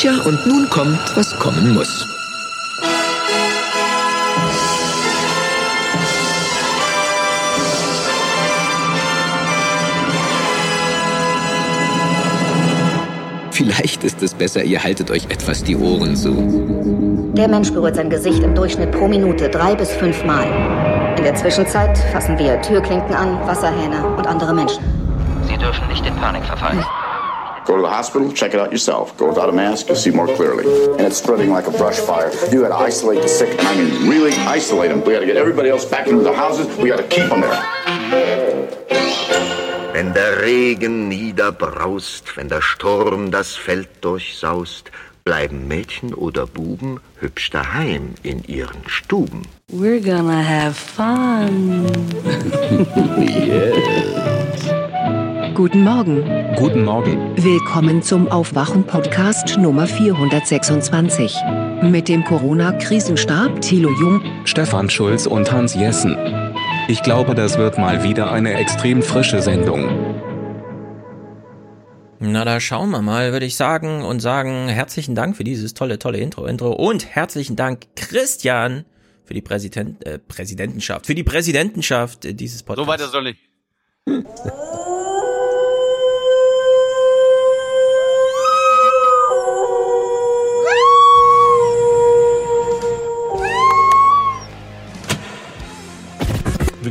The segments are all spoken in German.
Tja, und nun kommt, was kommen muss. Vielleicht ist es besser, ihr haltet euch etwas die Ohren zu. Der Mensch berührt sein Gesicht im Durchschnitt pro Minute drei bis fünf Mal. In der Zwischenzeit fassen wir Türklinken an, Wasserhähne und andere Menschen. Sie dürfen nicht in Panik verfallen. Go to the hospital, check it out yourself. Go without a mask, you'll see more clearly. And it's spreading like a brush fire. You gotta isolate the sick. I mean, really isolate them. We gotta get everybody else back into their houses. We gotta keep them there. Wenn der Regen niederbraust, wenn der Sturm das Feld durchsaust, bleiben Mädchen oder Buben hübsch daheim in ihren Stuben. We're gonna have fun. Guten Morgen. Guten Morgen. Willkommen zum Aufwachen-Podcast Nummer 426. Mit dem Corona-Krisenstab Thilo Jung, Stefan Schulz und Hans Jessen. Ich glaube, das wird mal wieder eine extrem frische Sendung. Na, da schauen wir mal, würde ich sagen, und sagen herzlichen Dank für dieses tolle, tolle Intro, Intro und herzlichen Dank, Christian, für die Präsident, äh, Präsidentenschaft, für die Präsidentenschaft dieses Podcasts. So weiter soll ich.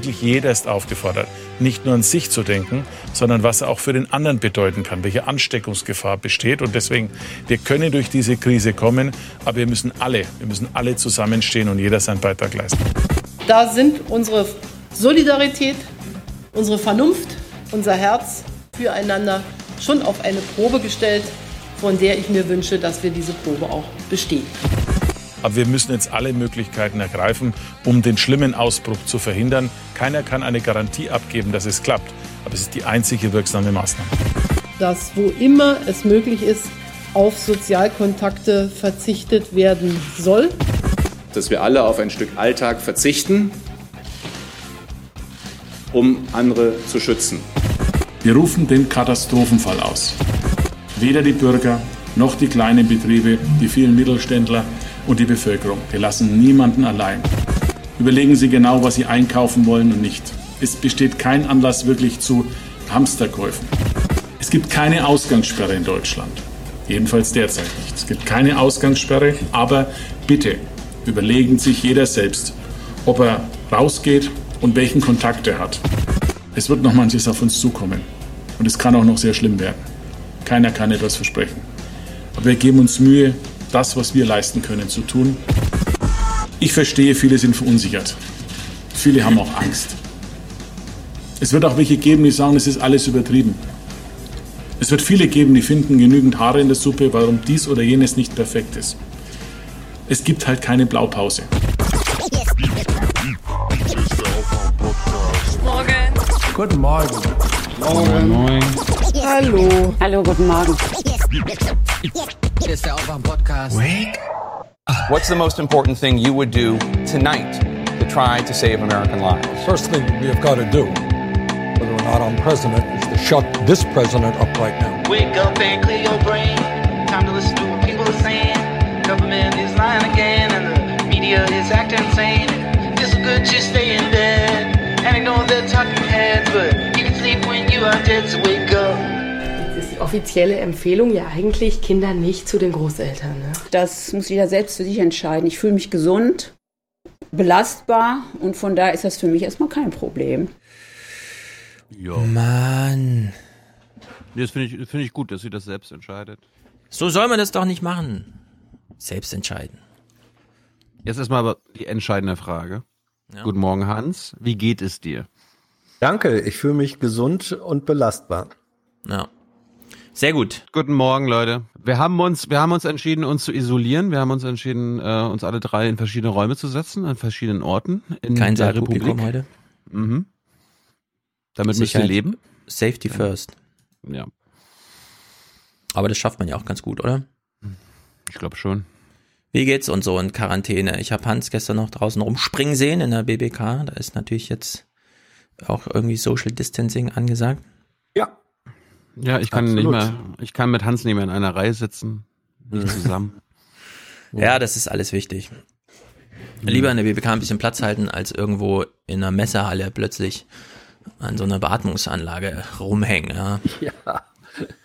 Wirklich jeder ist aufgefordert, nicht nur an sich zu denken, sondern was er auch für den anderen bedeuten kann, welche Ansteckungsgefahr besteht. Und deswegen, wir können durch diese Krise kommen, aber wir müssen alle, wir müssen alle zusammenstehen und jeder seinen Beitrag leisten. Da sind unsere Solidarität, unsere Vernunft, unser Herz füreinander schon auf eine Probe gestellt, von der ich mir wünsche, dass wir diese Probe auch bestehen. Aber wir müssen jetzt alle Möglichkeiten ergreifen, um den schlimmen Ausbruch zu verhindern. Keiner kann eine Garantie abgeben, dass es klappt. Aber es ist die einzige wirksame Maßnahme. Dass wo immer es möglich ist, auf Sozialkontakte verzichtet werden soll. Dass wir alle auf ein Stück Alltag verzichten, um andere zu schützen. Wir rufen den Katastrophenfall aus. Weder die Bürger noch die kleinen Betriebe, die vielen Mittelständler und die Bevölkerung. Wir lassen niemanden allein. Überlegen Sie genau, was Sie einkaufen wollen und nicht. Es besteht kein Anlass wirklich zu Hamsterkäufen. Es gibt keine Ausgangssperre in Deutschland. Jedenfalls derzeit nicht. Es gibt keine Ausgangssperre, aber bitte überlegen sich jeder selbst, ob er rausgeht und welchen Kontakt er hat. Es wird noch manches auf uns zukommen. Und es kann auch noch sehr schlimm werden. Keiner kann etwas versprechen. Aber wir geben uns Mühe, das, was wir leisten können, zu tun. Ich verstehe, viele sind verunsichert. Viele haben auch Angst. Es wird auch welche geben, die sagen, es ist alles übertrieben. Es wird viele geben, die finden genügend Haare in der Suppe, warum dies oder jenes nicht perfekt ist. Es gibt halt keine Blaupause. Morgen. Guten Morgen. Morgen. Moin. Hallo. Hallo, guten Morgen. Hier ist der Aufwach-Podcast. Wake What's the most important thing you would do tonight to try to save American lives? First thing we have got to do, whether or not I'm president, is to shut this president up right now. Wake up and clear your brain. Time to listen to what people are saying. Government is lying again, and the media is acting insane. It's good to stay in bed and ignore the talking heads, but you can sleep when you are dead, so wake up. ist die offizielle Empfehlung ja eigentlich Kinder nicht zu den Großeltern. Ne? Das muss jeder selbst für sich entscheiden. Ich fühle mich gesund, belastbar und von daher ist das für mich erstmal kein Problem. Ja. Mann. Nee, das finde ich, find ich gut, dass sie das selbst entscheidet. So soll man das doch nicht machen. Selbst entscheiden. Jetzt erstmal aber die entscheidende Frage. Ja. Guten Morgen, Hans. Wie geht es dir? Danke, ich fühle mich gesund und belastbar. Ja. Sehr gut. Guten Morgen, Leute. Wir haben uns, wir haben uns entschieden, uns zu isolieren. Wir haben uns entschieden, äh, uns alle drei in verschiedene Räume zu setzen, an verschiedenen Orten in Kein der Republik. heute. Mhm. Damit müsst ihr Sicherheit. leben. Safety first. Ja. Aber das schafft man ja auch ganz gut, oder? Ich glaube schon. Wie geht's und so in Quarantäne? Ich habe Hans gestern noch draußen rumspringen sehen in der BBK. Da ist natürlich jetzt auch irgendwie Social Distancing angesagt. Ja. Ja, ich kann Absolut. nicht mehr, ich kann mit Hans nicht mehr in einer Reihe sitzen. nicht zusammen. Ja, das ist alles wichtig. Lieber in der BBK ein bisschen Platz halten, als irgendwo in einer Messehalle plötzlich an so einer Beatmungsanlage rumhängen. Ja.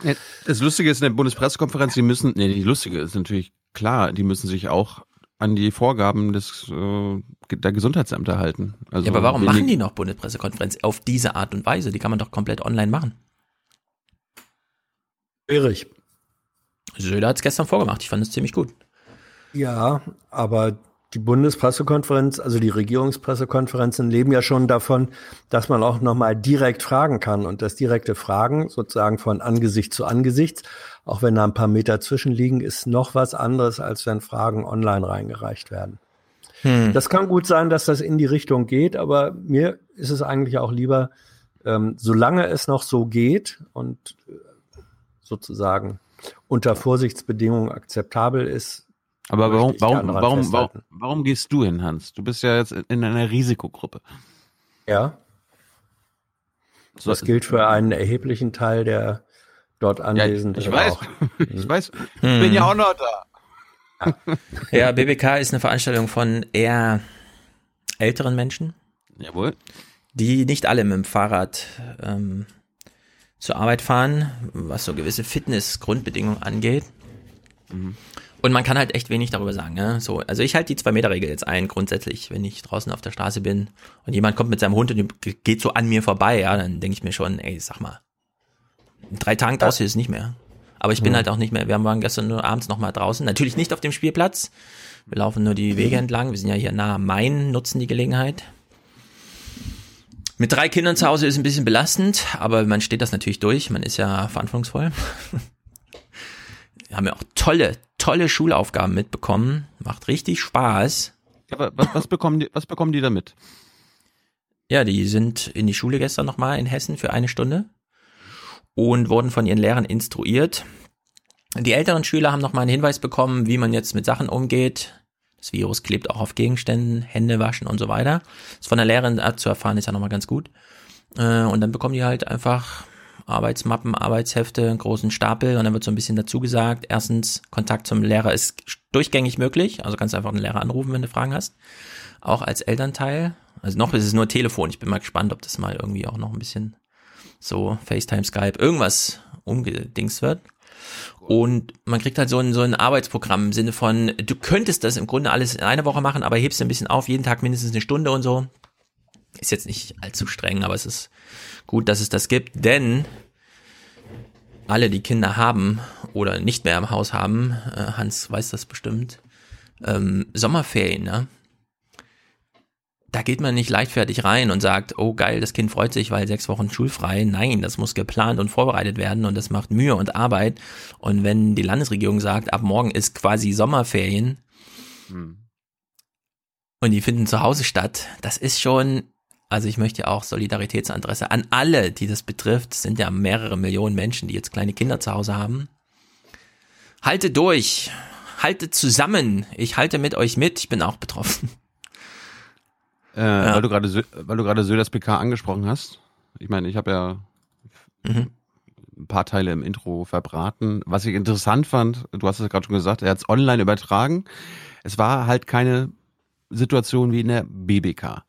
Ja. Das Lustige ist in der Bundespressekonferenz, die müssen, nee, die Lustige ist natürlich klar, die müssen sich auch an die Vorgaben des äh, der Gesundheitsämter halten. Also ja, aber warum machen die noch Bundespressekonferenz auf diese Art und Weise? Die kann man doch komplett online machen. Schwierig. Söder hat es gestern vorgemacht. Ich fand es ziemlich gut. Ja, aber die Bundespressekonferenz, also die Regierungspressekonferenzen leben ja schon davon, dass man auch nochmal direkt fragen kann und das direkte Fragen sozusagen von Angesicht zu Angesicht, auch wenn da ein paar Meter zwischenliegen, ist noch was anderes, als wenn Fragen online reingereicht werden. Hm. Das kann gut sein, dass das in die Richtung geht, aber mir ist es eigentlich auch lieber, ähm, solange es noch so geht und sozusagen unter Vorsichtsbedingungen akzeptabel ist. Aber warum, warum, warum, warum, warum gehst du hin, Hans? Du bist ja jetzt in einer Risikogruppe. Ja. Das gilt für einen erheblichen Teil der dort anwesenden. ich weiß. Ich weiß. Ich Hm. bin ja auch noch da. Ja, BBK ist eine Veranstaltung von eher älteren Menschen. Jawohl. Die nicht alle mit dem Fahrrad ähm, zur Arbeit fahren, was so gewisse Fitness-Grundbedingungen angeht. Und man kann halt echt wenig darüber sagen. Ne? So, also ich halte die Zwei-Meter-Regel jetzt ein, grundsätzlich, wenn ich draußen auf der Straße bin und jemand kommt mit seinem Hund und geht so an mir vorbei, ja, dann denke ich mir schon, ey, sag mal, in drei Tagen draußen ist es nicht mehr. Aber ich bin Mhm. halt auch nicht mehr, wir waren gestern nur abends noch mal draußen, natürlich nicht auf dem Spielplatz, wir laufen nur die Wege entlang, wir sind ja hier nah am Main, nutzen die Gelegenheit. Mit drei Kindern zu Hause ist ein bisschen belastend, aber man steht das natürlich durch, man ist ja verantwortungsvoll. Wir haben ja auch tolle, tolle Schulaufgaben mitbekommen. Macht richtig Spaß. Aber was, was, bekommen die, was bekommen die damit? Ja, die sind in die Schule gestern nochmal in Hessen für eine Stunde und wurden von ihren Lehrern instruiert. Die älteren Schüler haben nochmal einen Hinweis bekommen, wie man jetzt mit Sachen umgeht. Das Virus klebt auch auf Gegenständen, Hände waschen und so weiter. Das von der Lehrerin zu erfahren ist ja nochmal ganz gut. Äh, Und dann bekommen die halt einfach Arbeitsmappen, Arbeitshefte, einen großen Stapel und dann wird so ein bisschen dazu gesagt. Erstens, Kontakt zum Lehrer ist durchgängig möglich. Also kannst du einfach einen Lehrer anrufen, wenn du Fragen hast. Auch als Elternteil. Also noch ist es nur Telefon. Ich bin mal gespannt, ob das mal irgendwie auch noch ein bisschen so FaceTime, Skype, irgendwas umgedingst wird. Und man kriegt halt so ein, so ein Arbeitsprogramm im Sinne von, du könntest das im Grunde alles in einer Woche machen, aber hebst ein bisschen auf, jeden Tag mindestens eine Stunde und so. Ist jetzt nicht allzu streng, aber es ist gut, dass es das gibt, denn alle, die Kinder haben oder nicht mehr im Haus haben, äh, Hans weiß das bestimmt, ähm, Sommerferien, ne? Da geht man nicht leichtfertig rein und sagt, oh geil, das Kind freut sich, weil sechs Wochen schulfrei. Nein, das muss geplant und vorbereitet werden und das macht Mühe und Arbeit. Und wenn die Landesregierung sagt, ab morgen ist quasi Sommerferien und die finden zu Hause statt, das ist schon, also ich möchte auch Solidaritätsadresse an alle, die das betrifft. Es sind ja mehrere Millionen Menschen, die jetzt kleine Kinder zu Hause haben. Haltet durch, haltet zusammen. Ich halte mit euch mit. Ich bin auch betroffen. Äh, Weil du gerade weil du gerade Söders PK angesprochen hast. Ich meine, ich habe ja Mhm. ein paar Teile im Intro verbraten. Was ich interessant fand, du hast es gerade schon gesagt, er hat es online übertragen. Es war halt keine Situation wie in der BBK.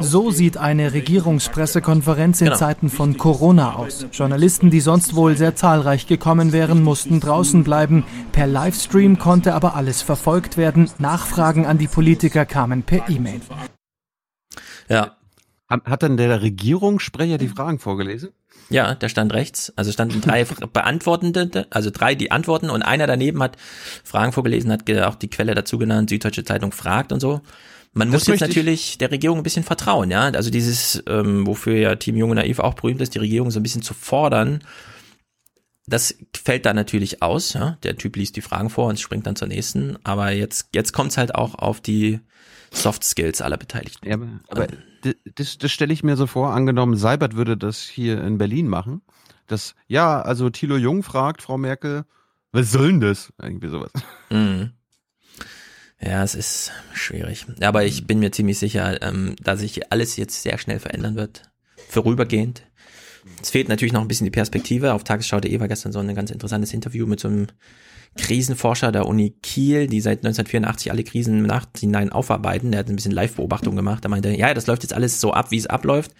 So sieht eine Regierungspressekonferenz in Genau. Zeiten von Corona aus. Journalisten, die sonst wohl sehr zahlreich gekommen wären, mussten draußen bleiben. Per Livestream konnte aber alles verfolgt werden. Nachfragen an die Politiker kamen per E-Mail. Ja. Hat, dann der Regierungssprecher die Fragen vorgelesen? Ja, der stand rechts. Also standen drei Beantwortende, also drei, die antworten und einer daneben hat Fragen vorgelesen, hat auch die Quelle dazu genannt, Süddeutsche Zeitung fragt und so. Man Das muss jetzt natürlich der Regierung ein bisschen vertrauen, ja. Also dieses, ähm, wofür ja Team Junge Naiv auch berühmt ist, die Regierung so ein bisschen zu fordern, das fällt da natürlich aus, ja. Der Typ liest die Fragen vor und springt dann zur nächsten. Aber jetzt, jetzt kommt's halt auch auf die Soft Skills aller Beteiligten. Ja, aber, das, das stelle ich mir so vor, angenommen, Seibert würde das hier in Berlin machen. Das, ja, also Thilo Jung fragt Frau Merkel, was soll denn das? Irgendwie sowas. Mhm. Ja, es ist schwierig. Aber ich bin mir ziemlich sicher, ähm, dass sich alles jetzt sehr schnell verändern wird. Vorübergehend. Es fehlt natürlich noch ein bisschen die Perspektive. Auf Tagesschau.de war gestern so ein ganz interessantes Interview mit so einem Krisenforscher der Uni Kiel, die seit 1984 alle Krisen im Nachhinein aufarbeiten. Der hat ein bisschen Live-Beobachtung gemacht. Der meinte, ja, das läuft jetzt alles so ab, wie es abläuft.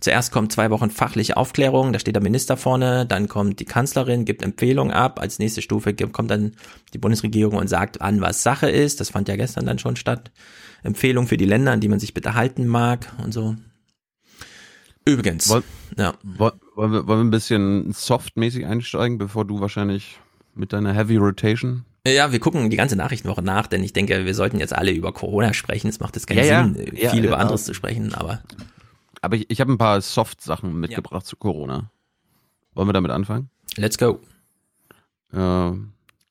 Zuerst kommt zwei Wochen fachliche Aufklärung, da steht der Minister vorne, dann kommt die Kanzlerin, gibt Empfehlungen ab, als nächste Stufe kommt dann die Bundesregierung und sagt an, was Sache ist, das fand ja gestern dann schon statt. Empfehlung für die Länder, an die man sich bitte halten mag und so. Übrigens, Woll, ja. Wollen wir, wollen wir ein bisschen softmäßig einsteigen, bevor du wahrscheinlich mit deiner Heavy Rotation ja, wir gucken die ganze Nachrichtenwoche nach, denn ich denke, wir sollten jetzt alle über Corona sprechen. Es macht jetzt keinen Ja, Sinn, ja. viel Ja, über ja. anderes zu sprechen, aber Aber ich, ich habe ein paar Soft-Sachen mitgebracht zu Corona. Wollen wir damit anfangen? let's go. Äh,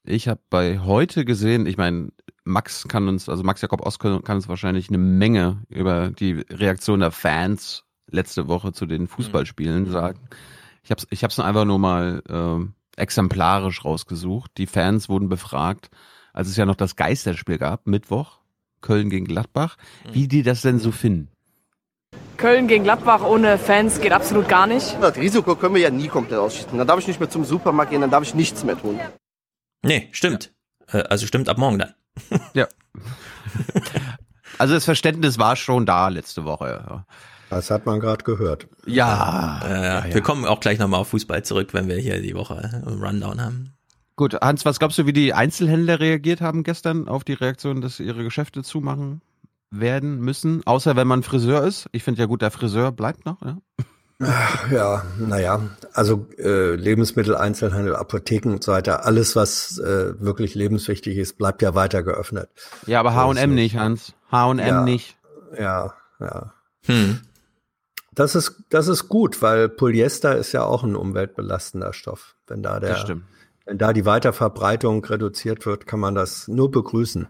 ich habe bei heute gesehen, ich meine, Max kann uns, also Max Jakob Ost kann uns wahrscheinlich eine Menge über die Reaktion der Fans letzte Woche zu den Fußballspielen sagen. Ich habe es ich hab's einfach nur mal ähm, exemplarisch rausgesucht. Die Fans wurden befragt, als es ja noch das Geisterspiel gab, Mittwoch, Köln gegen Gladbach, wie die das denn so finden. Köln gegen Gladbach ohne Fans geht absolut gar nicht. Das Risiko können wir ja nie komplett ausschließen. Dann darf ich nicht mehr zum Supermarkt gehen, dann darf ich nichts mehr tun. Nee, stimmt. Äh, Also stimmt ab morgen dann. Ja. Also das Verständnis war schon da letzte Woche. ja. Das hat man gerade gehört. Ja, Äh, ja. Wir kommen auch gleich nochmal auf Fußball zurück, wenn wir hier die Woche einen Rundown haben. Gut, Hans, was glaubst du, wie die Einzelhändler reagiert haben gestern auf die Reaktion, dass ihre Geschäfte zumachen werden müssen? Außer wenn man Friseur ist. Ich finde ja gut, der Friseur bleibt noch. Ja? Ja, naja, also äh, Lebensmittel, Einzelhandel, Apotheken und so weiter, alles, was äh, wirklich lebenswichtig ist, bleibt ja weiter geöffnet. Ja, aber H&M nicht, Hans. H&M Ja. nicht. Ja, ja. Hm. Das ist, das ist gut, weil Polyester ist ja auch ein umweltbelastender Stoff. Wenn da der, Das stimmt. wenn da die Weiterverbreitung reduziert wird, kann man das nur begrüßen.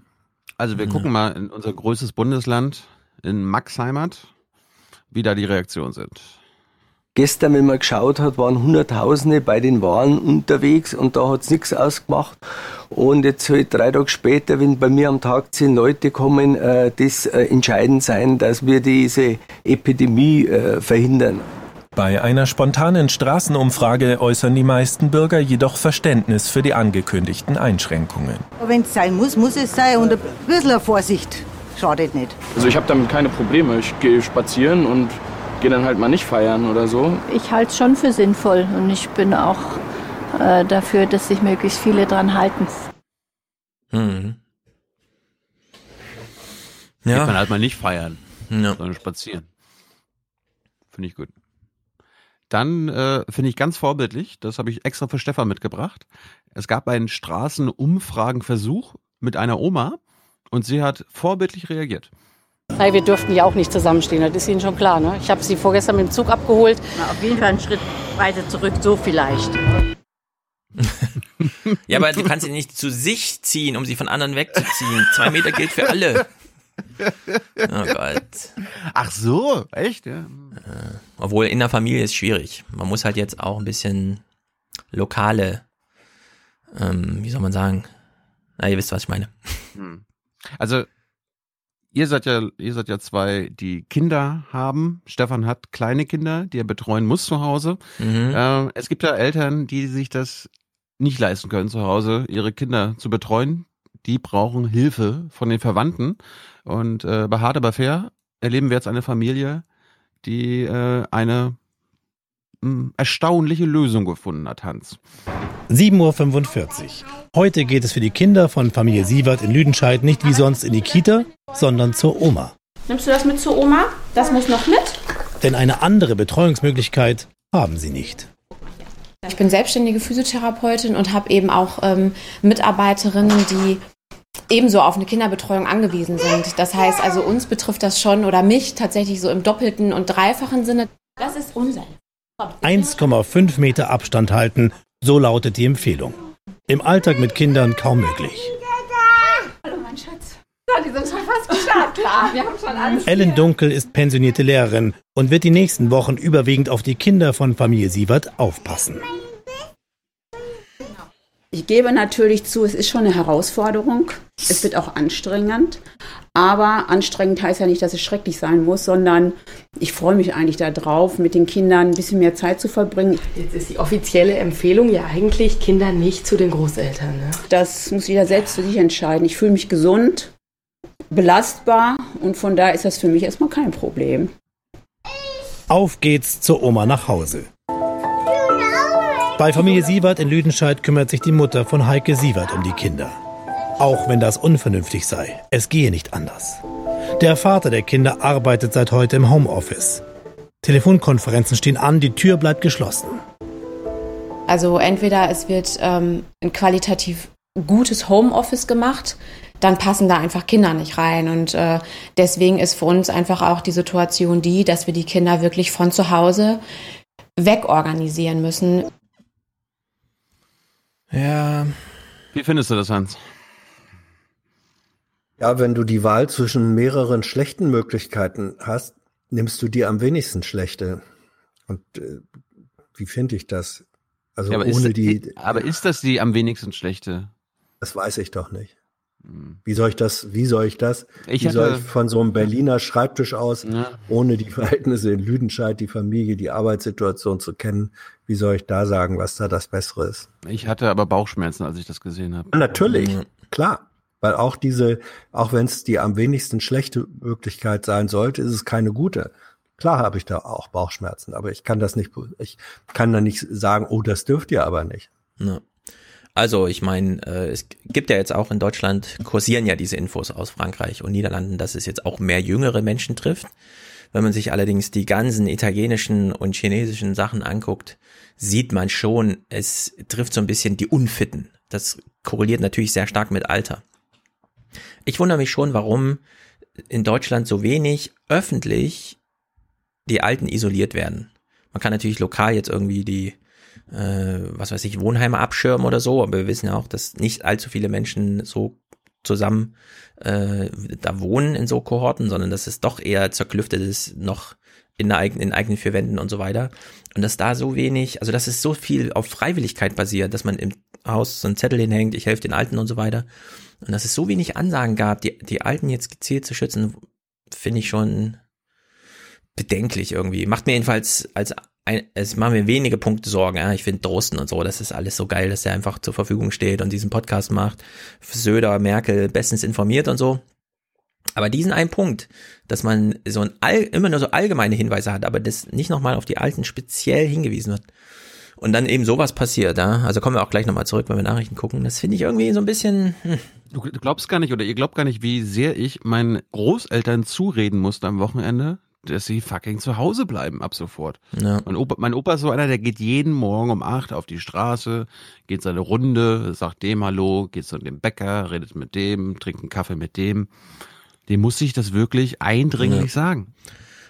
Also wir gucken mal in unser größtes Bundesland, in Max Heimat, wie da die Reaktionen sind. Gestern, wenn man geschaut hat, waren Hunderttausende bei den Wahlen unterwegs und da hat's nichts ausgemacht. Und jetzt halt drei Tage später, wenn bei mir am Tag zehn Leute kommen, äh, das äh, entscheidend sein, dass wir diese Epidemie äh, verhindern. Bei einer spontanen Straßenumfrage äußern die meisten Bürger jedoch Verständnis für die angekündigten Einschränkungen. Wenn es sein muss, muss es sein und ein bisschen Vorsicht schadet nicht. Also ich habe damit keine Probleme. Ich gehe spazieren und gehe dann halt mal nicht feiern oder so. Ich halte es schon für sinnvoll und ich bin auch äh, dafür, dass sich möglichst viele dran halten. Hm. Ja. Geht man halt mal nicht feiern, Ja. sondern spazieren. Finde ich gut. Dann äh, finde ich ganz vorbildlich, das habe ich extra für Stefan mitgebracht. Es gab einen Straßenumfragenversuch mit einer Oma und sie hat vorbildlich reagiert. Nein, wir durften ja auch nicht zusammenstehen, das ist Ihnen schon klar. Ne? Ich habe Sie vorgestern mit dem Zug abgeholt. Na, auf jeden Fall einen Schritt weiter zurück, so vielleicht. Ja, aber du kannst sie nicht zu sich ziehen, um sie von anderen wegzuziehen. Zwei Meter gilt für alle. Oh Gott. Ach so, echt? Ja. Obwohl in der Familie ist schwierig. Man muss halt jetzt auch ein bisschen lokale, ähm, wie soll man sagen? Na, ihr wisst, was ich meine. Hm. Also ihr seid ja, ihr seid ja zwei, die Kinder haben. Stefan hat kleine Kinder, die er betreuen muss zu Hause. Mhm. Äh, es gibt ja Eltern, die sich das nicht leisten können, zu Hause ihre Kinder zu betreuen. Die brauchen Hilfe von den Verwandten. Und äh, bei Hard aber fair erleben wir jetzt eine Familie, die äh, eine mh, erstaunliche Lösung gefunden hat, Hans. 7.45 Uhr. Heute geht es für die Kinder von Familie Sievert in Lüdenscheid nicht wie sonst in die Kita, sondern zur Oma. Nimmst du das mit zur Oma? Das muss noch mit? Denn eine andere Betreuungsmöglichkeit haben sie nicht. Ich bin selbstständige Physiotherapeutin und habe eben auch ähm, Mitarbeiterinnen, die ebenso auf eine Kinderbetreuung angewiesen sind. Das heißt also, uns betrifft das schon oder mich tatsächlich so im doppelten und dreifachen Sinne. Das ist Unsinn. 1,5 Meter Abstand halten, so lautet die Empfehlung. Im Alltag mit Kindern kaum möglich. Hallo, mein Schatz. Ja, die sind schon fast geschafft. Wir haben schon alles. Ellen Dunkel ist pensionierte Lehrerin und wird die nächsten Wochen überwiegend auf die Kinder von Familie Sievert aufpassen. Ich gebe natürlich zu, es ist schon eine Herausforderung. Es wird auch anstrengend. Aber anstrengend heißt ja nicht, dass es schrecklich sein muss, sondern ich freue mich eigentlich darauf, mit den Kindern ein bisschen mehr Zeit zu verbringen. Jetzt ist die offizielle Empfehlung ja eigentlich, Kinder nicht zu den Großeltern. Ne? Das muss jeder selbst für sich entscheiden. Ich fühle mich gesund, belastbar und von daher ist das für mich erstmal kein Problem. Auf geht's zur Oma nach Hause. Bei Familie Sievert in Lüdenscheid kümmert sich die Mutter von Heike Sievert um die Kinder. Auch wenn das unvernünftig sei, es gehe nicht anders. Der Vater der Kinder arbeitet seit heute im Homeoffice. Telefonkonferenzen stehen an, die Tür bleibt geschlossen. Also entweder es wird ähm, ein qualitativ gutes Homeoffice gemacht, dann passen da einfach Kinder nicht rein. Und äh, deswegen ist für uns einfach auch die Situation die, dass wir die Kinder wirklich von zu Hause wegorganisieren müssen. Ja. Wie findest du das, Hans? Ja, wenn du die Wahl zwischen mehreren schlechten Möglichkeiten hast, nimmst du die am wenigsten schlechte. Und äh, wie finde ich das? Also ja, ohne ist, die. Aber ist das die am wenigsten schlechte? Das weiß ich doch nicht. Hm. Wie soll ich das, wie soll ich das, ich wie soll ich von so einem Berliner Schreibtisch aus, ja. ohne die Verhältnisse in Lüdenscheid, die Familie, die Arbeitssituation zu kennen, wie soll ich da sagen, was da das Bessere ist? Ich hatte aber Bauchschmerzen, als ich das gesehen habe. Natürlich, mhm. klar. Weil auch diese, auch wenn es die am wenigsten schlechte Möglichkeit sein sollte, ist es keine gute. Klar habe ich da auch Bauchschmerzen, aber ich kann das nicht, ich kann da nicht sagen, oh, das dürft ihr aber nicht. Ja. Also ich meine, äh, es gibt ja jetzt auch in Deutschland, kursieren ja diese Infos aus Frankreich und Niederlanden, dass es jetzt auch mehr jüngere Menschen trifft. Wenn man sich allerdings die ganzen italienischen und chinesischen Sachen anguckt, sieht man schon, es trifft so ein bisschen die Unfitten. Das korreliert natürlich sehr stark mit Alter. Ich wundere mich schon, warum in Deutschland so wenig öffentlich die Alten isoliert werden. Man kann natürlich lokal jetzt irgendwie die, äh, was weiß ich, Wohnheime abschirmen oder so, aber wir wissen ja auch, dass nicht allzu viele Menschen so zusammen äh, da wohnen in so Kohorten, sondern dass es doch eher zerklüftet ist, noch in, eigenen, in eigenen vier Wänden und so weiter. Und dass da so wenig, also dass es so viel auf Freiwilligkeit basiert, dass man im Haus so einen Zettel hinhängt, ich helfe den Alten und so weiter. Und dass es so wenig Ansagen gab, die, die Alten jetzt gezielt zu schützen, finde ich schon bedenklich irgendwie. Macht mir jedenfalls als es machen mir wenige Punkte Sorgen. Ja. Ich finde Drosten und so, das ist alles so geil, dass er einfach zur Verfügung steht und diesen Podcast macht. Söder, Merkel bestens informiert und so. Aber diesen einen Punkt, dass man so ein all, immer nur so allgemeine Hinweise hat, aber das nicht nochmal auf die Alten speziell hingewiesen wird. Und dann eben sowas passiert, ja. Also kommen wir auch gleich nochmal zurück, wenn wir Nachrichten gucken. Das finde ich irgendwie so ein bisschen. Hm. Du glaubst gar nicht, oder ihr glaubt gar nicht, wie sehr ich meinen Großeltern zureden musste am Wochenende, dass sie fucking zu Hause bleiben ab sofort. Ja. Mein, Opa, mein Opa ist so einer, der geht jeden Morgen um acht auf die Straße, geht seine Runde, sagt dem Hallo, geht zu dem Bäcker, redet mit dem, trinkt einen Kaffee mit dem. Dem muss ich das wirklich eindringlich ja. sagen.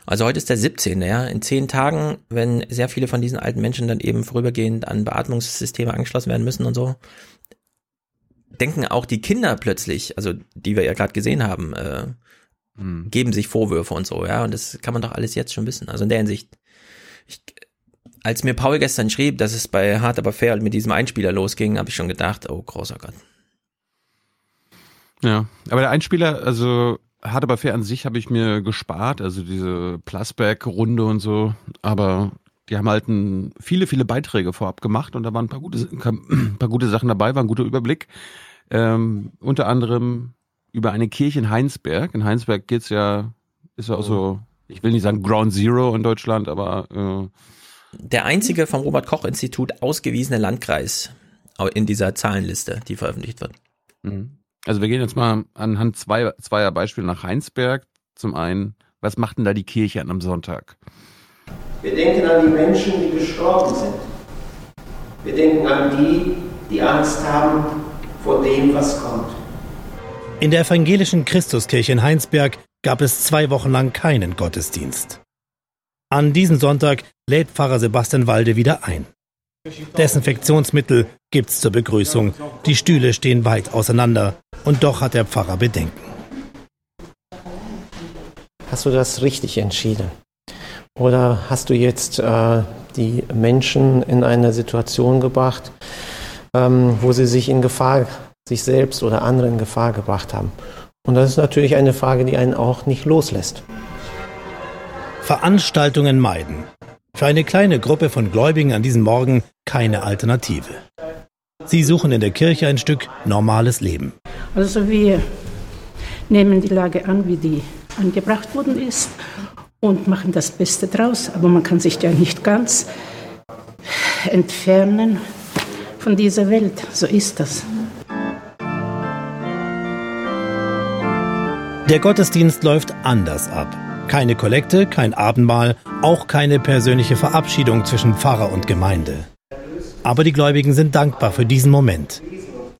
Also heute ist der 17. Ja. In zehn Tagen, wenn sehr viele von diesen alten Menschen dann eben vorübergehend an Beatmungssysteme angeschlossen werden müssen und so, denken auch die Kinder plötzlich, also die wir ja gerade gesehen haben, äh, hm. geben sich Vorwürfe und so, ja. Und das kann man doch alles jetzt schon wissen. Also in der Hinsicht, ich, als mir Paul gestern schrieb, dass es bei Hard aber fair mit diesem Einspieler losging, habe ich schon gedacht, oh großer Gott. Ja, aber der Einspieler, also Hard aber fair an sich habe ich mir gespart, also diese Plusback-Runde und so, aber die haben halt ein, viele, viele Beiträge vorab gemacht und da waren ein paar gute, ein paar gute Sachen dabei, war ein guter Überblick. Ähm, unter anderem über eine Kirche in Heinsberg. In Heinsberg geht's ja, ist ja auch so, ich will nicht sagen Ground Zero in Deutschland, aber äh, der einzige vom Robert Koch Institut ausgewiesene Landkreis in dieser Zahlenliste, die veröffentlicht wird. Mhm. Also wir gehen jetzt mal anhand zwei, zweier Beispiele nach Heinsberg. Zum einen, was macht denn da die Kirche an einem Sonntag? Wir denken an die Menschen, die gestorben sind. Wir denken an die, die Angst haben vor dem, was kommt. In der evangelischen Christuskirche in Heinsberg gab es zwei Wochen lang keinen Gottesdienst. An diesem Sonntag lädt Pfarrer Sebastian Walde wieder ein. Desinfektionsmittel gibt's zur Begrüßung. Die Stühle stehen weit auseinander. Und doch hat der Pfarrer Bedenken. Hast du das richtig entschieden? Oder hast du jetzt äh, die Menschen in eine Situation gebracht, ähm, wo sie sich in Gefahr, sich selbst oder andere in Gefahr gebracht haben? Und das ist natürlich eine Frage, die einen auch nicht loslässt. Veranstaltungen meiden. Für eine kleine Gruppe von Gläubigen an diesem Morgen keine Alternative. Sie suchen in der Kirche ein Stück normales Leben. Also wir nehmen die Lage an, wie die angebracht worden ist und machen das Beste draus. Aber man kann sich ja nicht ganz entfernen von dieser Welt. So ist das. Der Gottesdienst läuft anders ab. Keine Kollekte, kein Abendmahl, auch keine persönliche Verabschiedung zwischen Pfarrer und Gemeinde. Aber die Gläubigen sind dankbar für diesen Moment.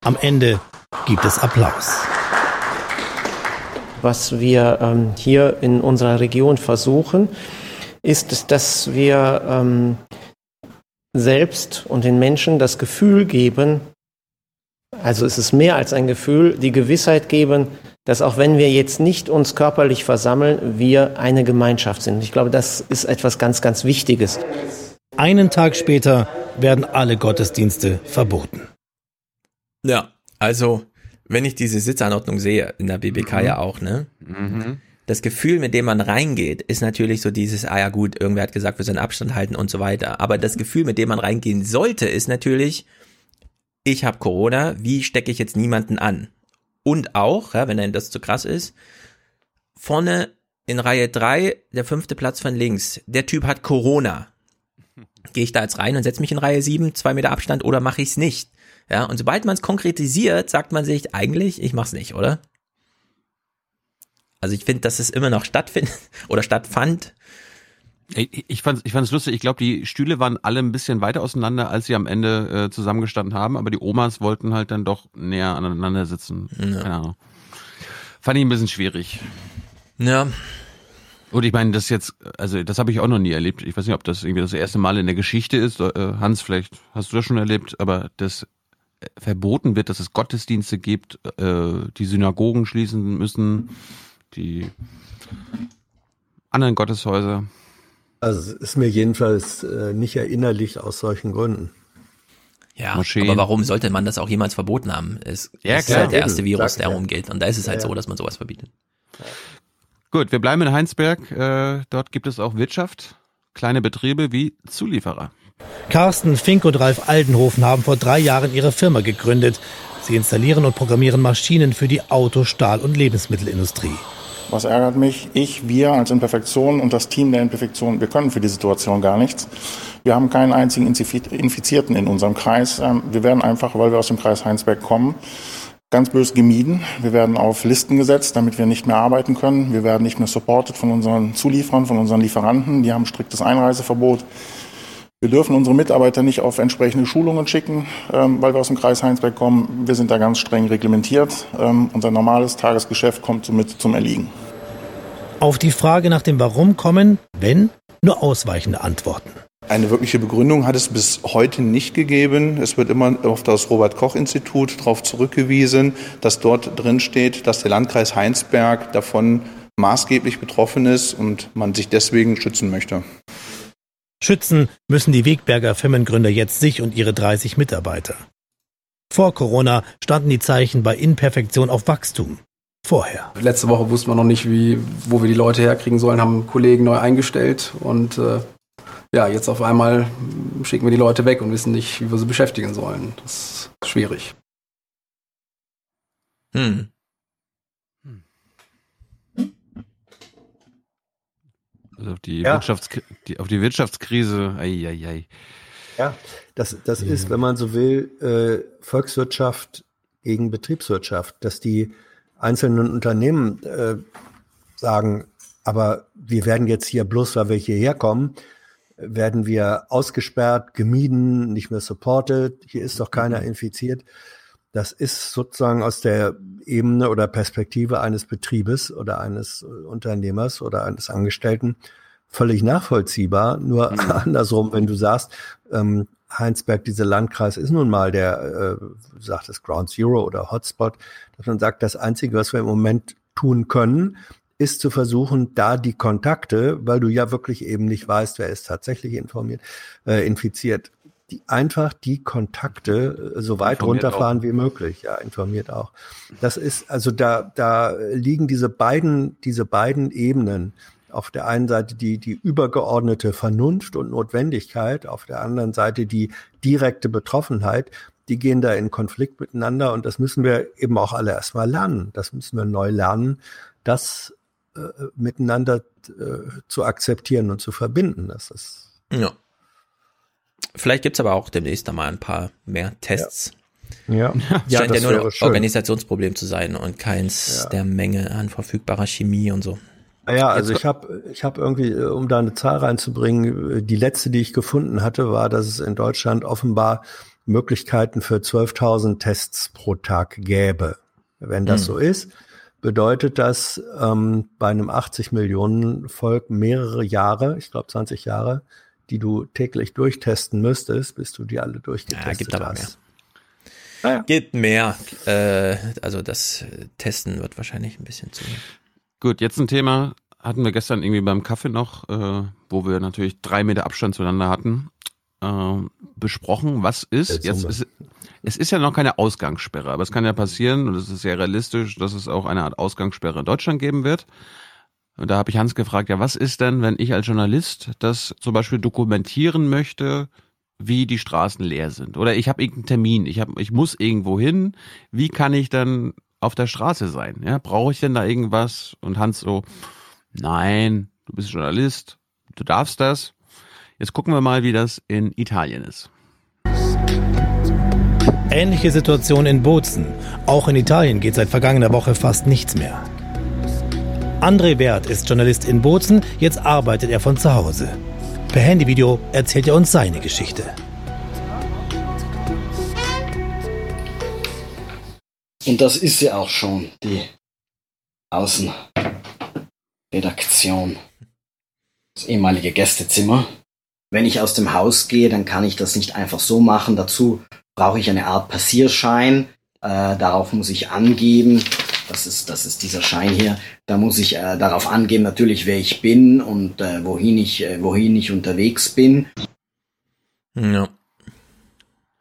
Am Ende gibt es Applaus. Was wir ähm, hier in unserer Region versuchen, ist, dass wir ähm, selbst und den Menschen das Gefühl geben, also es ist mehr als ein Gefühl, die Gewissheit geben, dass auch wenn wir jetzt nicht uns körperlich versammeln, wir eine Gemeinschaft sind. Ich glaube, das ist etwas ganz, ganz Wichtiges. Einen Tag später werden alle Gottesdienste verboten. Ja, also wenn ich diese Sitzanordnung sehe, in der BBK mhm. ja auch, ne? Mhm. Das Gefühl, mit dem man reingeht, ist natürlich so dieses, ah ja gut, irgendwer hat gesagt, wir sollen Abstand halten und so weiter. Aber das Gefühl, mit dem man reingehen sollte, ist natürlich, ich habe Corona, wie stecke ich jetzt niemanden an? Und auch, ja, wenn dann das zu krass ist, vorne in Reihe 3, der fünfte Platz von links, der Typ hat Corona. Gehe ich da jetzt rein und setze mich in Reihe 7, zwei Meter Abstand oder mache ich es nicht? Ja, und sobald man es konkretisiert, sagt man sich eigentlich, ich mach's nicht, oder? Also ich finde, dass es immer noch stattfindet oder stattfand. Ich, fand ich fand's lustig. Ich glaube, die Stühle waren alle ein bisschen weiter auseinander, als sie am Ende äh, zusammengestanden haben. Aber die Omas wollten halt dann doch näher aneinander sitzen. Ja. Keine Ahnung. Fand ich ein bisschen schwierig. Ja. Und ich meine, das jetzt, also das habe ich auch noch nie erlebt. Ich weiß nicht, ob das irgendwie das erste Mal in der Geschichte ist. Äh, Hans, vielleicht hast du das schon erlebt, aber das verboten wird, dass es Gottesdienste gibt, äh, die Synagogen schließen müssen, die anderen Gotteshäuser. Also es ist mir jedenfalls äh, nicht erinnerlich aus solchen Gründen. Ja, Moscheen. aber warum sollte man das auch jemals verboten haben? Es ja, ist halt der erste Virus, der rumgeht. Und da ist es halt ja, so, dass man sowas verbietet. Gut, wir bleiben in Heinsberg. Äh, dort gibt es auch Wirtschaft, kleine Betriebe wie Zulieferer. Carsten Fink und Ralf Aldenhofen haben vor drei Jahren ihre Firma gegründet. Sie installieren und programmieren Maschinen für die Auto-, Stahl- und Lebensmittelindustrie. Was ärgert mich? Ich, wir als Imperfektion und das Team der Imperfektion, wir können für die Situation gar nichts. Wir haben keinen einzigen Infizierten in unserem Kreis. Ähm, wir werden einfach, weil wir aus dem Kreis Heinsberg kommen, ganz böse gemieden. Wir werden auf Listen gesetzt, damit wir nicht mehr arbeiten können. Wir werden nicht mehr supported von unseren Zulieferern, von unseren Lieferanten. Die haben striktes Einreiseverbot. Wir dürfen unsere Mitarbeiter nicht auf entsprechende Schulungen schicken, ähm, weil wir aus dem Kreis Heinsberg kommen. Wir sind da ganz streng reglementiert. Ähm, unser normales Tagesgeschäft kommt somit zum Erliegen. Auf die Frage nach dem Warum kommen, wenn, nur ausweichende Antworten. Eine wirkliche Begründung hat es bis heute nicht gegeben. Es wird immer auf das Robert-Koch-Institut darauf zurückgewiesen, dass dort drin steht, dass der Landkreis Heinsberg davon maßgeblich betroffen ist und man sich deswegen schützen möchte. Schützen müssen die Wegberger Firmengründer jetzt sich und ihre 30 Mitarbeiter. Vor Corona standen die Zeichen bei Imperfektion auf Wachstum. Vorher. Letzte Woche wussten wir noch nicht, wie, wo wir die Leute herkriegen sollen, haben Kollegen neu eingestellt und äh, ja, jetzt auf einmal schicken wir die Leute weg und wissen nicht, wie wir sie beschäftigen sollen. Das ist schwierig. Hm. Also auf die, ja. Wirtschafts die, auf die Wirtschaftskrise, ei, ei, ei. Ja, das, das ja. ist, wenn man so will, äh, Volkswirtschaft gegen Betriebswirtschaft, dass die einzelnen Unternehmen äh, sagen, aber wir werden jetzt hier bloß, weil wir hierher kommen, werden wir ausgesperrt, gemieden, nicht mehr supported, hier ist doch keiner mhm. infiziert. Das ist sozusagen aus der Ebene oder Perspektive eines Betriebes oder eines Unternehmers oder eines Angestellten völlig nachvollziehbar. Nur mhm. andersrum, wenn du sagst, ähm, Heinsberg, dieser Landkreis ist nun mal der, äh, sagt es Ground Zero oder Hotspot, dass man sagt, das Einzige, was wir im Moment tun können, ist zu versuchen, da die Kontakte, weil du ja wirklich eben nicht weißt, wer ist tatsächlich informiert, äh, infiziert, die einfach die Kontakte äh, so weit Informiert runterfahren auch. wie möglich. Ja, informiert auch. Das ist, also da, da liegen diese beiden, diese beiden Ebenen. Auf der einen Seite die, die übergeordnete Vernunft und Notwendigkeit, auf der anderen Seite die direkte Betroffenheit. Die gehen da in Konflikt miteinander und das müssen wir eben auch alle erstmal lernen. Das müssen wir neu lernen, das äh, miteinander äh, zu akzeptieren und zu verbinden. Das ist Ja. Vielleicht gibt's aber auch demnächst einmal ein paar mehr Tests. Ja. Ja, Scheint ja nur ein schön. Organisationsproblem zu sein und keins Ja. der Menge an verfügbarer Chemie und so. Ja, also ich habe ich hab irgendwie, äh, um da eine Zahl reinzubringen, äh, die letzte, die ich gefunden hatte, war, dass es in Deutschland offenbar Möglichkeiten für 12.000 Tests pro Tag gäbe. Wenn das Hm. so ist, bedeutet das ähm, bei einem 80 Millionen Volk mehrere Jahre, ich glaube 20 Jahre, die du täglich durchtesten müsstest, bis du die alle durchgetestet Ja, gibt aber hast. mehr. Gibt mehr. Äh, also das Testen wird wahrscheinlich ein bisschen zu. Gut, jetzt ein Thema hatten wir gestern irgendwie beim Kaffee noch, äh, wo wir natürlich drei Meter Abstand zueinander hatten, äh, besprochen. Was ist, Jetzt jetzt ist, es ist ja noch keine Ausgangssperre, aber es kann ja passieren, und es ist sehr realistisch, dass es auch eine Art Ausgangssperre in Deutschland geben wird. Und da habe ich Hans gefragt, ja, was ist denn, wenn ich als Journalist das zum Beispiel dokumentieren möchte, wie die Straßen leer sind? Oder ich habe irgendeinen Termin, ich, hab, ich muss irgendwo hin, wie kann ich dann auf der Straße sein? Ja, brauche ich denn da irgendwas? Und Hans so, nein, du bist Journalist, du darfst das. Jetzt gucken wir mal, wie das in Italien ist. Ähnliche Situation in Bozen. Auch in Italien geht seit vergangener Woche fast nichts mehr. André Wert ist Journalist in Bozen, jetzt arbeitet er von zu Hause. Per Handyvideo erzählt er uns seine Geschichte. Und das ist ja auch schon die Außenredaktion, das ehemalige Gästezimmer. Wenn ich aus dem Haus gehe, dann kann ich das nicht einfach so machen. Dazu brauche ich eine Art Passierschein. Äh, darauf muss ich angeben, das ist, das ist dieser Schein hier. Da muss ich äh, darauf angeben, natürlich, wer ich bin und äh, wohin, ich, äh, wohin ich unterwegs bin. Ja.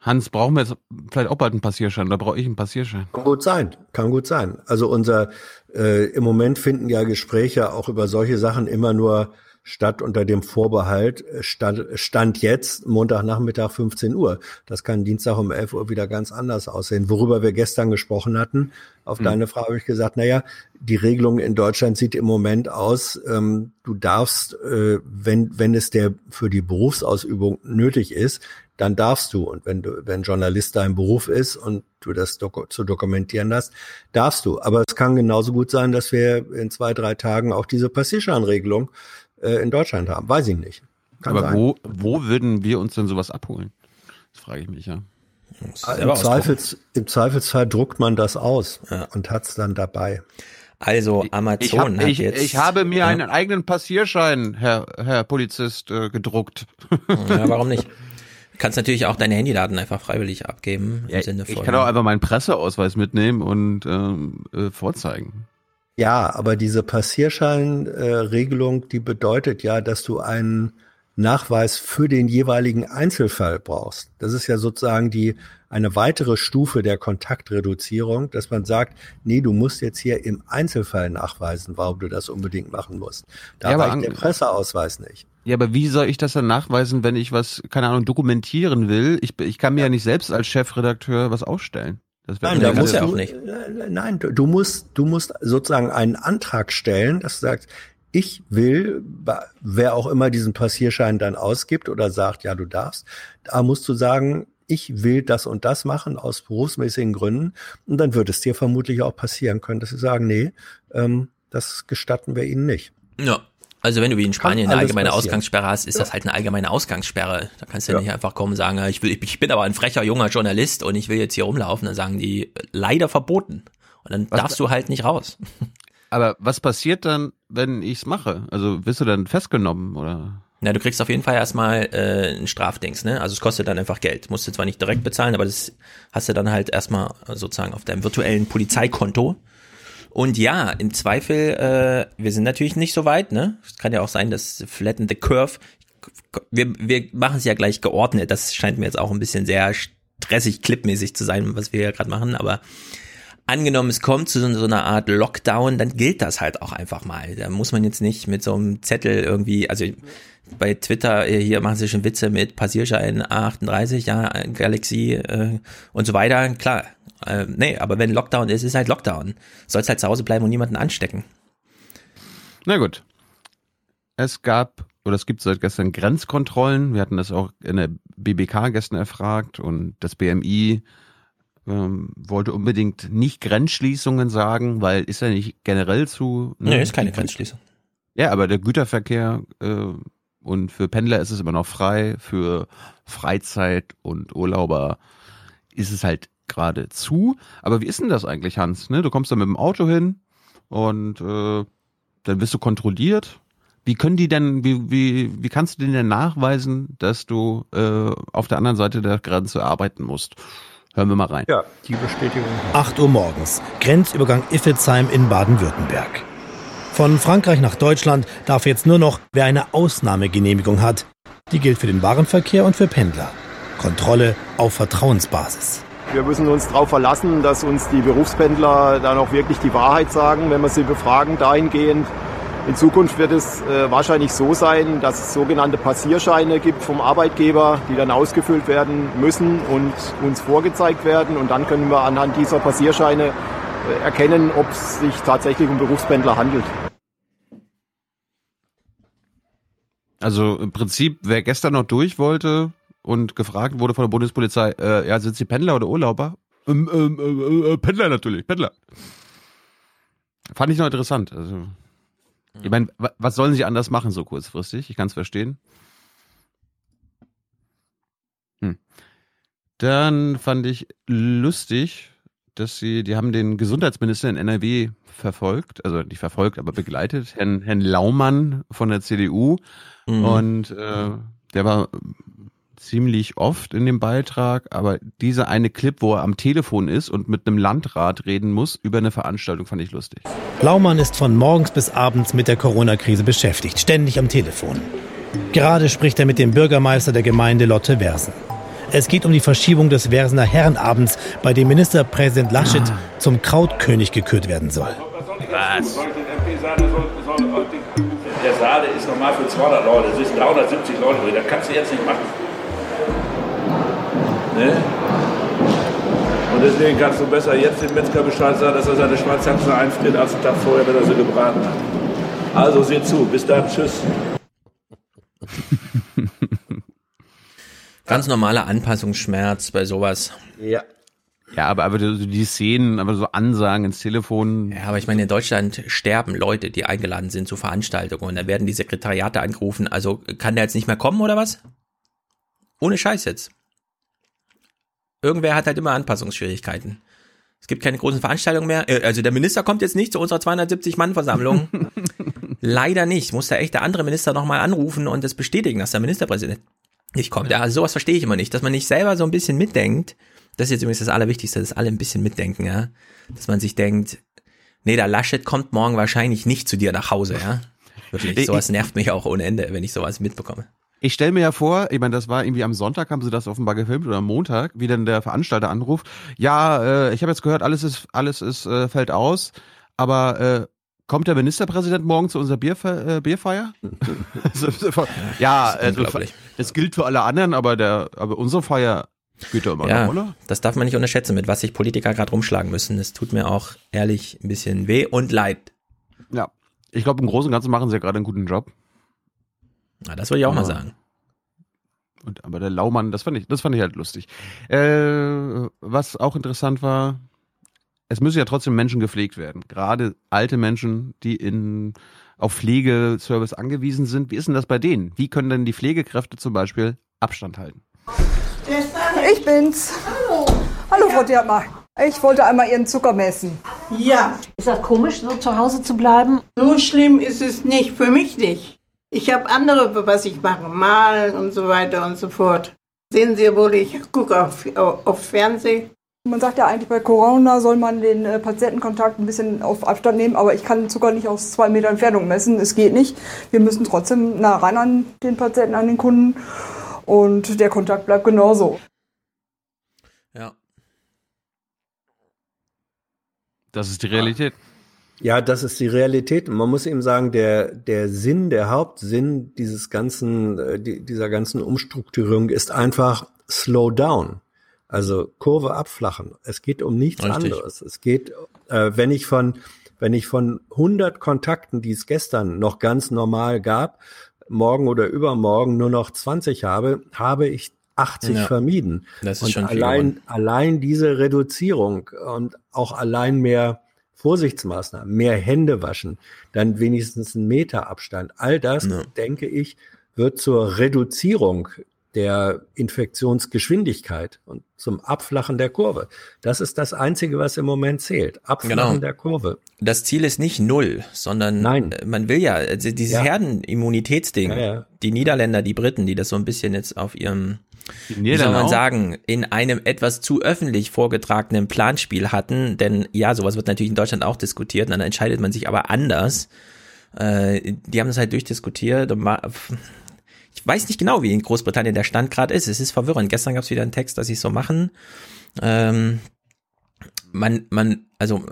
Hans, brauchen wir jetzt vielleicht auch bald einen Passierschein? Da brauche ich einen Passierschein. Kann gut sein, kann gut sein. Also unser äh, im Moment finden ja Gespräche auch über solche Sachen immer nur statt unter dem Vorbehalt äh, stand, stand jetzt Montagnachmittag 15 Uhr. Das kann Dienstag um 11 Uhr wieder ganz anders aussehen. Worüber wir gestern gesprochen hatten, auf Mhm. deine Frage habe ich gesagt, naja, die Regelung in Deutschland sieht im Moment aus, ähm, du darfst, äh, wenn, wenn es der für die Berufsausübung nötig ist, dann darfst du. Und wenn du, wenn Journalist dein Beruf ist und du das doku zu dokumentieren hast, darfst du. Aber es kann genauso gut sein, dass wir in zwei, drei Tagen auch diese Passierscheinregelung äh, in Deutschland haben. Weiß ich nicht. Kann Aber sein. wo, wo würden wir uns denn sowas abholen? Das frage ich mich ja. Im, Zweifels, Im Zweifelsfall druckt man das aus und hat's dann dabei. Also Ich, Amazon hab, hat ich, jetzt. ich habe mir ja, einen eigenen Passierschein, Herr, Herr Polizist, äh, gedruckt. Ja, warum nicht? Du kannst natürlich auch deine Handydaten einfach freiwillig abgeben. Im Ja, Sinne ich kann auch einfach meinen Presseausweis mitnehmen und ähm, äh, vorzeigen. Ja, aber diese Passierscheinregelung, äh, die bedeutet ja, dass du einen Nachweis für den jeweiligen Einzelfall brauchst. Das ist ja sozusagen die eine weitere Stufe der Kontaktreduzierung, dass man sagt, nee, du musst jetzt hier im Einzelfall nachweisen, warum du das unbedingt machen musst. Da Ja, reicht der Presseausweis nicht. Ja, aber wie soll ich das dann nachweisen, wenn ich was, keine Ahnung, dokumentieren will? Ich, ich kann mir ja. nicht selbst als Chefredakteur was ausstellen. Nein, da musst ganz- du, äh, Nein, du, du musst, du musst sozusagen einen Antrag stellen, dass du sagst, ich will, wer auch immer diesen Passierschein dann ausgibt oder sagt, ja, du darfst, da musst du sagen, ich will das und das machen aus berufsmäßigen Gründen. Und dann wird es dir vermutlich auch passieren können, dass sie sagen, nee, ähm, das gestatten wir ihnen nicht. Ja. Also wenn du wie in Spanien eine allgemeine passieren. Ausgangssperre hast, ist Ja. das halt eine allgemeine Ausgangssperre. Da kannst du Ja. nicht einfach kommen und sagen, ich will, ich bin aber ein frecher junger Journalist und ich will jetzt hier rumlaufen. Dann sagen die leider verboten. Und dann Was- darfst du halt nicht raus. Aber was passiert dann, wenn ich's mache? Also wirst du dann festgenommen oder? Na, du kriegst auf jeden Fall erstmal äh, ein Strafdings, ne? Also es kostet dann einfach Geld. Musst du zwar nicht direkt bezahlen, aber das hast du dann halt erstmal sozusagen auf deinem virtuellen Polizeikonto. Und ja, im Zweifel, äh, wir sind natürlich nicht so weit, ne? Es kann ja auch sein, dass Flatten the Curve, wir, wir machen es ja gleich geordnet. Das scheint mir jetzt auch ein bisschen sehr stressig, clipmäßig zu sein, was wir ja gerade machen, aber angenommen, es kommt zu so, einer Art Lockdown, dann gilt das halt auch einfach mal. Da muss man jetzt nicht mit so einem Zettel irgendwie, also bei Twitter, äh, hier machen sie schon Witze mit Passierschein 38, ja, Galaxy äh, und so weiter. Klar, äh, nee, aber wenn Lockdown ist, ist halt Lockdown. Sollst halt zu Hause bleiben und niemanden anstecken. Na gut. Es gab oder es gibt seit gestern Grenzkontrollen. Wir hatten das auch in der BBK gestern erfragt und das BMI ähm, wollte unbedingt nicht Grenzschließungen sagen, weil ist ja nicht generell zu. Ne, nee, ist keine Grenzschließung. Ja, aber der Güterverkehr äh, und für Pendler ist es immer noch frei, für Freizeit und Urlauber ist es halt gerade zu. Aber wie ist denn das eigentlich, Hans? Ne? Du kommst da mit dem Auto hin und äh, dann wirst du kontrolliert. Wie können die denn, wie, wie, wie kannst du denen denn nachweisen, dass du äh, auf der anderen Seite der Grenze arbeiten musst? Hören wir mal rein. Ja, die Bestätigung. 8 Uhr morgens, Grenzübergang Iffelsheim in Baden-Württemberg. Von Frankreich nach Deutschland darf jetzt nur noch, wer eine Ausnahmegenehmigung hat. Die gilt für den Warenverkehr und für Pendler. Kontrolle auf Vertrauensbasis. Wir müssen uns darauf verlassen, dass uns die Berufspendler dann auch wirklich die Wahrheit sagen, wenn wir sie befragen dahingehend. In Zukunft wird es äh, wahrscheinlich so sein, dass es sogenannte Passierscheine gibt vom Arbeitgeber, die dann ausgefüllt werden müssen und uns vorgezeigt werden. Und dann können wir anhand dieser Passierscheine äh, erkennen, ob es sich tatsächlich um Berufspendler handelt. Also im Prinzip, wer gestern noch durch wollte und gefragt wurde von der Bundespolizei, äh, ja, sind Sie Pendler oder Urlauber? Ähm, ähm, äh, äh, Pendler natürlich, Pendler. Fand ich noch interessant. Also ich meine, was sollen sie anders machen so kurzfristig? Ich kann es verstehen. Hm. Dann fand ich lustig, dass sie, die haben den Gesundheitsminister in NRW verfolgt, also nicht verfolgt, aber begleitet, Herrn, Herrn Laumann von der CDU. Mhm. Und äh, der war ziemlich oft in dem Beitrag, aber dieser eine Clip, wo er am Telefon ist und mit einem Landrat reden muss über eine Veranstaltung, fand ich lustig. Laumann ist von morgens bis abends mit der Corona-Krise beschäftigt, ständig am Telefon. Gerade spricht er mit dem Bürgermeister der Gemeinde Lotte Wersen. Es geht um die Verschiebung des Wersener Herrenabends, bei dem Ministerpräsident Laschet ah. zum Krautkönig gekürt werden soll. Was? Der Saal ist normal für 200 Leute, es sind 370 Leute das kannst du jetzt nicht machen. Ne? Und deswegen kannst du besser jetzt dem Metzger Bescheid sagen, dass er seine Schmalzhaxe einfriert, als einen Tag vorher, wenn er sie gebraten hat. Also seht zu, bis dann, tschüss. Ganz normaler Anpassungsschmerz bei sowas. Ja. Ja, aber, aber die Szenen, aber so Ansagen ins Telefon. Ja, aber ich meine, in Deutschland sterben Leute, die eingeladen sind zu Veranstaltungen und da werden die Sekretariate angerufen. Also kann der jetzt nicht mehr kommen oder was? Ohne Scheiß jetzt irgendwer hat halt immer Anpassungsschwierigkeiten. Es gibt keine großen Veranstaltungen mehr. Äh, also der Minister kommt jetzt nicht zu unserer 270-Mann-Versammlung. Leider nicht. Muss der echt der andere Minister nochmal anrufen und das bestätigen, dass der Ministerpräsident nicht kommt. Ja, also sowas verstehe ich immer nicht, dass man nicht selber so ein bisschen mitdenkt. Das ist jetzt übrigens das Allerwichtigste, dass alle ein bisschen mitdenken, ja. Dass man sich denkt, nee, der Laschet kommt morgen wahrscheinlich nicht zu dir nach Hause, ja. Wirklich, sowas nervt mich auch ohne Ende, wenn ich sowas mitbekomme. Ich stelle mir ja vor, ich meine, das war irgendwie am Sonntag, haben sie das offenbar gefilmt oder am Montag, wie dann der Veranstalter anruft. Ja, äh, ich habe jetzt gehört, alles ist, alles ist, äh, fällt aus, aber äh, kommt der Ministerpräsident morgen zu unserer Bierfe äh, Bierfeier? ja, also, das gilt für alle anderen, aber der, aber unsere Feier gilt ja immer ja, noch, oder? Das darf man nicht unterschätzen, mit was sich Politiker gerade rumschlagen müssen. Das tut mir auch ehrlich ein bisschen weh und leid. Ja, ich glaube, im Großen und Ganzen machen sie ja gerade einen guten Job. Na, das würde ich auch ja. mal sagen. Und, aber der Laumann, das fand ich, das fand ich halt lustig. Äh, was auch interessant war, es müssen ja trotzdem Menschen gepflegt werden. Gerade alte Menschen, die in, auf Pflegeservice angewiesen sind. Wie ist denn das bei denen? Wie können denn die Pflegekräfte zum Beispiel Abstand halten? Ich bin's. Hallo. Hallo, Frau Diatmar. Ich wollte einmal Ihren Zucker messen. Ja. Ist das komisch, so zu Hause zu bleiben? So schlimm ist es nicht, für mich nicht. Ich habe andere, was ich mache, malen und so weiter und so fort. Sehen Sie wohl, ich gucke auf, auf Fernsehen Man sagt ja eigentlich, bei Corona soll man den äh, Patientenkontakt ein bisschen auf Abstand nehmen, aber ich kann den Zucker nicht aus zwei Meter Entfernung messen. Es geht nicht. Wir müssen trotzdem nah ran an den Patienten, an den Kunden. Und der Kontakt bleibt genauso. Ja. Das ist die Realität. Ja, das ist die Realität. Und man muss eben sagen, der, der Sinn, der Hauptsinn dieses ganzen, äh, die, dieser ganzen Umstrukturierung ist einfach slow down. Also Kurve abflachen. Es geht um nichts Richtig. anderes. Es geht, äh, wenn ich von, wenn ich von 100 Kontakten, die es gestern noch ganz normal gab, morgen oder übermorgen nur noch 20 habe, habe ich 80 Ja. vermieden. Das ist und schon allein, allein diese Reduzierung und auch allein mehr Vorsichtsmaßnahmen, mehr Hände waschen, dann wenigstens ein Meter Abstand. All das, denke ich, wird zur Reduzierung der Infektionsgeschwindigkeit und zum Abflachen der Kurve. Das ist das Einzige, was im Moment zählt. Abflachen Genau. der Kurve. Das Ziel ist nicht null, sondern Nein. äh, man will ja, also dieses Ja. Herdenimmunitätsding, Ja, ja. die Niederländer, die Briten, die das so ein bisschen jetzt auf ihrem, wie soll man auch. sagen, in einem etwas zu öffentlich vorgetragenen Planspiel hatten, denn ja, sowas wird natürlich in Deutschland auch diskutiert, und dann entscheidet man sich aber anders. Äh, die haben das halt durchdiskutiert und ich weiß nicht genau, wie in Großbritannien der Stand gerade ist. Es ist verwirrend. Gestern gab es wieder einen Text, dass sie es so machen. Ähm, man, man, also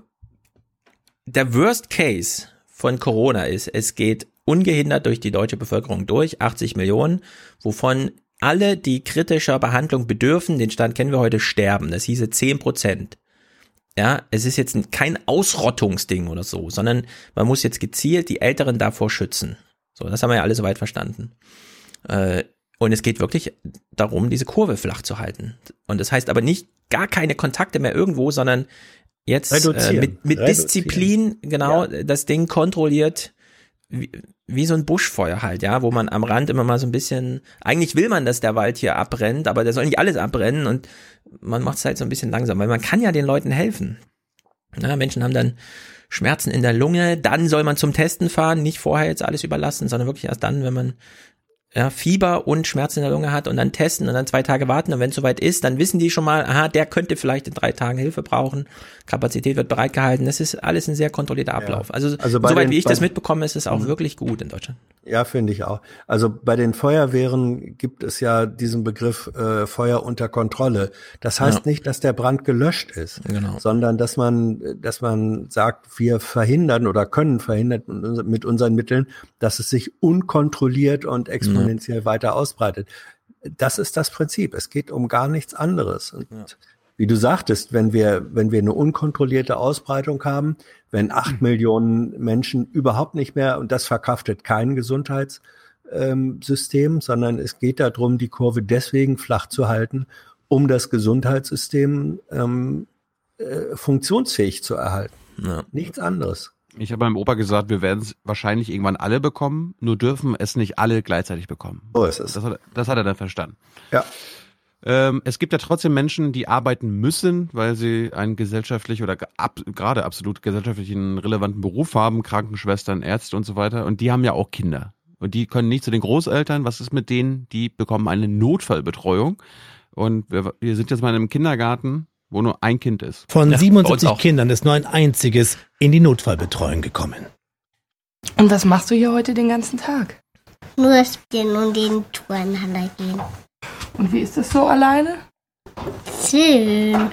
der Worst Case von Corona ist, es geht ungehindert durch die deutsche Bevölkerung durch, 80 Millionen, wovon alle, die kritischer Behandlung bedürfen, den Stand kennen wir heute, sterben. Das hieße 10 Prozent. Ja, es ist jetzt kein Ausrottungsding oder so, sondern man muss jetzt gezielt die Älteren davor schützen. So, das haben wir ja alle soweit verstanden. Äh, und es geht wirklich darum, diese Kurve flach zu halten. Und das heißt aber nicht gar keine Kontakte mehr irgendwo, sondern jetzt äh, mit, mit. Disziplin, genau, das Ding kontrolliert, wie, so ein Buschfeuer halt, ja, wo man am Rand immer mal so ein bisschen, eigentlich will man, dass der Wald hier abbrennt, aber der soll nicht alles abbrennen und man macht es halt so ein bisschen langsam, weil man kann ja den Leuten helfen. Ja, Menschen haben dann Schmerzen in der Lunge, dann soll man zum Testen fahren, nicht vorher jetzt alles überlassen, sondern wirklich erst dann, wenn man ja, Fieber und Schmerzen in der Lunge hat und dann testen und dann zwei Tage warten und wenn es soweit ist, dann wissen die schon mal, aha, der könnte vielleicht in drei Tagen Hilfe brauchen, Kapazität wird bereitgehalten, das ist alles ein sehr kontrollierter Ablauf. Also, Also bei soweit den- wie ich das mitbekomme, ist es auch Mhm. wirklich gut in Deutschland. Ja, finde ich auch. Also bei den Feuerwehren gibt es ja diesen Begriff äh, Feuer unter Kontrolle. Das heißt Ja. nicht, dass der Brand gelöscht ist, Genau. sondern dass man, dass man sagt, wir verhindern oder können verhindern mit unser- mit unseren Mitteln, dass es sich unkontrolliert und exponentiell weiter ausbreitet. Das ist das Prinzip. Es geht um gar nichts anderes. Und wie du sagtest, wenn wir, wenn wir eine unkontrollierte Ausbreitung haben, wenn acht Millionen Menschen überhaupt nicht mehr, und das verkraftet kein Gesundheitssystem, ähm, sondern es geht darum, die Kurve deswegen flach zu halten, um das Gesundheitssystem ähm, äh, funktionsfähig zu erhalten. Nichts anderes. Ich habe meinem Opa gesagt, wir werden es wahrscheinlich irgendwann alle bekommen, nur dürfen es nicht alle gleichzeitig bekommen. So ist es. Das hat, das hat er dann verstanden. Ja. Ähm, es gibt ja trotzdem Menschen, die arbeiten müssen, weil sie einen gesellschaftlich oder ab, gerade absolut gesellschaftlichen relevanten Beruf haben, Krankenschwestern, Ärzte und so weiter. Und die haben ja auch Kinder. Und die können nicht zu den Großeltern. Was ist mit denen? Die bekommen eine Notfallbetreuung. Und wir, wir sind jetzt mal in einem Kindergarten, wo nur ein Kind ist. Von Ja, bei uns 77 auch. Kindern ist nur ein einziges in die Notfallbetreuung gekommen. Und was machst du hier heute den ganzen Tag? Nur spielen und in Turnhalle gehen. Und wie ist das so alleine? Schön.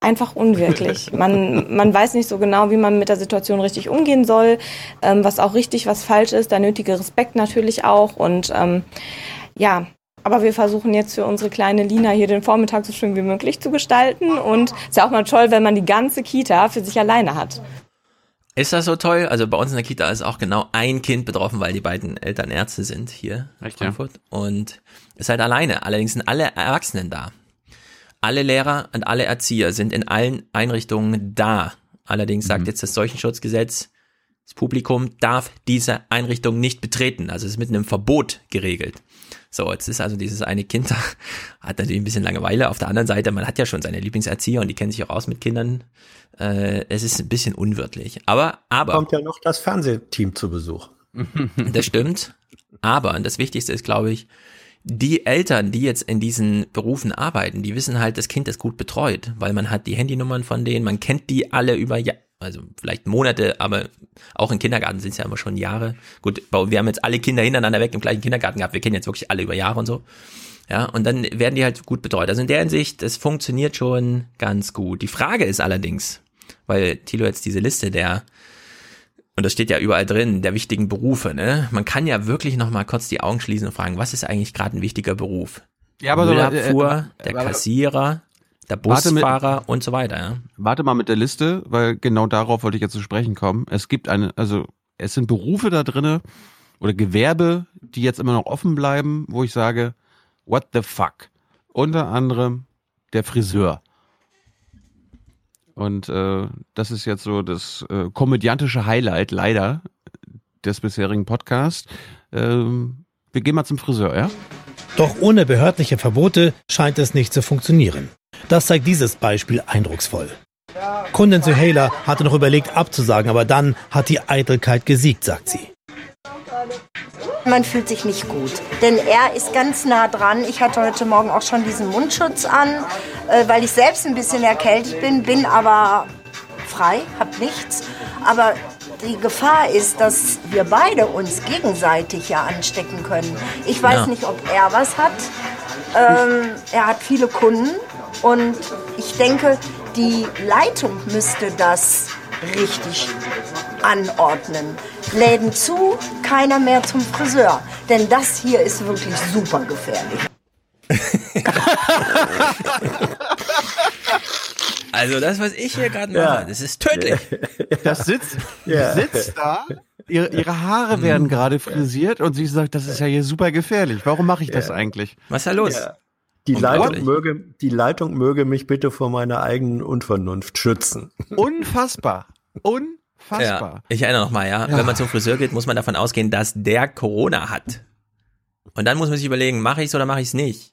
Einfach unwirklich. Man, man weiß nicht so genau, wie man mit der Situation richtig umgehen soll, ähm, was auch richtig, was falsch ist, der nötige Respekt natürlich auch. Und ähm, ja, aber wir versuchen jetzt für unsere kleine Lina hier den Vormittag so schön wie möglich zu gestalten. Und ist ja auch mal toll, wenn man die ganze Kita für sich alleine hat. Ist das so toll? Also bei uns in der Kita ist auch genau ein Kind betroffen, weil die beiden Eltern Ärzte sind hier in Echt, ja? Frankfurt. Und ist halt alleine. Allerdings sind alle Erwachsenen da. Alle Lehrer und alle Erzieher sind in allen Einrichtungen da. Allerdings sagt jetzt das Seuchenschutzgesetz, das Publikum darf diese Einrichtung nicht betreten. Also es ist mit einem Verbot geregelt. So, jetzt ist also dieses eine Kind, da hat natürlich ein bisschen Langeweile. Auf der anderen Seite, man hat ja schon seine Lieblingserzieher und die kennen sich auch aus mit Kindern. Äh, es ist ein bisschen unwirtlich. Aber, aber. Kommt ja noch das Fernsehteam zu Besuch. Das stimmt. Aber, und das Wichtigste ist, glaube ich, die Eltern, die jetzt in diesen Berufen arbeiten, die wissen halt, das Kind ist gut betreut, weil man hat die Handynummern von denen, man kennt die alle über also vielleicht Monate, aber auch im Kindergarten sind es ja immer schon Jahre. Gut, wir haben jetzt alle Kinder hintereinander weg im gleichen Kindergarten gehabt. Wir kennen jetzt wirklich alle über Jahre und so. Ja, und dann werden die halt gut betreut. Also in der Hinsicht, das funktioniert schon ganz gut. Die Frage ist allerdings, weil Thilo jetzt diese Liste der und das steht ja überall drin, der wichtigen Berufe, ne? Man kann ja wirklich noch mal kurz die Augen schließen und fragen, was ist eigentlich gerade ein wichtiger Beruf? Ja, aber Müllabfuhr, äh, äh, der Kassierer, der Warte mit- Busfahrer und so weiter, ja. Warte mal mit der Liste, weil genau darauf wollte ich jetzt zu sprechen kommen. Es gibt eine, also es sind Berufe da drinne oder Gewerbe, die jetzt immer noch offen bleiben, wo ich sage, what the fuck? Unter anderem der Friseur. Und äh, das ist jetzt so das äh, komödiantische Highlight leider des bisherigen Podcasts. Ähm, wir gehen mal zum Friseur, ja? Doch ohne behördliche Verbote scheint es nicht zu funktionieren. Das zeigt dieses Beispiel eindrucksvoll. Kundin Suhaila hatte noch überlegt abzusagen, aber dann hat die Eitelkeit gesiegt, sagt sie. Man fühlt sich nicht gut, denn er ist ganz nah dran. Ich hatte heute Morgen auch schon diesen Mundschutz an, äh, weil ich selbst ein bisschen erkältet bin, bin aber frei, hab nichts. Aber die Gefahr ist, dass wir beide uns gegenseitig ja anstecken können. Ich weiß Ja. nicht, ob er was hat. Ähm, er hat viele Kunden und ich denke, die Leitung müsste das richtig anordnen. Läden zu, keiner mehr zum Friseur. Denn das hier ist wirklich super gefährlich. Also das, was ich hier gerade mache, Ja. das ist tödlich. Das sitzt, Ja. sitzt da, ihre, ihre Haare werden gerade frisiert und sie sagt, das ist ja hier super gefährlich. Warum mache ich das eigentlich? Was ist da los? Ja. Die Leitung, möge, die Leitung möge mich bitte vor meiner eigenen Unvernunft schützen. Unfassbar. Unfassbar. Ja, ich erinnere nochmal, ja. Ja. Wenn man zum Friseur geht, muss man davon ausgehen, dass der Corona hat. Und dann muss man sich überlegen, mache ich es oder mache ich es nicht?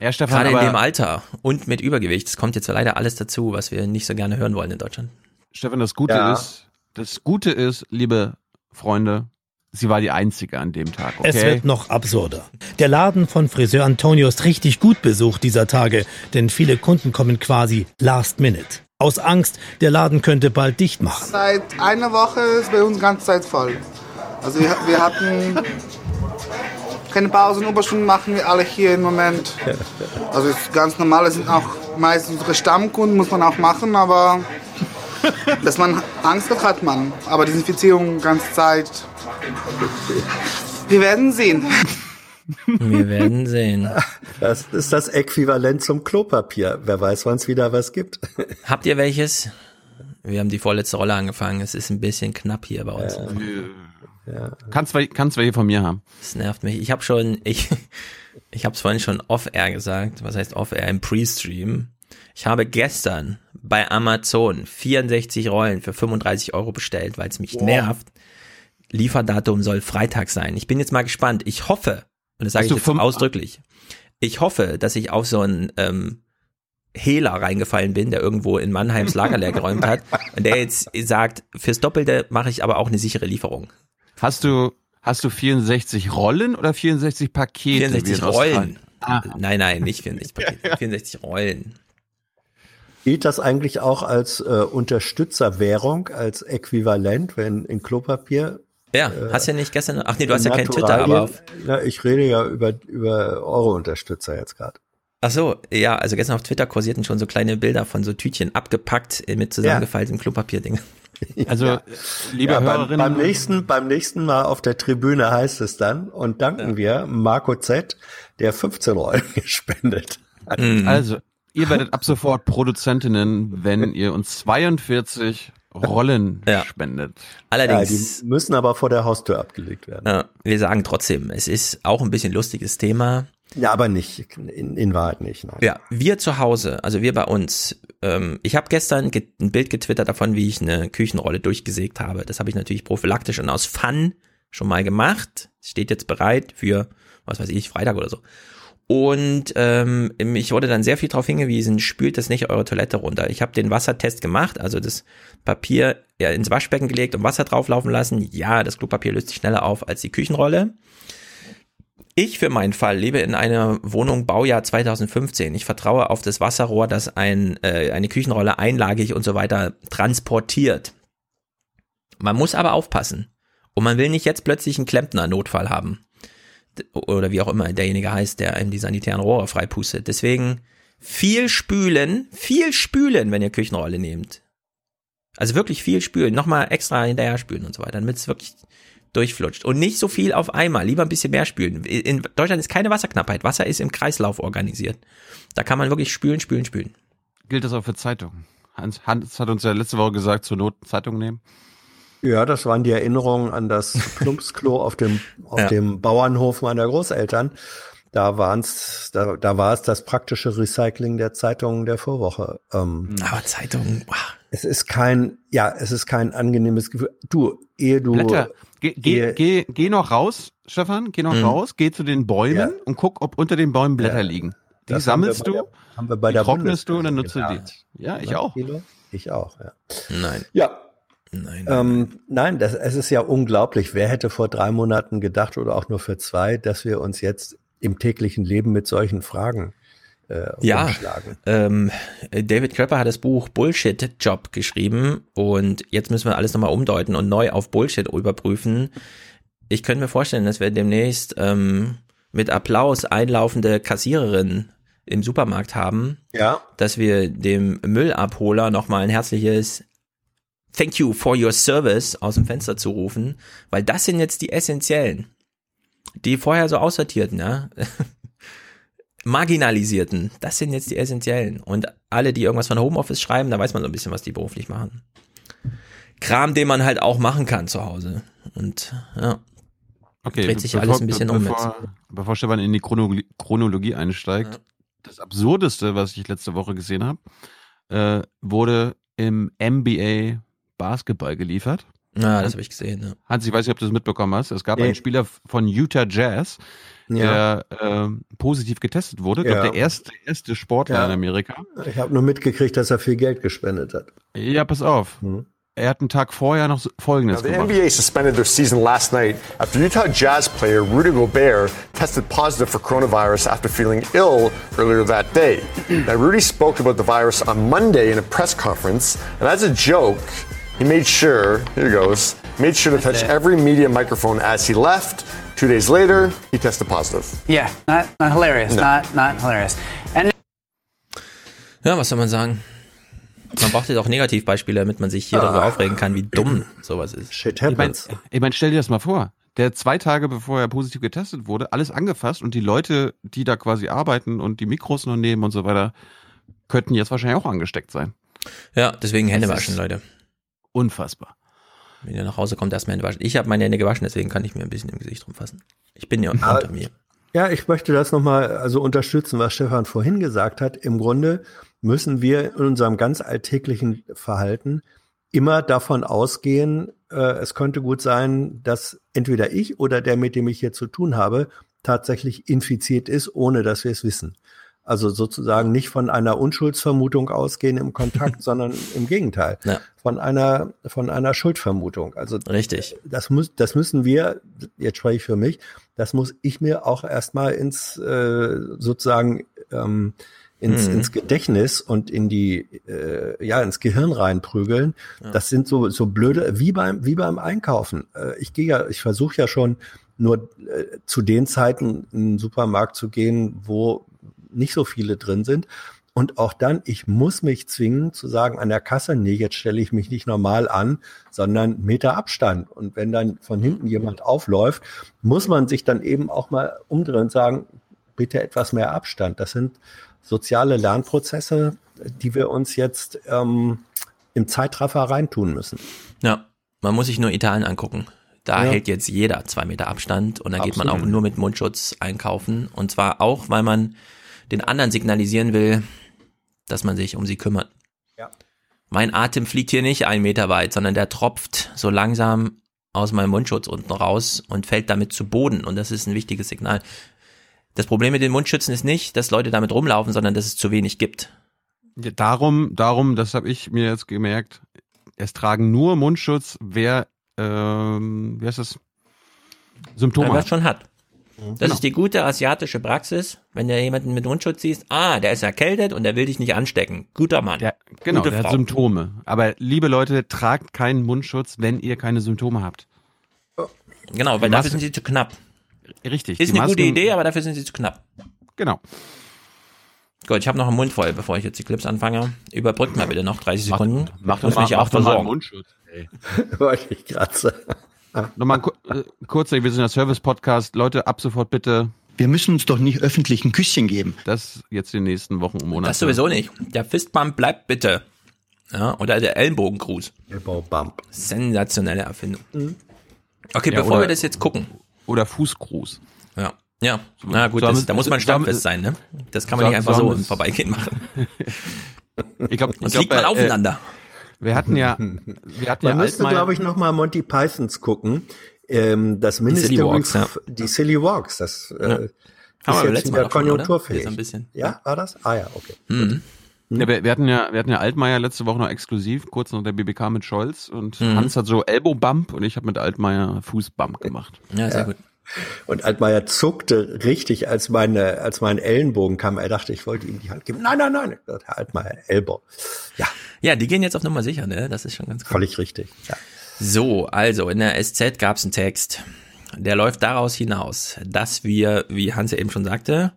Ja, Stefan, Gerade in dem Alter und mit Übergewicht. Das kommt jetzt leider alles dazu, was wir nicht so gerne hören wollen in Deutschland. Stefan, das Gute Ja. ist, das Gute ist, liebe Freunde, sie war die Einzige an dem Tag, okay? Es wird noch absurder. Der Laden von Friseur Antonio ist richtig gut besucht dieser Tage, denn viele Kunden kommen quasi last minute. Aus Angst, der Laden könnte bald dicht machen. Seit einer Woche ist bei uns die ganze Zeit voll. Also wir, wir hatten keine Pausen, Überstunden machen wir alle hier im Moment. Also ist ganz normal, es sind auch meistens unsere Stammkunden, muss man auch machen, aber dass man Angst hat, hat man. Aber Desinfizierung ganze Zeit. Wir werden sehen. Wir werden sehen. Das ist das Äquivalent zum Klopapier. Wer weiß, wann es wieder was gibt. Habt ihr welches? Wir haben die vorletzte Rolle angefangen. Es ist ein bisschen knapp hier bei uns. Kannst du kannst du hier von mir haben. Das nervt mich. Ich habe schon, ich, ich habe es vorhin schon off-air gesagt. Was heißt off-air? Im Pre-Stream. Ich habe gestern bei Amazon 64 Rollen für 35 Euro bestellt, weil es mich Wow. nervt. Lieferdatum soll Freitag sein. Ich bin jetzt mal gespannt. Ich hoffe, und das sage ich jetzt ausdrücklich, ich hoffe, dass ich auf so einen ähm, Hehler reingefallen bin, der irgendwo in Mannheims Lager leer geräumt hat und der jetzt sagt, fürs Doppelte mache ich aber auch eine sichere Lieferung. Hast du, hast du 64 Rollen oder 64 Pakete? 64 wie in Australien? Rollen. Nein, nein, nicht 64 Pakete, 64 Rollen. Gilt das eigentlich auch als äh, Unterstützerwährung, als Äquivalent, wenn in Klopapier? Ja, äh, hast ja nicht gestern, ach nee, du hast ja kein Twitter, aber auf, Na, ich rede ja über, über eure Unterstützer jetzt gerade. ach so, ja, also gestern auf Twitter kursierten schon so kleine Bilder von so Tütchen abgepackt äh, mit zusammengefaltetem Klopapierding. Also, liebe ja, beim, Hörerinnen- beim nächsten, beim nächsten Mal auf der Tribüne heißt es dann und danken wir Marco Z, der 15 Rollen gespendet hat. Also, ihr werdet ab sofort Produzentinnen, wenn ihr uns 42 Rollen spendet. Allerdings- Ja, die müssen aber vor der Haustür abgelegt werden. Ja, wir sagen trotzdem, es ist auch ein bisschen lustiges Thema. Ja, aber nicht, in, in Wahrheit nicht. Nein. Ja, wir zu Hause, also wir bei uns. Ähm, ich habe gestern ge- ein Bild getwittert davon, wie ich eine Küchenrolle durchgesägt habe. Das habe ich natürlich prophylaktisch und aus Fun schon mal gemacht. Steht jetzt bereit für, was weiß ich, Freitag oder so. Und ähm, ich wurde dann sehr viel darauf hingewiesen, spült das nicht eure Toilette runter. Ich habe den Wassertest gemacht, also das Papier ja, ins Waschbecken gelegt und Wasser drauflaufen lassen. Ja, das Klopapier löst sich schneller auf als die Küchenrolle. Ich für meinen Fall lebe in einer Wohnung Baujahr 2015. Ich vertraue auf das Wasserrohr, das ein, äh, eine Küchenrolle einlagig und so weiter transportiert. Man muss aber aufpassen. Und man will nicht jetzt plötzlich einen Klempner-Notfall haben. Oder wie auch immer derjenige heißt, der einem die sanitären Rohre freipustet. Deswegen viel spülen, viel spülen, wenn ihr Küchenrolle nehmt. Also wirklich viel spülen, nochmal extra hinterher spülen und so weiter, damit es wirklich durchflutscht. Und nicht so viel auf einmal, lieber ein bisschen mehr spülen. In Deutschland ist keine Wasserknappheit. Wasser ist im Kreislauf organisiert. Da kann man wirklich spülen, spülen, spülen. Gilt das auch für Zeitungen? Hans, Hans hat uns ja letzte Woche gesagt, zur Not Zeitung nehmen. Ja, das waren die Erinnerungen an das Plumpsklo auf dem, auf Ja. dem Bauernhof meiner Großeltern. Da waren's, da, da war es das praktische Recycling der Zeitungen der Vorwoche. Ähm, Aber Zeitungen, Es ist kein, ja, es ist kein angenehmes Gefühl. Du, ehe du. Blätter. Geh, geh, geh, geh noch raus, Stefan, geh noch Mhm. raus, geh zu den Bäumen Ja. und guck, ob unter den Bäumen Blätter Ja. liegen. Die Das haben wir sammelst bei du, der- haben wir bei die der trocknest du und dann nutzt du Bundeswehr die. Ja, ich auch. Ich auch, ja. Nein. Ja. Nein. Ähm, nein, das, es ist ja unglaublich. Wer hätte vor drei Monaten gedacht oder auch nur für zwei, dass wir uns jetzt im täglichen Leben mit solchen Fragen äh, Ja, ähm, David Crapper hat das Buch Bullshit Job geschrieben und jetzt müssen wir alles nochmal umdeuten und neu auf Bullshit überprüfen. Ich könnte mir vorstellen, dass wir demnächst ähm, mit Applaus einlaufende Kassiererinnen im Supermarkt haben. Ja. Dass wir dem Müllabholer nochmal ein herzliches Thank you for your service aus dem Fenster zu rufen, weil das sind jetzt die essentiellen. Die vorher so aussortierten, ja. Marginalisierten, das sind jetzt die essentiellen. Und alle, die irgendwas von Homeoffice schreiben, da weiß man so ein bisschen, was die beruflich machen. Kram, den man halt auch machen kann zu Hause. Und ja, Okay, dreht sich bevor- alles ein bisschen um bevor, jetzt. Bevor Stefan in die Chronologie, Chronologie einsteigt, das Absurdeste, was ich letzte Woche gesehen habe, äh, wurde im NBA Basketball geliefert. Ja, das habe ich gesehen. Ja. Hans, ich weiß nicht, ob du das mitbekommen hast. Es gab Nee. einen Spieler von Utah Jazz, Ja. der ähm, positiv getestet wurde. Ich Ja. glaube, der erste, erste Sportler Ja. in Amerika. Ich habe nur mitgekriegt, dass er viel Geld gespendet hat. Ja, pass auf. Er hat einen Tag vorher noch Folgendes Now, the gemacht. NBA suspended their season last night after Utah Jazz player Rudy Gobert tested positive for coronavirus after feeling ill earlier that day. Now, Rudy spoke about the virus on Monday in a press conference, and as a joke, he made sure, here he goes, made sure to touch every media microphone as he left. Two days later, he tested positive. Yeah, not not hilarious. No. Not not hilarious. And Ja, was soll man sagen? Man braucht jetzt auch Negativbeispiele, damit man sich hier darüber aufregen kann, wie dumm sowas ist. Shit Ich meine, ich mein, stell dir das mal vor. Der zwei Tage bevor er positiv getestet wurde, alles angefasst und die Leute, die da quasi arbeiten und die Mikros noch nehmen und so weiter, könnten jetzt wahrscheinlich auch angesteckt sein. Ja, deswegen Hände waschen, Leute. Unfassbar. Wenn ihr nach Hause kommt, erstmal Hände waschen. Ich habe meine Hände gewaschen, deswegen kann ich mir ein bisschen im Gesicht rumfassen. Ich bin ja unter mir. Ja, ich möchte das nochmal also unterstützen, was Stefan vorhin gesagt hat. Im Grunde müssen wir in unserem ganz alltäglichen Verhalten immer davon ausgehen, äh, es könnte gut sein, dass entweder ich oder der, mit dem ich hier zu tun habe, tatsächlich infiziert ist, ohne dass wir es wissen. Also sozusagen nicht von einer Unschuldsvermutung ausgehen im Kontakt, sondern im Gegenteil. Ja. Von einer, von einer Schuldvermutung. Also Richtig. das muss, das müssen wir, jetzt spreche ich für mich, das muss ich mir auch erstmal ins äh, sozusagen ähm, ins, Mhm. ins Gedächtnis und in die äh, ja ins Gehirn reinprügeln. Das sind so so blöde wie beim wie beim Einkaufen. Äh, ich gehe ja, ich versuche ja schon nur äh, zu den Zeiten in den Supermarkt zu gehen, wo nicht so viele drin sind. Und auch dann, ich muss mich zwingen zu sagen an der Kasse, nee, jetzt stelle ich mich nicht normal an, sondern Meter Abstand. Und wenn dann von hinten jemand aufläuft, muss man sich dann eben auch mal umdrehen und sagen, bitte etwas mehr Abstand. Das sind soziale Lernprozesse, die wir uns jetzt ähm, im Zeitraffer reintun müssen. Ja, man muss sich nur Italien angucken. Da Ja. hält jetzt jeder zwei Meter Abstand und da geht man Absolut. auch nur mit Mundschutz einkaufen. Und zwar auch, weil man den anderen signalisieren will, dass man sich um sie kümmert. Ja. Mein Atem fliegt hier nicht einen Meter weit, sondern der tropft so langsam aus meinem Mundschutz unten raus und fällt damit zu Boden. Und das ist ein wichtiges Signal. Das Problem mit den Mundschützen ist nicht, dass Leute damit rumlaufen, sondern dass es zu wenig gibt. Ja, darum, darum, das habe ich mir jetzt gemerkt, es tragen nur Mundschutz, wer, ähm, wie heißt das, Symptome wer schon hat. Das Genau. ist die gute asiatische Praxis, wenn du jemanden mit Mundschutz siehst, ah, der ist erkältet und der will dich nicht anstecken. Guter Mann. Ja, genau, Gute der hat Frau. Symptome. Aber liebe Leute, tragt keinen Mundschutz, wenn ihr keine Symptome habt. Genau, weil Die dafür sind sie zu knapp. Richtig. Ist eine gute Masken- Idee, aber dafür sind sie zu knapp. Genau. Gut, ich habe noch einen Mund voll, bevor ich jetzt die Clips anfange. Überbrückt mal bitte noch 30 Sekunden. Mach mal, mich ja mach auch doch mal einen versorgen. Mundschutz. Ey. Wollte ich gerade sagen. Nochmal ein ku- äh, kurzer, wir sind der Service-Podcast. Leute, ab sofort bitte. Wir müssen uns doch nicht öffentlich ein Küsschen geben. Das jetzt in den nächsten Wochen und Monaten. Das sowieso nicht. Der Fistbump bleibt bitte. Ja, oder der Ellenbogengruß. Ellenbogenbump. Sensationelle Erfindung. Mhm. Okay, Ja, bevor oder- wir das jetzt gucken. Oder Fußgruß. Ja. Ja, na gut, so das, da muss man so standfest sein, ne? Das kann man so- nicht einfach so im Vorbeigehen machen. Ich glaube, Sonst liegt man aufeinander. Wir hatten ja, wir hatten Man ja müsste, glaube ich, nochmal Monty Pythons gucken. Ähm, das Ministry Silly Walks, ja. die Silly Walks, das äh, Ja. Haben ist jetzt wieder konjunkturfähig. Ein bisschen. Ja, war das? Ah ja, okay. Mhm. Ja, wir, wir hatten ja, wir hatten ja Altmaier letzte Woche noch exklusiv, kurz nach der BBK mit Scholz und Mhm. Hans hat so Elbow Bump und ich habe mit Altmaier Fußbump gemacht. Ja, sehr gut. Und Altmaier zuckte richtig, als meine, als mein Ellenbogen kam. Er dachte, ich wollte ihm die Hand geben. Nein, nein, nein. Herr Altmaier, Elbow. Ja, Ja, die gehen jetzt auf Nummer sicher, ne? Das ist schon ganz cool. völlig richtig. Ja. So, also in der SZ gab es einen Text, der läuft daraus hinaus, dass wir, wie Hans ja eben schon sagte,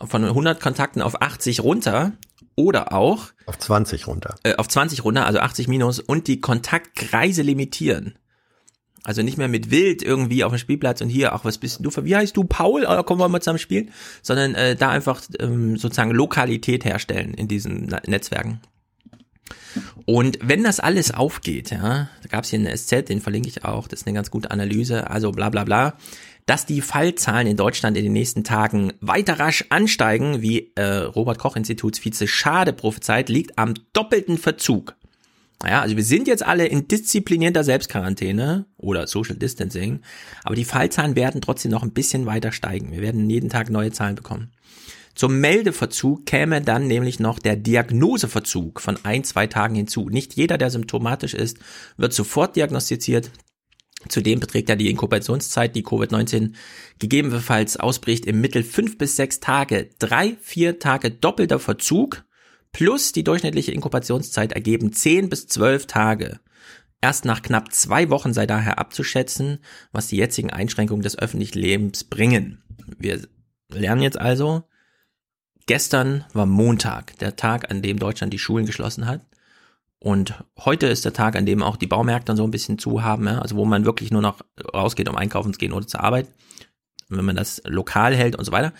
von 100 Kontakten auf 80 runter oder auch Auf 20 runter. äh, auf 20 runter, also 80 minus und die Kontaktkreise limitieren. Also nicht mehr mit wild irgendwie auf dem Spielplatz und hier, ach, was bist du für, wie heißt du, Paul? Ah, kommen wir mal zusammen spielen, sondern äh, da einfach ähm, sozusagen Lokalität herstellen in diesen Netzwerken. Und wenn das alles aufgeht, ja, da gab es hier eine SZ, den verlinke ich auch, das ist eine ganz gute Analyse, also bla bla bla, dass die Fallzahlen in Deutschland in den nächsten Tagen weiter rasch ansteigen, wie äh, Robert Koch Institutsvize Schade prophezeit, liegt am doppelten Verzug. Naja, also wir sind jetzt alle in disziplinierter Selbstquarantäne oder Social Distancing, aber die Fallzahlen werden trotzdem noch ein bisschen weiter steigen. Wir werden jeden Tag neue Zahlen bekommen. Zum Meldeverzug käme dann nämlich noch der Diagnoseverzug von ein, zwei Tagen hinzu. Nicht jeder, der symptomatisch ist, wird sofort diagnostiziert. Zudem beträgt ja die Inkubationszeit, die Covid-19 gegebenenfalls ausbricht, im Mittel fünf bis sechs Tage. Drei, vier Tage doppelter Verzug plus die durchschnittliche Inkubationszeit ergeben zehn bis zwölf Tage. Erst nach knapp zwei Wochen sei daher abzuschätzen, was die jetzigen Einschränkungen des öffentlichen Lebens bringen. Wir lernen jetzt also, gestern war Montag, der Tag, an dem Deutschland die Schulen geschlossen hat. Und heute ist der Tag, an dem auch die Baumärkte so ein bisschen zu haben, ja? also wo man wirklich nur noch rausgeht, um einkaufen zu gehen oder zur Arbeit, wenn man das lokal hält und so weiter.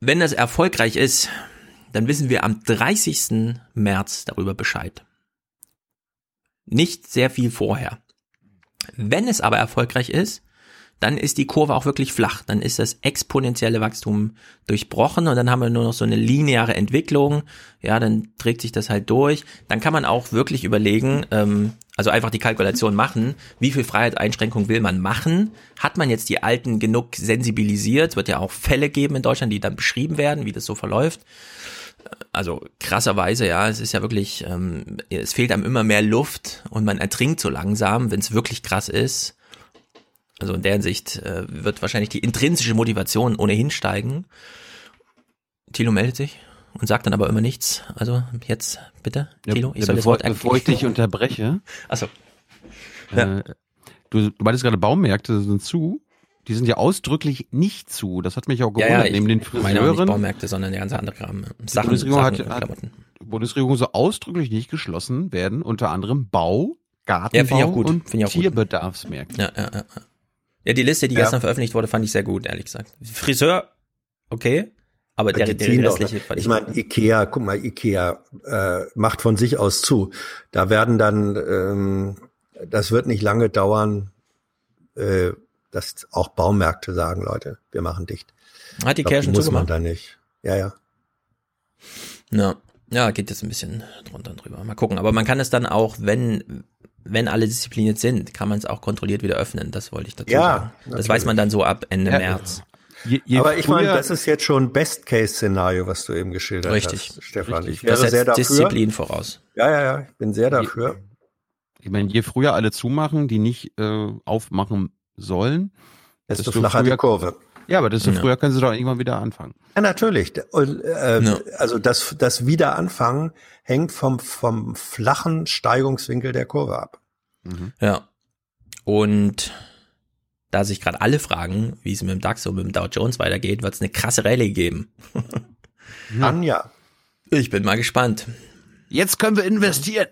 Wenn das erfolgreich ist, dann wissen wir am 30. März darüber Bescheid. Nicht sehr viel vorher. Wenn es aber erfolgreich ist, dann ist die Kurve auch wirklich flach. Dann ist das exponentielle Wachstum durchbrochen und dann haben wir nur noch so eine lineare Entwicklung. Ja, dann trägt sich das halt durch. Dann kann man auch wirklich überlegen, ähm, also einfach die Kalkulation machen, wie viel Freiheitseinschränkung will man machen? Hat man jetzt die Alten genug sensibilisiert? Es wird ja auch Fälle geben in Deutschland, die dann beschrieben werden, wie das so verläuft also krasserweise, ja, es ist ja wirklich, ähm, es fehlt einem immer mehr Luft und man ertrinkt so langsam, wenn es wirklich krass ist. Also in der Hinsicht äh, wird wahrscheinlich die intrinsische Motivation ohnehin steigen. Thilo meldet sich und sagt dann aber immer nichts. Also jetzt bitte, Ja, Thilo, ich ja, soll das bevor, Wort bevor ich dich unterbreche. Achso. Äh, du, du meintest gerade, Baumärkte sind zu. Die sind ja ausdrücklich nicht zu. Das hat mich auch Ja, gewundert. ja, ich Neben den meine auch nicht Friseuren. Baumärkte, sondern der ganze andere Kram. Die Sachen, Bundesregierung Sachen, hat, hat Klamotten. die Bundesregierung so ausdrücklich nicht geschlossen werden, unter anderem Bau, Ja, Gartenbau ich gut. und ich. Tierbedarfsmärkte. Ja, ja, ja. Ja. Die Liste, die Ja. gestern veröffentlicht wurde, fand ich sehr gut, ehrlich gesagt. Friseur, okay, aber der, Die der doch, restliche ne? fand ich meine, Ikea, guck mal, Ikea äh, macht von sich aus zu. Da werden dann, ähm, das wird nicht lange dauern, äh, dass auch Baumärkte sagen, Leute, wir machen dicht. Hat Ich Ikea schon muss man zugemacht? da nicht. Ja, ja. Ja. Ja, geht jetzt ein bisschen drunter und drüber. Mal gucken. Aber man kann es dann auch, wenn, wenn alle diszipliniert sind, kann man es auch kontrolliert wieder öffnen. Das wollte ich dazu Ja, sagen. Das natürlich. weiß man dann so ab Ende Ja. März. Aber ich meine, das ist jetzt schon Best-Case-Szenario, was du eben geschildert Richtig. hast, Stefan. Richtig. Ich wäre Das sehr dafür. Disziplin voraus. Ja, ja, ja, ich bin sehr dafür. Ich meine, je früher alle zumachen, die nicht äh, aufmachen sollen, desto, Desto flacher die Kurve. Ja, aber desto Ja. früher können sie doch irgendwann wieder anfangen. Ja, natürlich. Und, äh, Ja. Also das, das Wiederanfangen hängt vom, vom flachen Steigungswinkel der Kurve ab. Ja. Und da sich gerade alle fragen, wie es mit dem DAX und mit dem Dow Jones weitergeht, wird es eine krasse Rallye geben. Dann ja. Ich bin mal gespannt. Jetzt können wir investieren.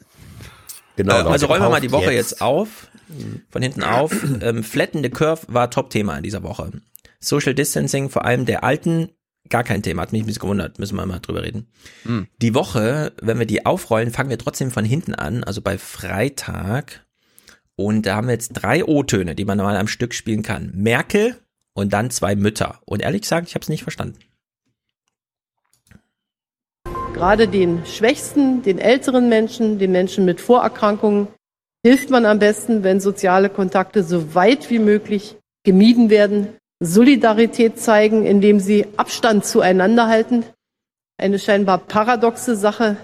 Genau. Äh, also räumen wir mal die Woche jetzt. jetzt, auf, von hinten auf. ähm, Flatten the Curve war Top-Thema in dieser Woche. Social Distancing, vor allem der alten, gar kein Thema, hat mich ein bisschen gewundert, müssen wir mal drüber reden. Hm. Die Woche, wenn wir die aufrollen, fangen wir trotzdem von hinten an, also bei Freitag. Und da haben wir jetzt drei O-Töne, die man mal am Stück spielen kann. Merkel und dann zwei Mütter. Und ehrlich gesagt, ich habe es nicht verstanden. Gerade den Schwächsten, den älteren Menschen, den Menschen mit Vorerkrankungen hilft man am besten, wenn soziale Kontakte so weit wie möglich gemieden werden, Solidarität zeigen, indem sie Abstand zueinander halten. Eine scheinbar paradoxe Sache,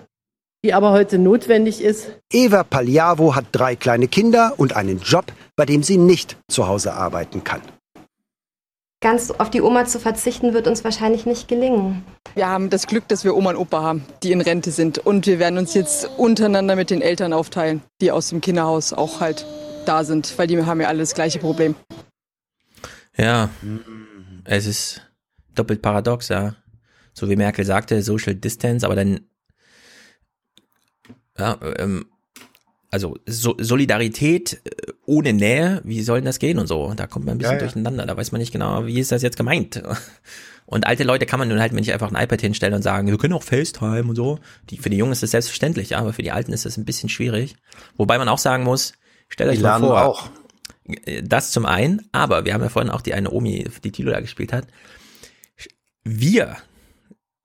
die aber heute notwendig ist. Eva Pagliavo hat drei kleine Kinder und einen Job, bei dem sie nicht zu Hause arbeiten kann. Ganz auf die Oma zu verzichten, wird uns wahrscheinlich nicht gelingen. Wir haben das Glück, dass wir Oma und Opa haben, die in Rente sind. Und wir werden uns jetzt untereinander mit den Eltern aufteilen, die aus dem Kinderhaus auch halt da sind, weil die haben ja alle das gleiche Problem. Ja, es ist doppelt paradox, ja. So wie Merkel sagte, Social Distance, aber dann, ja, ähm, also so Solidarität äh, ohne Nähe, wie soll denn das gehen und so? Da kommt man ein bisschen Ja, ja. durcheinander, da weiß man nicht genau, wie ist das jetzt gemeint. Und alte Leute kann man nun halt nicht einfach ein iPad hinstellen und sagen, wir können auch FaceTime und so. Die, für die Jungen ist das selbstverständlich, ja, aber für die Alten ist das ein bisschen schwierig. Wobei man auch sagen muss, stellt euch Die mal vor, auch. Das zum einen, aber wir haben ja vorhin auch die eine Omi, die Tilo da gespielt hat. Wir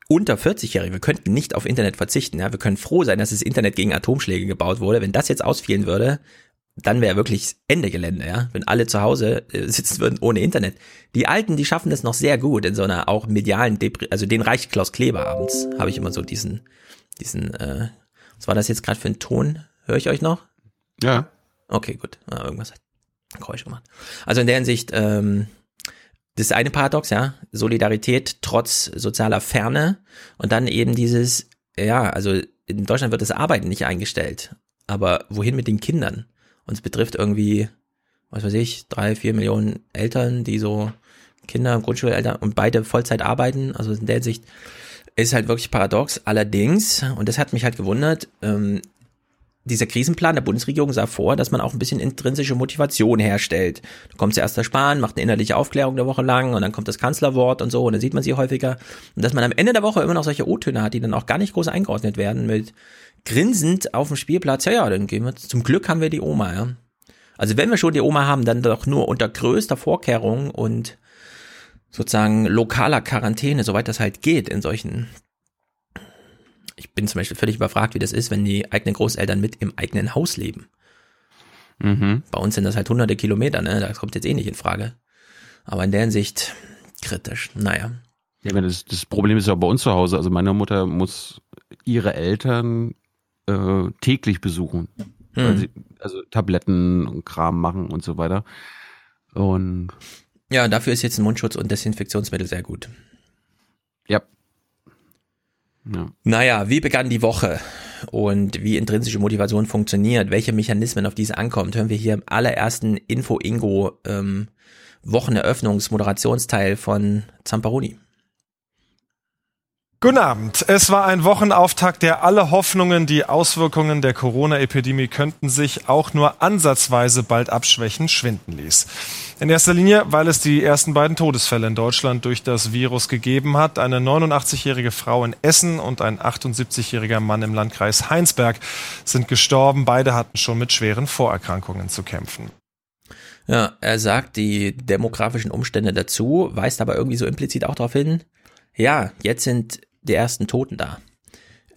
unter 40-Jährige, wir könnten nicht auf Internet verzichten. Ja, wir können froh sein, dass das Internet gegen Atomschläge gebaut wurde. Wenn das jetzt ausfielen würde, dann wäre wirklich Ende Gelände, ja. Wenn alle zu Hause äh, sitzen würden ohne Internet. Die Alten, die schaffen das noch sehr gut in so einer auch medialen Depri also den reicht Klaus Kleber abends, habe ich immer so diesen, diesen, äh, was war das jetzt gerade für ein Ton? Höre ich euch noch? Ja. Okay, gut. Ah, irgendwas hat Geräusch gemacht. Also in der Hinsicht, ähm, das ist eine Paradox, ja. Solidarität trotz sozialer Ferne und dann eben dieses, ja, also in Deutschland wird das Arbeiten nicht eingestellt. Aber wohin mit den Kindern? Und es betrifft irgendwie, was weiß ich, drei, vier Millionen Eltern, die so Kinder, Grundschulalter und beide Vollzeit arbeiten. Also in der Hinsicht ist halt wirklich paradox. Allerdings, und das hat mich halt gewundert, ähm, dieser Krisenplan der Bundesregierung sah vor, dass man auch ein bisschen intrinsische Motivation herstellt. Da kommt zuerst der Spahn, macht eine innerliche Aufklärung der Woche lang und dann kommt das Kanzlerwort und so und dann sieht man sie häufiger. Und dass man am Ende der Woche immer noch solche O-Töne hat, die dann auch gar nicht groß eingeordnet werden mit grinsend auf dem Spielplatz. Ja, ja, dann gehen wir, zum Glück haben wir die Oma, ja. Also wenn wir schon die Oma haben, dann doch nur unter größter Vorkehrung und sozusagen lokaler Quarantäne, soweit das halt geht in solchen ich bin zum Beispiel völlig überfragt, wie das ist, wenn die eigenen Großeltern mit im eigenen Haus leben. Mhm. Bei uns sind das halt hunderte Kilometer, ne? Das kommt jetzt eh nicht in Frage. Aber in der Hinsicht kritisch. Naja. Ja, das, das Problem ist ja auch bei uns zu Hause. Also meine Mutter muss ihre Eltern äh, täglich besuchen. Weil Hm. sie, also Tabletten und Kram machen und so weiter. Und Ja, dafür ist jetzt ein Mundschutz und Desinfektionsmittel sehr gut. ja. Ja. Naja, wie begann die Woche und wie intrinsische Motivation funktioniert, welche Mechanismen auf diese ankommt, hören wir hier im allerersten Info-Ingo ähm, Wocheneröffnungs-Moderationsteil von Zamparoni. Guten Abend. Es war ein Wochenauftakt, der alle Hoffnungen, die Auswirkungen der Corona-Epidemie könnten sich auch nur ansatzweise bald abschwächen, schwinden ließ. In erster Linie, weil es die ersten beiden Todesfälle in Deutschland durch das Virus gegeben hat. Eine 89-jährige Frau in Essen und ein 78-jähriger Mann im Landkreis Heinsberg sind gestorben. Beide hatten schon mit schweren Vorerkrankungen zu kämpfen. Ja, er sagt die demografischen Umstände dazu, weist aber irgendwie so implizit auch darauf hin, ja, jetzt sind die ersten Toten da.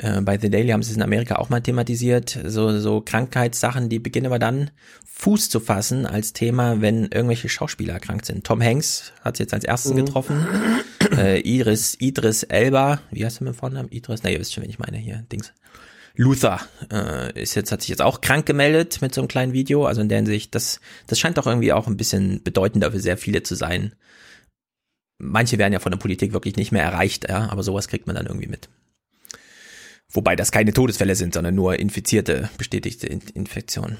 Äh, bei The Daily haben sie es in Amerika auch mal thematisiert, so, so Krankheitssachen, die beginnen aber dann Fuß zu fassen als Thema, wenn irgendwelche Schauspieler erkrankt sind. Tom Hanks hat es jetzt als ersten Mhm. getroffen. Äh, Iris, Idris Elba, wie heißt er mit dem Vornamen? Idris, na, ihr wisst schon, wen ich meine hier, Dings. Luther äh, ist jetzt, hat sich jetzt auch krank gemeldet mit so einem kleinen Video. Also in der Hinsicht, das, das scheint doch irgendwie auch ein bisschen bedeutender für sehr viele zu sein. Manche werden ja von der Politik wirklich nicht mehr erreicht, ja, aber sowas kriegt man dann irgendwie mit. Wobei das keine Todesfälle sind, sondern nur infizierte, bestätigte In Infektionen.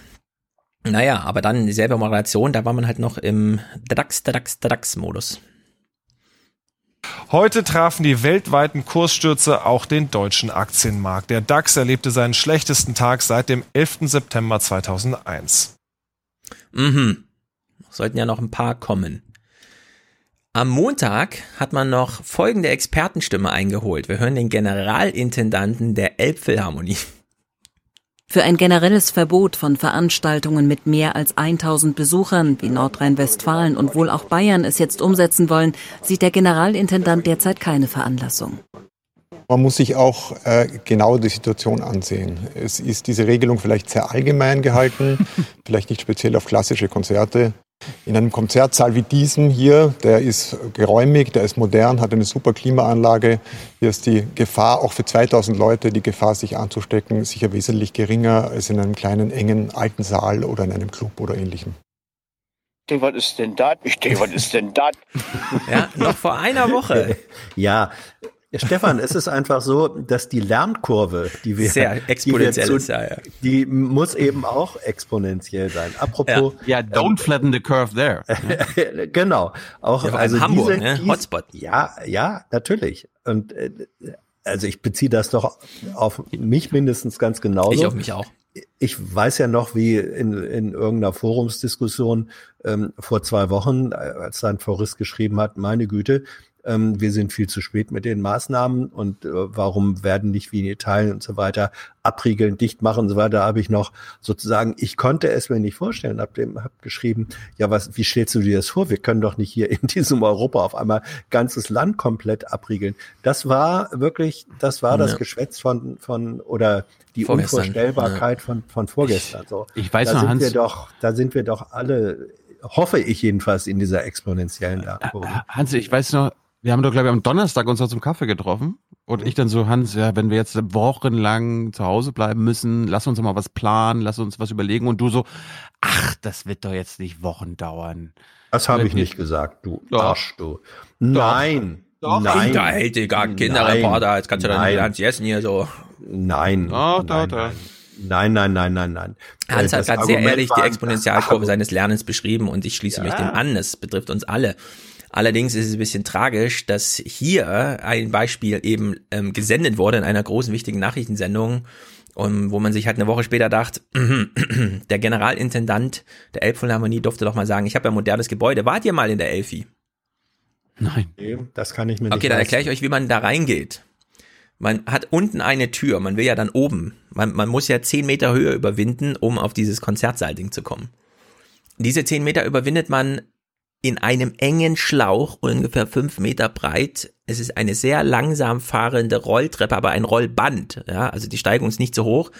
Naja, aber dann dieselbe Moderation, da war man halt noch im DAX, DAX, DAX-Modus. Heute trafen die weltweiten Kursstürze auch den deutschen Aktienmarkt. Der DAX erlebte seinen schlechtesten Tag seit dem 11. September 2001. Mhm. Sollten ja noch ein paar kommen. Am Montag hat man noch folgende Expertenstimme eingeholt. Wir hören den Generalintendanten der Elbphilharmonie. Für ein generelles Verbot von Veranstaltungen mit mehr als 1000 Besuchern, wie Nordrhein-Westfalen und wohl auch Bayern es jetzt umsetzen wollen, sieht der Generalintendant derzeit keine Veranlassung. Man muss sich auch äh, genau die Situation ansehen. Es ist diese Regelung vielleicht sehr allgemein gehalten, vielleicht nicht speziell auf klassische Konzerte. In einem Konzertsaal wie diesem hier, der ist geräumig, der ist modern, hat eine super Klimaanlage. Hier ist die Gefahr, auch für 2000 Leute, die Gefahr, sich anzustecken, sicher wesentlich geringer als in einem kleinen, engen, alten Saal oder in einem Club oder ähnlichem. Ich denke, was ist denn das? Ich denke, was ist denn das? Ja, noch vor einer Woche. ja, ja, Stefan, es ist einfach so, dass die Lernkurve, die wir sehr exponentiell die, wir ist, ja, ja. die muss eben auch exponentiell sein. Apropos, ja, yeah, don't ähm, flatten the curve there. genau, auch ja, also Hamburg, diese, ne? dies, Hotspot. Ja, ja, natürlich. Und äh, also ich beziehe das doch auf mich mindestens ganz genauso. Ich auf mich auch. Ich weiß ja noch, wie in, in irgendeiner Forumsdiskussion ähm, vor zwei Wochen, als dann Forrest geschrieben hat, meine Güte, ähm, wir sind viel zu spät mit den Maßnahmen und äh, warum werden nicht wie in Italien und so weiter abriegeln, dicht machen und so weiter, habe ich noch sozusagen, ich konnte es mir nicht vorstellen, habe dem hab geschrieben, ja, was, wie stellst du dir das vor? Wir können doch nicht hier in diesem Europa auf einmal ganzes Land komplett abriegeln. Das war wirklich, das war das Geschwätz von, von, oder die Vorgestern, Unvorstellbarkeit ja. von, von vorgestern. So. Ich weiß da noch, sind Hans. Wir doch, da sind wir doch alle, hoffe ich jedenfalls, in dieser exponentiellen Lernkurve. Hans, ich weiß noch, wir haben doch, glaube ich, am Donnerstag uns noch zum Kaffee getroffen. Und ich dann so, Hans, ja, wenn wir jetzt wochenlang zu Hause bleiben müssen, lass uns mal was planen, lass uns was überlegen. Und du so, ach, das wird doch jetzt nicht Wochen dauern. Das habe ich nicht gesagt, du doch. Arsch, du. Nein. Doch. Nein. Da hält dir gar Kinderreporter, jetzt kannst du dann nicht ganz essen hier so. Nein. Doch, nein, doch, doch. Nein, nein, nein, nein, nein. Hans hat gerade sehr ehrlich die Exponentialkurve seines Lernens beschrieben und ich schließe mich Ja. dem an. Es betrifft uns alle. Allerdings ist es ein bisschen tragisch, dass hier ein Beispiel eben ähm, gesendet wurde in einer großen wichtigen Nachrichtensendung, um, wo man sich halt eine Woche später dachte, der Generalintendant der Elbphilharmonie durfte doch mal sagen, ich habe ja ein modernes Gebäude, wart ihr mal in der Elfi? Nein. Nee, Das kann ich mir nicht Okay, dann erkläre ich euch, wie man da reingeht. Man hat unten eine Tür, man will ja dann oben. Man, man muss ja zehn Meter Höhe überwinden, um auf dieses Konzertsaalding zu kommen. Diese zehn Meter überwindet man in einem engen Schlauch, ungefähr fünf Meter breit. Es ist eine sehr langsam fahrende Rolltreppe, aber ein Rollband. Ja, also die Steigung ist nicht so hoch.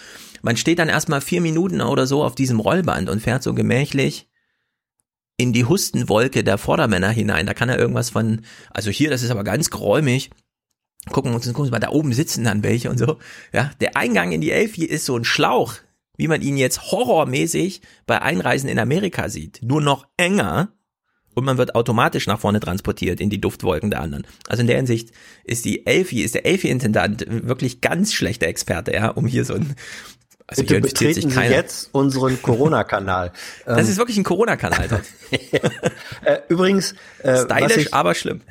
Man steht dann erstmal vier Minuten oder so auf diesem Rollband und fährt so gemächlich in die Hustenwolke der Vordermänner hinein. Da kann er irgendwas von, also hier, das ist aber ganz geräumig. Gucken wir uns, gucken wir mal, da oben sitzen dann welche und so. Ja, der Eingang in die Elfi ist so ein Schlauch, wie man ihn jetzt horrormäßig bei Einreisen in Amerika sieht. Nur noch enger und man wird automatisch nach vorne transportiert in die Duftwolken der anderen. Also in der Hinsicht ist die Elfi, ist der Elfi-Intendant wirklich ganz schlechter Experte, ja, um hier so ein, also Bitte betreten sich Sie jetzt unseren Corona-Kanal. Das Ähm, ist wirklich ein Corona-Kanal äh, übrigens, äh, Stylisch, ich, aber schlimm.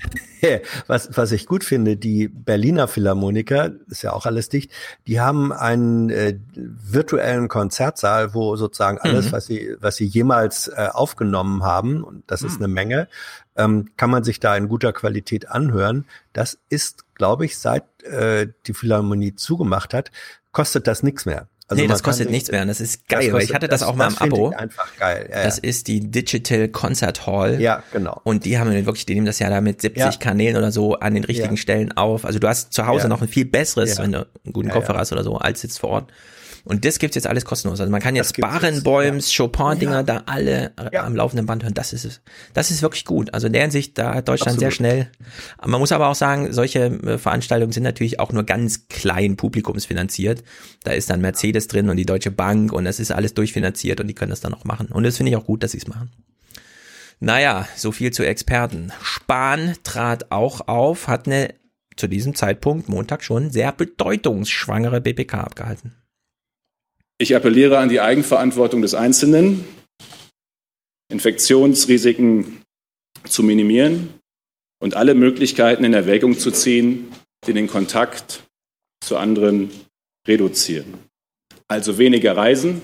was, was ich gut finde, die Berliner Philharmoniker, ist ja auch alles dicht, die haben einen äh, virtuellen Konzertsaal, wo sozusagen alles, Mhm. was sie, was sie jemals äh, aufgenommen haben, und das ist eine Menge, ähm, kann man sich da in guter Qualität anhören. Das ist, glaube ich, seit äh, die Philharmonie zugemacht hat, kostet das nichts mehr. Also nee, das kostet nichts mehr. Und das ist Das geil, weil ich kostet- hatte das, auch mal im finde Abo. Ich einfach geil. Ja, Das ja. ist die Digital Concert Hall. Ja, genau. Und die haben wirklich, die nehmen das ja da mit 70 Ja. Kanälen oder so an den richtigen. Stellen auf. Also du hast zu Hause noch ein viel besseres, wenn du einen guten Kopfhörer hast oder so, als jetzt vor Ort. Und das gibt's jetzt alles kostenlos. Also man kann jetzt Barenbäums, Chopin-Dinger da alle am laufenden Band hören. Das ist es. Das ist wirklich gut. Also in der Hinsicht, da hat Deutschland sehr Absolut. schnell. Man muss aber auch sagen, solche äh, Veranstaltungen sind natürlich auch nur ganz klein publikumsfinanziert. Da ist dann Mercedes drin und die Deutsche Bank und das ist alles durchfinanziert und die können das dann auch machen. Und das finde ich auch gut, dass sie es machen. Naja, so viel zu Experten. Spahn trat auch auf, hat eine zu diesem Zeitpunkt Montag schon sehr bedeutungsschwangere BPK abgehalten. Ich appelliere an die Eigenverantwortung des Einzelnen, Infektionsrisiken zu minimieren und alle Möglichkeiten in Erwägung zu ziehen, die den Kontakt zu anderen reduzieren. Also weniger reisen,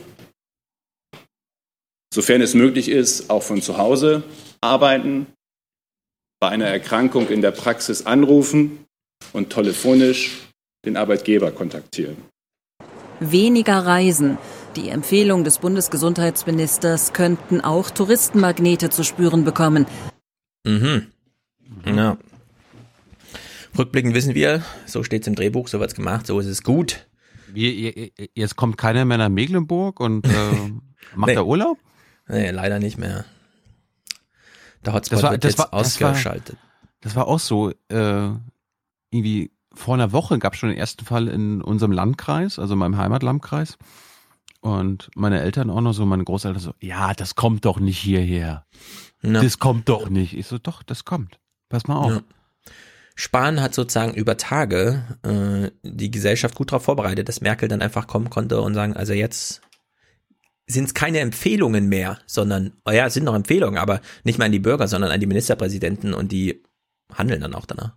sofern es möglich ist, auch von zu Hause arbeiten, bei einer Erkrankung in der Praxis anrufen und telefonisch den Arbeitgeber kontaktieren. Weniger Reisen. Die Empfehlung des Bundesgesundheitsministers könnten auch Touristenmagnete zu spüren bekommen. Mhm. Ja. Rückblickend wissen wir, so steht es im Drehbuch, so wird's gemacht, so ist es gut. Wie, jetzt kommt keiner mehr nach Mecklenburg und äh, macht Nee. da Urlaub? Nee, leider nicht mehr. Der Hotspot Das war, wird das jetzt war, das war, ausgeschaltet. das war auch so, äh, irgendwie vor einer Woche gab es schon den ersten Fall in unserem Landkreis, also meinem Heimatlandkreis. Und meine Eltern auch noch so, meine Großeltern so, ja, das kommt doch nicht hierher. Ja. Das kommt doch nicht. Ich so, doch, das kommt. Pass mal auf. Ja. Spahn hat sozusagen über Tage äh, die Gesellschaft gut darauf vorbereitet, dass Merkel dann einfach kommen konnte und sagen, also jetzt sind es keine Empfehlungen mehr, sondern, oh ja, es sind noch Empfehlungen, aber nicht mehr an die Bürger, sondern an die Ministerpräsidenten und die handeln dann auch danach.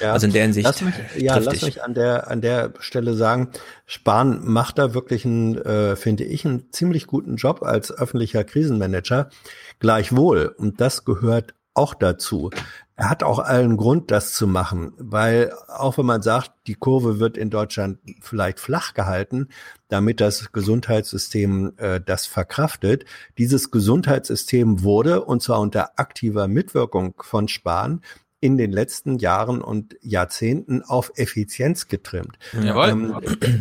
Ja, also in der Hinsicht Lass mich, ja, lass mich an der, an der Stelle sagen, Spahn macht da wirklich einen, äh, finde ich, einen ziemlich guten Job als öffentlicher Krisenmanager. Gleichwohl, und das gehört auch dazu. Er hat auch allen Grund, das zu machen, weil auch wenn man sagt, die Kurve wird in Deutschland vielleicht flach gehalten, damit das Gesundheitssystem äh, das verkraftet. Dieses Gesundheitssystem wurde, und zwar unter aktiver Mitwirkung von Spahn, in den letzten Jahren und Jahrzehnten auf Effizienz getrimmt. Jawohl. Ähm,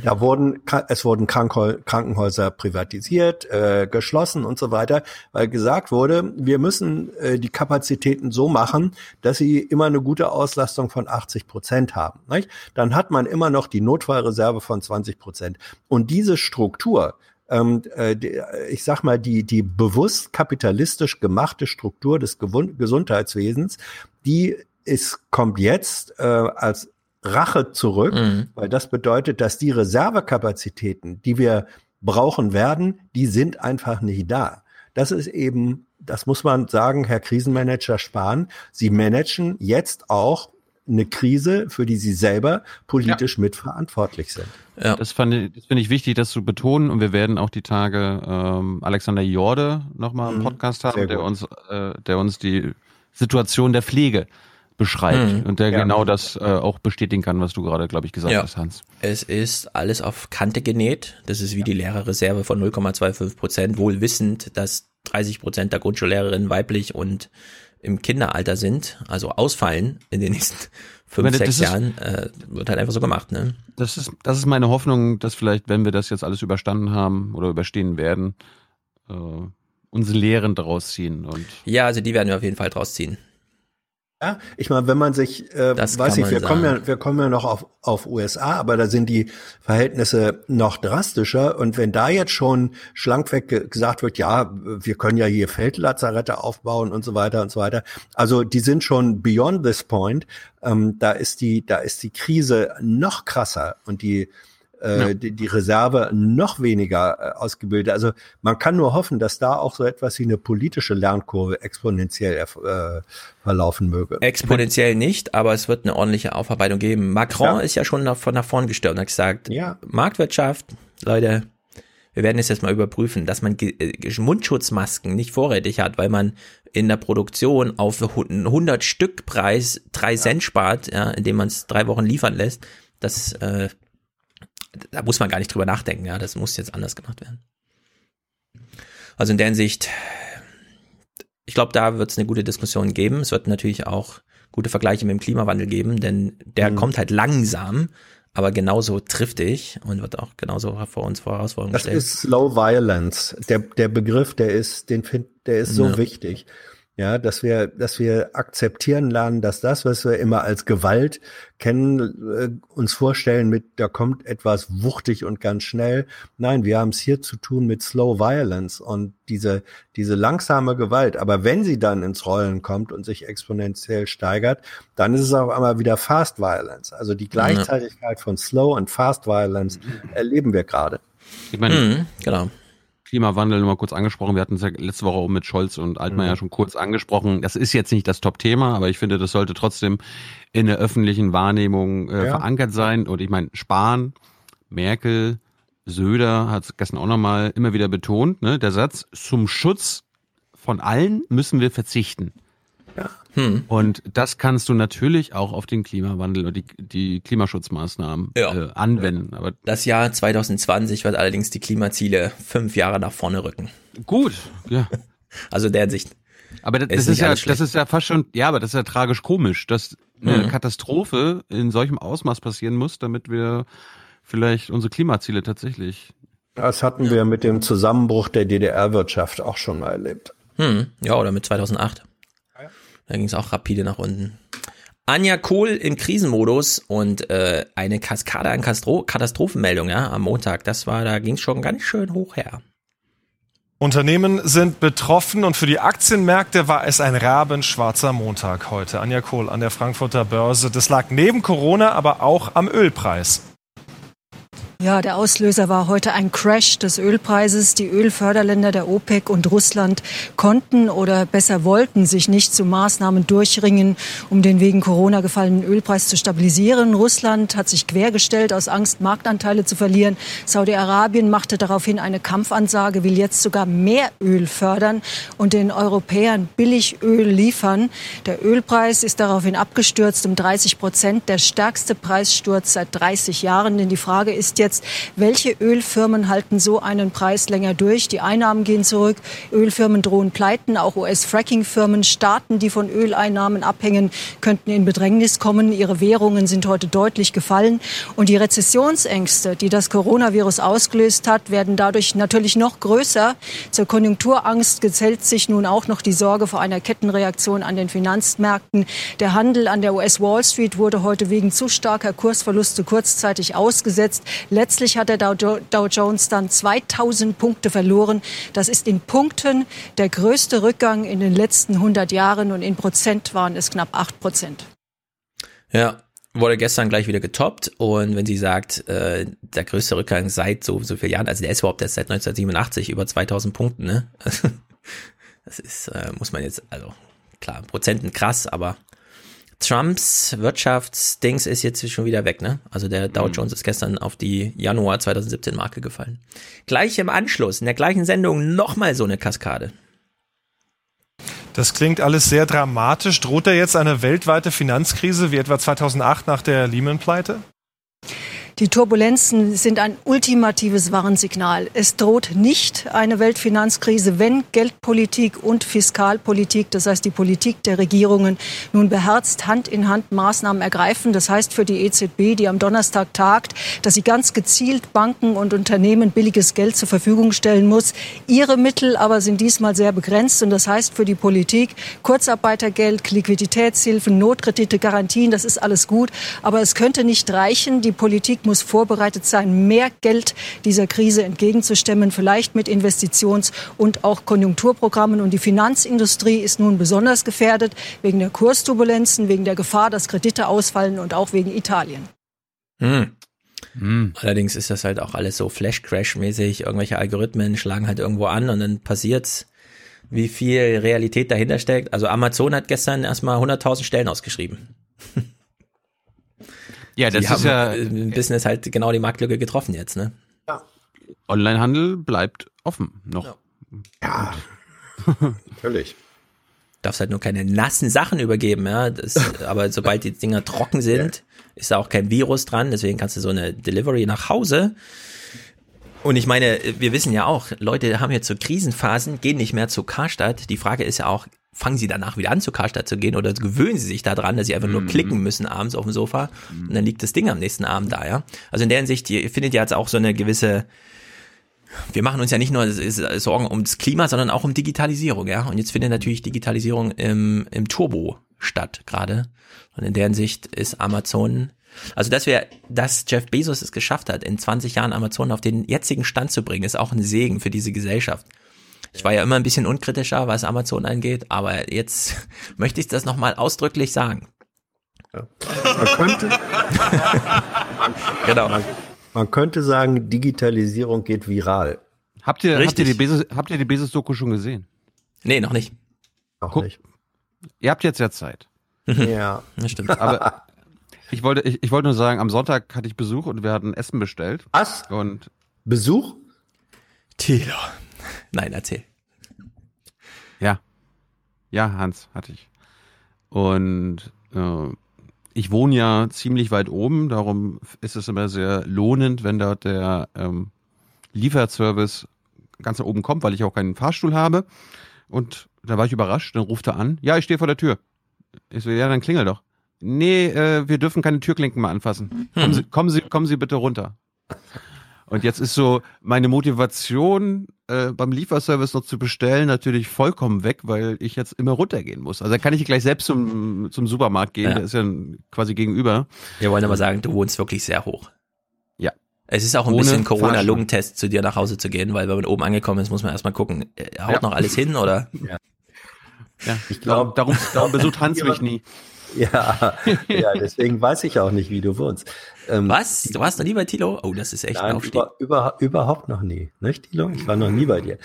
da wurden, es wurden Krankenhäu- Krankenhäuser privatisiert, äh, geschlossen und so weiter, weil gesagt wurde, wir müssen äh, die Kapazitäten so machen, dass sie immer eine gute Auslastung von 80 Prozent haben. Nicht? Dann hat man immer noch die Notfallreserve von 20 Prozent. Und diese Struktur, ähm, äh, die, ich sag mal, die, die bewusst kapitalistisch gemachte Struktur des Gesundheitswesens, die ist, kommt jetzt äh, als Rache zurück, Mhm. weil das bedeutet, dass die Reservekapazitäten, die wir brauchen werden, die sind einfach nicht da. Das ist eben, das muss man sagen, Herr Krisenmanager Spahn, Sie managen jetzt auch eine Krise, für die Sie selber politisch mitverantwortlich sind. Ja. Das, fand ich, das finde ich wichtig, das zu betonen. Und wir werden auch die Tage ähm, Alexander Jorde nochmal im Mhm. Podcast haben, der gut. uns, äh, der uns die Situation der Pflege beschreibt Mhm. und der Ja. genau das äh, auch bestätigen kann, was du gerade, glaube ich, gesagt Ja. hast, Hans. Es ist alles auf Kante genäht. Das ist wie die Lehrerreserve von 0,25 Prozent, wohl wissend, dass 30 Prozent der Grundschullehrerinnen weiblich und im Kinderalter sind, also ausfallen in den nächsten fünf, meine, sechs ist- Jahren, äh, wird halt einfach so gemacht, ne? Das ist, das ist meine Hoffnung, dass vielleicht, wenn wir das jetzt alles überstanden haben oder überstehen werden, äh, unsere Lehren daraus ziehen. Und Ja, also die werden wir auf jeden Fall draus ziehen. Ja, ich meine, wenn man sich, äh, Das weiß ich, wir man kommen ja, sagen. wir kommen ja noch auf, auf USA, aber da sind die Verhältnisse noch drastischer. Und wenn da jetzt schon schlankweg ge- gesagt wird, ja, wir können ja hier Feldlazarette aufbauen und so weiter und so weiter. Also die sind schon beyond this point. Ähm, da ist die, da ist die Krise noch krasser und die, Ja. die, die Reserve noch weniger äh, ausgebildet. Also man kann nur hoffen, dass da auch so etwas wie eine politische Lernkurve exponentiell äh, verlaufen möge. Exponentiell nicht, aber es wird eine ordentliche Aufarbeitung geben. Macron Ja. ist ja schon nach, von nach vorn gestürmt und hat gesagt, Ja. Marktwirtschaft, Leute, wir werden es jetzt mal überprüfen, dass man äh, Mundschutzmasken nicht vorrätig hat, weil man in der Produktion auf 100 Stück Preis drei Cent spart, ja, indem man es drei Wochen liefern lässt. Das, äh, da muss man gar nicht drüber nachdenken, ja, das muss jetzt anders gemacht werden. Also in der Hinsicht, ich glaube, da wird es eine gute Diskussion geben. Es wird natürlich auch gute Vergleiche mit dem Klimawandel geben, denn der Mhm. kommt halt langsam, aber genauso triftig und wird auch genauso vor uns vor Herausforderungen Das gestellt. ist Slow Violence. Der, der Begriff, der ist, den find, der ist so Ja. wichtig. Ja, dass wir, dass wir akzeptieren lernen, dass das, was wir immer als Gewalt kennen, äh, uns vorstellen mit, da kommt etwas wuchtig und ganz schnell. Nein, wir haben es hier zu tun mit Slow Violence und diese, diese langsame Gewalt. Aber wenn sie dann ins Rollen kommt und sich exponentiell steigert, dann ist es auf einmal wieder Fast Violence. Also die Gleichzeitigkeit von Slow und Fast Violence erleben wir gerade. Ich meine, Mhm, genau. Klimawandel nur mal kurz angesprochen. Wir hatten es ja letzte Woche auch mit Scholz und Altmaier Mhm. schon kurz angesprochen. Das ist jetzt nicht das Top-Thema, aber ich finde, das sollte trotzdem in der öffentlichen Wahrnehmung äh, Ja. verankert sein. Und ich meine, Spahn, Merkel, Söder hat es gestern auch nochmal immer wieder betont, ne, der Satz, zum Schutz von allen müssen wir verzichten. Hm. Und das kannst du natürlich auch auf den Klimawandel und die, die Klimaschutzmaßnahmen Ja. äh, anwenden. Aber Das Jahr 2020 wird allerdings die Klimaziele fünf Jahre nach vorne rücken. gut, ja. Also der Sicht. Aber das, Ist das nicht ist ja, das ist ja fast schon, ja, aber das ist ja tragisch komisch, dass eine Mhm. Katastrophe in solchem Ausmaß passieren muss, damit wir vielleicht unsere Klimaziele tatsächlich. Das hatten wir mit dem Zusammenbruch der DDR-Wirtschaft auch schon mal erlebt. Hm, ja, oder mit 2008. Da ging es auch rapide nach unten. Anja Kohl im Krisenmodus und äh, eine Kaskade an Kastro Katastrophenmeldungen ja, am Montag. Das war, da ging es schon ganz schön hoch her. Unternehmen sind betroffen und für die Aktienmärkte war es ein rabenschwarzer Montag heute. Anja Kohl an der Frankfurter Börse. Das lag neben Corona aber auch am Ölpreis. Ja, der Auslöser war heute ein Crash des Ölpreises. Die Ölförderländer der OPEC und Russland konnten oder besser wollten sich nicht zu Maßnahmen durchringen, um den wegen Corona gefallenen Ölpreis zu stabilisieren. Russland hat sich quergestellt aus Angst, Marktanteile zu verlieren. Saudi-Arabien machte daraufhin eine Kampfansage, will jetzt sogar mehr Öl fördern und den Europäern Billigöl liefern. Der Ölpreis ist daraufhin abgestürzt um 30 Prozent, der stärkste Preissturz seit 30 Jahren. Denn die Frage ist jetzt, welche Ölfirmen halten so einen Preis länger durch? Die Einnahmen gehen zurück, Ölfirmen drohen pleiten, auch US-Fracking-Firmen, Staaten, die von Öleinnahmen abhängen, könnten in Bedrängnis kommen. Ihre Währungen sind heute deutlich gefallen. Und die Rezessionsängste, die das Coronavirus ausgelöst hat, werden dadurch natürlich noch größer. Zur Konjunkturangst gezählt sich nun auch noch die Sorge vor einer Kettenreaktion an den Finanzmärkten. Der Handel an der US Wall Street wurde heute wegen zu starker Kursverluste kurzzeitig ausgesetzt. Letztlich hat der Dow, Dow Jones dann 2000 Punkte verloren. Das ist in Punkten der größte Rückgang in den letzten 100 Jahren und in Prozent waren es knapp 8 Prozent. Ja, wurde gestern gleich wieder getoppt und wenn sie sagt, äh, der größte Rückgang seit so so vielen Jahren, also der ist überhaupt erst seit 1987 über 2000 Punkten, ne? Das ist äh, muss man jetzt also klar, Prozenten krass, aber Trumps Wirtschaftsdings ist jetzt schon wieder weg, ne? Also der Dow Jones ist gestern auf die Januar 2017 Marke gefallen. Gleich im Anschluss, in der gleichen Sendung nochmal so eine Kaskade. Das klingt alles sehr dramatisch. Droht da jetzt eine weltweite Finanzkrise wie etwa 2008 nach der Lehman-Pleite? Die Turbulenzen sind ein ultimatives Warnsignal. Es droht nicht eine Weltfinanzkrise, wenn Geldpolitik und Fiskalpolitik, das heißt die Politik der Regierungen, nun beherzt Hand in Hand Maßnahmen ergreifen. Das heißt für die EZB, die am Donnerstag tagt, dass sie ganz gezielt Banken und Unternehmen billiges Geld zur Verfügung stellen muss. Ihre Mittel aber sind diesmal sehr begrenzt und das heißt für die Politik Kurzarbeitergeld, Liquiditätshilfen, Notkredite, Garantien, das ist alles gut, aber es könnte nicht reichen. Die Politik muss vorbereitet sein, mehr Geld dieser Krise entgegenzustemmen, vielleicht mit Investitions- und auch Konjunkturprogrammen. Und die Finanzindustrie ist nun besonders gefährdet wegen der Kursturbulenzen, wegen der Gefahr, dass Kredite ausfallen und auch wegen Italien. Hm. Allerdings ist das halt auch alles so Flash-Crash-mäßig. Irgendwelche Algorithmen schlagen halt irgendwo an und dann passiert's, wie viel Realität dahinter steckt. Also Amazon hat gestern erstmal 100.000 Stellen ausgeschrieben. Ja, das Die ist haben ja im Business halt genau die Marktlücke getroffen jetzt, ne? Onlinehandel bleibt offen noch. Ja. Natürlich. Darfst halt nur keine nassen Sachen übergeben, ja. Das, aber sobald die Dinger trocken sind, ist da auch kein Virus dran. Deswegen kannst du so eine Delivery nach Hause. Und ich meine, wir wissen ja auch, Leute haben jetzt so Krisenphasen, gehen nicht mehr zu Karstadt. Die Frage ist ja auch, fangen sie danach wieder an, zu Karstadt zu gehen oder gewöhnen sie sich daran, dass sie einfach nur klicken müssen abends auf dem Sofa und dann liegt das Ding am nächsten Abend da, ja. Also in der Hinsicht, ihr findet ja jetzt auch so eine gewisse, wir machen uns ja nicht nur Sorgen ums Klima, sondern auch um Digitalisierung, ja. Und jetzt findet natürlich Digitalisierung im, im Turbo statt gerade. Und in der Hinsicht ist Amazon also, dass wir, dass Jeff Bezos es geschafft hat, in 20 Jahren Amazon auf den jetzigen Stand zu bringen, ist auch ein Segen für diese Gesellschaft. Ich war ja immer ein bisschen unkritischer, was Amazon angeht, aber jetzt möchte ich das nochmal ausdrücklich sagen. Ja. Man könnte, genau. Man, man, könnte sagen, Digitalisierung geht viral. Habt ihr, habt ihr die Bezos, habt ihr die Bezos-Doku schon gesehen? Nee, noch nicht. Noch Guck, nicht. Ihr habt jetzt ja Zeit. ja. Das stimmt. Aber ich wollte, ich, ich wollte nur sagen, am Sonntag hatte ich Besuch und wir hatten Essen bestellt. Was? Und Besuch? Tilo. Nein, erzähl. Ja. Ja, Hans, hatte ich. Und äh, ich wohne ja ziemlich weit oben, darum ist es immer sehr lohnend, wenn dort der ähm, Lieferservice ganz nach oben kommt, weil ich auch keinen Fahrstuhl habe. Und da war ich überrascht, dann ruft er an, ja, ich stehe vor der Tür. Ich so, ja, dann klingel doch. Nee, äh, wir dürfen keine Türklinken mehr anfassen. Kommen, Sie, kommen, Sie, kommen Sie bitte runter. Und jetzt ist so meine Motivation äh, beim Lieferservice noch zu bestellen natürlich vollkommen weg, weil ich jetzt immer runtergehen muss. Also da kann ich gleich selbst zum, zum Supermarkt gehen, ja. der ist ja quasi gegenüber. Wir wollen aber sagen, du wohnst wirklich sehr hoch. Ja. Es ist auch ein Ohne bisschen Corona-Lungentest zu dir nach Hause zu gehen, weil wenn man oben angekommen ist, muss man erstmal gucken, äh, haut ja. noch alles hin oder? Ja. Ja, ich glaube, darum, darum besucht Hans mich nie. Ja, ja, deswegen weiß ich auch nicht, wie du wohnst. Ähm, Was? Du warst noch nie bei Tilo? Oh, das ist echt nein, ein Aufstieg. Über, über, überhaupt noch nie, nicht Tilo? Ich war noch nie bei dir.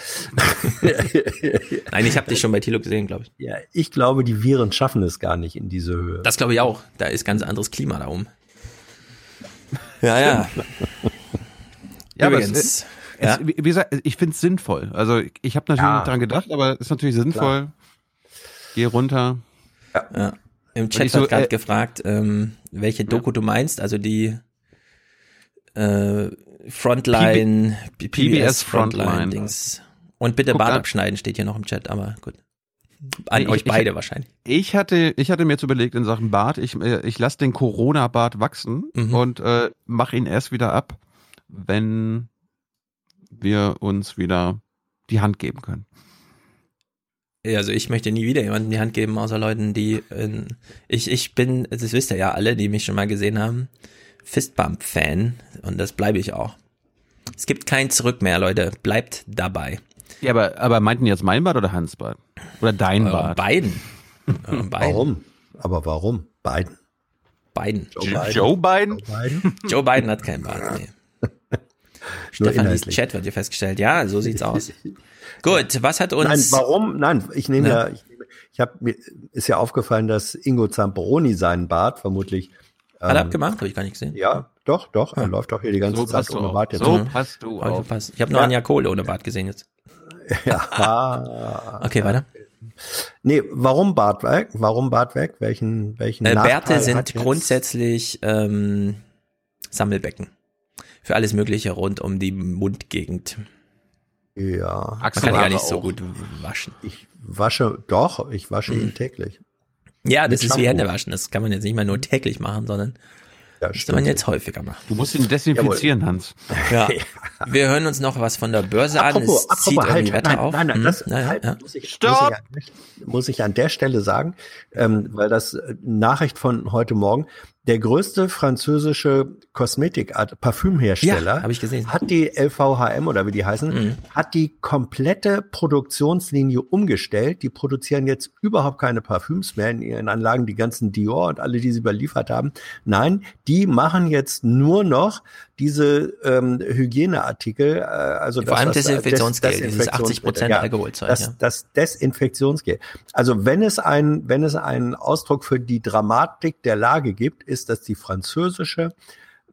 nein, ich habe dich schon bei Tilo gesehen, glaube ich. Ja, ich glaube, die Viren schaffen es gar nicht in diese Höhe. Das glaube ich auch. Da ist ganz anderes Klima da oben. Ja, ja. ja, aber es, es, wie gesagt, ich finde es sinnvoll. Also ich habe natürlich ja. nicht dran gedacht, aber es ist natürlich sinnvoll. Klar. Geh runter. Ja. ja. Im Chat so, wird gerade äh, gefragt, ähm, welche Doku ja. du meinst, also die äh, Frontline, PB, PBS Frontline, Frontline Dings. Und bitte Guck Bart an. abschneiden steht hier noch im Chat, aber gut. An ich, euch beide ich, wahrscheinlich. Ich hatte, ich hatte mir jetzt überlegt in Sachen Bart, ich, äh, ich lasse den Corona-Bart wachsen mhm. und äh, mache ihn erst wieder ab, wenn wir uns wieder die Hand geben können. Also ich möchte nie wieder jemanden die Hand geben, außer Leuten, die in, ich, ich bin, das wisst ihr ja alle, die mich schon mal gesehen haben, Fistbump-Fan und das bleibe ich auch. Es gibt kein Zurück mehr, Leute. Bleibt dabei. Ja, aber, aber meinten jetzt mein Bad oder Hans Bad? Oder dein Bad? Beiden. beiden. Warum? Aber warum? Beiden. Beiden. Joe Biden. Joe Biden? Joe Biden, Joe Biden hat keinen Bart. Nee. Stefan Chat, wird hier festgestellt. Ja, so sieht's aus. Gut, was hat uns. Nein, warum? Nein, ich nehme ja, ich, ich habe mir ist ja aufgefallen, dass Ingo Zamperoni seinen Bart vermutlich. Ähm, hat er abgemacht? Habe ich gar nicht gesehen. Ja, doch, doch. Er läuft doch hier die ganze so Zeit ohne Bart jetzt. So passt du auf. Ich habe nur ja. Anja Kohle ohne Bart gesehen jetzt. Ja. okay, weiter. Nee, warum Bart weg? Warum Bart weg? Welchen, welchen äh, Bärte sind grundsätzlich ähm, Sammelbecken. Für alles Mögliche rund um die Mundgegend. Ja. Man kann ja nicht so gut waschen. Ich wasche, doch, ich wasche ihn mhm. täglich. Ja, das Mit ist Shampoo. wie Hände waschen. Das kann man jetzt nicht mal nur täglich machen, sondern ja, das kann man jetzt häufiger machen. Du musst ihn desinfizieren, Jawohl. Hans. Ja. Wir hören uns noch was von der Börse apropos, an. Es zieht halt, Wetter nein, auf. Nein, nein, das hm? halt, ja. muss, ich, Stopp! Muss ich, muss ich, an der Stelle sagen, ähm, weil das äh, Nachricht von heute Morgen, der größte französische Kosmetikart, Parfümhersteller, ja, ich gesehen. hat die LVHM oder wie die heißen, mhm. hat die komplette Produktionslinie umgestellt. Die produzieren jetzt überhaupt keine Parfüms mehr in ihren Anlagen, die ganzen Dior und alle, die sie überliefert haben. Nein, die machen jetzt nur noch diese ähm, Hygieneartikel, äh, also Vor allem Desinfektionsgel, Des, dieses 80 Prozent ja, Alkoholzeug. Das, ja. das Desinfektionsgel. Also wenn es ein, wenn es einen Ausdruck für die Dramatik der Lage gibt, ist, dass die französische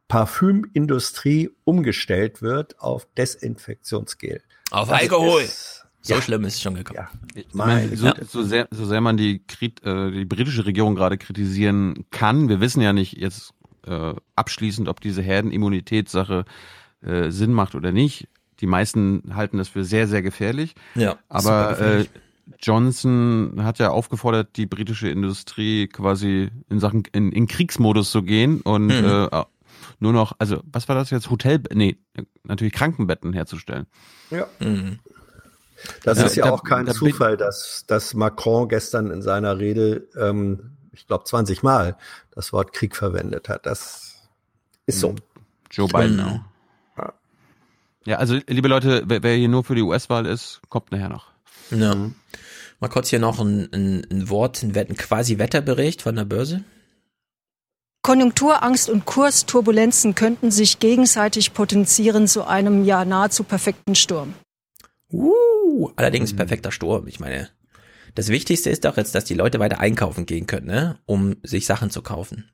Parfümindustrie umgestellt wird auf Desinfektionsgel. Auf das Alkohol. Ist, so ja. schlimm ist es schon gekommen. Ja. Ich meine, so, so, sehr, so sehr man die, äh, die britische Regierung gerade kritisieren kann, wir wissen ja nicht jetzt äh, abschließend, ob diese Herdenimmunitätssache äh, Sinn macht oder nicht. Die meisten halten das für sehr, sehr gefährlich. Ja. Aber äh, Johnson hat ja aufgefordert, die britische Industrie quasi in Sachen in, in Kriegsmodus zu gehen und Mhm. äh, nur noch, also was war das jetzt? Hotel, nee, natürlich Krankenbetten herzustellen. Ja. Mhm. Das Ja, ist ja da- auch kein da Zufall, dass, dass Macron gestern in seiner Rede, ähm, ich glaube 20 Mal, das Wort Krieg verwendet hat. Das ist so. Joe Biden Mhm. auch. Ja, also liebe Leute, wer, wer hier nur für die US-Wahl ist, kommt nachher noch. Ja. Mal kurz hier noch ein, ein, ein Wort, ein, ein quasi Wetterbericht von der Börse. Konjunkturangst und Kursturbulenzen könnten sich gegenseitig potenzieren zu einem ja nahezu perfekten Sturm. Uh, allerdings perfekter Sturm. Ich meine, das Wichtigste ist doch jetzt, dass die Leute weiter einkaufen gehen können, ne? um sich Sachen zu kaufen.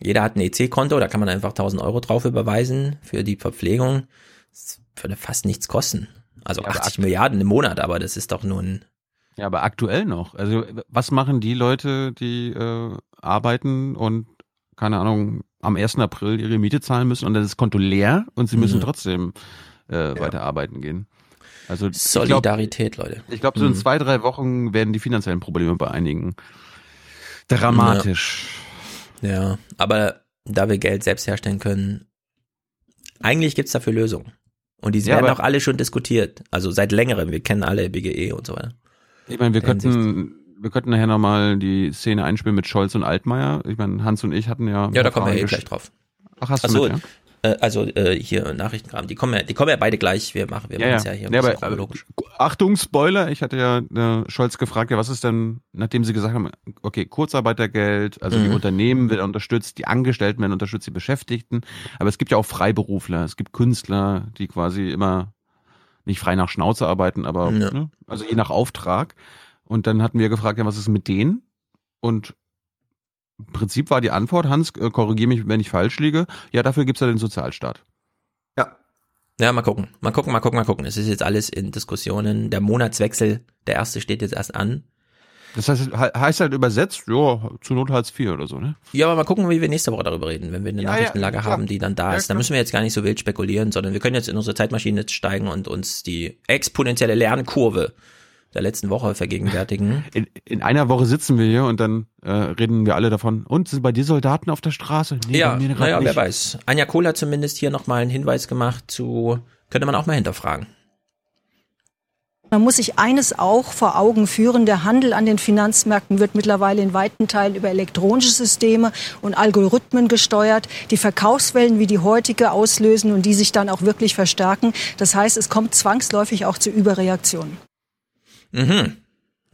Jeder hat ein EC-Konto, da kann man einfach 1000 Euro drauf überweisen für die Verpflegung. Das würde fast nichts kosten. Also Ja, aber 80 Milliarden im Monat, aber das ist doch nur ein Ja, aber aktuell noch. Also was machen die Leute, die äh, arbeiten und keine Ahnung am 1. April ihre Miete zahlen müssen und dann ist das Konto leer und sie müssen Ja. trotzdem äh, weiter arbeiten gehen. Also ich Solidarität, Leute. Ich glaube, so in Mhm. zwei, drei Wochen werden die finanziellen Probleme bei einigen dramatisch. Ja, aber da wir Geld selbst herstellen können, eigentlich gibt's dafür Lösungen. Und die Ja, werden auch alle schon diskutiert. Also seit längerem. Wir kennen alle BGE und so weiter. Ich meine, wir Der Hinsicht. könnten, wir könnten nachher nochmal die Szene einspielen mit Scholz und Altmaier. Ich meine, Hans und ich hatten ja. Ja, da kommen wir eh Fragen gleich drauf. Ach, hast Ach du so, mit, ja? Äh, also äh, hier Nachrichtenkram, die kommen ja, die kommen ja beide gleich. Wir machen, wir Ja, machen ja. es ja hier Ja, aber, chronologisch. Achtung, Spoiler, ich hatte ja äh, Scholz gefragt, ja, was ist denn, nachdem sie gesagt haben, okay, Kurzarbeitergeld, also die Mhm. Unternehmen werden unterstützt, die Angestellten werden unterstützt, die Beschäftigten, aber es gibt ja auch Freiberufler, es gibt Künstler, die quasi immer nicht frei nach Schnauze arbeiten, aber Ja. ne, also je nach Auftrag. Und dann hatten wir gefragt, ja, was ist mit denen? Und im Prinzip war die Antwort, Hans, äh, korrigiere mich, wenn ich falsch liege, ja, dafür gibt's ja den Sozialstaat. Ja, mal gucken. Mal gucken, mal gucken, mal gucken. Es ist jetzt alles in Diskussionen. Der Monatswechsel, der erste steht jetzt erst an. Das heißt, he- heißt halt übersetzt, ja, zur Not Hartz IV oder so, ne? Ja, aber mal gucken, wie wir nächste Woche darüber reden, wenn wir eine Ja, ja, Nachrichtenlage klar. haben, die dann da Ja, ist. Da müssen wir jetzt gar nicht so wild spekulieren, sondern wir können jetzt in unsere Zeitmaschine steigen und uns die exponentielle Lernkurve der letzten Woche vergegenwärtigen. In, in einer Woche sitzen wir hier und dann äh, reden wir alle davon. Und sind bei dir Soldaten auf der Straße? Nee, ja, naja, wer weiß. Anja Kohl hat zumindest hier nochmal einen Hinweis gemacht zu, könnte man auch mal hinterfragen. Man muss sich eines auch vor Augen führen, der Handel an den Finanzmärkten wird mittlerweile in weiten Teilen über elektronische Systeme und Algorithmen gesteuert, die Verkaufswellen wie die heutige auslösen und die sich dann auch wirklich verstärken. Das heißt, es kommt zwangsläufig auch zu Überreaktionen. Mhm.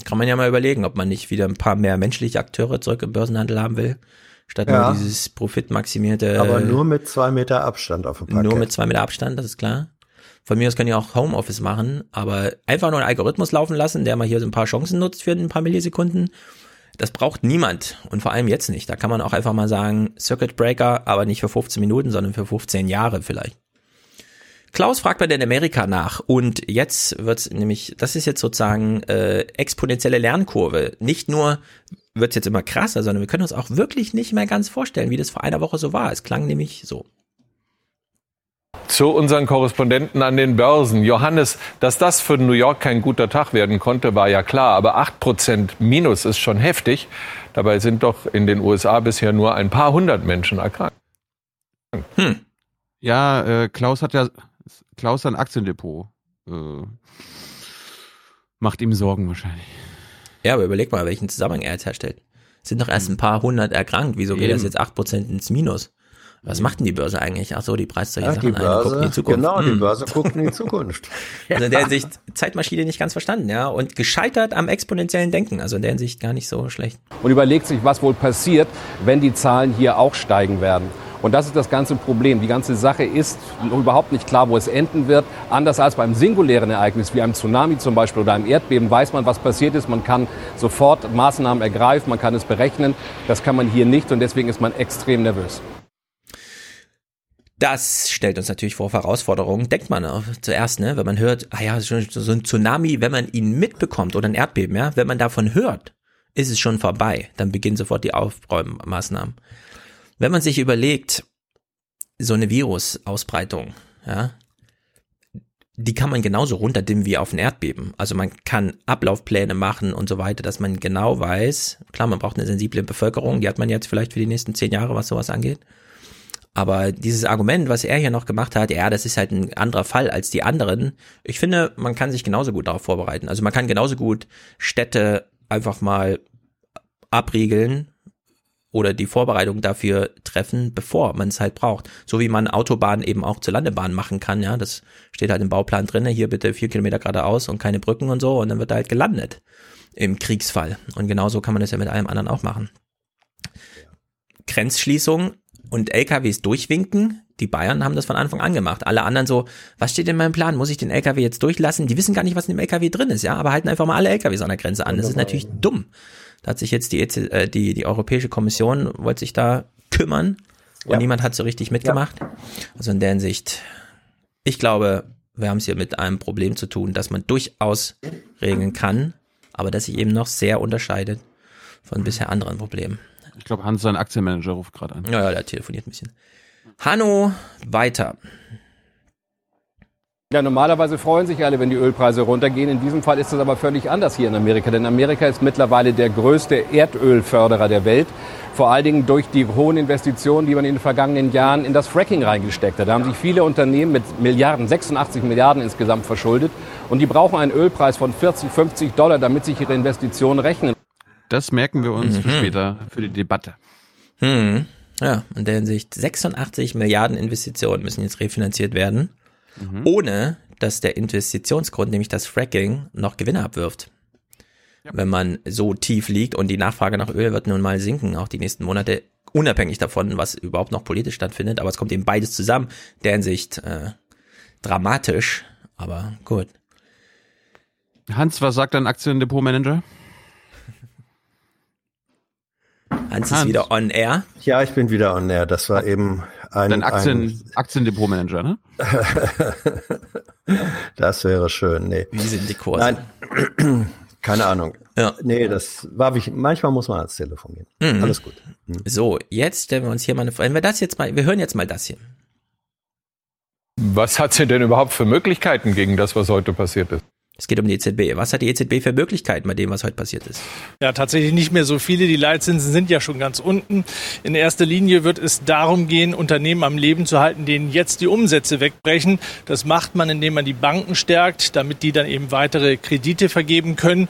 Kann man ja mal überlegen, ob man nicht wieder ein paar mehr menschliche Akteure zurück im Börsenhandel haben will, statt Ja. nur dieses profitmaximierte. Aber nur mit zwei Meter Abstand auf dem Parkett. Nur mit zwei Meter Abstand, das ist klar. Von mir aus können die auch Homeoffice machen, aber einfach nur einen Algorithmus laufen lassen, der mal hier so ein paar Chancen nutzt für ein paar Millisekunden. Das braucht niemand und vor allem jetzt nicht. Da kann man auch einfach mal sagen, Circuit Breaker, aber nicht für 15 Minuten, sondern für 15 Jahre vielleicht. Klaus fragt bei den Amerika nach und jetzt wird's nämlich, das ist jetzt sozusagen äh, exponentielle Lernkurve. Nicht nur wird's jetzt immer krasser, sondern wir können uns auch wirklich nicht mehr ganz vorstellen, wie das vor einer Woche so war. Es klang nämlich so. Zu unseren Korrespondenten an den Börsen. Johannes, dass das für New York kein guter Tag werden konnte, war ja klar. Aber 8% Minus ist schon heftig. Dabei sind doch in den USA bisher nur ein paar hundert Menschen erkrankt. Hm. Ja, äh, Klaus hat ja, Klaus sein Aktiendepot. Äh, macht ihm Sorgen wahrscheinlich. Ja, aber überleg mal, welchen Zusammenhang er jetzt herstellt. Es sind doch erst ein paar hundert erkrankt. Wieso geht das Eben. jetzt 8% ins Minus? Was macht denn die Börse eigentlich? Ach so, die preist solche Ja, Sachen die ein und guckt in Börse, die Zukunft. genau, die Hm. Börse guckt in die Zukunft. Also in der Hinsicht Zeitmaschine nicht ganz verstanden, ja. Und gescheitert am exponentiellen Denken. Also in der Hinsicht gar nicht so schlecht. und überlegt sich, was wohl passiert, wenn die Zahlen hier auch steigen werden. Und das ist das ganze Problem. Die ganze Sache ist überhaupt nicht klar, wo es enden wird. Anders als beim singulären Ereignis, wie einem Tsunami zum Beispiel oder einem Erdbeben, weiß man, was passiert ist. Man kann sofort Maßnahmen ergreifen, man kann es berechnen. Das kann man hier nicht und deswegen ist man extrem nervös. Das stellt uns natürlich vor Herausforderungen. Denkt man auch zuerst, ne, wenn man hört, ah ja, so ein Tsunami, wenn man ihn mitbekommt oder ein Erdbeben, ja, wenn man davon hört, ist es schon vorbei. Dann beginnen sofort die Aufräummaßnahmen. Wenn man sich überlegt, so eine Virusausbreitung, ja, die kann man genauso runterdimmen wie auf ein Erdbeben. Also man kann Ablaufpläne machen und so weiter, dass man genau weiß, klar, man braucht eine sensible Bevölkerung, die hat man jetzt vielleicht für die nächsten zehn Jahre, was sowas angeht. Aber dieses Argument, was er hier noch gemacht hat, ja, das ist halt ein anderer Fall als die anderen. Ich finde, man kann sich genauso gut darauf vorbereiten. Also man kann genauso gut Städte einfach mal abriegeln oder die Vorbereitung dafür treffen, bevor man es halt braucht. So wie man Autobahnen eben auch zur Landebahn machen kann, ja. Das steht halt im Bauplan drin, hier bitte vier Kilometer geradeaus und keine Brücken und so und dann wird halt gelandet im Kriegsfall. Und genauso kann man das ja mit allem anderen auch machen. Grenzschließung und LKWs durchwinken. Die Bayern haben das von Anfang an gemacht. Alle anderen so, was steht in meinem Plan? Muss ich den LKW jetzt durchlassen? Die wissen gar nicht, was in dem LKW drin ist, ja, aber halten einfach mal alle LKWs an der Grenze an. Das ist natürlich dumm. Da hat sich jetzt die, EZ, äh, die, die Europäische Kommission, wollte sich da kümmern und Ja. niemand hat so richtig mitgemacht. Also in der Hinsicht, ich glaube, wir haben es hier mit einem Problem zu tun, das man durchaus regeln kann, aber das sich eben noch sehr unterscheidet von bisher anderen Problemen. Ich glaube, Hans, sein Aktienmanager, ruft gerade an. Ja, ja, der telefoniert ein bisschen. Hanno, weiter. Ja, normalerweise freuen sich alle, wenn die Ölpreise runtergehen. In diesem Fall ist es aber völlig anders hier in Amerika. Denn Amerika ist mittlerweile der größte Erdölförderer der Welt. Vor allen Dingen durch die hohen Investitionen, die man in den vergangenen Jahren in das Fracking reingesteckt hat. Da haben sich viele Unternehmen mit Milliarden, 86 Milliarden insgesamt verschuldet. Und die brauchen einen Ölpreis von 40, 50 Dollar, damit sich ihre Investitionen rechnen. Das merken wir uns für Mhm. später, für die Debatte. Hm. Ja, in der Hinsicht 86 Milliarden Investitionen müssen jetzt refinanziert werden, ohne dass der Investitionsgrund, nämlich das Fracking, noch Gewinne abwirft. Wenn man so tief liegt und die Nachfrage nach Öl wird nun mal sinken, auch die nächsten Monate, unabhängig davon, was überhaupt noch politisch stattfindet, aber es kommt eben beides zusammen, der Hinsicht äh, dramatisch, aber gut. Hans, was sagt dein Aktiendepotmanager? Hans ist wieder on air. Ja, ich bin wieder on air. Das war eben ein, Dein Aktien, ein Aktiendepotmanager, ne? das wäre schön. Nee. Wie sind die Kurse? Nein, keine Ahnung. Ja. Nee, das war wichtig. Manchmal muss man ans Telefon gehen. Mhm. Alles gut. So, jetzt stellen wir uns hier mal eine Frage. Wenn wir das jetzt mal, wir hören jetzt mal das hier. Was hat sie denn überhaupt für Möglichkeiten gegen das, was heute passiert ist? Es geht um die EZB. Was hat die EZB für Möglichkeiten bei dem, was heute passiert ist? Ja, tatsächlich nicht mehr so viele. Die Leitzinsen sind ja schon ganz unten. In erster Linie wird es darum gehen, Unternehmen am Leben zu halten, denen jetzt die Umsätze wegbrechen. Das macht man, indem man die Banken stärkt, damit die dann eben weitere Kredite vergeben können.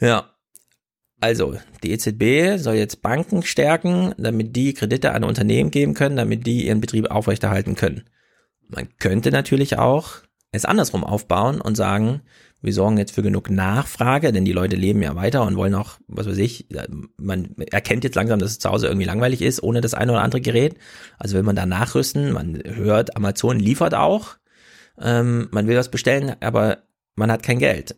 Ja. Also, die EZB soll jetzt Banken stärken, damit die Kredite an Unternehmen geben können, damit die ihren Betrieb aufrechterhalten können. Man könnte natürlich auch es andersrum aufbauen und sagen, wir sorgen jetzt für genug Nachfrage, denn die Leute leben ja weiter und wollen auch, was weiß ich, man erkennt jetzt langsam, dass es zu Hause irgendwie langweilig ist, ohne das eine oder andere Gerät. Also will man da nachrüsten, man hört, Amazon liefert auch, ähm, man will was bestellen, aber man hat kein Geld.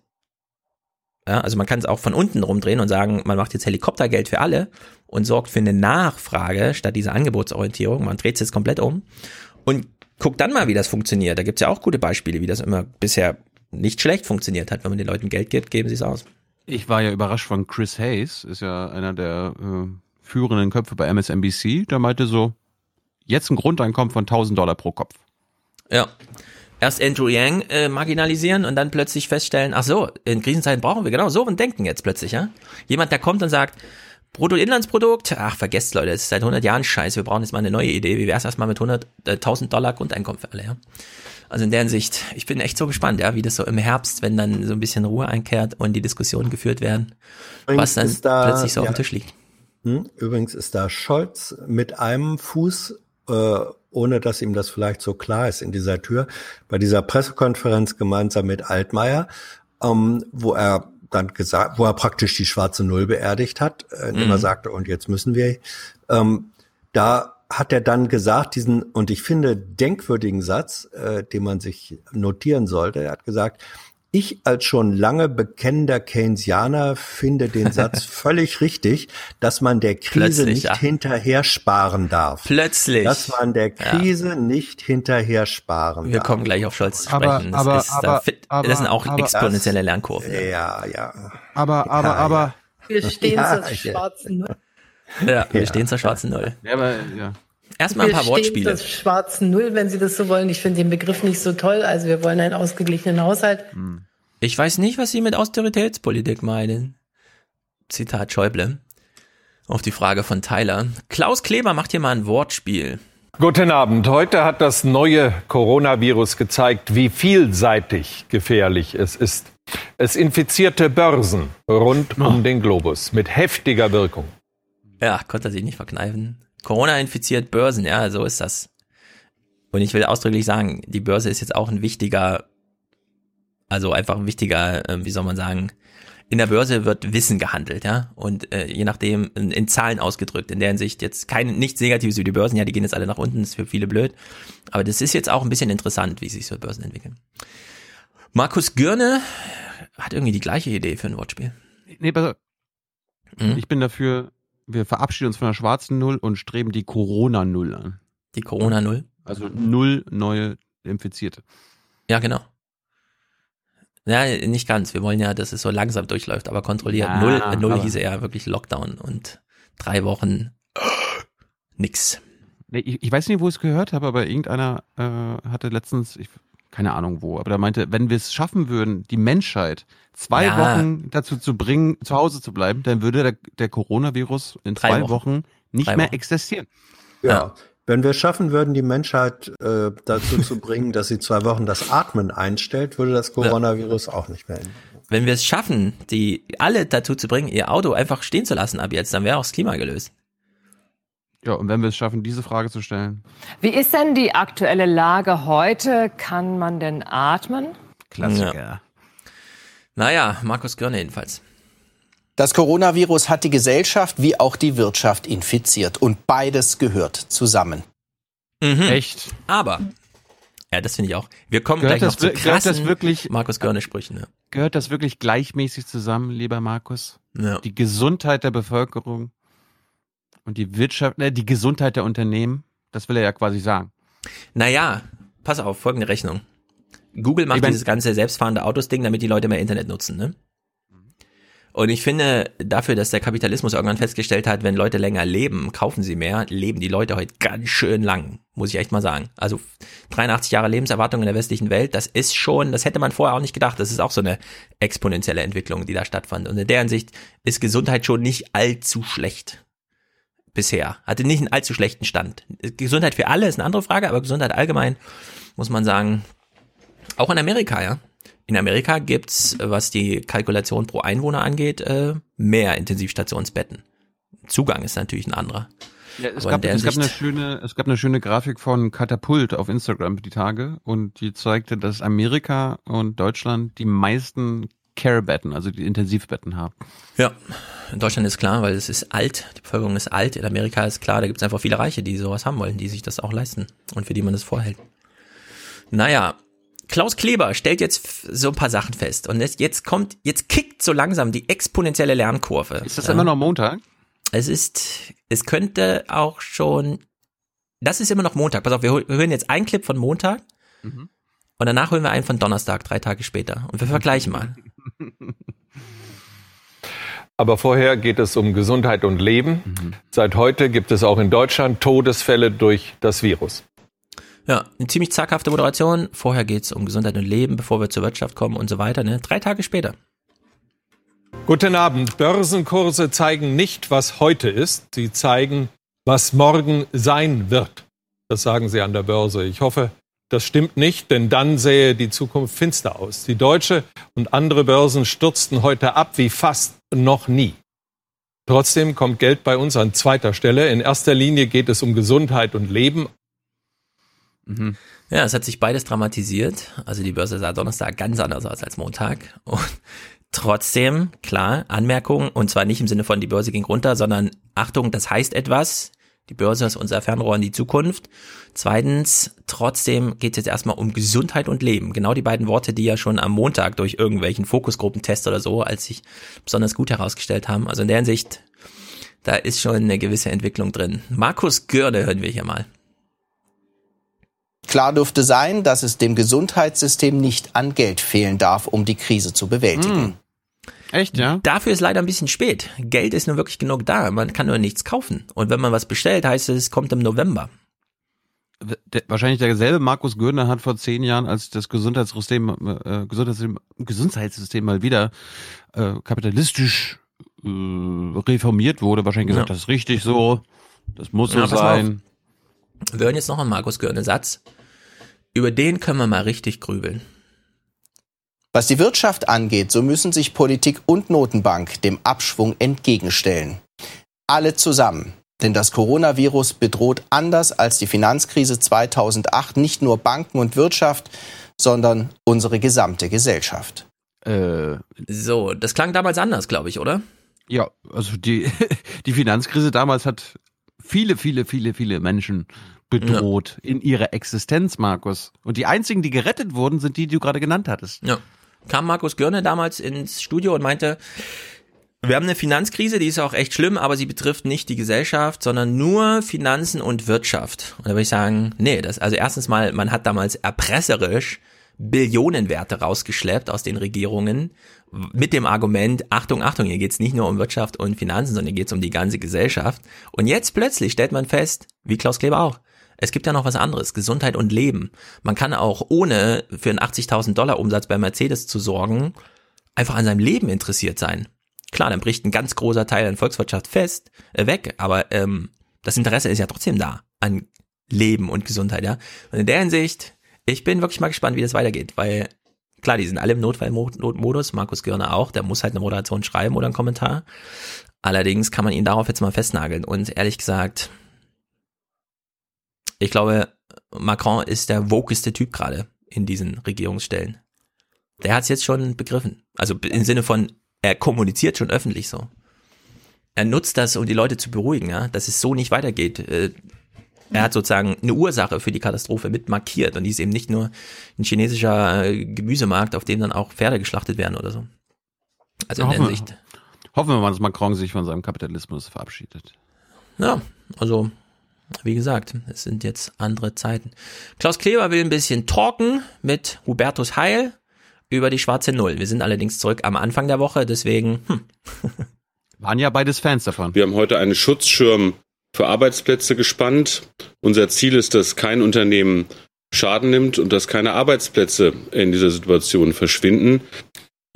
Ja, also man kann es auch von unten rumdrehen und sagen, man macht jetzt Helikoptergeld für alle und sorgt für eine Nachfrage statt dieser Angebotsorientierung. Man dreht es jetzt komplett um und guckt dann mal, wie das funktioniert. Da gibt's ja auch gute Beispiele, wie das immer bisher nicht schlecht funktioniert hat. Wenn man den Leuten Geld gibt, geben sie es aus. Ich war ja überrascht von Chris Hayes, ist ja einer der äh, führenden Köpfe bei MSNBC. Der meinte so, jetzt ein Grundeinkommen von 1000 Dollar pro Kopf. Ja. Erst Andrew Yang äh, marginalisieren und dann plötzlich feststellen, ach so, in Krisenzeiten brauchen wir genau so ein Denken jetzt plötzlich, ja? Jemand, der kommt und sagt, Bruttoinlandsprodukt, ach vergesst Leute, es ist seit 100 Jahren scheiße, wir brauchen jetzt mal eine neue Idee, wie wär's erstmal mit 100, äh, 1000 Dollar Grundeinkommen für alle, ja? Also in der Hinsicht, ich bin echt so gespannt, ja, wie das so im Herbst, wenn dann so ein bisschen Ruhe einkehrt und die Diskussionen geführt werden, Übrigens was dann da- plötzlich so auf ja. dem Tisch liegt. Hm? Übrigens ist da Scholz mit einem Fuß, äh, ohne dass ihm das vielleicht so klar ist, in dieser Tür, bei dieser Pressekonferenz gemeinsam mit Altmaier, ähm, wo er dann gesagt, wo er praktisch die schwarze Null beerdigt hat, äh, indem er Mhm. sagte, und jetzt müssen wir, ähm, da hat er dann gesagt, diesen, und ich finde, denkwürdigen Satz, äh, den man sich notieren sollte, er hat gesagt, ich als schon lange bekennender Keynesianer finde den Satz völlig richtig, dass man der Krise Plötzlich, nicht ja. hinterher sparen darf. Plötzlich. Dass man der Krise nicht hinterher sparen Wir darf. kommen gleich auf Scholz zu Aber- sprechen. Das, aber- ist, da aber- fit, aber- das sind auch aber- exponentielle Lernkurven. Ja, ja. Aber, aber, Ja, aber. Wir stehen Ja, zur ja. schwarzen Null. Ja, wir Ja. stehen zur schwarzen Null. Ja, aber, ja. Erstmal ein paar Wir stehen Wortspiele. zur schwarzen Null, wenn Sie das so wollen. Ich finde den Begriff nicht so toll. Also wir wollen einen ausgeglichenen Haushalt. Ich weiß nicht, was Sie mit Austeritätspolitik meinen. Zitat Schäuble. Auf die Frage von Tyler. Klaus Kleber macht hier mal ein Wortspiel. Guten Abend. Heute hat das neue Coronavirus gezeigt, wie vielseitig gefährlich es ist. Es infizierte Börsen rund um den Globus mit heftiger Wirkung. Ja, konnte er sich nicht verkneifen. Corona infiziert Börsen, ja, so ist das. Und ich will ausdrücklich sagen, die Börse ist jetzt auch ein wichtiger, also einfach ein wichtiger, äh, wie soll man sagen, in der Börse wird Wissen gehandelt, ja, und äh, je nachdem in, in Zahlen ausgedrückt. In der Hinsicht jetzt kein nichts Negatives über die Börsen, ja, die gehen jetzt alle nach unten, das ist für viele blöd. Aber das ist jetzt auch ein bisschen interessant, wie sich so Börsen entwickeln. Markus Gürne hat irgendwie die gleiche Idee für ein Wortspiel. Nee, pass auf. Mhm. Ich bin dafür, wir verabschieden uns von der schwarzen Null und streben die Corona-Null an. Die Corona-Null? Also null neue Infizierte. Ja, genau. Ja, nicht ganz. Wir wollen ja, dass es so langsam durchläuft, aber kontrolliert. Ja, null, äh, null aber- hieße ja wirklich Lockdown und drei Wochen nix. Ich, ich weiß nicht, wo ich es gehört habe, aber irgendeiner äh, hatte letztens, ich, keine Ahnung wo, aber der meinte, wenn wir es schaffen würden, die Menschheit zwei Ja. Wochen dazu zu bringen, zu Hause zu bleiben, dann würde der, der Coronavirus in Drei zwei Wochen. Wochen, nicht Drei mehr Wochen. existieren. Ja. Wenn wir es schaffen würden, die Menschheit äh, dazu zu bringen, dass sie zwei Wochen das Atmen einstellt, würde das Coronavirus auch nicht mehr enden. Wenn wir es schaffen, die alle dazu zu bringen, ihr Auto einfach stehen zu lassen ab jetzt, dann wäre auch das Klima gelöst. Ja, und wenn wir es schaffen, diese Frage zu stellen. Wie ist denn die aktuelle Lage heute? Kann man denn atmen? Ja. Naja, Markus Görne jedenfalls. Das Coronavirus hat die Gesellschaft wie auch die Wirtschaft infiziert und beides gehört zusammen. Echt? Aber, ja, das finde ich auch. Wir kommen Gehört gleich noch das zu wir- gehört das krassen wirklich- Markus Görne-Sprüchen. Ja. Gehört das wirklich gleichmäßig zusammen, lieber Markus? Ja. Die Gesundheit der Bevölkerung und die Wirtschaft, ne, die Gesundheit der Unternehmen, das will er ja quasi sagen. Naja, pass auf, folgende Rechnung. Google macht Ich mein- dieses ganze selbstfahrende Autos-Ding, damit die Leute mehr Internet nutzen, ne? Und ich finde, dafür, dass der Kapitalismus irgendwann festgestellt hat, wenn Leute länger leben, kaufen sie mehr, leben die Leute heute ganz schön lang, muss ich echt mal sagen. Also 83 Jahre Lebenserwartung in der westlichen Welt, das ist schon, das hätte man vorher auch nicht gedacht. Das ist auch so eine exponentielle Entwicklung, die da stattfand. Und in der Hinsicht ist Gesundheit schon nicht allzu schlecht bisher. Hatte nicht einen allzu schlechten Stand. Gesundheit für alle ist eine andere Frage, aber Gesundheit allgemein, muss man sagen, auch in Amerika, ja. In Amerika gibt's, was die Kalkulation pro Einwohner angeht, äh, mehr Intensivstationsbetten. Zugang ist natürlich ein anderer. Ja, es, gab, es, gab eine schöne, es gab eine schöne Grafik von Katapult auf Instagram die Tage und die zeigte, dass Amerika und Deutschland die meisten Care-Betten, also die Intensivbetten haben. Ja, in Deutschland ist klar, weil es ist alt, die Bevölkerung ist alt. In Amerika ist klar, da gibt's einfach viele Reiche, die sowas haben wollen, die sich das auch leisten und für die man das vorhält. Naja, Klaus Kleber stellt jetzt so ein paar Sachen fest und jetzt, kommt, jetzt kickt so langsam die exponentielle Lernkurve. Ist das immer noch Montag? Es ist, es könnte auch schon, das ist immer noch Montag. Pass auf, wir hören jetzt einen Clip von Montag Mhm. und danach hören wir einen von Donnerstag, drei Tage später. Und wir vergleichen mal. Aber vorher geht es um Gesundheit und Leben. Mhm. Seit heute gibt es auch in Deutschland Todesfälle durch das Virus. Ja, eine ziemlich zaghafte Moderation. Vorher geht's um Gesundheit und Leben, bevor wir zur Wirtschaft kommen und so weiter. Ne? Drei Tage später. Guten Abend. Börsenkurse zeigen nicht, was heute ist. Sie zeigen, was morgen sein wird. Das sagen sie an der Börse. Ich hoffe, das stimmt nicht, denn dann sähe die Zukunft finster aus. Die deutsche und andere Börsen stürzten heute ab wie fast noch nie. Trotzdem kommt Geld bei uns an zweiter Stelle. In erster Linie geht es um Gesundheit und Leben. Ja, es hat sich beides dramatisiert. Also die Börse sah Donnerstag ganz anders aus als Montag. Und trotzdem, klar, Anmerkung, und zwar nicht im Sinne von die Börse ging runter, sondern Achtung, das heißt etwas. Die Börse ist unser Fernrohr in die Zukunft. Zweitens, trotzdem geht es jetzt erstmal um Gesundheit und Leben. Genau die beiden Worte, die ja schon am Montag durch irgendwelchen Fokusgruppentest oder so als sich besonders gut herausgestellt haben. Also in der Hinsicht, da ist schon eine gewisse Entwicklung drin. Markus Görde hören wir hier mal. Klar dürfte sein, dass es dem Gesundheitssystem nicht an Geld fehlen darf, um die Krise zu bewältigen. Echt, ja? Dafür ist leider ein bisschen spät. Geld ist nur wirklich genug da. Man kann nur nichts kaufen. Und wenn man was bestellt, heißt es, es kommt im November. der, wahrscheinlich derselbe Markus Görner hat vor zehn Jahren, als das Gesundheitssystem, äh, Gesundheitssystem, Gesundheitssystem mal wieder äh, kapitalistisch äh, reformiert wurde, wahrscheinlich gesagt, Ja. das ist richtig so, das muss so Ja, sein. Wir hören jetzt noch einen Markus Görne-Satz. Über den können wir mal richtig grübeln. Was die Wirtschaft angeht, so müssen sich Politik und Notenbank dem Abschwung entgegenstellen. Alle zusammen. Denn das Coronavirus bedroht anders als die Finanzkrise 2008 nicht nur Banken und Wirtschaft, sondern unsere gesamte Gesellschaft. Äh, So, das klang damals anders, glaube ich, oder? Ja, also die, die Finanzkrise damals hat viele, viele, viele, viele Menschen bedroht in ihrer Existenz, Markus. Und die einzigen, die gerettet wurden, sind die, die du gerade genannt hattest. Ja. Kam Markus Görne damals ins Studio und meinte, wir haben eine Finanzkrise, die ist auch echt schlimm, aber sie betrifft nicht die Gesellschaft, sondern nur Finanzen und Wirtschaft. Und da würde ich sagen, nee, das, also erstens mal, man hat damals erpresserisch Billionenwerte rausgeschleppt aus den Regierungen mit dem Argument, Achtung, Achtung, hier geht's nicht nur um Wirtschaft und Finanzen, sondern hier geht's um die ganze Gesellschaft. Und jetzt plötzlich stellt man fest, wie Klaus Kleber auch, es gibt ja noch was anderes, Gesundheit und Leben. Man kann auch ohne für einen 80.000 Dollar Umsatz bei Mercedes zu sorgen, einfach an seinem Leben interessiert sein. Klar, dann bricht ein ganz großer Teil der Volkswirtschaft fest, äh, weg, aber ähm, das Interesse ist ja trotzdem da an Leben und Gesundheit, ja. Und in der Hinsicht, ich bin wirklich mal gespannt, wie das weitergeht, weil klar, die sind alle im Notfallmodus, Markus Görner auch, der muss halt eine Moderation schreiben oder einen Kommentar. Allerdings kann man ihn darauf jetzt mal festnageln und ehrlich gesagt, ich glaube, Macron ist der wokeste Typ gerade in diesen Regierungsstellen. Der hat es jetzt schon begriffen. Also im Sinne von, er kommuniziert schon öffentlich so. Er nutzt das, um die Leute zu beruhigen, ja, dass es so nicht weitergeht. Äh, Er hat sozusagen eine Ursache für die Katastrophe mit markiert und die ist eben nicht nur ein chinesischer äh, Gemüsemarkt, auf dem dann auch Pferde geschlachtet werden oder so. Also in der Hinsicht. hoffen wir mal, dass Macron sich von seinem Kapitalismus verabschiedet. Ja, also wie gesagt, es sind jetzt andere Zeiten. Klaus Kleber will ein bisschen talken mit Hubertus Heil über die schwarze Null. Wir sind allerdings zurück am Anfang der Woche, deswegen, hm. Waren ja beides Fans davon. Wir haben heute einen Schutzschirm für Arbeitsplätze gespannt. Unser Ziel ist, dass kein Unternehmen Schaden nimmt und dass keine Arbeitsplätze in dieser Situation verschwinden.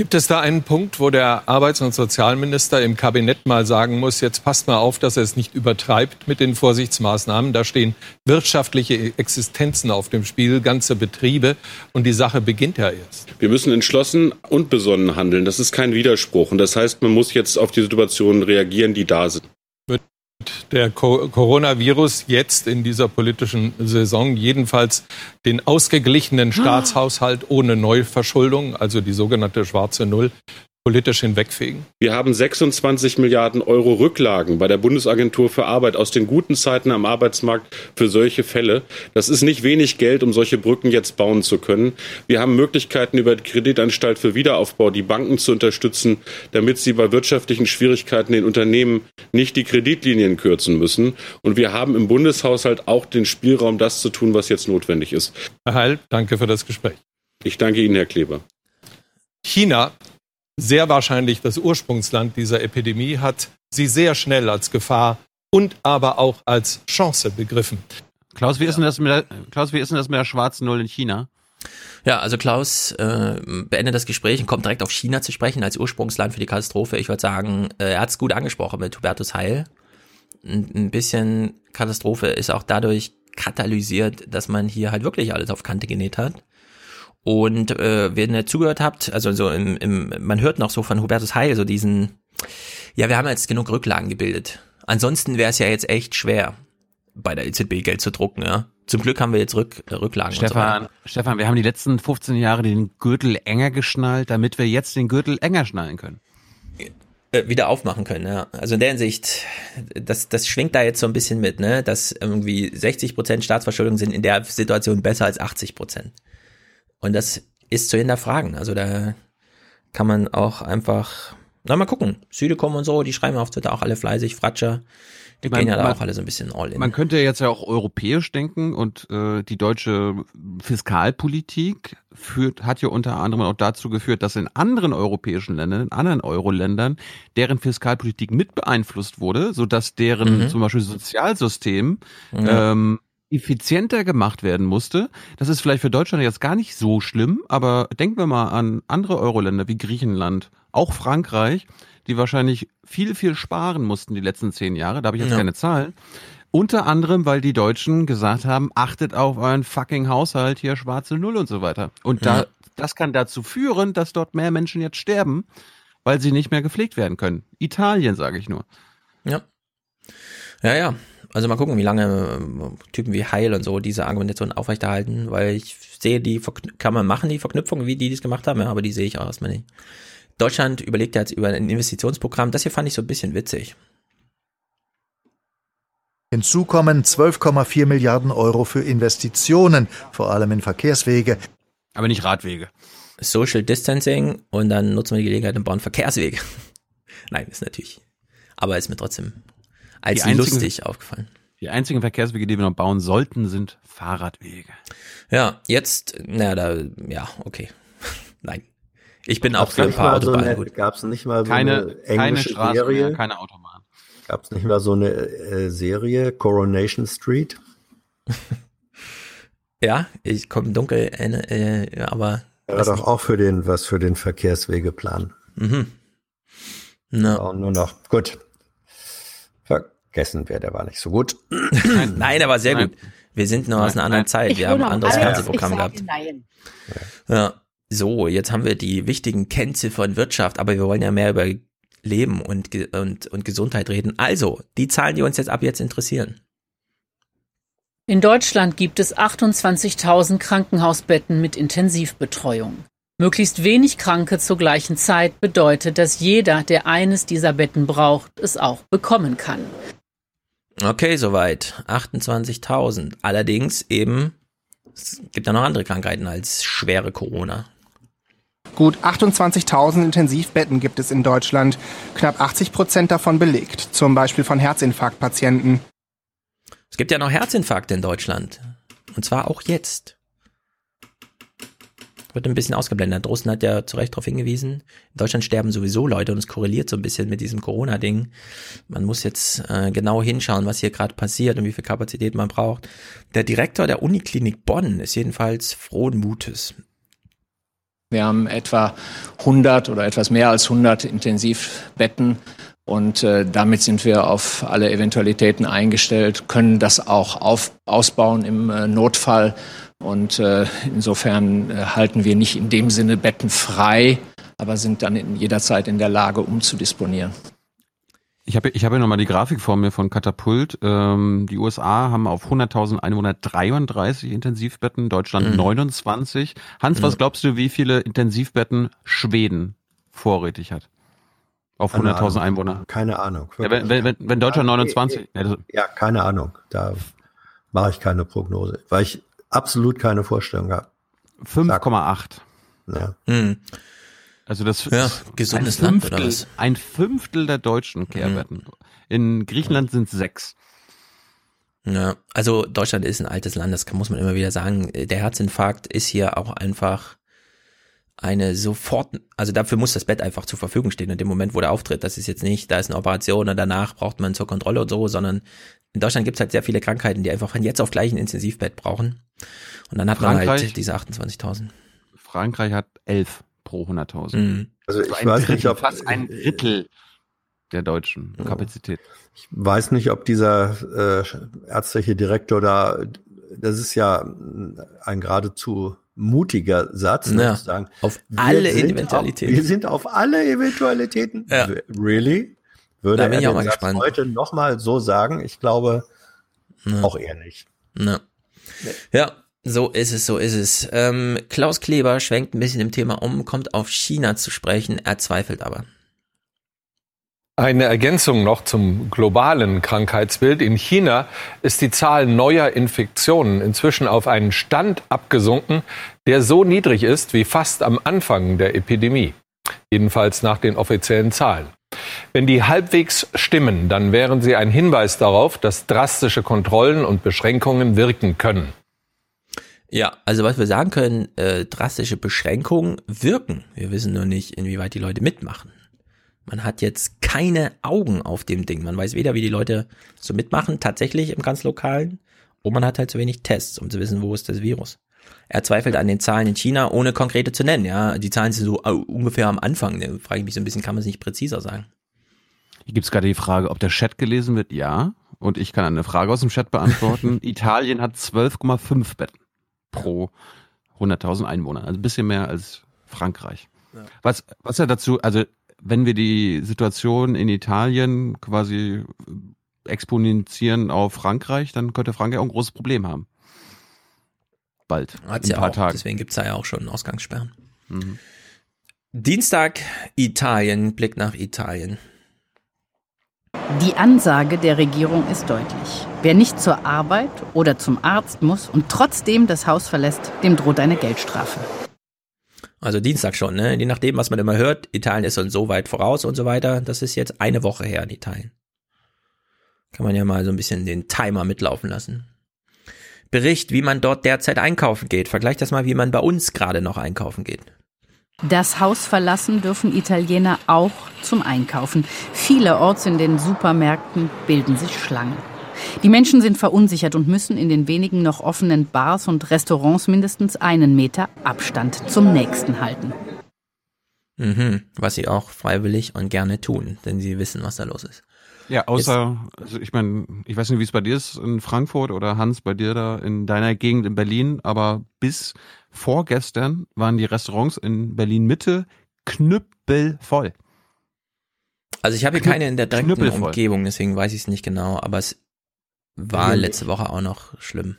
Gibt es da einen Punkt, wo der Arbeits- und Sozialminister im Kabinett mal sagen muss, jetzt passt mal auf, dass er es nicht übertreibt mit den Vorsichtsmaßnahmen. Da stehen wirtschaftliche Existenzen auf dem Spiel, ganze Betriebe und die Sache beginnt ja erst. Wir müssen entschlossen und besonnen handeln. Das ist kein Widerspruch. Und das heißt, man muss jetzt auf die Situationen reagieren, die da sind. Der Co Coronavirus jetzt in dieser politischen Saison jedenfalls den ausgeglichenen Staatshaushalt ohne Neuverschuldung, also die sogenannte schwarze Null, politisch hinwegfegen? Wir haben 26 Milliarden Euro Rücklagen bei der Bundesagentur für Arbeit aus den guten Zeiten am Arbeitsmarkt für solche Fälle. Das ist nicht wenig Geld, um solche Brücken jetzt bauen zu können. Wir haben Möglichkeiten über die Kreditanstalt für Wiederaufbau die Banken zu unterstützen, damit sie bei wirtschaftlichen Schwierigkeiten den Unternehmen nicht die Kreditlinien kürzen müssen. Und wir haben im Bundeshaushalt auch den Spielraum, das zu tun, was jetzt notwendig ist. Herr Heil, danke für das Gespräch. Ich danke Ihnen, Herr Kleber. China, sehr wahrscheinlich das Ursprungsland dieser Epidemie, hat sie sehr schnell als Gefahr und aber auch als Chance begriffen. Klaus, wie ist denn das mit der, Klaus, wie ist denn das mit der schwarzen Null in China? Ja, also Klaus äh, beendet das Gespräch und kommt direkt auf China zu sprechen als Ursprungsland für die Katastrophe. Ich würde sagen, äh, er hat es gut angesprochen mit Hubertus Heil. Ein, ein bisschen Katastrophe ist auch dadurch katalysiert, dass man hier halt wirklich alles auf Kante genäht hat. Und äh, wenn ihr zugehört habt, also so im, im, man hört noch so von Hubertus Heil so diesen, ja, wir haben jetzt genug Rücklagen gebildet. Ansonsten wäre es ja jetzt echt schwer, bei der EZB Geld zu drucken, ja. Zum Glück haben wir jetzt Rück, Rücklagen. Stefan, so Stefan, wir haben die letzten 15 Jahre den Gürtel enger geschnallt, damit wir jetzt den Gürtel enger schnallen können. äh, wieder aufmachen können. Ja. Also in der Hinsicht, das, das schwingt da jetzt so ein bisschen mit, ne? dass irgendwie 60 Prozent Staatsverschuldung sind in der Situation besser als 80 Prozent. Und das ist zu hinterfragen. Also da kann man auch einfach, na mal gucken, Südekom und so, die schreiben auf Twitter auch alle fleißig, Fratscher, die Man- gehen ja da man- auch alle so ein bisschen all in. Man könnte jetzt ja auch europäisch denken und äh, die deutsche Fiskalpolitik führt, hat ja unter anderem auch dazu geführt, dass in anderen europäischen Ländern, in anderen Euro-Ländern, deren Fiskalpolitik mit beeinflusst wurde, sodass deren Mhm. zum Beispiel Sozialsystem Ja. ähm, effizienter gemacht werden musste. Das ist vielleicht für Deutschland jetzt gar nicht so schlimm, aber denken wir mal an andere Euro-Länder wie Griechenland, auch Frankreich, die wahrscheinlich viel, viel sparen mussten die letzten zehn Jahre. Da habe ich jetzt Ja. keine Zahlen. Unter anderem, weil die Deutschen gesagt haben, achtet auf euren fucking Haushalt, hier schwarze Null und so weiter. Und da, Ja. das kann dazu führen, dass dort mehr Menschen jetzt sterben, weil sie nicht mehr gepflegt werden können. Italien, sage ich nur. Ja. Ja, ja. Also mal gucken, wie lange ähm, Typen wie Heil und so diese Argumentation aufrechterhalten, weil ich sehe die, kann man machen, die Verknüpfung, wie die das gemacht haben, ja, aber die sehe ich auch erstmal nicht. Deutschland überlegt ja jetzt über ein Investitionsprogramm, das hier fand ich so ein bisschen witzig. Hinzu kommen 12,4 Milliarden Euro für Investitionen, vor allem in Verkehrswege. Aber nicht Radwege. Social Distancing und dann nutzen wir die Gelegenheit und bauen Verkehrswege. Nein, ist natürlich. Aber ist mir trotzdem als Die einzigen- lustig aufgefallen. Die einzigen Verkehrswege, die wir noch bauen sollten, sind Fahrradwege. Ja, jetzt, na, da, ja, okay. Nein. Ich bin auch Gab's für ein nicht paar so Autobahnen eine- gut. Gab's nicht mal so Keine- eine keine englische Straßen Serie? mehr, keine Autobahn. Gab es nicht mal so eine äh, Serie, Coronation Street? Ja, ich komme dunkel, äh, äh, aber. Wäre doch auch für den, was für den Verkehrswegeplan. Mhm. Na. Und nur noch, gut. Vergessen wir, der war nicht so gut. Nein, aber sehr gut. Wir sind noch aus einer anderen Zeit. Wir haben ein anderes Fernsehprogramm gehabt. Nein. Ja. So, jetzt haben wir die wichtigen Kennziffern Wirtschaft, aber wir wollen ja mehr über Leben und, und, und Gesundheit reden. Also, die Zahlen, die uns jetzt ab jetzt interessieren. In Deutschland gibt es 28.000 Krankenhausbetten mit Intensivbetreuung. Möglichst wenig Kranke zur gleichen Zeit bedeutet, dass jeder, der eines dieser Betten braucht, es auch bekommen kann. Okay, soweit. 28.000. Allerdings eben, es gibt ja noch andere Krankheiten als schwere Corona. Gut 28.000 Intensivbetten gibt es in Deutschland, knapp 80 Prozent davon belegt, zum Beispiel von Herzinfarktpatienten. Es gibt ja noch Herzinfarkte in Deutschland. Und zwar auch jetzt. Wird ein bisschen ausgeblendet. Drosten hat ja zu Recht darauf hingewiesen. In Deutschland sterben sowieso Leute und es korreliert so ein bisschen mit diesem Corona-Ding. Man muss jetzt äh, genau hinschauen, was hier gerade passiert und wie viel Kapazität man braucht. Der Direktor der Uniklinik Bonn ist jedenfalls frohen Mutes. Wir haben etwa 100 oder etwas mehr als 100 Intensivbetten und äh, damit sind wir auf alle Eventualitäten eingestellt, können das auch auf, ausbauen im äh, Notfall und äh, insofern äh, halten wir nicht in dem Sinne Betten frei, aber sind dann in jederzeit in der Lage umzudisponieren. Ich habe ich habe hier nochmal die Grafik vor mir von Katapult. Ähm, die USA haben auf 100.000 Einwohner 33 Intensivbetten, Deutschland Mhm. 29. Hans, was Mhm. glaubst du, wie viele Intensivbetten Schweden vorrätig hat? Auf Keine 100.000 Ahnung. Einwohner. Keine Ahnung. Ja, wenn, wenn, wenn- Deutschland Ja, 29, ja, das- Ja, keine Ahnung. Da mache ich keine Prognose, weil ich absolut keine Vorstellung habe. 5,8. Ja. Hm. Also das Ja, ist gesundes ein Land, Fünftel, oder was? ein Fünftel der deutschen Kehrbetten. In Griechenland sind sechs. Ja, also Deutschland ist ein altes Land, das kann, muss man immer wieder sagen. Der Herzinfarkt ist hier auch einfach eine sofort, also dafür muss das Bett einfach zur Verfügung stehen in dem Moment, wo der auftritt. Das ist jetzt nicht, da ist eine Operation und danach braucht man zur Kontrolle und so, sondern in Deutschland gibt es halt sehr viele Krankheiten, die einfach von jetzt auf gleich ein Intensivbett brauchen. Und dann hat man Frankreich? halt diese 28.000. Frankreich hat elf pro 100.000. Mhm. Also ich weiß Drittel, nicht, ob fast ein Drittel der deutschen Kapazität. Ich weiß nicht, ob dieser äh, ärztliche Direktor da, das ist ja ein geradezu mutiger Satz, ne, Ja, zu sagen. auf wir alle Eventualitäten. Auf, wir sind auf alle Eventualitäten. Ja. Really? Würde Da bin er ich auch den mal Satz gespannt. heute nochmal so sagen? Ich glaube Ja. auch eher nicht. Ja. ja, so ist es, so ist es. Ähm, Klaus Kleber schwenkt ein bisschen im Thema um, kommt auf China zu sprechen, er zweifelt aber. Eine Ergänzung noch zum globalen Krankheitsbild. In China ist die Zahl neuer Infektionen inzwischen auf einen Stand abgesunken, der so niedrig ist wie fast am Anfang der Epidemie. Jedenfalls nach den offiziellen Zahlen. Wenn die halbwegs stimmen, dann wären sie ein Hinweis darauf, dass drastische Kontrollen und Beschränkungen wirken können. Ja, also was wir sagen können, äh, drastische Beschränkungen wirken. Wir wissen nur nicht, inwieweit die Leute mitmachen. Man hat jetzt keine Augen auf dem Ding. Man weiß weder, wie die Leute so mitmachen, tatsächlich im ganz Lokalen, Und man hat halt zu wenig Tests, um zu wissen, wo ist das Virus. Er zweifelt an den Zahlen in China, ohne konkrete zu nennen. Ja, die Zahlen sind so uh, ungefähr am Anfang. Da frage ich mich so ein bisschen, kann man es nicht präziser sagen? Hier gibt's gerade die Frage, ob der Chat gelesen wird. Ja. Und ich kann eine Frage aus dem Chat beantworten. Italien hat 12,5 Betten pro 100.000 Einwohner. Also ein bisschen mehr als Frankreich. Ja. Was, was ja dazu, also wenn wir die Situation in Italien quasi exponentieren auf Frankreich, dann könnte Frankreich auch ein großes Problem haben. Bald. Hat's in ein paar auch. Tagen. Deswegen gibt's da ja auch schon Ausgangssperren. Mhm. Dienstag Italien, Blick nach Italien. Die Ansage der Regierung ist deutlich. Wer nicht zur Arbeit oder zum Arzt muss und trotzdem das Haus verlässt, dem droht eine Geldstrafe. Also Dienstag schon, ne? Je nachdem, was man immer hört, Italien ist schon so weit voraus und so weiter. Das ist jetzt eine Woche her in Italien. Kann man ja mal so ein bisschen den Timer mitlaufen lassen. Bericht, wie man dort derzeit einkaufen geht. Vergleich das mal, wie man bei uns gerade noch einkaufen geht. Das Haus verlassen dürfen Italiener auch zum Einkaufen. Vielerorts in den Supermärkten bilden sich Schlangen. Die Menschen sind verunsichert und müssen in den wenigen noch offenen Bars und Restaurants mindestens einen Meter Abstand zum nächsten halten. Mhm, was sie auch freiwillig und gerne tun, denn sie wissen, was da los ist. Ja, außer, also ich meine, ich weiß nicht, wie es bei dir ist in Frankfurt oder Hans bei dir da in deiner Gegend in Berlin, aber bis vorgestern waren die Restaurants in Berlin Mitte knüppelvoll. Also ich habe hier keine in der direkten Umgebung, deswegen weiß ich es nicht genau, aber es war letzte Woche auch noch schlimm.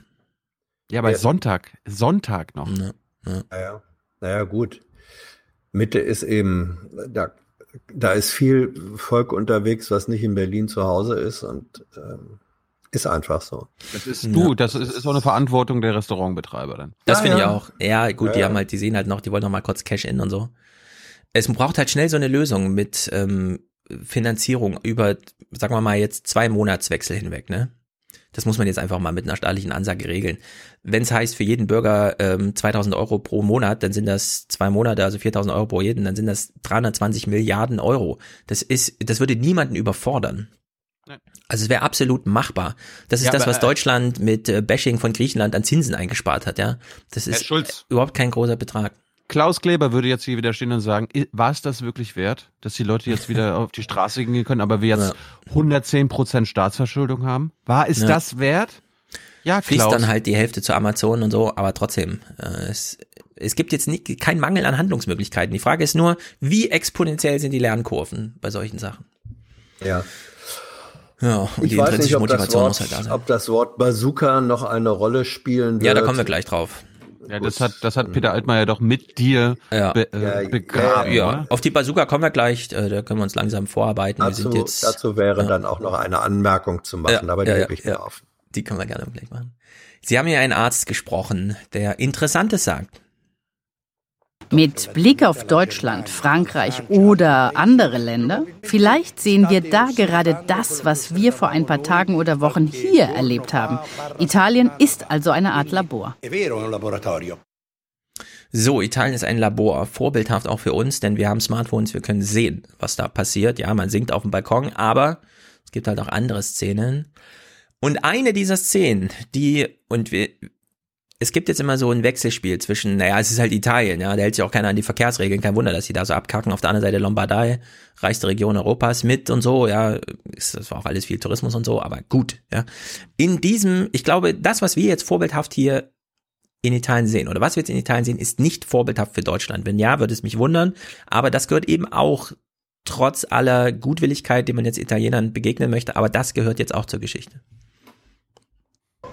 Ja, aber ja. Sonntag, Sonntag noch. Ja, ja. Naja, naja, gut. Mitte ist eben, da da ist viel Volk unterwegs, was nicht in Berlin zu Hause ist und ähm, ist einfach so. Das ist du, das ist, ist auch eine Verantwortung der Restaurantbetreiber dann. Das ja, finde ja. ich auch. Ja, gut, ja, die haben halt, die sehen halt noch, die wollen noch mal kurz Cash in und so. Es braucht halt schnell so eine Lösung mit ähm, Finanzierung über, sagen wir mal jetzt zwei Monatswechsel hinweg, ne? Das muss man jetzt einfach mal mit einer staatlichen Ansage regeln. Wenn es heißt, für jeden Bürger ähm, 2000 Euro pro Monat, dann sind das zwei Monate, also 4000 Euro pro jeden, dann sind das 320 Milliarden Euro. Das ist, das würde niemanden überfordern. Also es wäre absolut machbar. Das ist ja, das, was aber, äh, Deutschland mit äh, Bashing von Griechenland an Zinsen eingespart hat, ja. Das ist überhaupt kein großer Betrag. Klaus Kleber würde jetzt hier wieder stehen und sagen, war es das wirklich wert, dass die Leute jetzt wieder auf die Straße gehen können, aber wir jetzt ja. 110 Prozent Staatsverschuldung haben? War es ja. das wert? Ja, Klaus. Fließt dann halt die Hälfte zu Amazon und so, aber trotzdem, äh, es, es gibt jetzt nicht, keinen Mangel an Handlungsmöglichkeiten. Die Frage ist nur, wie exponentiell sind die Lernkurven bei solchen Sachen? Ja. Ja, und ich die weiß nicht, ob Motivation das, Wort, halt ob das Wort Bazooka noch eine Rolle spielen wird. Ja, da kommen wir gleich drauf. Ja, das hat, das hat Peter Altmaier doch mit dir ja. be, äh, begraben. Ja, ja, auf die Bazooka kommen wir gleich, äh, da können wir uns langsam vorarbeiten. Dazu, wir sind jetzt, dazu wäre ja. dann auch noch eine Anmerkung zu machen, aber die ja, ich mir auf. Die können wir gerne gleich machen. Sie haben ja einen Arzt gesprochen, der Interessantes sagt. Mit Blick auf Deutschland, Frankreich oder andere Länder, vielleicht sehen wir da gerade das, was wir vor ein paar Tagen oder Wochen hier erlebt haben. Italien ist also eine Art Labor. So, Italien ist ein Labor, vorbildhaft auch für uns, denn wir haben Smartphones, wir können sehen, was da passiert. Ja, man singt auf dem Balkon, aber es gibt halt auch andere Szenen. Und eine dieser Szenen, die, und wir, es gibt jetzt immer so ein Wechselspiel zwischen, naja, es ist halt Italien, ja, da hält sich auch keiner an die Verkehrsregeln, kein Wunder, dass sie da so abkacken. Auf der anderen Seite Lombardei, reichste Region Europas mit und so, ja, das war auch alles viel Tourismus und so, aber gut, ja. In diesem, ich glaube, das, was wir jetzt vorbildhaft hier in Italien sehen, oder was wir jetzt in Italien sehen, ist nicht vorbildhaft für Deutschland. Wenn ja, würde es mich wundern, aber das gehört eben auch trotz aller Gutwilligkeit, die man jetzt Italienern begegnen möchte, aber das gehört jetzt auch zur Geschichte.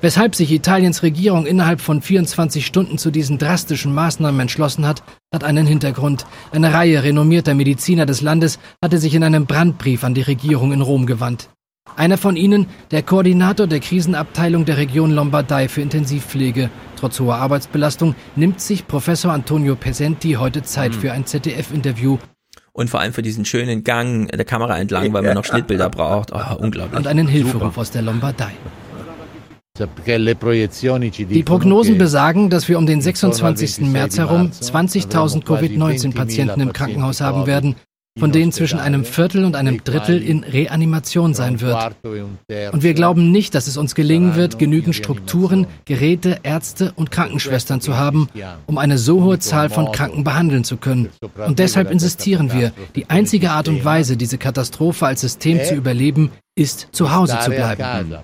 Weshalb sich Italiens Regierung innerhalb von 24 Stunden zu diesen drastischen Maßnahmen entschlossen hat, hat einen Hintergrund. Eine Reihe renommierter Mediziner des Landes hatte sich in einem Brandbrief an die Regierung in Rom gewandt. Einer von ihnen, der Koordinator der Krisenabteilung der Region Lombardei für Intensivpflege. Trotz hoher Arbeitsbelastung nimmt sich Professor Antonio Pesenti heute Zeit mhm. für ein ZDF-Interview und vor allem für diesen schönen Gang der Kamera entlang, weil man noch Schnittbilder braucht. Oh, unglaublich. Und einen Hilferuf aus der Lombardei. Die Prognosen besagen, dass wir um den 26. März herum 20.000 Covid-19-Patienten im Krankenhaus haben werden. von denen zwischen einem Viertel und einem Drittel in Reanimation sein wird. Und wir glauben nicht, dass es uns gelingen wird, genügend Strukturen, Geräte, Ärzte und Krankenschwestern zu haben, um eine so hohe Zahl von Kranken behandeln zu können. Und deshalb insistieren wir, die einzige Art und Weise, diese Katastrophe als System zu überleben, ist, zu Hause zu bleiben.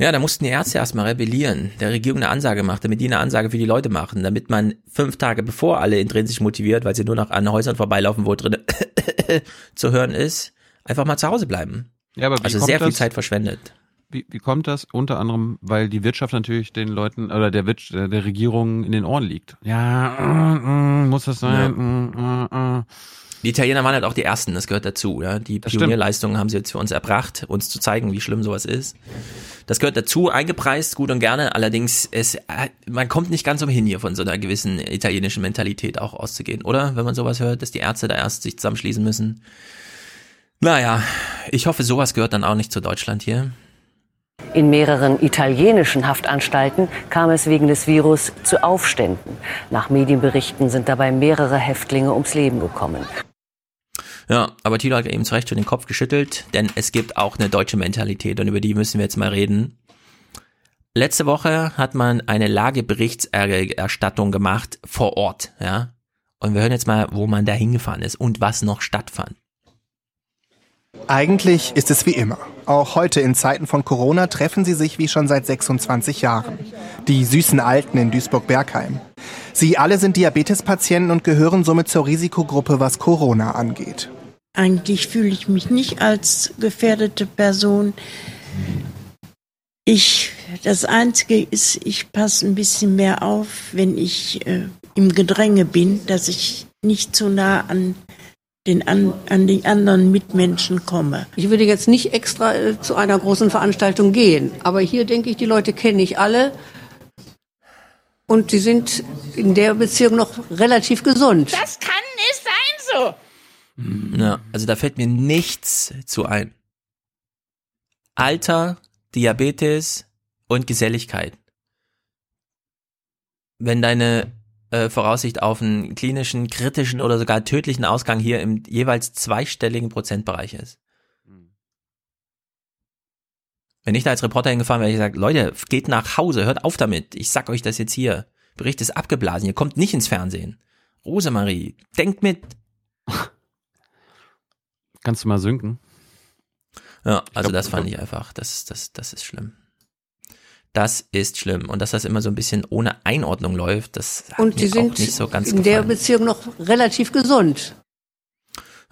Ja, da mussten die Ärzte erstmal rebellieren, der Regierung eine Ansage macht, damit die eine Ansage für die Leute machen, damit man fünf Tage bevor alle intrinsisch motiviert, weil sie nur noch an Häusern vorbeilaufen, wo drin zu hören ist, einfach mal zu Hause bleiben. Ja, aber wie also sehr viel das? Zeit verschwendet. Wie, wie kommt das? Unter anderem, weil die Wirtschaft natürlich den Leuten oder der, Wirtsch- der, der Regierung in den Ohren liegt. Ja, mm, mm, muss das sein? Mm, mm. Die Italiener waren halt auch die Ersten, das gehört dazu. Ja? Die. Pionierleistungen haben sie jetzt für uns erbracht, uns zu zeigen, wie schlimm sowas ist. Das gehört dazu, eingepreist, gut und gerne. Allerdings, es, äh, man kommt nicht ganz umhin, hier von so einer gewissen italienischen Mentalität auch auszugehen, oder? Wenn man sowas hört, dass die Ärzte da erst sich zusammenschließen müssen. Naja, ich hoffe, sowas gehört dann auch nicht zu Deutschland hier. In mehreren italienischen Haftanstalten kam es wegen des Virus zu Aufständen. Nach Medienberichten sind dabei mehrere Häftlinge ums Leben gekommen. Ja, aber Thilo hat eben zu Recht schon den Kopf geschüttelt, denn es gibt auch eine deutsche Mentalität und über die müssen wir jetzt mal reden. Letzte Woche hat man eine Lageberichtserstattung gemacht vor Ort, ja. Und wir hören jetzt mal, wo man da hingefahren ist und was noch stattfand. Eigentlich ist es wie immer. Auch heute in Zeiten von Corona treffen sie sich wie schon seit 26 Jahren. Die süßen Alten in Duisburg-Bergheim. Sie alle sind Diabetespatienten und gehören somit zur Risikogruppe, was Corona angeht. Eigentlich fühle ich mich nicht als gefährdete Person. Ich, das Einzige ist, ich passe ein bisschen mehr auf, wenn ich äh, im Gedränge bin, dass ich nicht zu nah an den, an, an die anderen Mitmenschen komme. Ich würde jetzt nicht extra äh, zu einer großen Veranstaltung gehen, aber hier denke ich, die Leute kenne ich alle und sie sind in der Beziehung noch relativ gesund. Das kann nicht sein so. Ja, also da fällt mir nichts zu ein. Alter, Diabetes und Geselligkeit. Wenn deine äh, Voraussicht auf einen klinischen, kritischen oder sogar tödlichen Ausgang hier im jeweils zweistelligen Prozentbereich ist. Wenn ich da als Reporter hingefahren wäre, ich gesagt, Leute, geht nach Hause, hört auf damit. Ich sag euch das jetzt hier. Bericht ist abgeblasen, ihr kommt nicht ins Fernsehen. Rosemarie, denkt mit. Kannst du mal sinken? Ja, also glaub, das fand ich einfach, das, das, das ist schlimm. Das ist schlimm. Und dass das immer so ein bisschen ohne Einordnung läuft, das hat Und mir auch nicht so ganz in der gefallen. Beziehung noch relativ gesund.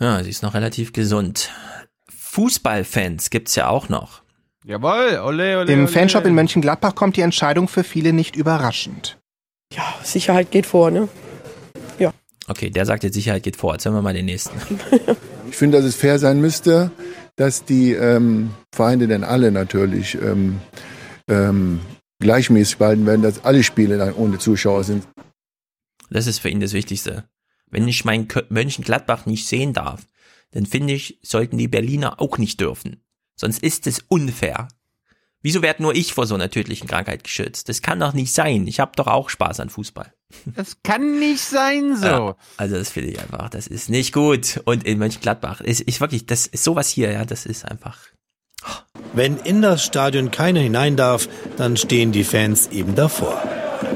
Ja, sie ist noch relativ gesund. Fußballfans gibt's ja auch noch. Jawohl, ole, ole, Im ole. Fanshop in Mönchengladbach kommt die Entscheidung für viele nicht überraschend. Sicherheit geht vor, ne? Okay, der sagt jetzt Sicherheit geht vor. Jetzt hören wir mal den nächsten. Ich finde, dass es fair sein müsste, dass die ähm, Vereine denn alle natürlich ähm, ähm, gleichmäßig behalten werden, dass alle Spiele dann ohne Zuschauer sind. Das ist für ihn das Wichtigste. Wenn ich mein Kö- Mönchengladbach nicht sehen darf, dann finde ich, sollten die Berliner auch nicht dürfen. Sonst ist es unfair. Wieso werd nur ich vor so einer tödlichen Krankheit geschützt? Das kann doch nicht sein. Ich habe doch auch Spaß an Fußball. Das kann nicht sein so. Ja, also das finde ich einfach, das ist nicht gut. Und in Mönchengladbach ist ich wirklich, das ist sowas hier, ja, das ist einfach. Wenn in das Stadion keiner hinein darf, dann stehen die Fans eben davor.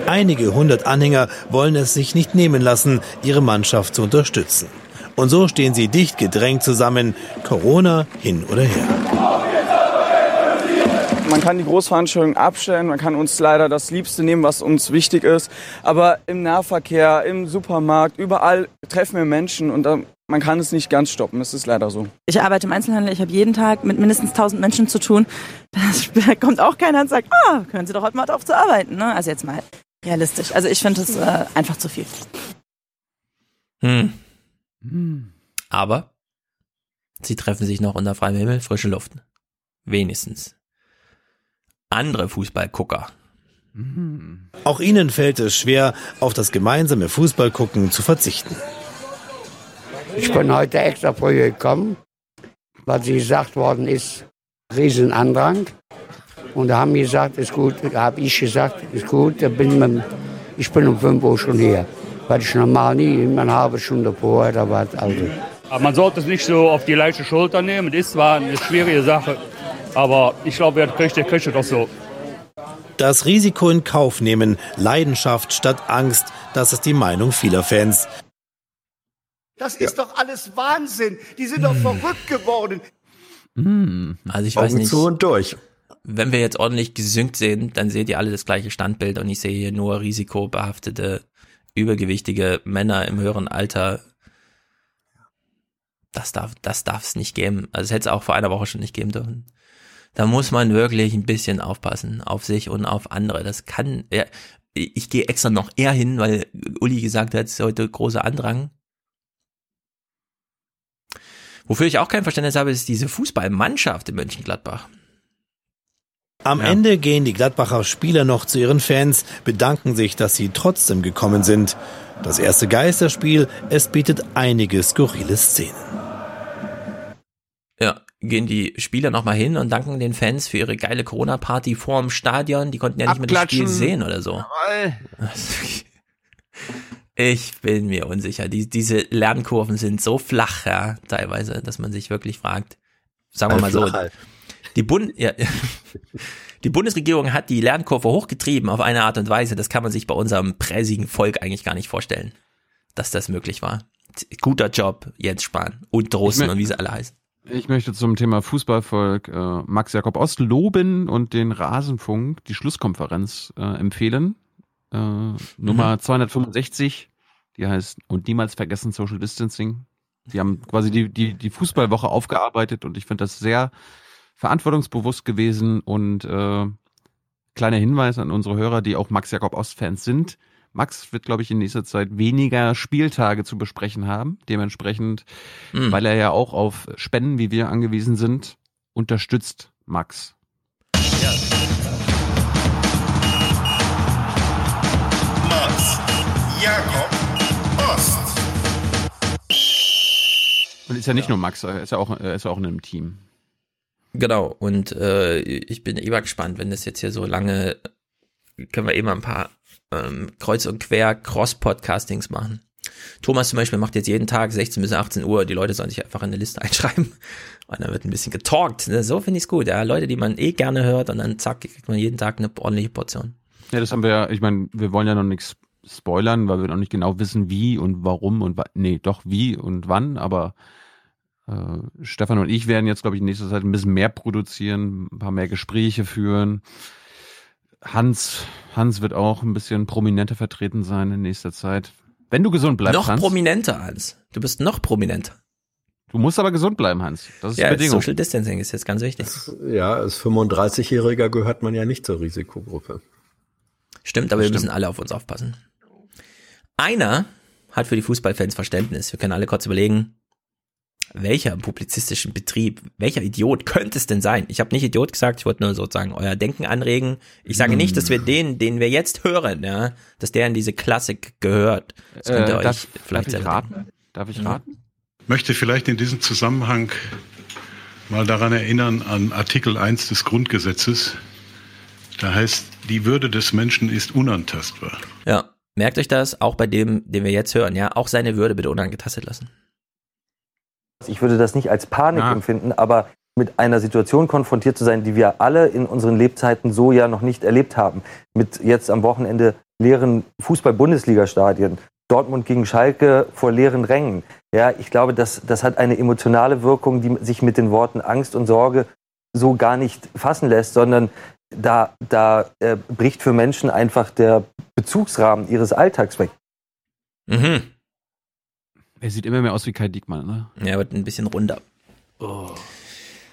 Einige hundert Anhänger wollen es sich nicht nehmen lassen, ihre Mannschaft zu unterstützen. Und so stehen sie dicht gedrängt zusammen, Corona hin oder her. Man kann die Großveranstaltungen abstellen, man kann uns leider das Liebste nehmen, was uns wichtig ist. Aber im Nahverkehr, im Supermarkt, überall treffen wir Menschen und da, man kann es nicht ganz stoppen. Es ist leider so. Ich arbeite im Einzelhandel, ich habe jeden Tag mit mindestens 1000 Menschen zu tun. Da kommt auch keiner und sagt, ah, können Sie doch heute mal drauf zu arbeiten. Ne? Also jetzt mal realistisch. Also ich finde es äh, einfach zu viel. Hm. Aber sie treffen sich noch unter freiem Himmel, frische Luft. Wenigstens. Andere Fußballgucker. Auch ihnen fällt es schwer, auf das gemeinsame Fußballgucken zu verzichten. Ich bin heute extra früh gekommen, weil sie gesagt worden ist, Riesenandrang. Und da haben die gesagt, ist gut, habe ich gesagt, ist gut, bin ich, ich bin um 5 Uhr schon hier. Weil ich normal nie, immer eine halbe Stunde vorher, da war also Aber man sollte es nicht so auf die leichte Schulter nehmen. Es ist zwar eine schwierige Sache, aber ich glaube, wer kriegt, der kriegt doch so. Das Risiko in Kauf nehmen, Leidenschaft statt Angst, das ist die Meinung vieler Fans. Das ist ja. doch alles Wahnsinn. Die sind doch verrückt geworden. Also ich weiß Augen nicht. zu und durch. Wenn wir jetzt ordentlich gesynkt sehen, dann seht ihr alle das gleiche Standbild und ich sehe hier nur risikobehaftete, übergewichtige Männer im höheren Alter. Das darf, das darf es nicht geben. Also es hätte es auch vor einer Woche schon nicht geben dürfen. Da muss man wirklich ein bisschen aufpassen auf sich und auf andere. Das kann, ja, ich gehe extra noch eher hin, weil Uli gesagt hat, es ist heute großer Andrang. Wofür ich auch kein Verständnis habe, ist diese Fußballmannschaft in Mönchengladbach. Am Ende gehen die Gladbacher Spieler noch zu ihren Fans, bedanken sich, dass sie trotzdem gekommen sind. Das erste Geisterspiel, es bietet einige skurrile Szenen. Gehen die Spieler nochmal hin und danken den Fans für ihre geile Corona-Party vorm Stadion. Die konnten ja nicht mehr das Spiel sehen oder so. Ich bin mir unsicher. Die, diese Lernkurven sind so flach, ja, teilweise, dass man sich wirklich fragt. Sagen wir mal so. Halt. Die, Bund, ja, die Bundesregierung hat die Lernkurve hochgetrieben auf eine Art und Weise, das kann man sich bei unserem präsigen Volk eigentlich gar nicht vorstellen, dass das möglich war. Guter Job, Jens Spahn und Drosten und wie sie alle heißen. Ich möchte zum Thema Fußballvolk äh, Max Jakob Ost loben und den Rasenfunk, die Schlusskonferenz äh, empfehlen. Äh, Nummer 265, die heißt Und niemals vergessen Social Distancing. Die haben quasi die, die, die Fußballwoche aufgearbeitet und ich finde das sehr verantwortungsbewusst gewesen und äh, kleiner Hinweis an unsere Hörer, die auch Max Jakob Ost-Fans sind. Max wird, glaube ich, in nächster Zeit weniger Spieltage zu besprechen haben. Dementsprechend, Hm. weil er ja auch auf Spenden, wie wir angewiesen sind, unterstützt Max. Max Jakob Ost. Und ist ja nicht nur Max, er ist ja auch, er ist ja auch in einem Team. Genau, und äh, ich bin immer gespannt, wenn das jetzt hier so lange, können wir eben ein paar ähm, Kreuz und Quer Cross-Podcastings machen. Thomas zum Beispiel macht jetzt jeden Tag 16 bis 18 Uhr, die Leute sollen sich einfach in eine Liste einschreiben und dann wird ein bisschen getalkt. Ne? So finde ich es gut, ja. Leute, die man eh gerne hört und dann zack, kriegt man jeden Tag eine ordentliche Portion. Ja, das haben wir ja, ich meine, wir wollen ja noch nichts spoilern, weil wir noch nicht genau wissen, wie und warum und nee, doch wie und wann, aber äh, Stefan und ich werden jetzt, glaube ich, in nächster Zeit ein bisschen mehr produzieren, ein paar mehr Gespräche führen. Hans, Hans wird auch ein bisschen prominenter vertreten sein in nächster Zeit. Wenn du gesund bleibst, noch Hans. prominenter, Hans. Du bist noch prominenter. Du musst aber gesund bleiben, Hans. Das ist ja, die Bedingung. Social Distancing ist jetzt ganz wichtig. Ja, als 35-Jähriger gehört man ja nicht zur Risikogruppe. Stimmt, aber wir Stimmt. müssen alle auf uns aufpassen. Einer hat für die Fußballfans Verständnis. Wir können alle kurz überlegen, welcher publizistischen Betrieb, welcher Idiot könnte es denn sein? Ich habe nicht Idiot gesagt, ich wollte nur sozusagen euer Denken anregen. Ich sage nicht, dass wir den, den wir jetzt hören, ja, dass der in diese Klassik gehört. Das könnt ihr Äh, euch darf, vielleicht darf ich raten? denken. Darf ich Mhm. raten? möchte vielleicht in diesem Zusammenhang mal daran erinnern an Artikel 1 des Grundgesetzes. Da heißt, die Würde des Menschen ist unantastbar. Ja, merkt euch das, auch bei dem, den wir jetzt hören, ja, auch seine Würde bitte unangetastet lassen. Ich würde das nicht als Panik empfinden, aber mit einer Situation konfrontiert zu sein, die wir alle in unseren Lebzeiten so ja noch nicht erlebt haben. Mit jetzt am Wochenende leeren Fußball-Bundesliga-Stadien, Dortmund gegen Schalke vor leeren Rängen. Ja, ich glaube, das, das hat eine emotionale Wirkung, die sich mit den Worten Angst und Sorge so gar nicht fassen lässt, sondern da, da äh, bricht für Menschen einfach der Bezugsrahmen ihres Alltags weg. Mhm. Er sieht immer mehr aus wie Kai Diekmann, ne? Ja, wird ein bisschen runder.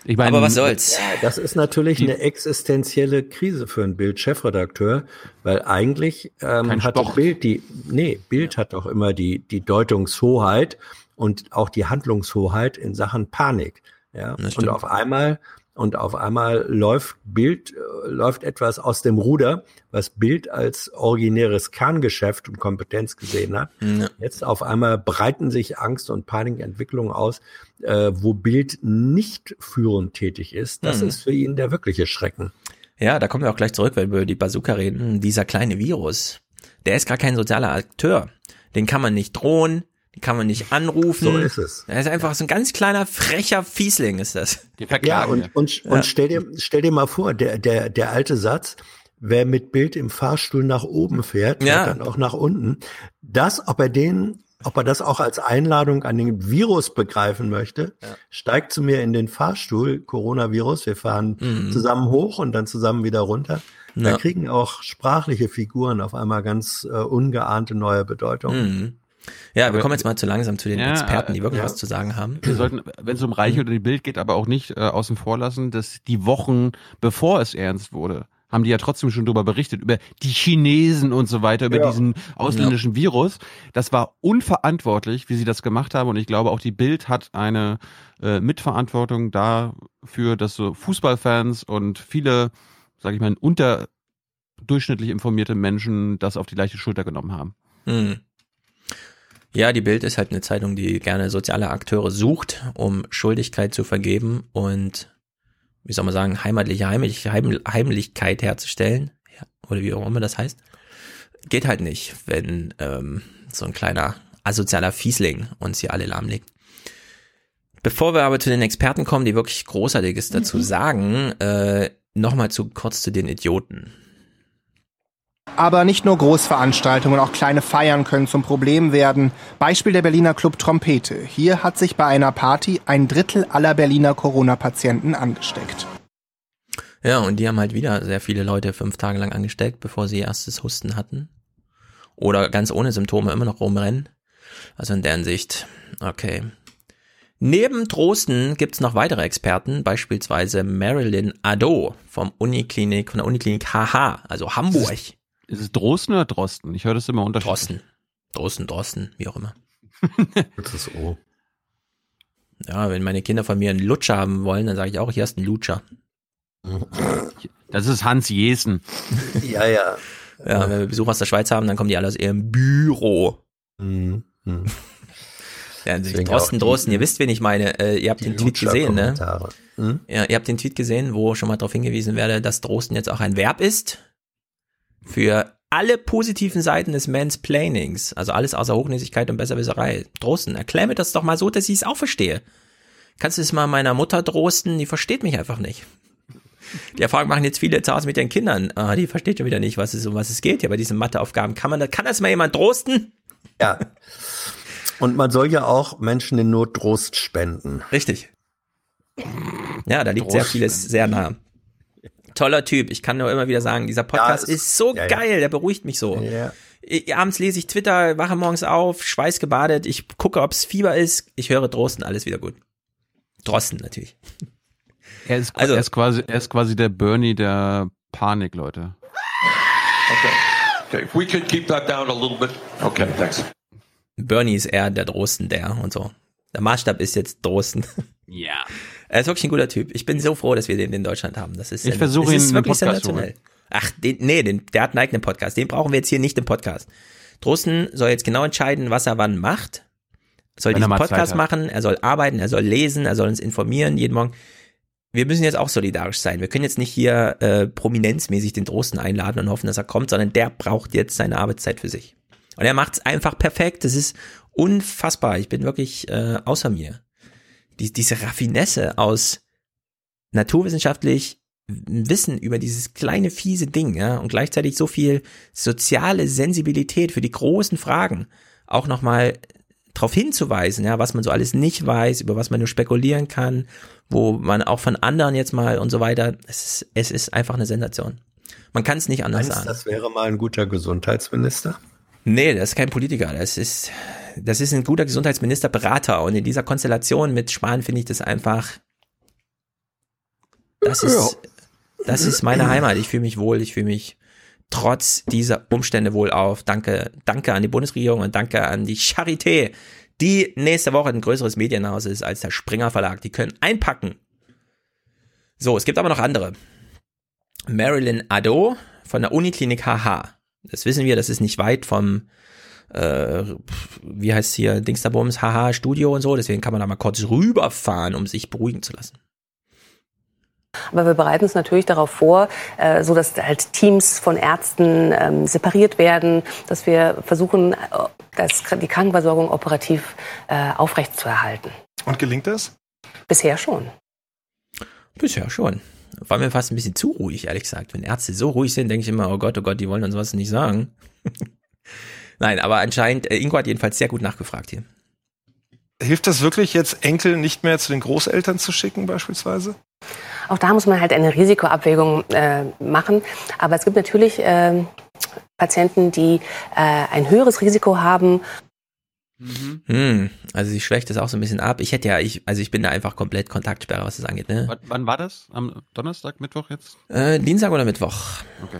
Ich meine, Aber was soll's? Ja, das ist natürlich eine existenzielle Krise für einen Bild-Chefredakteur, weil eigentlich ähm, hat Sport. Bild die, nee, Bild hat doch immer die, die Deutungshoheit und auch die Handlungshoheit in Sachen Panik. Ja, und auf einmal und auf einmal läuft Bild äh, läuft etwas aus dem Ruder, was Bild als originäres Kerngeschäft und Kompetenz gesehen hat. Ja. Jetzt auf einmal breiten sich Angst und Panikentwicklungen aus, äh, wo Bild nicht führend tätig ist. Das Mhm. ist für ihn der wirkliche Schrecken. Ja, da kommen wir auch gleich zurück, wenn wir über die Bazooka reden. Dieser kleine Virus, der ist gar kein sozialer Akteur. Den kann man nicht drohen, die kann man nicht anrufen. So ist es. Er ist einfach so ein ganz kleiner, frecher Fiesling ist das. Ja, und, und, und stell, dir, stell dir mal vor, der, der, der alte Satz, wer mit Bild im Fahrstuhl nach oben fährt, fährt Ja. dann auch nach unten. Das, ob er den, ob er das auch als Einladung an den Virus begreifen möchte, steigt zu mir in den Fahrstuhl, Coronavirus, wir fahren Mhm. zusammen hoch und dann zusammen wieder runter. Ja. Da kriegen auch sprachliche Figuren auf einmal ganz äh, ungeahnte neue Bedeutung. Mhm. Ja, wir Aber- kommen jetzt mal zu langsam zu den Ja, Experten, die wirklich ja. was zu sagen haben. Wir sollten, wenn es um Reiche oder die Bild geht, aber auch nicht äh, außen vor lassen, dass die Wochen, bevor es ernst wurde, haben die ja trotzdem schon darüber berichtet, über die Chinesen und so weiter, über Ja. diesen ausländischen Virus. Das war unverantwortlich, wie sie das gemacht haben. Und ich glaube, auch die Bild hat eine äh, Mitverantwortung dafür, dass so Fußballfans und viele, sage ich mal, unterdurchschnittlich informierte Menschen das auf die leichte Schulter genommen haben. Hm. Ja, die Bild ist halt eine Zeitung, die gerne soziale Akteure sucht, um Schuldigkeit zu vergeben und, wie soll man sagen, heimatliche Heimlich Heim Heimlichkeit herzustellen. Ja, oder wie auch immer das heißt. Geht halt nicht, wenn ähm, so ein kleiner asozialer Fiesling uns hier alle lahmlegt. Bevor wir aber zu den Experten kommen, die wirklich Großartiges dazu sagen, äh, nochmal zu kurz zu den Idioten. Aber nicht nur Großveranstaltungen, auch kleine Feiern können zum Problem werden. Beispiel der Berliner Club Trompete. Hier hat sich bei einer Party ein Drittel aller Berliner Corona-Patienten angesteckt. Ja, und die haben halt wieder sehr viele Leute fünf Tage lang angesteckt, bevor sie erstes Husten hatten. Oder ganz ohne Symptome immer noch rumrennen. Also in deren Sicht, okay. Neben Drosten gibt's noch weitere Experten, beispielsweise Marilyn Ado vom Uniklinik, von der Uniklinik HH, also Hamburg. Ist es Drosten oder Drosten? Ich höre das immer unterschiedlich. Drosten. Drosten, Drosten, wie auch immer. Das ist O. Ja, wenn meine Kinder von mir einen Lutscher haben wollen, dann sage ich auch, hier ist ein Lutscher. Das ist Hans Jesen. Ja, ja. Ja, wenn wir Besuch aus der Schweiz haben, dann kommen die alle aus ihrem Büro. Mhm. Mhm. Ja, Drosten, Drosten, ihr wisst, wen ich meine. Äh, ihr habt den Tweet gesehen, ne? Hm? Ja, ihr habt den Tweet gesehen, wo schon mal darauf hingewiesen werde, dass Drosten jetzt auch ein Verb ist für alle positiven Seiten des Mansplainings, also alles außer Hochnäsigkeit und Besserwisserei. Drosten, erklär mir das doch mal so, dass ich es auch verstehe. Kannst du es mal meiner Mutter drosten? Die versteht mich einfach nicht. Die Erfahrung machen jetzt viele Hause mit ihren Kindern. Ah, die versteht schon wieder nicht, was es, um was es geht hier bei diesen Matheaufgaben. Kann man, das- kann das mal jemand drosten? Ja. Und man soll ja auch Menschen in Not Trost spenden. Richtig. Ja, da liegt sehr Trost vieles sehr nah. Toller Typ. Ich kann nur immer wieder sagen, dieser Podcast Ja, es- ist so ja, ja. geil, der beruhigt mich so. Ja. Abends lese ich Twitter, wache morgens auf, schweißgebadet, ich gucke, ob es Fieber ist, ich höre Drosten, alles wieder gut. Drosten natürlich. Er ist, Also- er ist quasi, er ist quasi der Bernie der Panik, Leute. Okay. Okay, if we could keep that down a little bit. Okay, thanks. Bernie ist eher der Drosten, der und so. Der Maßstab ist jetzt Drosten. Ja. Er ist wirklich ein guter Typ. Ich bin so froh, dass wir den in Deutschland haben. Das ist Ich versuche ihn ist wirklich sensationell. Ach, den, nee, den, der hat einen eigenen Podcast. Den brauchen wir jetzt hier nicht im Podcast. Drosten soll jetzt genau entscheiden, was er wann macht. Er soll Wenn diesen Podcast machen, er soll arbeiten, er soll lesen, er soll uns informieren jeden Morgen. Wir müssen jetzt auch solidarisch sein. Wir können jetzt nicht hier äh, prominenzmäßig den Drosten einladen und hoffen, dass er kommt, sondern der braucht jetzt seine Arbeitszeit für sich. Und er macht es einfach perfekt. Das ist unfassbar. Ich bin wirklich äh, außer mir. Die, diese Raffinesse aus naturwissenschaftlich Wissen über dieses kleine fiese Ding, ja, und gleichzeitig so viel soziale Sensibilität für die großen Fragen, auch nochmal darauf hinzuweisen, ja, was man so alles nicht weiß, über was man nur spekulieren kann, wo man auch von anderen jetzt mal und so weiter, es ist, es ist einfach eine Sensation. Man kann es nicht anders sagen. das wäre mal ein guter Gesundheitsminister? Nee, das ist kein Politiker. Das ist, das ist ein guter Gesundheitsministerberater. Und in dieser Konstellation mit Spahn finde ich das einfach, das ist, das ist meine Heimat. Ich fühle mich wohl. Ich fühle mich trotz dieser Umstände wohl auf. Danke, danke an die Bundesregierung und danke an die Charité, die nächste Woche ein größeres Medienhaus ist als der Springer Verlag. Die können einpacken. So, es gibt aber noch andere. Marilyn Ado von der Uniklinik HH. Das wissen wir, das ist nicht weit vom, äh, wie heißt hier, Dingsterbums, HH Studio und so. Deswegen kann man da mal kurz rüberfahren, um sich beruhigen zu lassen. Aber wir bereiten uns natürlich darauf vor, äh, so dass halt Teams von Ärzten ähm, separiert werden, dass wir versuchen, äh, das, die Krankenversorgung operativ äh, aufrechtzuerhalten. Und gelingt das? Bisher schon. Bisher schon. War mir fast ein bisschen zu ruhig, ehrlich gesagt. Wenn Ärzte so ruhig sind, denke ich immer, oh Gott, oh Gott, die wollen uns was nicht sagen. Nein, aber anscheinend, äh, Ingo hat jedenfalls sehr gut nachgefragt hier. Hilft das wirklich jetzt, Enkel nicht mehr zu den Großeltern zu schicken, beispielsweise? Auch da muss man halt eine Risikoabwägung äh, machen. Aber es gibt natürlich äh, Patienten, die äh, ein höheres Risiko haben. Mhm. Hm, also sie schwächt es auch so ein bisschen ab. Ich hätte ja, ich, also ich bin da einfach komplett Kontaktsperre, was das angeht. Ne? W wann war das? Am Donnerstag, Mittwoch jetzt? Äh, Dienstag oder Mittwoch. Okay.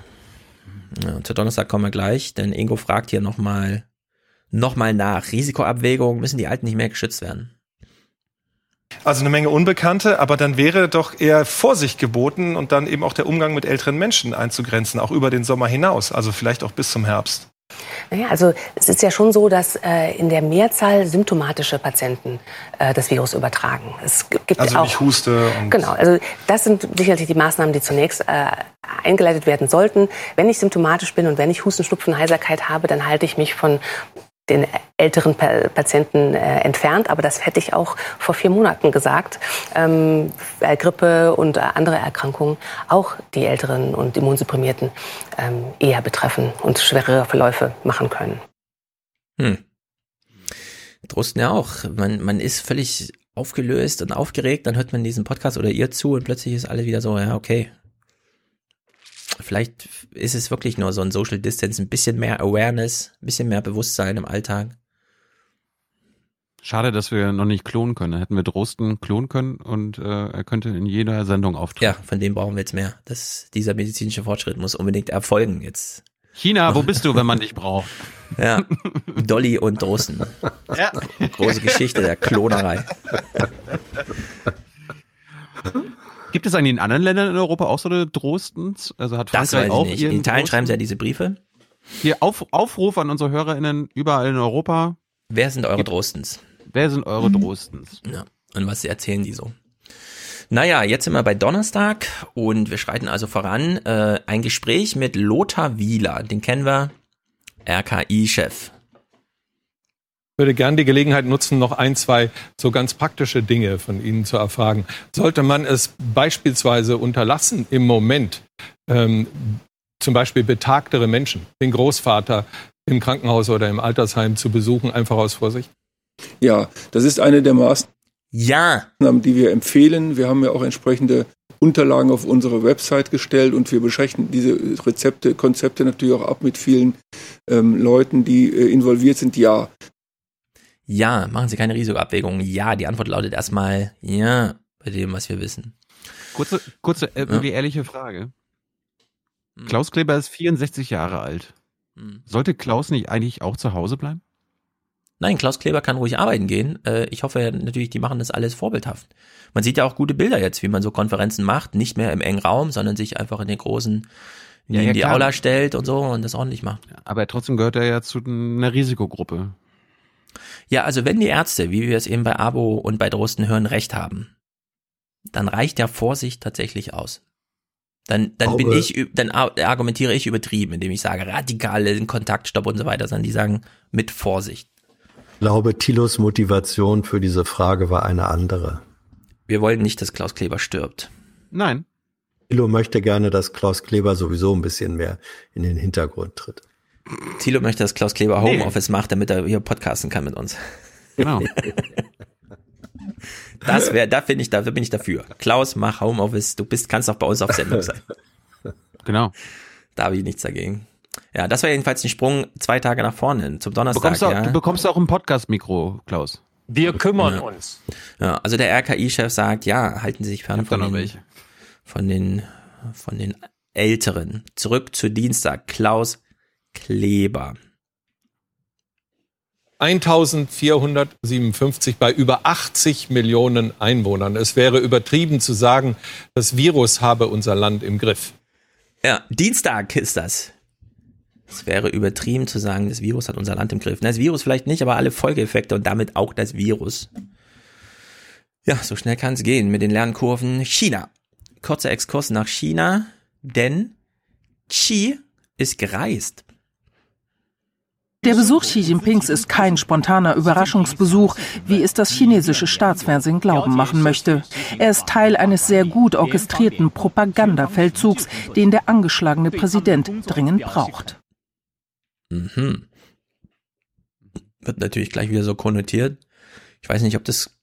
Ja, zu Donnerstag kommen wir gleich, denn Ingo fragt hier nochmal noch mal nach. Risikoabwägung, müssen die Alten nicht mehr geschützt werden? Also eine Menge Unbekannte, aber dann wäre doch eher Vorsicht geboten und dann eben auch der Umgang mit älteren Menschen einzugrenzen, auch über den Sommer hinaus, also vielleicht auch bis zum Herbst. Naja, also es ist ja schon so, dass äh, in der Mehrzahl symptomatische Patienten äh, das Virus übertragen. Es gibt also auch, nicht Huste. Und genau, also das sind sicherlich die Maßnahmen, die zunächst äh, eingeleitet werden sollten. Wenn ich symptomatisch bin und wenn ich Husten, Schnupfen, Heiserkeit habe, dann halte ich mich von den älteren Patienten äh, entfernt. Aber das hätte ich auch vor vier Monaten gesagt. Ähm, Grippe und andere Erkrankungen auch die Älteren und Immunsupprimierten ähm, eher betreffen und schwerere Verläufe machen können. Hm. Drosten ja auch. Man, man ist völlig aufgelöst und aufgeregt, dann hört man diesen Podcast oder ihr zu und plötzlich ist alle wieder so, ja, okay, vielleicht ist es wirklich nur so ein Social Distance, ein bisschen mehr Awareness, ein bisschen mehr Bewusstsein im Alltag. Schade, dass wir noch nicht klonen können. Da hätten wir Drosten klonen können und äh, er könnte in jeder Sendung auftreten. Ja, von dem brauchen wir jetzt mehr. Das, dieser medizinische Fortschritt muss unbedingt erfolgen jetzt. China, wo bist du, wenn man dich braucht? Ja, Dolly und Drosten. Ja. Große Geschichte der Klonerei. Gibt es eigentlich in anderen Ländern in Europa auch so eine Drostens? Also hat Das Frankreich weiß auch ich nicht. ihren In Italien Drosten? schreiben sie ja diese Briefe. Hier Auf, Aufruf an unsere HörerInnen überall in Europa. Wer sind eure Drostens? Wer sind eure Drostens? Ja, und was erzählen die so? Naja, jetzt sind wir bei Donnerstag und wir schreiten also voran. Äh, ein Gespräch mit Lothar Wieler, den kennen wir, RKI-Chef. Ich würde gern die Gelegenheit nutzen, noch ein, zwei so ganz praktische Dinge von Ihnen zu erfragen. Sollte man es beispielsweise unterlassen, im Moment ähm, zum Beispiel betagtere Menschen, den Großvater im Krankenhaus oder im Altersheim zu besuchen, einfach aus Vorsicht? Ja, das ist eine der Maßnahmen, ja. die wir empfehlen. Wir haben ja auch entsprechende Unterlagen auf unsere Website gestellt und wir beschränken diese Rezepte, Konzepte natürlich auch ab mit vielen ähm, Leuten, die äh, involviert sind. Ja, Ja, machen Sie keine Risikoabwägung. Ja, die Antwort lautet erstmal ja, bei dem, was wir wissen. Kurze, kurze, äh, wirklich ehrliche Frage. Klaus Kleber ist 64 Jahre alt. Sollte Klaus nicht eigentlich auch zu Hause bleiben? Nein, Klaus Kleber kann ruhig arbeiten gehen. Äh, ich hoffe natürlich, die machen das alles vorbildhaft. Man sieht ja auch gute Bilder jetzt, wie man so Konferenzen macht, nicht mehr im engen Raum, sondern sich einfach in den großen, in Ja, ja, die klar. Aula stellt und so und das ordentlich macht. Aber trotzdem gehört er ja zu einer Risikogruppe. Ja, also wenn die Ärzte, wie wir es eben bei Abo und bei Drosten hören, recht haben, dann reicht ja Vorsicht tatsächlich aus. Dann, dann bin ich, dann ar- argumentiere ich übertrieben, indem ich sage, radikale Kontaktstopp und so weiter, sondern die sagen mit Vorsicht. Ich glaube, Thilos Motivation für diese Frage war eine andere. Wir wollen nicht, dass Klaus Kleber stirbt. Nein. Thilo möchte gerne, dass Klaus Kleber sowieso ein bisschen mehr in den Hintergrund tritt. Thilo möchte, dass Klaus Kleber Nee. Homeoffice macht, damit er hier podcasten kann mit uns. Genau. Das wäre, da finde ich, da bin ich dafür. Klaus, mach Homeoffice. Du bist, kannst auch bei uns auf Sendung sein. Genau. Da habe ich nichts dagegen. Ja, das war jedenfalls ein Sprung zwei Tage nach vorne zum Donnerstag. Bekommst du, auch, ja. du bekommst auch ein Podcast-Mikro, Klaus. Wir kümmern Ja. uns. Ja, also der RKI-Chef sagt, ja, halten Sie sich fern von den, von den, von den Älteren. Zurück zu Dienstag. Klaus Kleber. 1457 bei über 80 Millionen Einwohnern. Es wäre übertrieben zu sagen, das Virus habe unser Land im Griff. Ja, Dienstag ist das. Es wäre übertrieben zu sagen, das Virus hat unser Land im Griff. Das Virus vielleicht nicht, aber alle Folgeeffekte und damit auch das Virus. Ja, so schnell kann es gehen mit den Lernkurven. China. kurzer Exkurs nach China, denn Xi ist gereist. Der Besuch Xi Jinpings ist kein spontaner Überraschungsbesuch, wie es das chinesische Staatsfernsehen glauben machen möchte. Er ist Teil eines sehr gut orchestrierten Propagandafeldzugs, den der angeschlagene Präsident dringend braucht. Mhm. Wird natürlich gleich wieder so konnotiert. Ich weiß nicht, ob das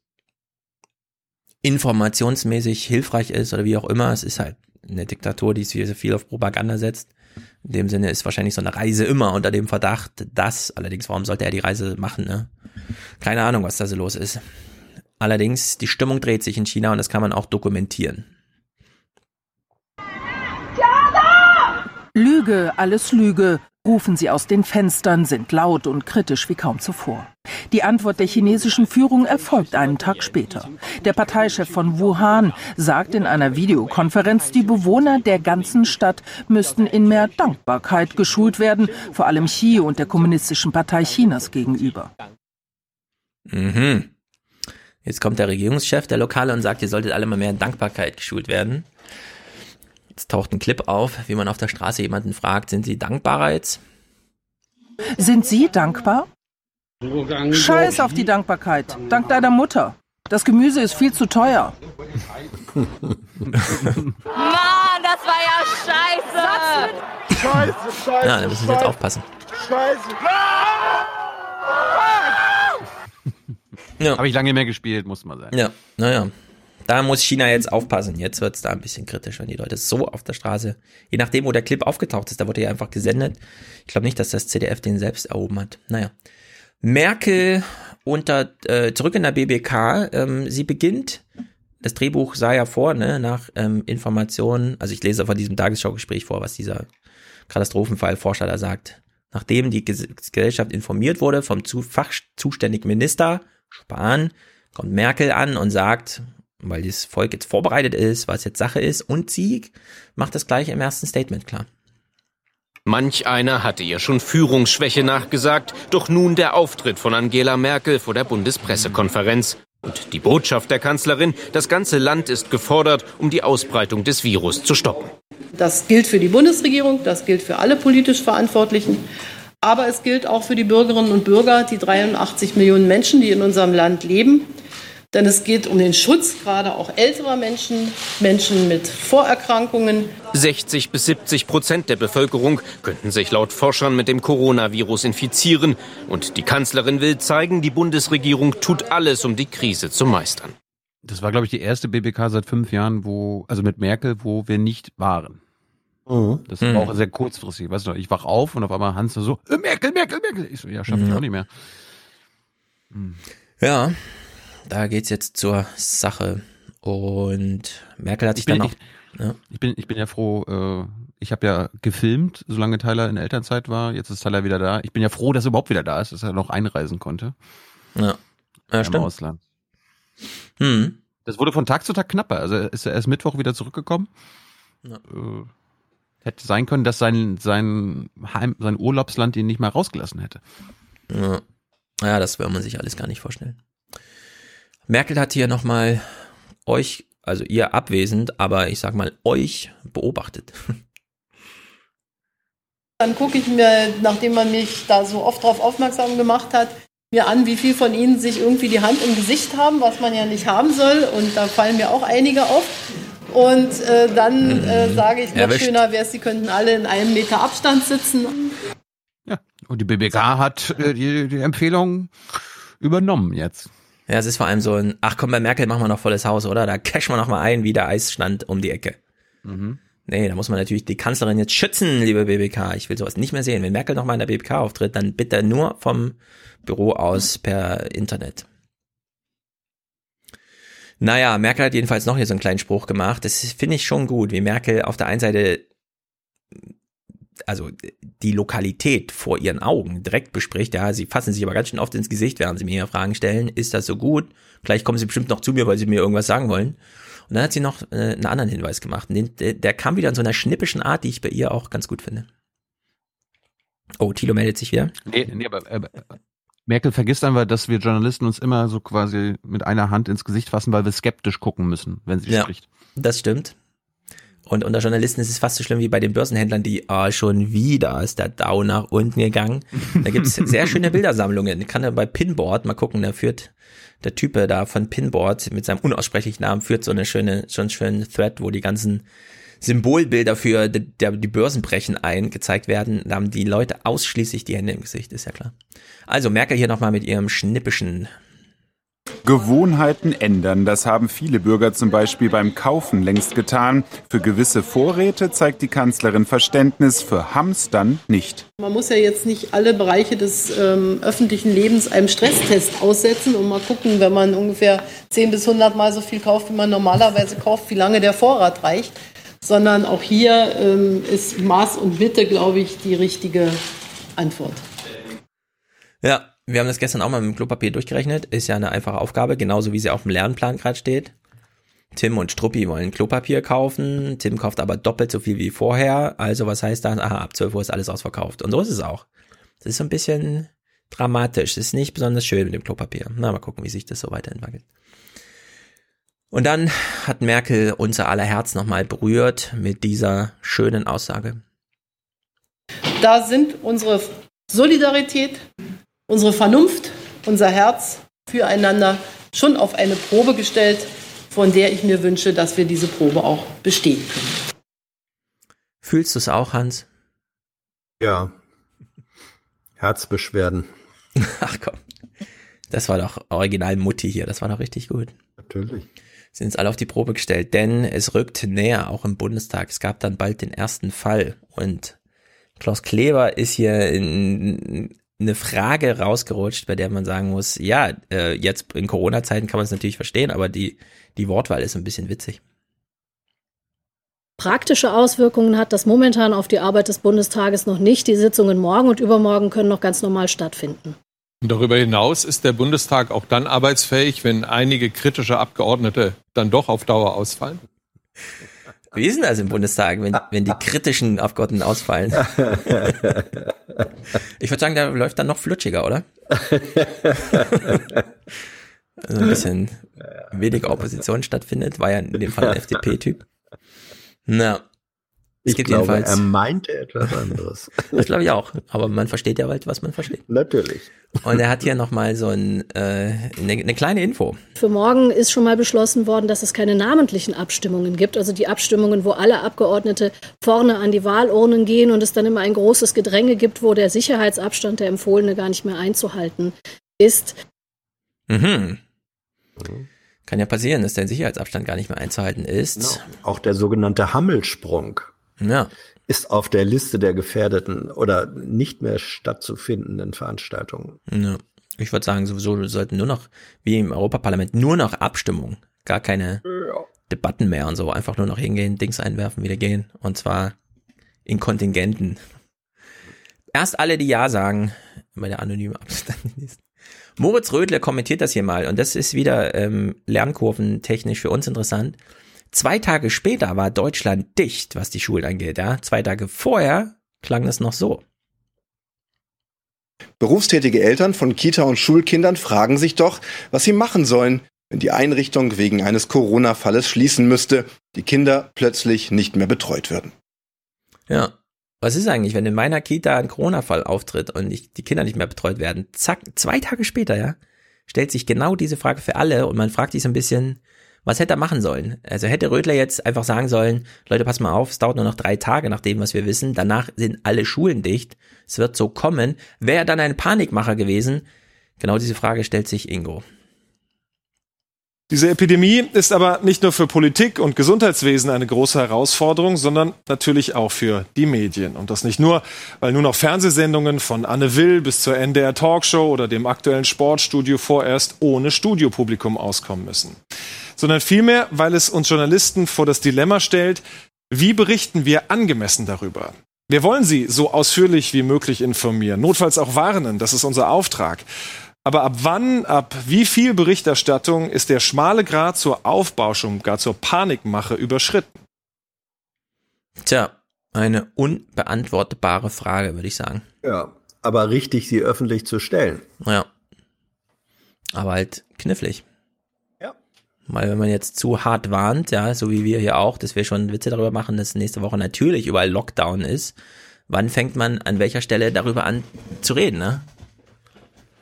informationsmäßig hilfreich ist oder wie auch immer. Es ist halt eine Diktatur, die sehr viel auf Propaganda setzt. In dem Sinne ist wahrscheinlich so eine Reise immer unter dem Verdacht, dass, allerdings, warum sollte er die Reise machen, ne? Keine Ahnung, was da so los ist. Allerdings, die Stimmung dreht sich in China und das kann man auch dokumentieren. Lüge, alles Lüge, rufen sie aus den Fenstern, sind laut und kritisch wie kaum zuvor. Die Antwort der chinesischen Führung erfolgt einen Tag später. Der Parteichef von Wuhan sagt in einer Videokonferenz, die Bewohner der ganzen Stadt müssten in mehr Dankbarkeit geschult werden, vor allem Xi und der Kommunistischen Partei Chinas gegenüber. Mhm. Jetzt kommt der Regierungschef der Lokale und sagt, ihr solltet alle mal mehr in Dankbarkeit geschult werden. Jetzt taucht ein Clip auf, wie man auf der Straße jemanden fragt, sind Sie dankbar jetzt? Sind Sie dankbar? Scheiß auf die Dankbarkeit. Dank deiner Mutter. Das Gemüse ist viel zu teuer. Mann, das war ja scheiße. Scheiße, scheiße. Ja, da müssen Sie jetzt aufpassen. Scheiße. Ja. Habe ich lange mehr gespielt, muss man sagen. Ja, naja. Da muss China jetzt aufpassen. Jetzt wird's da ein bisschen kritisch, wenn die Leute so auf der Straße, je nachdem, wo der Clip aufgetaucht ist, da wurde ja einfach gesendet. Ich glaube nicht, dass das CDF den selbst erhoben hat. Naja. Merkel unter, äh, zurück in der BBK. Ähm, sie beginnt, das Drehbuch sah ja vor, ne, nach ähm, Informationen, also ich lese von diesem Tagesschau-Gespräch vor, was dieser Katastrophenfallforscher da sagt. Nachdem die Ges Gesellschaft informiert wurde vom zu fachzuständigen Minister Spahn, kommt Merkel an und sagt, weil das Volk jetzt vorbereitet ist, was jetzt Sache ist, und sie macht das gleich im ersten Statement klar. Manch einer hatte ihr schon Führungsschwäche nachgesagt, doch nun der Auftritt von Angela Merkel vor der Bundespressekonferenz. Und die Botschaft der Kanzlerin, das ganze Land ist gefordert, um die Ausbreitung des Virus zu stoppen. Das gilt für die Bundesregierung, das gilt für alle politisch Verantwortlichen. Aber es gilt auch für die Bürgerinnen und Bürger, die 83 Millionen Menschen, die in unserem Land leben. Denn es geht um den Schutz gerade auch älterer Menschen, Menschen mit Vorerkrankungen. 60 bis 70 Prozent der Bevölkerung könnten sich laut Forschern mit dem Coronavirus infizieren. Und die Kanzlerin will zeigen, die Bundesregierung tut alles, um die Krise zu meistern. Das war, glaube ich, die erste BBK seit fünf Jahren, wo, also mit Merkel, wo wir nicht waren. Mhm. Das war auch sehr kurzfristig. Weißt du, ich wach auf und auf einmal Hans so, äh, Merkel, Merkel, Merkel. Ich so, ja, schaff ich Ja. auch nicht mehr. Ja, da geht's jetzt zur Sache. Und Merkel hat sich dann auch. ich, Ja. ich, bin, ich bin ja froh, äh, ich habe ja gefilmt, solange Tyler in Elternzeit war. Jetzt ist Tyler wieder da. Ich bin ja froh, dass er überhaupt wieder da ist, dass er noch einreisen konnte. Ja, ja Im stimmt. Ausland. Hm. Das wurde von Tag zu Tag knapper. Also ist er erst Mittwoch wieder zurückgekommen. Ja. Äh, hätte sein können, dass sein, sein, Heim, sein Urlaubsland ihn nicht mal rausgelassen hätte. Ja. ja, das will man sich alles gar nicht vorstellen. Merkel hat hier nochmal euch, also ihr abwesend, aber ich sag mal euch beobachtet. Dann gucke ich mir, nachdem man mich da so oft darauf aufmerksam gemacht hat, mir an, wie viel von ihnen sich irgendwie die Hand im Gesicht haben, was man ja nicht haben soll. Und da fallen mir auch einige auf. Und äh, dann äh, sage ich, noch Erwischt. schöner wäre es, sie könnten alle in einem Meter Abstand sitzen. Und die BBK hat äh, die, die Empfehlung übernommen jetzt. Ja, es ist vor allem so ein, ach komm, bei Merkel machen wir noch volles Haus, oder? Da cashen wir noch mal ein, wie der Eisstand um die Ecke. Mhm. Nee, da muss man natürlich die Kanzlerin jetzt schützen, liebe BBK. Ich will sowas nicht mehr sehen. Wenn Merkel noch mal in der BBK auftritt, dann bitte nur vom Büro aus per Internet. Naja, Merkel hat jedenfalls noch hier so einen kleinen Spruch gemacht. Das finde ich schon gut, wie Merkel auf der einen Seite also die Lokalität vor ihren Augen direkt bespricht. Ja, sie fassen sich aber ganz schön oft ins Gesicht, während sie mir hier Fragen stellen. Ist das so gut? Gleich kommen sie bestimmt noch zu mir, weil sie mir irgendwas sagen wollen. Und dann hat sie noch äh, einen anderen Hinweis gemacht. Den, der, der kam wieder in so einer schnippischen Art, die ich bei ihr auch ganz gut finde. Oh, Thilo meldet sich wieder. Nee, nee aber, aber Merkel vergisst einfach, dass wir Journalisten uns immer so quasi mit einer Hand ins Gesicht fassen, weil wir skeptisch gucken müssen, wenn sie Ja, spricht. das stimmt. Und unter Journalisten ist es fast so schlimm wie bei den Börsenhändlern, die, ah, schon wieder ist der Dow nach unten gegangen. Da gibt es sehr schöne Bildersammlungen. Ich kann ja bei Pinboard mal gucken, da führt der Type da von Pinboard mit seinem unaussprechlichen Namen führt so eine schöne, schon schönen Thread, wo die ganzen Symbolbilder für die, die Börsenbrechen ein gezeigt werden. Da haben die Leute ausschließlich die Hände im Gesicht, ist ja klar. Also Merkel hier nochmal mit ihrem schnippischen Gewohnheiten ändern. Das haben viele Bürger zum Beispiel beim Kaufen längst getan. Für gewisse Vorräte zeigt die Kanzlerin Verständnis, für Hamstern nicht. Man muss ja jetzt nicht alle Bereiche des ähm, öffentlichen Lebens einem Stresstest aussetzen und mal gucken, wenn man ungefähr 10 bis 100 Mal so viel kauft, wie man normalerweise kauft, wie lange der Vorrat reicht. Sondern auch hier ähm, ist Maß und Mitte, glaube ich, die richtige Antwort. Ja, wir haben das gestern auch mal mit dem Klopapier durchgerechnet. Ist ja eine einfache Aufgabe, genauso wie sie auf dem Lernplan gerade steht. Tim und Struppi wollen Klopapier kaufen. Tim kauft aber doppelt so viel wie vorher. Also was heißt das? Aha, ab 12 Uhr ist alles ausverkauft. Und so ist es auch. Das ist so ein bisschen dramatisch. Das ist nicht besonders schön mit dem Klopapier. Na, mal gucken, wie sich das so weiterentwickelt. Und dann hat Merkel unser aller Herz nochmal berührt mit dieser schönen Aussage. Da sind unsere Solidarität, unsere Vernunft, unser Herz füreinander schon auf eine Probe gestellt, von der ich mir wünsche, dass wir diese Probe auch bestehen können. Fühlst du es auch, Hans? Ja. Herzbeschwerden. Ach komm. Das war doch original Mutti hier. Das war doch richtig gut. Natürlich. Sind jetzt alle auf die Probe gestellt, denn es rückt näher, auch im Bundestag. Es gab dann bald den ersten Fall und Klaus Kleber ist hier in eine Frage rausgerutscht, bei der man sagen muss, ja, äh, jetzt in Corona-Zeiten kann man es natürlich verstehen, aber die, die Wortwahl ist ein bisschen witzig. Praktische Auswirkungen hat das momentan auf die Arbeit des Bundestages noch nicht. Die Sitzungen morgen und übermorgen können noch ganz normal stattfinden. Und darüber hinaus ist der Bundestag auch dann arbeitsfähig, wenn einige kritische Abgeordnete dann doch auf Dauer ausfallen? Wie ist denn das im Bundestag, wenn, wenn die kritischen Abgeordneten ausfallen? Ich würde sagen, der läuft dann noch flutschiger, oder? also ein bisschen weniger Opposition stattfindet, war ja in dem Fall ein FDP-Typ. Na, Ich gibt glaube, jedenfalls. er meinte etwas anderes. Das glaube ich auch. Aber man versteht ja bald, was man versteht. Natürlich. Und er hat hier nochmal so ein, äh, eine, eine kleine Info. Für morgen ist schon mal beschlossen worden, dass es keine namentlichen Abstimmungen gibt. Also die Abstimmungen, wo alle Abgeordnete vorne an die Wahlurnen gehen und es dann immer ein großes Gedränge gibt, wo der Sicherheitsabstand der Empfohlene gar nicht mehr einzuhalten ist. Mhm. Kann ja passieren, dass der Sicherheitsabstand gar nicht mehr einzuhalten ist. Genau. Auch der sogenannte Hammelsprung Ja. ist auf der Liste der gefährdeten oder nicht mehr stattzufindenden Veranstaltungen. Ja. Ich würde sagen, sowieso sollten nur noch, wie im Europaparlament, nur noch Abstimmung. Gar keine Debatten mehr und so. Einfach nur noch hingehen, Dings einwerfen, wieder gehen. Und zwar in Kontingenten. Erst alle, die Ja sagen, bei der anonymen Abstand. Moritz Rödle kommentiert das hier mal und das ist wieder ähm, lernkurventechnisch für uns interessant. Zwei Tage später war Deutschland dicht, was die Schulen angeht. Ja? Zwei Tage vorher klang es noch so. Berufstätige Eltern von Kita- und Schulkindern fragen sich doch, was sie machen sollen, wenn die Einrichtung wegen eines Corona-Falles schließen müsste, die Kinder plötzlich nicht mehr betreut würden. Ja. Was ist eigentlich, wenn in meiner Kita ein Corona-Fall auftritt und ich, die Kinder nicht mehr betreut werden? Zack, zwei Tage später, ja, stellt sich genau diese Frage für alle und man fragt sich so ein bisschen, was hätte er machen sollen? Also hätte Rödler jetzt einfach sagen sollen, Leute, pass mal auf, es dauert nur noch drei Tage nach dem, was wir wissen, danach sind alle Schulen dicht, es wird so kommen. Wäre er dann ein Panikmacher gewesen? Genau diese Frage stellt sich Ingo. Diese Epidemie ist aber nicht nur für Politik und Gesundheitswesen eine große Herausforderung, sondern natürlich auch für die Medien. Und das nicht nur, weil nur noch Fernsehsendungen von Anne Will bis zur NDR Talkshow oder dem aktuellen Sportstudio vorerst ohne Studiopublikum auskommen müssen, sondern vielmehr, weil es uns Journalisten vor das Dilemma stellt, wie berichten wir angemessen darüber? Wir wollen Sie so ausführlich wie möglich informieren, notfalls auch warnen, das ist unser Auftrag. Aber ab wann, ab wie viel Berichterstattung ist der schmale Grad zur Aufbauschung, gar zur Panikmache überschritten? Tja, eine unbeantwortbare Frage, würde ich sagen. Ja, aber richtig, sie öffentlich zu stellen. Ja. Aber halt knifflig. Weil wenn man jetzt zu hart warnt, ja, so wie wir hier auch, dass wir schon Witze darüber machen, dass nächste Woche natürlich überall Lockdown ist, wann fängt man an welcher Stelle darüber an zu reden, ne?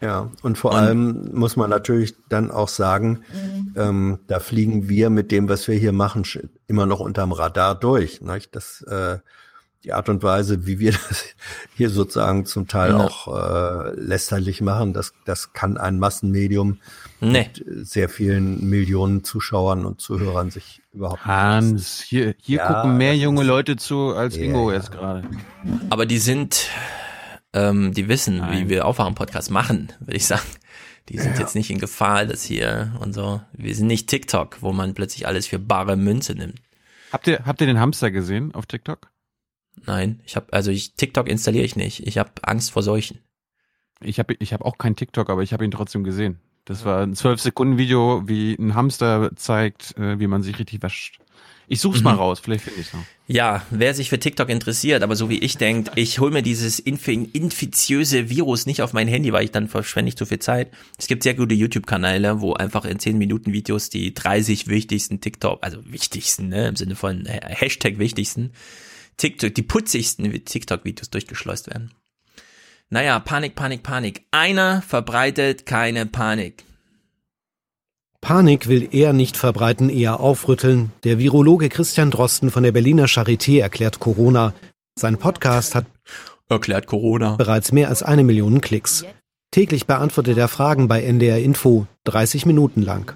Ja, und vor und, allem muss man natürlich dann auch sagen, mhm. ähm, da fliegen wir mit dem, was wir hier machen, immer noch unterm Radar durch. Nicht? Das, äh, die Art und Weise, wie wir das hier sozusagen zum Teil ja. auch äh, lästerlich machen, das, das kann ein Massenmedium nee. mit sehr vielen Millionen Zuschauern und Zuhörern sich überhaupt Hans, nicht Hans, hier, hier ja, gucken mehr junge Leute zu als yeah, Ingo jetzt gerade. Aber die sind ähm, die wissen, Nein. wie wir Aufwachen-Podcast machen, würde ich sagen. Die sind ja. jetzt nicht in Gefahr, dass hier und so. Wir sind nicht TikTok, wo man plötzlich alles für bare Münze nimmt. Habt ihr, habt ihr den Hamster gesehen auf TikTok? Nein, ich habe also ich, TikTok installiere ich nicht. Ich habe Angst vor Seuchen. Ich habe ich hab auch kein TikTok, aber ich habe ihn trotzdem gesehen. Das war ein 12 Sekunden Video, wie ein Hamster zeigt, äh, wie man sich richtig wäscht. Ich such's mhm. mal raus, vielleicht finde ich's noch. Ja, wer sich für TikTok interessiert, aber so wie ich denkt, ich hole mir dieses inf infiziöse Virus nicht auf mein Handy, weil ich dann verschwende ich zu viel Zeit. Es gibt sehr gute YouTube-Kanäle, wo einfach in 10 Minuten Videos die 30 wichtigsten TikTok, also wichtigsten, ne, im Sinne von äh, Hashtag wichtigsten, TikTok, die putzigsten TikTok-Videos durchgeschleust werden. Naja, Panik, Panik, Panik. Einer verbreitet keine Panik. Panik will er nicht verbreiten, eher aufrütteln. Der Virologe Christian Drosten von der Berliner Charité erklärt Corona. Sein Podcast hat erklärt Corona bereits mehr als eine Million Klicks. Täglich beantwortet er Fragen bei NDR Info, 30 Minuten lang.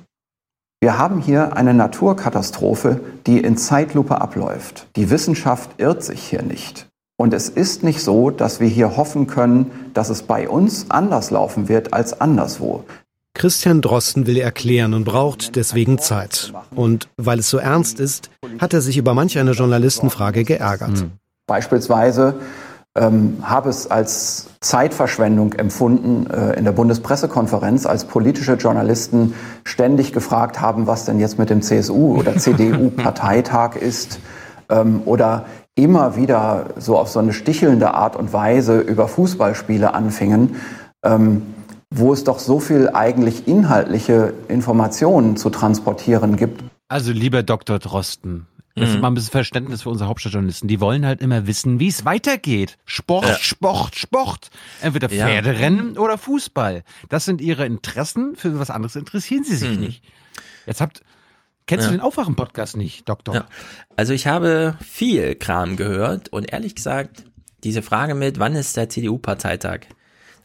Wir haben hier eine Naturkatastrophe, die in Zeitlupe abläuft. Die Wissenschaft irrt sich hier nicht. Und es ist nicht so, dass wir hier hoffen können, dass es bei uns anders laufen wird als anderswo. Christian Drosten will erklären und braucht deswegen Zeit. Und weil es so ernst ist, hat er sich über manch eine Journalistenfrage geärgert. Hm. Beispielsweise ähm, habe es als Zeitverschwendung empfunden äh, in der Bundespressekonferenz, als politische Journalisten ständig gefragt haben, was denn jetzt mit dem CSU oder CDU-Parteitag ist ähm, oder immer wieder so auf so eine stichelnde Art und Weise über Fußballspiele anfingen. Ähm, wo es doch so viel eigentlich inhaltliche Informationen zu transportieren gibt. Also lieber Dr. Drosten, das ist mhm. mal ein bisschen Verständnis für unsere Hauptstadtjournalisten. Die wollen halt immer wissen, wie es weitergeht. Sport, ja. Sport, Sport. Entweder Pferderennen ja. oder Fußball. Das sind ihre Interessen. Für was anderes interessieren sie sich mhm. nicht. Jetzt habt, kennst ja. du den Aufwachen-Podcast nicht, Doktor? Also ich habe viel Kram gehört und ehrlich gesagt, diese Frage mit, wann ist der CDU-Parteitag?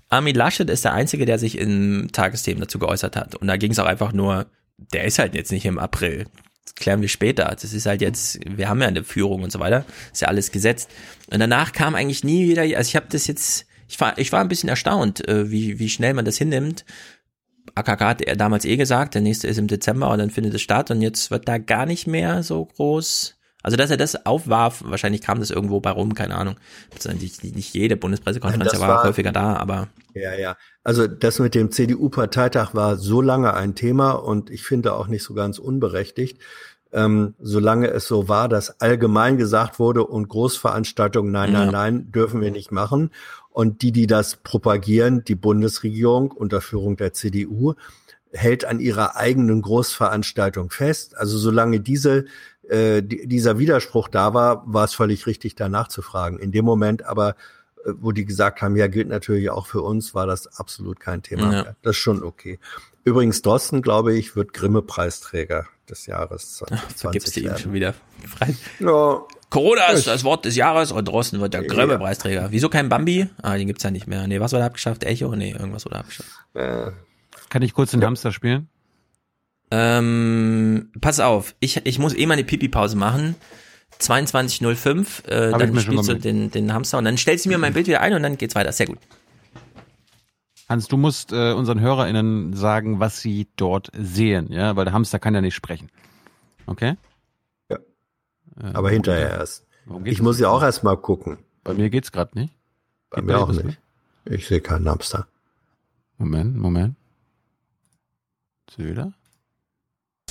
Armin Laschet ist der Einzige, der sich in Tagesthemen dazu geäußert hat. Und da ging es auch einfach nur, der ist halt jetzt nicht im April. Das klären wir später. Das ist halt jetzt, wir haben ja eine Führung und so weiter. Ist ja alles gesetzt. Und danach kam eigentlich nie wieder, also ich habe das jetzt, ich war, ich war ein bisschen erstaunt, äh, wie, wie schnell man das hinnimmt. AKK hat er damals eh gesagt, der nächste ist im Dezember und dann findet es statt und jetzt wird da gar nicht mehr so groß also, dass er das aufwarf, wahrscheinlich kam das irgendwo bei rum, keine Ahnung. Nicht, nicht jede Bundespressekonferenz war, war häufiger da, aber. Ja, ja. Also, das mit dem CDU-Parteitag war so lange ein Thema und ich finde auch nicht so ganz unberechtigt. Ähm, solange es so war, dass allgemein gesagt wurde und Großveranstaltungen, nein, nein, ja. nein, dürfen wir nicht machen. Und die, die das propagieren, die Bundesregierung unter Führung der CDU, hält an ihrer eigenen Großveranstaltung fest. Also solange diese äh, dieser Widerspruch da war, war es völlig richtig, danach zu fragen. In dem Moment aber, äh, wo die gesagt haben, ja, gilt natürlich auch für uns, war das absolut kein Thema ja. mehr. Das ist schon okay. Übrigens, Drosten, glaube ich, wird Grimme-Preisträger des Jahres 2020 Ach, gibt's die werden. schon wieder frei. Ja. Corona ist das Wort des Jahres und Drosten wird der Grimme-Preisträger. Wieso kein Bambi? Ah, den gibt's ja nicht mehr. Nee, was wurde abgeschafft? Echo? Nee, irgendwas wurde abgeschafft. Äh, Kann ich kurz den ja. Hamster spielen? Ähm, pass auf, ich, ich muss eh mal eine Pipi-Pause machen. 22.05, äh, dann spielst du den, den Hamster und dann stellst du mir mein Bild wieder ein und dann geht's weiter. Sehr gut. Hans, du musst äh, unseren HörerInnen sagen, was sie dort sehen, ja, weil der Hamster kann ja nicht sprechen. Okay? Ja. Aber hinterher erst. Ich muss ja auch erst mal gucken. Bei mir geht's gerade nicht. Bei Geht mir auch nicht. Ich sehe keinen Hamster. Moment, Moment. Wieder?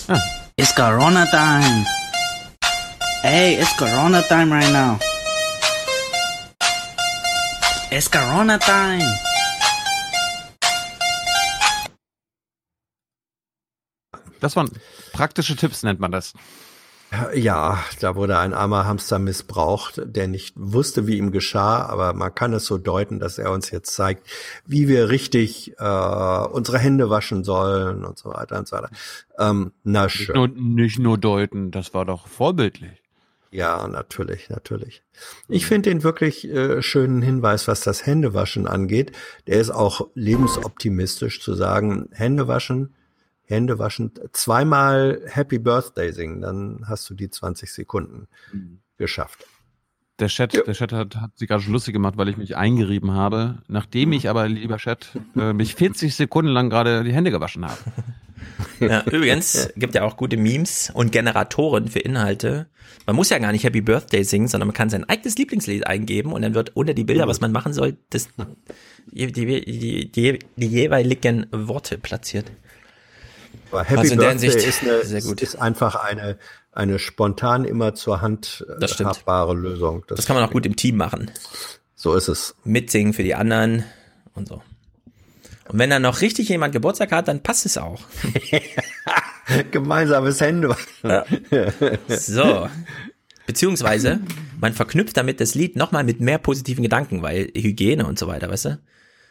Ah. It's Corona time. Hey, it's Corona time right now. It's Corona time. Das waren praktische Tipps, nennt man das. Ja, da wurde ein armer Hamster missbraucht, der nicht wusste, wie ihm geschah, aber man kann es so deuten, dass er uns jetzt zeigt, wie wir richtig äh, unsere Hände waschen sollen und so weiter und so weiter. Ähm, na schön. Nicht nur, nicht nur deuten, das war doch vorbildlich. Ja, natürlich, natürlich. Ich finde den wirklich äh, schönen Hinweis, was das Händewaschen angeht. Der ist auch lebensoptimistisch zu sagen, Hände Hände waschen, zweimal Happy Birthday singen, dann hast du die 20 Sekunden Mhm. geschafft. Der Chat, der Chat hat, hat sich gerade schon lustig gemacht, weil ich mich eingerieben habe. Nachdem ich aber, lieber Chat, äh, mich 40 Sekunden lang gerade die Hände gewaschen habe. Ja, übrigens gibt ja auch gute Memes und Generatoren für Inhalte. Man muss ja gar nicht Happy Birthday singen, sondern man kann sein eigenes Lieblingslied eingeben und dann wird unter die Bilder, was man machen soll, das, die, die, die, die, die jeweiligen Worte platziert. Aber Happy Also in der Birthday ist, eine, ist einfach eine, eine spontan immer zur Hand äh, Das habbare Lösung. Das kann man auch gut im Team machen. So ist es. Mitsingen für die anderen und so. Und wenn dann noch richtig jemand Geburtstag hat, dann passt es auch. Gemeinsames Händewaschen. So. Beziehungsweise, man verknüpft damit das Lied nochmal mit mehr positiven Gedanken, weil Hygiene und so weiter, weißt du?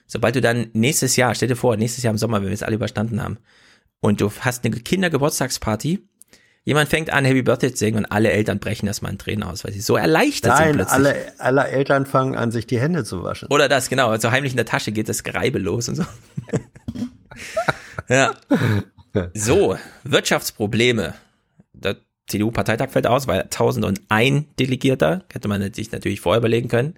Sobald du dann nächstes Jahr, stell dir vor, nächstes Jahr im Sommer, wenn wir es alle überstanden haben, und du hast eine Kindergeburtstagsparty, jemand fängt an, Happy Birthday zu singen und alle Eltern brechen erstmal in Tränen aus, weil sie so erleichtert sind Nein, plötzlich. alle, alle Eltern fangen an, sich die Hände zu waschen. Oder das, genau. Also heimlich in der Tasche geht das Gereibe los und so. ja. So, Wirtschaftsprobleme. Der CDU-Parteitag fällt aus, weil 1001 Delegierter, hätte man sich natürlich vorher überlegen können,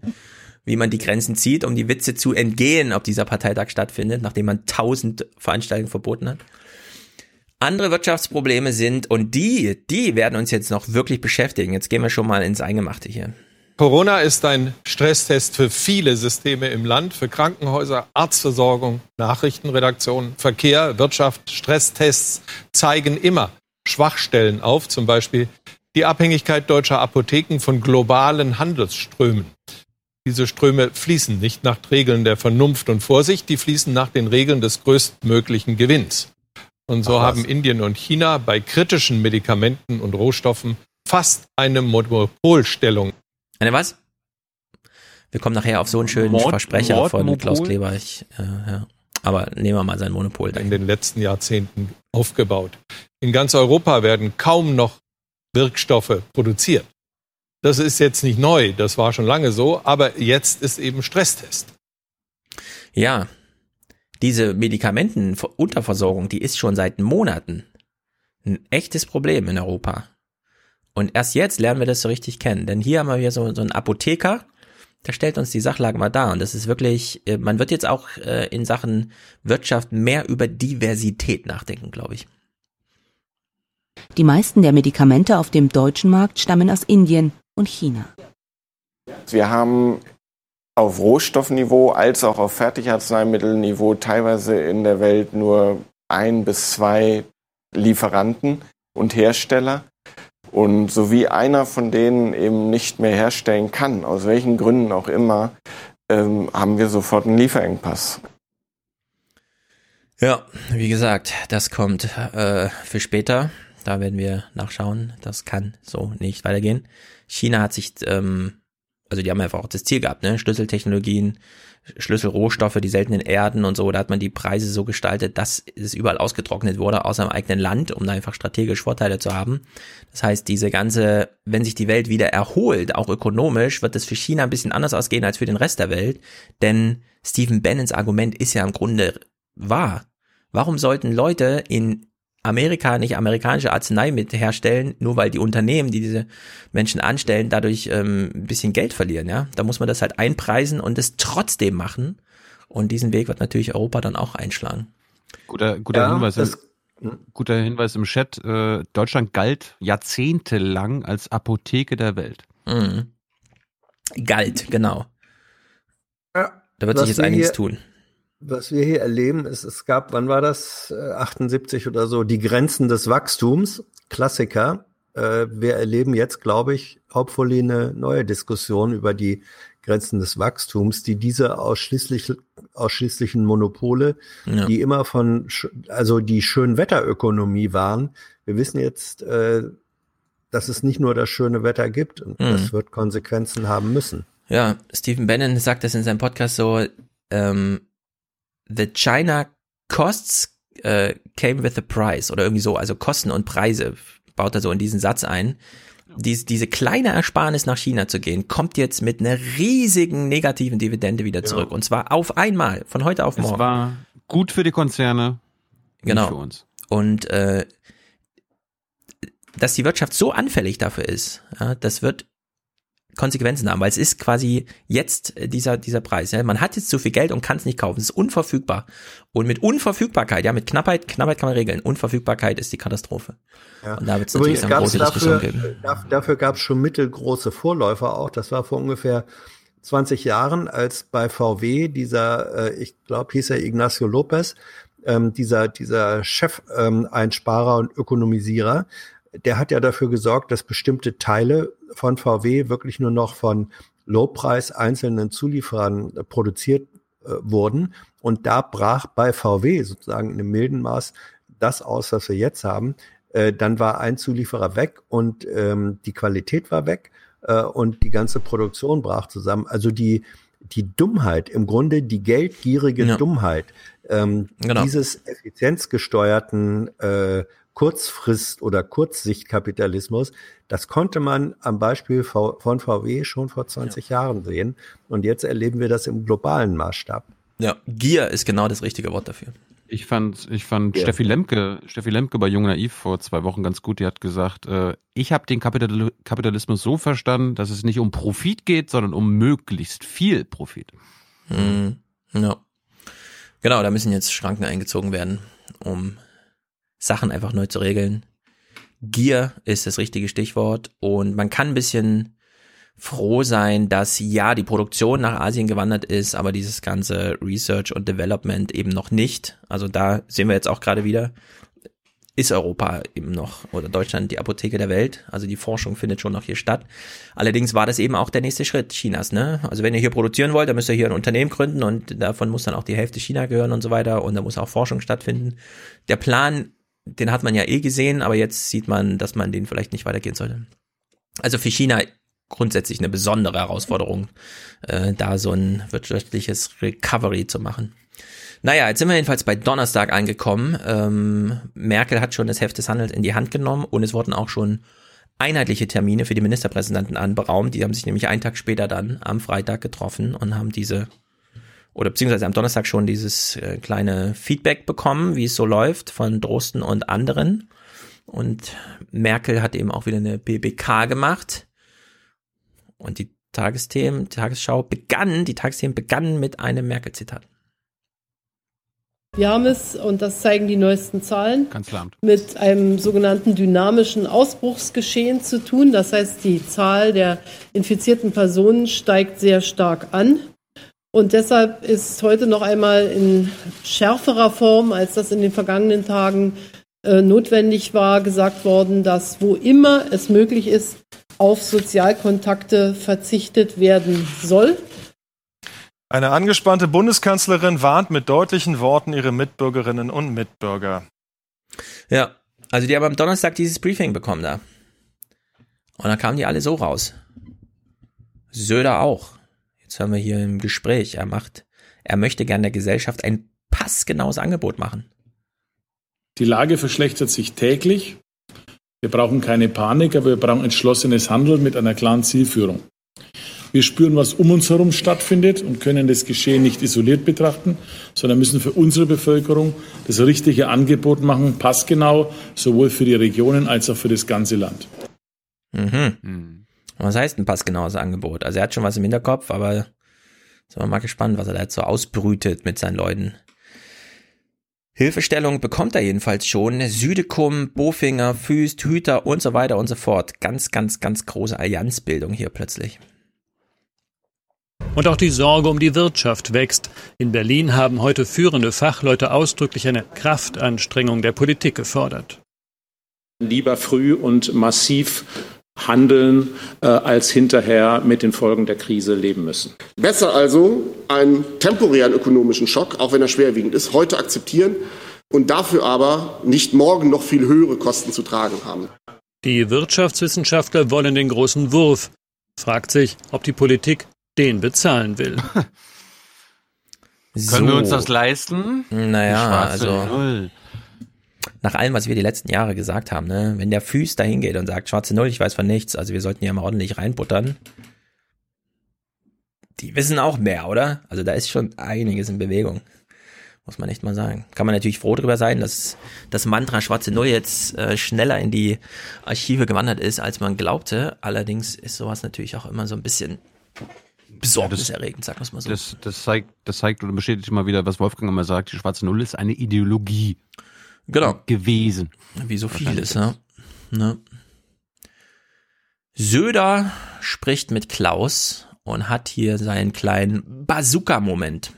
wie man die Grenzen zieht, um die Witze zu entgehen, ob dieser Parteitag stattfindet, nachdem man 1000 Veranstaltungen verboten hat. Andere Wirtschaftsprobleme sind, und die, die werden uns jetzt noch wirklich beschäftigen. Jetzt gehen wir schon mal ins Eingemachte hier. Corona ist ein Stresstest für viele Systeme im Land, für Krankenhäuser, Arztversorgung, Nachrichtenredaktion, Verkehr, Wirtschaft. Stresstests zeigen immer Schwachstellen auf, zum Beispiel die Abhängigkeit deutscher Apotheken von globalen Handelsströmen. Diese Ströme fließen nicht nach Regeln der Vernunft und Vorsicht, die fließen nach den Regeln des größtmöglichen Gewinns. Und so Ach haben Indien und China bei kritischen Medikamenten und Rohstoffen fast eine Monopolstellung. Eine was? Wir kommen nachher auf so einen schönen Mord- Versprecher von Mordmonopol? Klaus Kleber. Ich, äh, ja. Aber nehmen wir mal sein Monopol. in den letzten Jahrzehnten aufgebaut. In ganz Europa werden kaum noch Wirkstoffe produziert. Das ist jetzt nicht neu, das war schon lange so, aber jetzt ist eben Stresstest. Ja, diese Medikamentenunterversorgung, die ist schon seit Monaten ein echtes Problem in Europa. Und erst jetzt lernen wir das so richtig kennen. Denn hier haben wir hier so, so einen Apotheker, der stellt uns die Sachlage mal dar. Und das ist wirklich, äh, man wird jetzt auch äh, in Sachen Wirtschaft mehr über Diversität nachdenken, glaube ich. Die meisten der Medikamente auf dem deutschen Markt stammen aus Indien und China. Wir haben auf Rohstoffniveau als auch auf Fertigarzneimittelniveau teilweise in der Welt nur ein bis zwei Lieferanten und Hersteller. Und so wie einer von denen eben nicht mehr herstellen kann, aus welchen Gründen auch immer, ähm, haben wir sofort einen Lieferengpass. Ja, wie gesagt, das kommt äh, für später. Da werden wir nachschauen. Das kann so nicht weitergehen. China hat sich, ähm, also die haben einfach auch das Ziel gehabt, ne? Schlüsseltechnologien, Schlüsselrohstoffe, die seltenen Erden und so. Da hat man die Preise so gestaltet, dass es überall ausgetrocknet wurde, außer im eigenen Land, um da einfach strategisch Vorteile zu haben. Das heißt, diese ganze, wenn sich die Welt wieder erholt, auch ökonomisch, wird es für China ein bisschen anders ausgehen als für den Rest der Welt. Denn Stephen Bannons Argument ist ja im Grunde wahr. Warum sollten Leute in Amerika nicht amerikanische Arzneimittel herstellen, nur weil die Unternehmen, die diese Menschen anstellen, dadurch ähm, ein bisschen Geld verlieren, ja? Da muss man das halt einpreisen und es trotzdem machen. Und diesen Weg wird natürlich Europa dann auch einschlagen. Guter, guter, Ja, Hinweis, das- im, guter Hinweis im Chat. Äh, Deutschland galt jahrzehntelang als Apotheke der Welt. Mhm. Galt, genau. Ja, Da wird sich jetzt einiges hier- tun. Was wir hier erleben, ist, es gab, wann war das? Äh, 78 oder so, die Grenzen des Wachstums, Klassiker. Äh, wir erleben jetzt, glaube ich, hopefully eine neue Diskussion über die Grenzen des Wachstums, die diese ausschließlich, ausschließlichen Monopole, Ja. die immer von, also die Schönwetterökonomie waren. Wir wissen jetzt, äh, dass es nicht nur das schöne Wetter gibt und Mhm. das wird Konsequenzen haben müssen. Ja, Stephen Bannon sagt das in seinem Podcast so, ähm, the China costs äh, came with a price oder irgendwie so, also Kosten und Preise baut er so in diesen Satz ein. Dies, diese kleine Ersparnis nach China zu gehen, kommt jetzt mit einer riesigen negativen Dividende wieder zurück. Und zwar auf einmal, von heute auf Es morgen. war gut für die Konzerne, genau. für uns. Und äh, dass die Wirtschaft so anfällig dafür ist, ja, das wird Konsequenzen haben, weil es ist quasi jetzt äh, dieser, dieser Preis. Ja. Man hat jetzt zu viel Geld und kann es nicht kaufen. Es ist unverfügbar. Und mit Unverfügbarkeit, ja, mit Knappheit, Knappheit kann man regeln. Unverfügbarkeit ist die Katastrophe. Ja. Und da wird es natürlich eine große Diskussion dafür, geben. da- dafür gab es schon mittelgroße Vorläufer auch. Das war vor ungefähr 20 Jahren, als bei VW dieser, äh, ich glaube, hieß er Ignacio Lopez, ähm, dieser, dieser Chef-Einsparer ähm, Einsparer und Ökonomisierer, der hat ja dafür gesorgt, dass bestimmte Teile von VW wirklich nur noch von Lowpreis einzelnen Zulieferern äh, produziert äh, wurden. Und da brach bei VW sozusagen in einem milden Maß das aus, was wir jetzt haben. Äh, dann war ein Zulieferer weg und ähm, die Qualität war weg äh, und die ganze Produktion brach zusammen. Also die, die Dummheit, im Grunde die geldgierige Ja. Dummheit ähm, Genau. dieses effizienzgesteuerten äh, Kurzfrist- oder Kurzsichtkapitalismus, das konnte man am Beispiel von VW schon vor 20 Jahren sehen. Und jetzt erleben wir das im globalen Maßstab. Ja, Gier ist genau das richtige Wort dafür. Ich fand, ich fand Ja. Steffi Lemke, Steffi Lemke bei Jung Naiv vor zwei Wochen ganz gut. Die hat gesagt, äh, ich habe den Kapital Kapitalismus so verstanden, dass es nicht um Profit geht, sondern um möglichst viel Profit. Mhm. Ja. Genau, da müssen jetzt Schranken eingezogen werden, um Sachen einfach neu zu regeln. Gier ist das richtige Stichwort und man kann ein bisschen froh sein, dass ja die Produktion nach Asien gewandert ist, aber dieses ganze Research und Development eben noch nicht. Also da sehen wir jetzt auch gerade wieder, ist Europa eben noch oder Deutschland die Apotheke der Welt. Also die Forschung findet schon noch hier statt. Allerdings war das eben auch der nächste Schritt Chinas. Ne? Also wenn ihr hier produzieren wollt, dann müsst ihr hier ein Unternehmen gründen und davon muss dann auch die Hälfte China gehören und so weiter und da muss auch Forschung stattfinden. Der Plan, den hat man ja eh gesehen, aber jetzt sieht man, dass man den vielleicht nicht weitergehen sollte. Also für China grundsätzlich eine besondere Herausforderung, äh, da so ein wirtschaftliches Recovery zu machen. Naja, jetzt sind wir jedenfalls bei Donnerstag angekommen. Ähm, Merkel hat schon das Heft des Handels in die Hand genommen und es wurden auch schon einheitliche Termine für die Ministerpräsidenten anberaumt. Die haben sich nämlich einen Tag später dann am Freitag getroffen und haben diese oder beziehungsweise am Donnerstag schon dieses äh, kleine Feedback bekommen, wie es so läuft von Drosten und anderen. Und Merkel hat eben auch wieder eine BBK gemacht. Und die Tagesthemen, die Tagesschau begann, die Tagesthemen begannen mit einem Merkel-Zitat. Wir haben es, und das zeigen die neuesten Zahlen, Kanzleramt. mit einem sogenannten dynamischen Ausbruchsgeschehen zu tun. Das heißt, die Zahl der infizierten Personen steigt sehr stark an. Und deshalb ist heute noch einmal in schärferer Form, als das in den vergangenen Tagen äh, notwendig war, gesagt worden, dass wo immer es möglich ist, auf Sozialkontakte verzichtet werden soll. Eine angespannte Bundeskanzlerin warnt mit deutlichen Worten ihre Mitbürgerinnen und Mitbürger. Ja, also die haben am Donnerstag dieses Briefing bekommen da. Und da kamen die alle so raus. Söder auch. Jetzt hören wir hier im Gespräch, er macht, er möchte gerne der Gesellschaft ein passgenaues Angebot machen. Die Lage verschlechtert sich täglich. Wir brauchen keine Panik, aber wir brauchen entschlossenes Handeln mit einer klaren Zielführung. Wir spüren, was um uns herum stattfindet und können das Geschehen nicht isoliert betrachten, sondern müssen für unsere Bevölkerung das richtige Angebot machen, passgenau, sowohl für die Regionen als auch für das ganze Land. Mhm. Was heißt ein passgenaues Angebot? Also er hat schon was im Hinterkopf, aber sind wir mal gespannt, was er da jetzt so ausbrütet mit seinen Leuten. Hilfestellung bekommt er jedenfalls schon. Südekum, Bofinger, Füst, Hüter und so weiter und so fort. Ganz, ganz, ganz große Allianzbildung hier plötzlich. Und auch die Sorge um die Wirtschaft wächst. In Berlin haben heute führende Fachleute ausdrücklich eine Kraftanstrengung der Politik gefordert. Lieber früh und massiv handeln, äh, als hinterher mit den Folgen der Krise leben müssen. Besser also einen temporären ökonomischen Schock, auch wenn er schwerwiegend ist, heute akzeptieren und dafür aber nicht morgen noch viel höhere Kosten zu tragen haben. Die Wirtschaftswissenschaftler wollen den großen Wurf. Fragt sich, ob die Politik den bezahlen will. Können wir uns das leisten? Naja, also Null. Nach allem, was wir die letzten Jahre gesagt haben, ne, wenn der Füß da hingeht und sagt, schwarze Null, ich weiß von nichts, also wir sollten ja mal ordentlich reinbuttern. Die wissen auch mehr, oder? Also da ist schon einiges in Bewegung. Muss man echt mal sagen. Kann man natürlich froh drüber sein, dass das Mantra schwarze Null jetzt äh, schneller in die Archive gewandert ist, als man glaubte. Allerdings ist sowas natürlich auch immer so ein bisschen besorgniserregend, sagen wir es mal so. Das, das, zeigt, das zeigt oder bestätigt mal wieder, was Wolfgang immer sagt, die schwarze Null ist eine Ideologie genau. gewesen. Wie so vieles, ne? ne? Söder spricht mit Klaus und hat hier seinen kleinen Bazooka-Moment.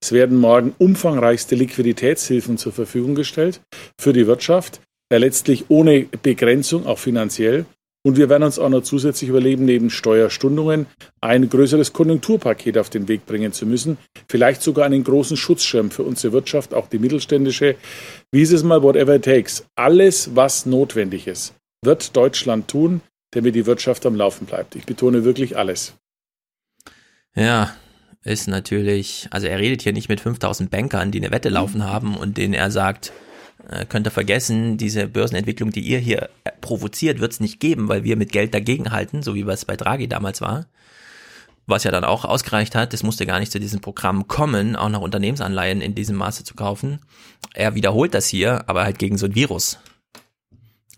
Es werden morgen umfangreichste Liquiditätshilfen zur Verfügung gestellt für die Wirtschaft, letztlich ohne Begrenzung, auch finanziell. Und wir werden uns auch noch zusätzlich überleben, neben Steuerstundungen ein größeres Konjunkturpaket auf den Weg bringen zu müssen. Vielleicht sogar einen großen Schutzschirm für unsere Wirtschaft, auch die mittelständische. Wie ist es mal, whatever it takes. Alles, was notwendig ist, wird Deutschland tun, damit die Wirtschaft am Laufen bleibt. Ich betone wirklich alles. Ja, ist natürlich, also er redet hier nicht mit 5000 Bankern, die eine Wette laufen haben und denen er sagt, könnt ihr vergessen, diese Börsenentwicklung, die ihr hier äh, provoziert, wird es nicht geben, weil wir mit Geld dagegenhalten, so wie es bei Draghi damals war. Was ja dann auch ausgereicht hat, es musste gar nicht zu diesem Programm kommen, auch noch Unternehmensanleihen in diesem Maße zu kaufen. Er wiederholt das hier, aber halt gegen so ein Virus.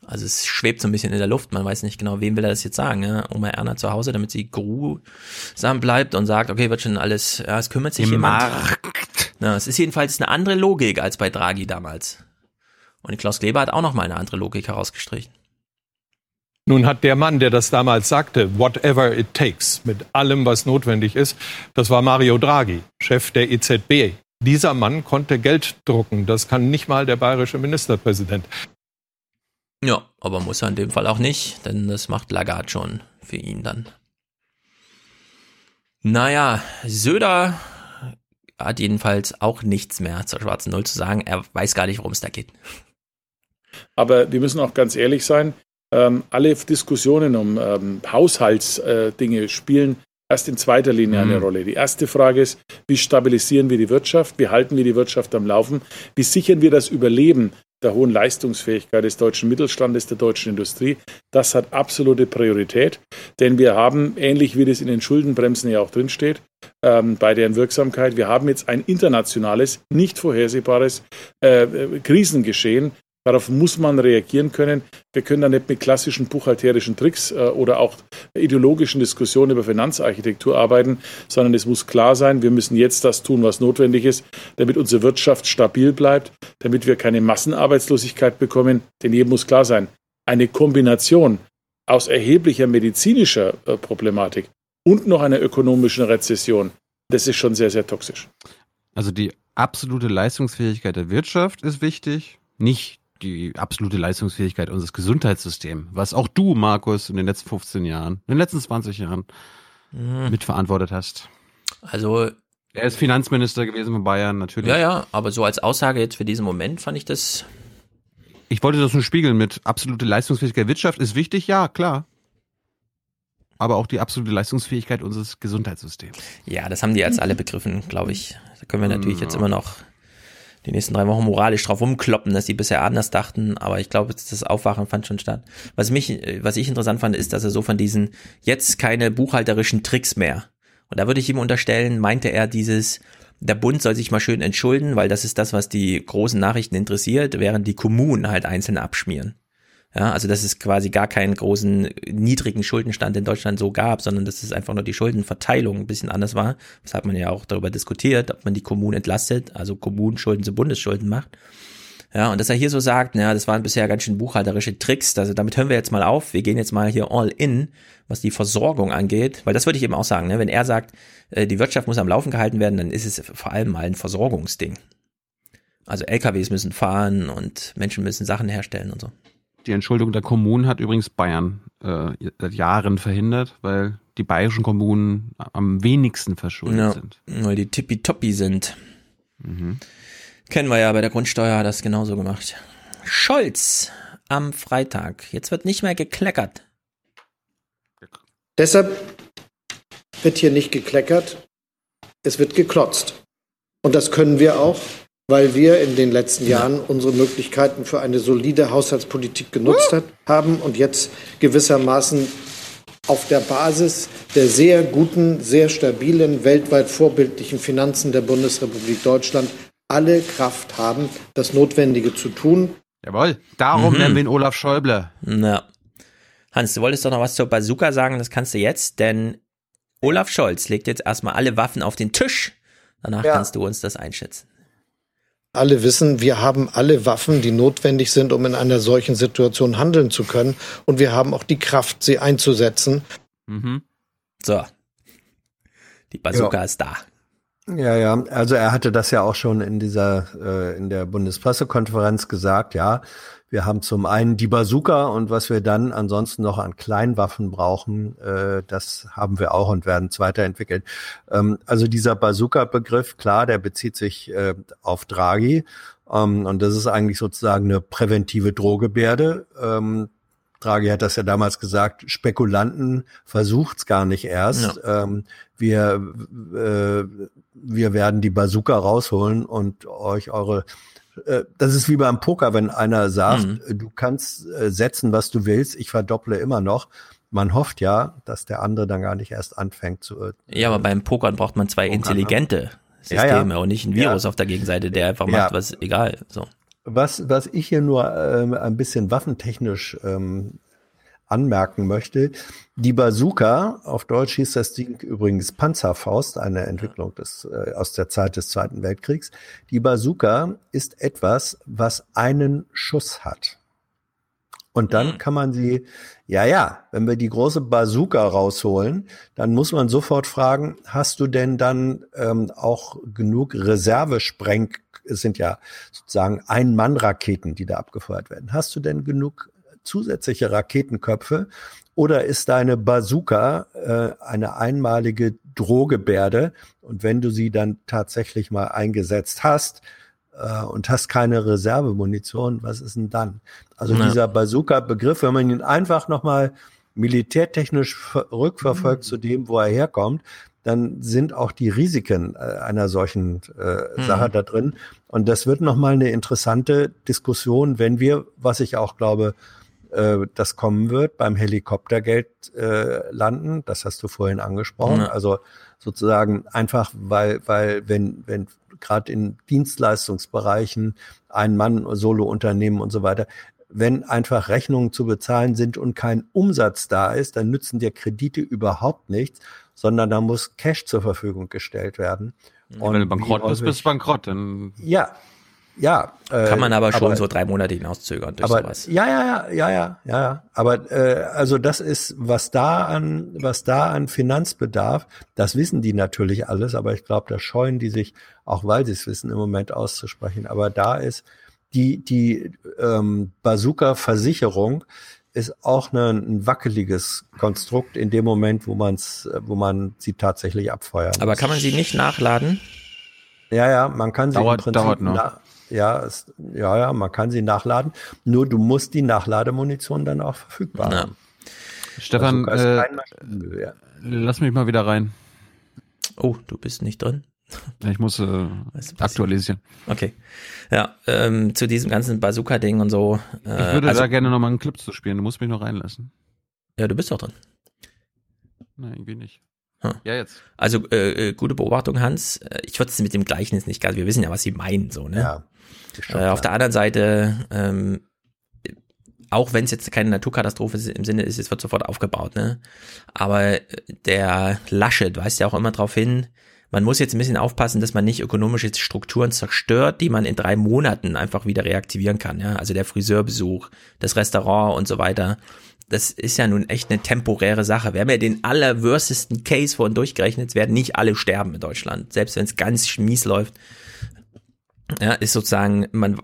Also es schwebt so ein bisschen in der Luft, man weiß nicht genau, wem will er das jetzt sagen. Ja? Oma Erna zu Hause, damit sie geruhsam bleibt und sagt, okay, wird schon alles, ja, es kümmert sich Im jemand. Markt. Ja, es ist jedenfalls eine andere Logik als bei Draghi damals. Und Klaus Kleber hat auch noch mal eine andere Logik herausgestrichen. Nun hat der Mann, der das damals sagte, whatever it takes, mit allem, was notwendig ist, das war Mario Draghi, Chef der EZB. Dieser Mann konnte Geld drucken. Das kann nicht mal der bayerische Ministerpräsident. Ja, aber muss er in dem Fall auch nicht, denn das macht Lagarde schon für ihn dann. Naja, Söder hat jedenfalls auch nichts mehr zur schwarzen Null zu sagen. Er weiß gar nicht, worum es da geht. Aber wir müssen auch ganz ehrlich sein, ähm, alle Diskussionen um ähm, Haushaltsdinge äh, spielen erst in zweiter Linie eine Mhm. Rolle. Die erste Frage ist, wie stabilisieren wir die Wirtschaft? Wie halten wir die Wirtschaft am Laufen? Wie sichern wir das Überleben der hohen Leistungsfähigkeit des deutschen Mittelstandes, der deutschen Industrie? Das hat absolute Priorität, denn wir haben, ähnlich wie das in den Schuldenbremsen ja auch drinsteht, ähm, bei deren Wirksamkeit, wir haben jetzt ein internationales, nicht vorhersehbares äh, äh, Krisengeschehen, Darauf muss man reagieren können. Wir können da nicht mit klassischen buchhalterischen Tricks äh, oder auch ideologischen Diskussionen über Finanzarchitektur arbeiten, sondern es muss klar sein, wir müssen jetzt das tun, was notwendig ist, damit unsere Wirtschaft stabil bleibt, damit wir keine Massenarbeitslosigkeit bekommen. Denn jedem muss klar sein, eine Kombination aus erheblicher medizinischer äh, Problematik und noch einer ökonomischen Rezession, das ist schon sehr, sehr toxisch. Also die absolute Leistungsfähigkeit der Wirtschaft ist wichtig, nicht die absolute Leistungsfähigkeit unseres Gesundheitssystems, was auch du, Markus, in den letzten 15 Jahren, in den letzten 20 Jahren Mhm. mitverantwortet hast. Also Er ist Finanzminister gewesen von Bayern, natürlich. Ja, ja, aber so als Aussage jetzt für diesen Moment fand ich das. Ich wollte das nur spiegeln mit absolute Leistungsfähigkeit der Wirtschaft ist wichtig, ja, klar. Aber auch die absolute Leistungsfähigkeit unseres Gesundheitssystems. Ja, das haben die jetzt alle begriffen, glaube ich. Da können wir natürlich jetzt immer noch die nächsten drei Wochen moralisch drauf rumkloppen, dass die bisher anders dachten, aber ich glaube, das Aufwachen fand schon statt. Was mich, was ich interessant fand, ist, dass er so von diesen jetzt keine buchhalterischen Tricks mehr. Und da würde ich ihm unterstellen, meinte er dieses, der Bund soll sich mal schön entschulden, weil das ist das, was die großen Nachrichten interessiert, während die Kommunen halt einzeln abschmieren. Ja, also dass es quasi gar keinen großen niedrigen Schuldenstand in Deutschland so gab, sondern dass es einfach nur die Schuldenverteilung ein bisschen anders war. Weshalb man ja auch darüber diskutiert, ob man die Kommunen entlastet, also Kommunenschulden zu Bundesschulden macht. Ja, und dass er hier so sagt, naja, das waren bisher ganz schön buchhalterische Tricks, also damit hören wir jetzt mal auf, wir gehen jetzt mal hier all in, was die Versorgung angeht, weil das würde ich eben auch sagen, ne? wenn er sagt, äh, die Wirtschaft muss am Laufen gehalten werden, dann ist es vor allem mal ein Versorgungsding. Also LKWs müssen fahren und Menschen müssen Sachen herstellen und so. Die Entschuldung der Kommunen hat übrigens Bayern äh, seit Jahren verhindert, weil die bayerischen Kommunen am wenigsten verschuldet Ja, sind. weil die tippitoppi sind. Mhm. Kennen wir ja bei der Grundsteuer, hat das genauso gemacht. Scholz am Freitag. Jetzt wird nicht mehr gekleckert. Deshalb wird hier nicht gekleckert, es wird geklotzt. Und das können wir auch, weil wir in den letzten Jahren unsere Möglichkeiten für eine solide Haushaltspolitik genutzt hat, haben und jetzt gewissermaßen auf der Basis der sehr guten, sehr stabilen, weltweit vorbildlichen Finanzen der Bundesrepublik Deutschland alle Kraft haben, das Notwendige zu tun. Jawohl, darum Mhm. nennen wir ihn Olaf Schäuble. Na. Hans, du wolltest doch noch was zur Bazooka sagen, das kannst du jetzt, denn Olaf Scholz legt jetzt erstmal alle Waffen auf den Tisch. Danach Ja. kannst du uns das einschätzen. Alle wissen, wir haben alle Waffen, die notwendig sind, um in einer solchen Situation handeln zu können. Und wir haben auch die Kraft, sie einzusetzen. Mhm. So. Die Bazooka Ja. ist da. Ja, ja, also er hatte das ja auch schon in dieser, äh, in der Bundespressekonferenz gesagt, ja. Wir haben zum einen die Bazooka und was wir dann ansonsten noch an Kleinwaffen brauchen, äh, das haben wir auch und werden es weiterentwickeln. Ähm, also dieser Bazooka-Begriff, klar, der bezieht sich äh, auf Draghi. Ähm, und das ist eigentlich sozusagen eine präventive Drohgebärde. Ähm, Draghi hat das ja damals gesagt, Spekulanten versucht's gar nicht erst. Ähm, wir, äh, wir werden die Bazooka rausholen und euch eure äh, das ist wie beim Poker, wenn einer sagt, Mhm. du kannst äh, setzen, was du willst, ich verdopple immer noch. Man hofft ja, dass der andere dann gar nicht erst anfängt zu. äh, Ja, aber beim Pokern braucht man zwei Pokern, intelligente Ja, Systeme ja. und nicht ein Virus Ja. auf der Gegenseite, der einfach Ja. macht, was egal. So. Was, was ich hier nur ähm, ein bisschen waffentechnisch ähm, anmerken möchte, die Bazooka, auf Deutsch hieß das Ding übrigens Panzerfaust, eine Entwicklung des, äh, aus der Zeit des Zweiten Weltkriegs. Die Bazooka ist etwas, was einen Schuss hat. Und dann kann man sie, ja, ja, wenn wir die große Bazooka rausholen, dann muss man sofort fragen, hast du denn dann ähm, auch genug Reservespreng, es sind ja sozusagen Ein-Mann-Raketen, die da abgefeuert werden. Hast du denn genug zusätzliche Raketenköpfe oder ist deine Bazooka äh, eine einmalige Drohgebärde und wenn du sie dann tatsächlich mal eingesetzt hast, äh, und hast keine Reservemunition, was ist denn dann? Also Ja. dieser Bazooka-Begriff, wenn man ihn einfach nochmal militärtechnisch ver- rückverfolgt zu dem, wo er herkommt, dann sind auch die Risiken äh, einer solchen äh, Mhm. Sache da drin. Und das wird nochmal eine interessante Diskussion, wenn wir, was ich auch glaube, äh, das kommen wird, beim Helikoptergeld äh, landen. Das hast du vorhin angesprochen. Ja. Also sozusagen einfach, weil, weil wenn, wenn gerade in Dienstleistungsbereichen ein Mann, Solo-Unternehmen und so weiter, wenn einfach Rechnungen zu bezahlen sind und kein Umsatz da ist, dann nützen dir Kredite überhaupt nichts, sondern da muss Cash zur Verfügung gestellt werden. Und wenn du bankrott bist, bist du bankrott. Dann Ja, ja. äh, Kann man aber schon so drei Monate hinauszögern durch aber sowas. ja, ja, ja, ja, ja, ja, ja. Aber äh, also das ist, was da an, was da an Finanzbedarf, das wissen die natürlich alles, aber ich glaube, da scheuen die sich, auch weil sie es wissen, im Moment auszusprechen. Aber da ist die, die ähm, Bazooka-Versicherung ist auch eine, ein wackeliges Konstrukt in dem Moment, wo man's, wo man sie tatsächlich abfeuern Aber kann man sie nicht nachladen? Ja, ja, man kann sie Dauert- im Prinzip dauert noch. Ja, es, ja, ja, man kann sie nachladen. Nur du musst die Nachlademunition dann auch verfügbar Ja. haben. Stefan, ist äh, lass mich mal wieder rein. Oh, du bist nicht drin. Ich muss äh, aktualisieren. Okay. Ja, ähm, zu diesem ganzen Bazooka-Ding und so. Äh, Ich würde also, da gerne noch mal einen Clip zu spielen. Du musst mich noch reinlassen. ja, du bist doch drin. Nein, irgendwie nicht. Hm. Ja, jetzt. Also äh, äh, gute Beobachtung, Hans. Äh, Ich würde es mit dem Gleichnis nicht ganz. Wir wissen ja, was sie meinen, so ne. Ja, Äh, auf der anderen Seite, ähm, auch wenn es jetzt keine Naturkatastrophe ist, im Sinne ist, es wird sofort aufgebaut, ne? Aber der Laschet weist ja auch immer darauf hin, man muss jetzt ein bisschen aufpassen, dass man nicht ökonomische Strukturen zerstört, die man in drei Monaten einfach wieder reaktivieren kann, ja? Also der Friseurbesuch, das Restaurant und so weiter. Das ist ja nun echt eine temporäre Sache. Wir haben ja den allerwürstesten Case vorhin durchgerechnet. Es werden nicht alle sterben in Deutschland. Selbst wenn es ganz mies läuft, ja, ist sozusagen, man,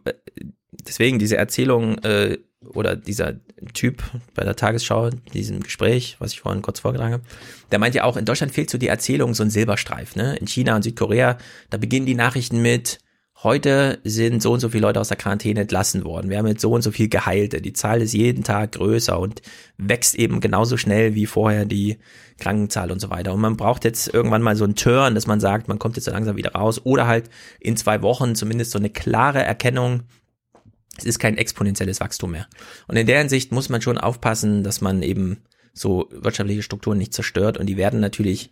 deswegen diese Erzählung, äh, oder dieser Typ bei der Tagesschau, diesem Gespräch, was ich vorhin kurz vorgetragen habe, der meint ja auch, in Deutschland fehlt so die Erzählung, so ein Silberstreif. Ne? In China und Südkorea, da beginnen die Nachrichten mit, heute sind so und so viele Leute aus der Quarantäne entlassen worden. Wir haben jetzt so und so viel Geheilte. Die Zahl ist jeden Tag größer und wächst eben genauso schnell wie vorher die Krankenzahl und so weiter. Und man braucht jetzt irgendwann mal so einen Turn, dass man sagt, man kommt jetzt so langsam wieder raus oder halt in zwei Wochen zumindest so eine klare Erkennung, es ist kein exponentielles Wachstum mehr. Und in der Hinsicht muss man schon aufpassen, dass man eben so wirtschaftliche Strukturen nicht zerstört und die werden natürlich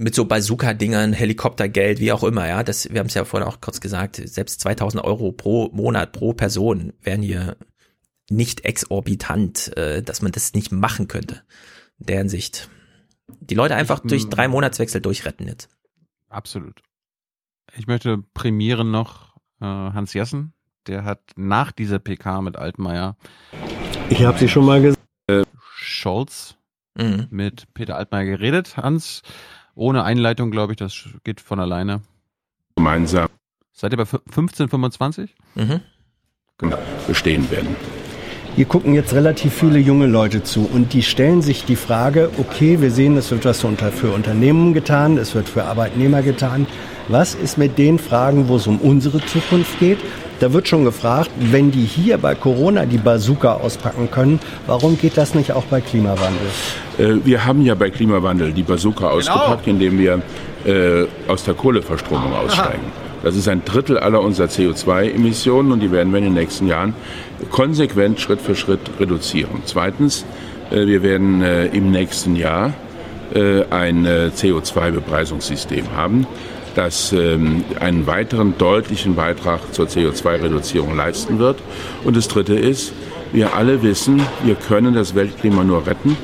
mit so Bazooka-Dingern, Helikoptergeld, wie auch immer, ja, das, wir haben es ja vorhin auch kurz gesagt, selbst 2000 Euro pro Monat, pro Person wären hier nicht exorbitant, äh, dass man das nicht machen könnte. In der Hinsicht. Die Leute einfach durch drei Monatswechsel durchretten jetzt. Absolut. Ich möchte prämieren noch äh, Hans Jessen. Der hat nach dieser PK mit Altmaier. Ich habe sie schon mal gesagt. Äh, Scholz Mhm. mit Peter Altmaier geredet. Hans, ohne Einleitung, glaube ich, das geht von alleine. Gemeinsam. Seid ihr bei 1525? Mhm. Genau, bestehen werden. Hier gucken jetzt relativ viele junge Leute zu und die stellen sich die Frage, okay, wir sehen, es wird was für Unternehmen getan, es wird für Arbeitnehmer getan. Was ist mit den Fragen, wo es um unsere Zukunft geht? Da wird schon gefragt, wenn die hier bei Corona die Bazooka auspacken können, warum geht das nicht auch bei Klimawandel? Äh, Wir haben ja bei Klimawandel die Bazooka ausgepackt, indem wir äh, aus der Kohleverstromung aussteigen. Das ist ein Drittel aller unserer CO2-Emissionen und die werden wir in den nächsten Jahren konsequent Schritt für Schritt reduzieren. Zweitens, äh, wir werden im nächsten Jahr ein äh, CO2-Bepreisungssystem haben, das ähm, einen weiteren deutlichen Beitrag zur CO2-Reduzierung leisten wird. Und das Dritte ist, wir alle wissen, wir können das Weltklima nur retten,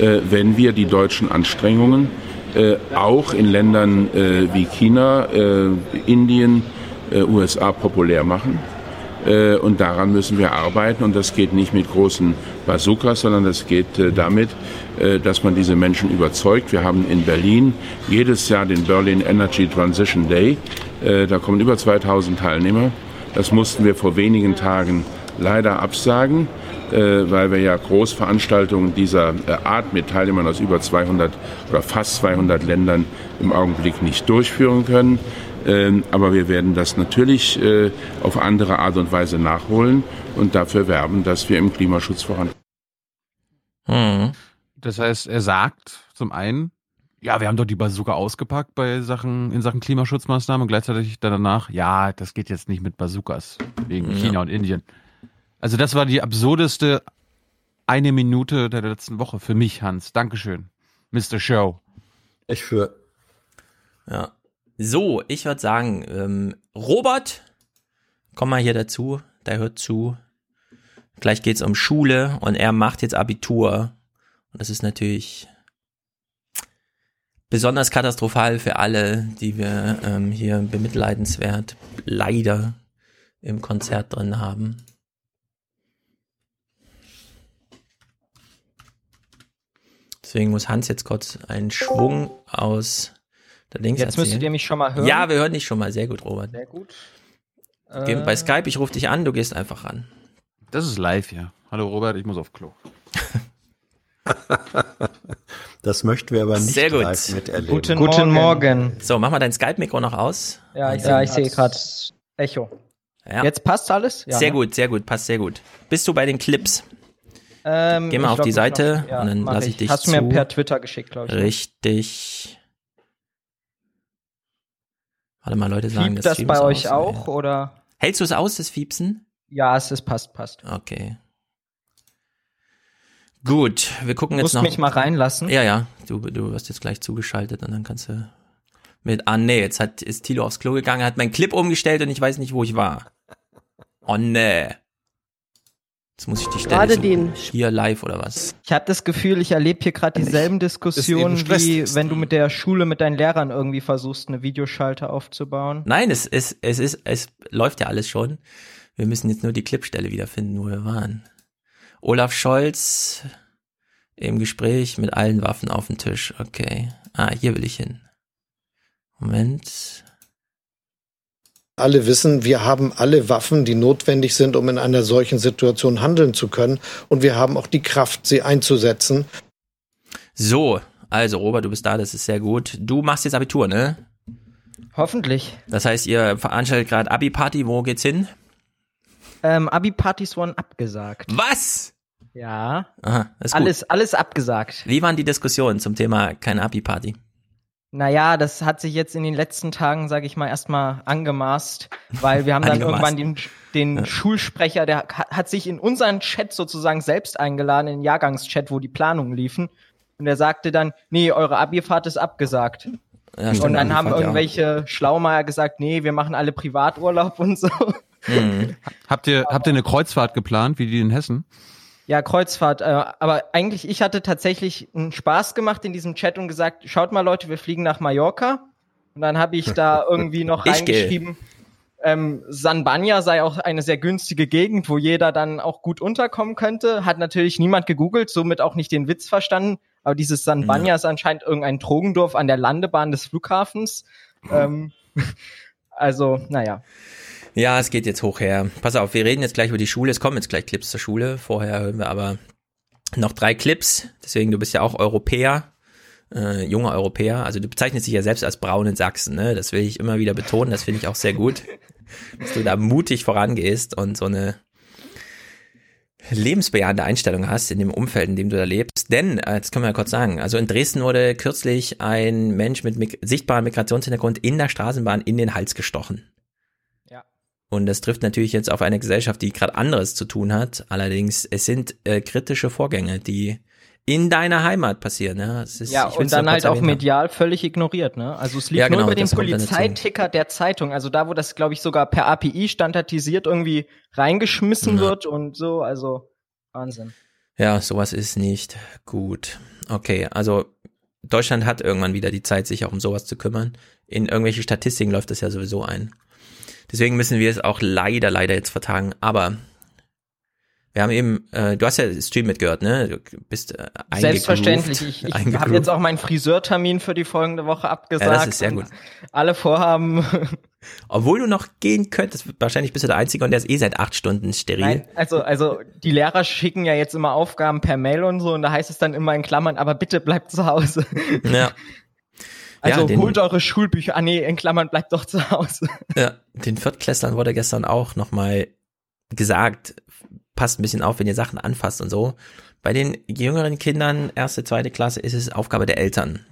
äh, wenn wir die deutschen Anstrengungen äh, auch in Ländern äh, wie China, Indien, USA populär machen. Und daran müssen wir arbeiten. Und das geht nicht mit großen Bazookas, sondern das geht damit, dass man diese Menschen überzeugt. Wir haben in Berlin jedes Jahr den Berlin Energy Transition Day. Äh, Da kommen über 2000 Teilnehmer. Das mussten wir vor wenigen Tagen leider absagen, äh, weil wir ja Großveranstaltungen dieser äh, Art mit Teilnehmern aus über 200 oder fast 200 Ländern im Augenblick nicht durchführen können. Ähm, Aber wir werden das natürlich äh, auf andere Art und Weise nachholen und dafür werben, dass wir im Klimaschutz voran. Das heißt, er sagt zum einen, ja, wir haben doch die Bazooka ausgepackt bei Sachen, in Sachen Klimaschutzmaßnahmen und gleichzeitig danach, ja, das geht jetzt nicht mit Bazookas wegen Ja. China und Indien. Also das war die absurdeste eine Minute der letzten Woche für mich, Hans. Dankeschön. Mr. Show. Ich für. Ja. So, ich würde sagen, ähm, Robert, komm mal hier dazu, der hört zu. Gleich geht's um Schule und er macht jetzt Abitur. Das ist natürlich besonders katastrophal für alle, die wir ähm, hier bemitleidenswert leider im Konzert drin haben. Deswegen muss Hans jetzt kurz einen Schwung aus der Dings Jetzt müsstet erzählen. ihr mich schon mal hören. Ja, wir hören dich schon mal. Sehr gut, Robert. Sehr gut. Geh bei Äh, Skype, ich rufe dich an, du gehst einfach ran. Das ist live, ja. Hallo Robert, ich muss auf Klo. Das möchten wir aber nicht Sehr gut. live miterleben. Guten, Guten Morgen. So, mach mal dein Skype-Mikro noch aus. Ja, ich, ja, ich sehe gerade Echo. Ja. Jetzt passt alles? Ja, sehr ne? gut, sehr gut, passt sehr gut. Bist du bei den Clips? Ähm, Geh mal ich auf die Seite ja, und dann lasse ich dich Hast du zu. mir per Twitter geschickt, glaube ich. ne? Richtig. Warte mal, Leute sagen, Fiebt das Stream bei euch aus. auch, oder? Hältst du es aus, das Fiepsen? Ja, es ist, passt, passt. Okay. Gut, wir gucken Du jetzt musst noch. mich mal reinlassen. Ja, ja, du, du wirst jetzt gleich zugeschaltet und dann kannst du mit. Ah, nee, jetzt hat, ist Tilo aufs Klo gegangen, hat meinen Clip umgestellt und ich weiß nicht, wo ich war. Oh, nee. Jetzt muss ich die Stelle Gerade suchen. den- Hier live oder was? Ich habe das Gefühl, ich erlebe hier gerade dieselben Diskussionen, wie wenn du mit der Schule mit deinen Lehrern irgendwie versuchst, eine Videoschalte aufzubauen. Nein, es, es, es ist, es läuft ja alles schon. Wir müssen jetzt nur die Clipstelle wiederfinden, wo wir waren. Olaf Scholz im Gespräch mit allen Waffen auf dem Tisch. Okay. Ah, hier will ich hin. Moment. alle wissen, wir haben alle Waffen, die notwendig sind, um in einer solchen Situation handeln zu können. Und wir haben auch die Kraft, sie einzusetzen. So, also Robert, du bist da, das ist sehr gut. Du machst jetzt Abitur, ne? Hoffentlich. Das heißt, ihr veranstaltet gerade Abi-Party, wo geht's hin? Ähm, Abi-Partys wurden abgesagt. Was? Ja. Aha. Alles, alles abgesagt. Wie waren die Diskussionen zum Thema keine Abi-Party? Naja, das hat sich jetzt in den letzten Tagen, sage ich mal, erstmal angemaßt, weil wir haben dann irgendwann den, den Ja. Schulsprecher, der hat, sich in unseren Chat sozusagen selbst eingeladen, in den Jahrgangschat, wo die Planungen liefen. Und er sagte dann, nee, eure Abi-Fahrt ist abgesagt. Ja, und stimmt, dann haben irgendwelche Schlaumeier gesagt, nee, wir machen alle Privaturlaub und so. Mhm. Habt ihr, habt ihr eine Kreuzfahrt geplant, wie die in Hessen? Ja, Kreuzfahrt. Äh, aber eigentlich, ich hatte tatsächlich einen Spaß gemacht in diesem Chat und gesagt, schaut mal Leute, wir fliegen nach Mallorca. Und dann habe ich da irgendwie noch reingeschrieben, ähm, San Banya sei auch eine sehr günstige Gegend, wo jeder dann auch gut unterkommen könnte. Hat natürlich niemand gegoogelt, somit auch nicht den Witz verstanden. Aber dieses San Banya ist anscheinend irgendein Drogendorf an der Landebahn des Flughafens. Ähm, also, naja. Ja, es geht jetzt hoch her. Pass auf, wir reden jetzt gleich über die Schule. Es kommen jetzt gleich Clips zur Schule. Vorher hören wir aber noch drei Clips. Deswegen, du bist ja auch Europäer, äh, junger Europäer. Also du bezeichnest dich ja selbst als braun in Sachsen. Ne? Das will ich immer wieder betonen. Das finde ich auch sehr gut, dass du da mutig vorangehst und so eine lebensbejahende Einstellung hast in dem Umfeld, in dem du da lebst. Denn, äh, das können wir ja kurz sagen, also in Dresden wurde kürzlich ein Mensch mit mig sichtbarem Migrationshintergrund in der Straßenbahn in den Hals gestochen. Und das trifft natürlich jetzt auf eine Gesellschaft, die gerade anderes zu tun hat. Allerdings, es sind äh, kritische Vorgänge, die in deiner Heimat passieren. Ja, es ist, Ja, und dann halt auch erwähnt haben. medial völlig ignoriert, ne? Also es lief Ja, genau, nur über dazu. Polizeiticker der Zeitung, also da, wo das, glaube ich, sogar per API standardisiert irgendwie reingeschmissen Ja. wird und so, also Wahnsinn. Ja, sowas ist nicht gut. Okay, also Deutschland hat irgendwann wieder die Zeit, sich auch um sowas zu kümmern. In irgendwelche Statistiken läuft das ja sowieso ein. Deswegen müssen wir es auch leider, leider jetzt vertagen. Aber wir haben eben, äh, du hast ja Stream mitgehört, ne? Du bist äh, Selbstverständlich. Ich, ich habe jetzt auch meinen Friseurtermin für die folgende Woche abgesagt. Ja, das ist sehr gut. Alle Vorhaben. Obwohl du noch gehen könntest, wahrscheinlich bist du der Einzige und der ist eh seit acht Stunden steril. Nein, also, also die Lehrer schicken ja jetzt immer Aufgaben per Mail und so und da heißt es dann immer in Klammern, aber bitte bleibt zu Hause. Ja. Also Ja, den- holt eure Schulbücher. Ah nee, in Klammern bleibt doch zu Hause. Ja, den Viertklässlern wurde gestern auch nochmal gesagt, passt ein bisschen auf, wenn ihr Sachen anfasst und so. Bei den jüngeren Kindern, erste, zweite Klasse, ist es Aufgabe der Eltern,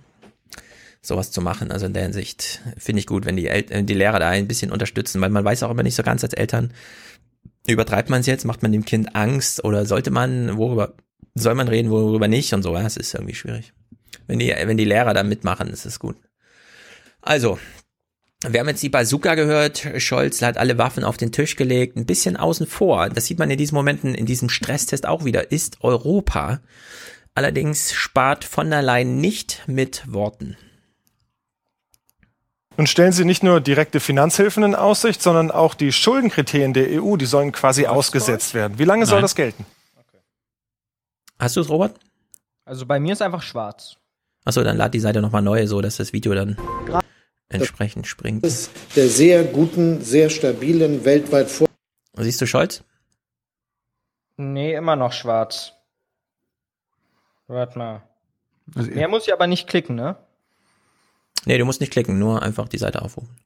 sowas zu machen. Also in der Hinsicht finde ich gut, wenn die, El die Lehrer da ein bisschen unterstützen, weil man weiß auch immer nicht so ganz als Eltern, übertreibt man es jetzt, macht man dem Kind Angst oder sollte man, worüber soll man reden, worüber nicht und so. Ja, es ist irgendwie schwierig. Wenn die, wenn die Lehrer da mitmachen, ist es gut. Also, wir haben jetzt die Bazooka gehört. Scholz hat alle Waffen auf den Tisch gelegt, ein bisschen außen vor. Das sieht man in diesen Momenten, in diesem Stresstest auch wieder. Ist Europa. Allerdings spart von der Leyen nicht mit Worten. Nun stellen Sie nicht nur direkte Finanzhilfen in Aussicht, sondern auch die Schuldenkriterien der EU, die sollen quasi ausgesetzt werden. Wie lange soll Nein. das gelten? Hast du es, Robert? Also bei mir ist einfach schwarz. Achso, dann lad die Seite nochmal neu, so dass das Video dann entsprechend springt. Der sehr guten, sehr stabilen, weltweit vor. Siehst du Scholz? Nee, immer noch schwarz. Warte mal. Also, Mehr muss ich aber nicht klicken, ne? Nee, du musst nicht klicken, nur einfach die Seite aufrufen.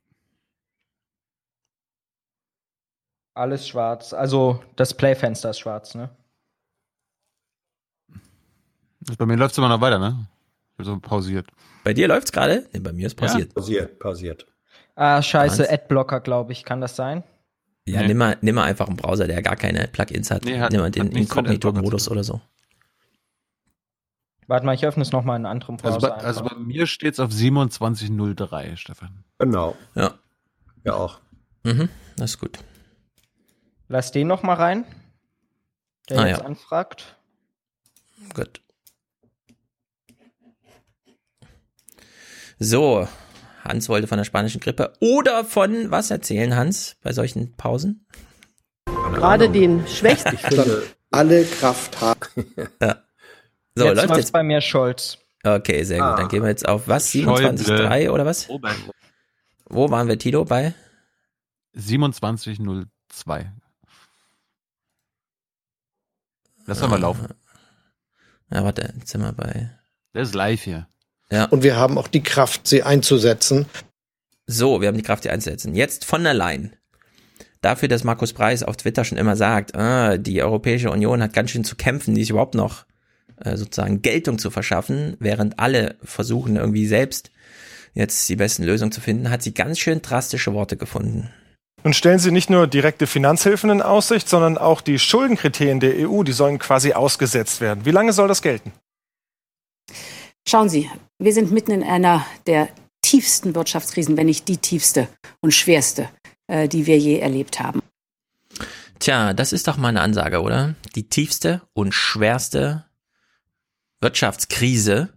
Alles schwarz. Also das Playfenster ist schwarz, ne? Also bei mir läuft es immer noch weiter, ne? So pausiert. Bei dir läuft's gerade? Nee, bei mir ist passiert. Pausiert, pausiert. Ah, scheiße, Hans? Adblocker, glaube ich. Kann das sein? Ja, Nee. nimm, mal, nimm mal einfach einen Browser, der gar keine Plugins hat. Nee, hat- nimm mal den Inkognito-Modus oder so. Warte mal, ich öffne es nochmal in einem anderen Also Browser. bei, also bei mir steht es auf 2703, Stefan. Genau. Ja. Ja auch. Mhm, das ist gut. Lass den nochmal rein, der Ah, jetzt ja. anfragt. Gut. So, Hans wollte von der spanischen Grippe oder von was erzählen, Hans, bei solchen Pausen? Gerade den Schwächsten. Ich finde, Alle Kraft haben. Ja. So, jetzt läuft jetzt. bei mir Scholz. Okay, sehr gut. Ah. Dann gehen wir jetzt auf was? Schäuble. 27,3 oder was? Wo waren wir, Tilo? Bei? 2702. Das soll mal Äh, laufen. Ja, warte, jetzt sind wir bei. Das ist live hier. Ja. Und wir haben auch die Kraft, sie einzusetzen. So, wir haben die Kraft, die einzusetzen. Jetzt von der Leyen. Dafür, dass Markus Preis auf Twitter schon immer sagt, ah, die Europäische Union hat ganz schön zu kämpfen, die ist überhaupt noch äh, sozusagen Geltung zu verschaffen, während alle versuchen irgendwie selbst jetzt die besten Lösungen zu finden, hat sie ganz schön drastische Worte gefunden. Nun stellen Sie nicht nur direkte Finanzhilfen in Aussicht, sondern auch die Schuldenkriterien der EU, die sollen quasi ausgesetzt werden. Wie lange soll das gelten? Schauen Sie, wir sind mitten in einer der tiefsten Wirtschaftskrisen, wenn nicht die tiefste und schwerste, äh, die wir je erlebt haben. Tja, das ist doch mal eine Ansage, oder? Die tiefste und schwerste Wirtschaftskrise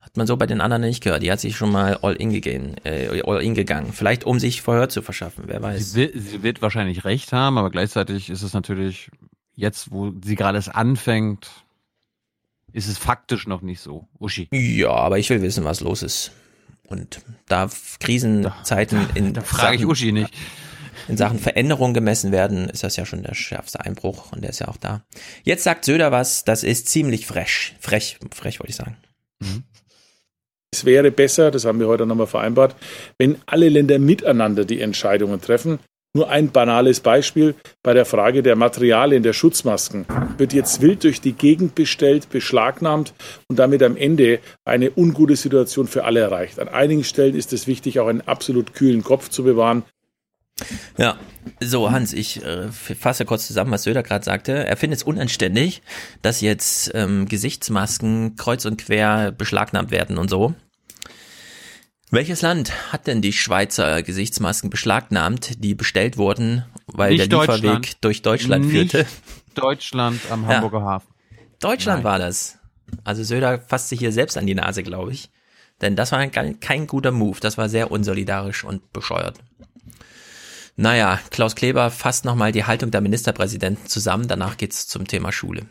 hat man so bei den anderen nicht gehört. Die hat sich schon mal all in gegangen, äh, all in gegangen. Vielleicht um sich Verhör zu verschaffen, wer weiß. Sie, will, sie wird wahrscheinlich recht haben, aber gleichzeitig ist es natürlich jetzt, wo sie gerade es anfängt, ist es faktisch noch nicht so. Uschi. Ja, aber ich will wissen, was los ist. Und da Krisenzeiten in da frage ich Sachen- Uschi nicht. in Sachen Veränderung gemessen werden, ist das ja schon der schärfste Einbruch und der ist ja auch da. Jetzt sagt Söder was, das ist ziemlich frech. Frech, frech wollte ich sagen. Es wäre besser, das haben wir heute nochmal vereinbart, wenn alle Länder miteinander die Entscheidungen treffen. Nur ein banales Beispiel. Bei der Frage der Materialien der Schutzmasken wird jetzt wild durch die Gegend bestellt, beschlagnahmt und damit am Ende eine ungute Situation für alle erreicht. An einigen Stellen ist es wichtig, auch einen absolut kühlen Kopf zu bewahren. Ja, so Hans, ich äh, fasse kurz zusammen, was Söder gerade sagte. Er findet es unanständig, dass jetzt ähm, Gesichtsmasken kreuz und quer beschlagnahmt werden und so. Welches Land hat denn die Schweizer Gesichtsmasken beschlagnahmt, die bestellt wurden, weil Nicht der Deutschland. Lieferweg durch Deutschland Nicht führte? Deutschland am Ja. Hamburger Hafen. Deutschland war das. Also Söder fasst sich hier selbst an die Nase, glaube ich. Denn das war kein, kein guter Move. Das war sehr unsolidarisch und bescheuert. Naja, Klaus Kleber fasst nochmal die Haltung der Ministerpräsidenten zusammen. Danach geht's zum Thema Schule.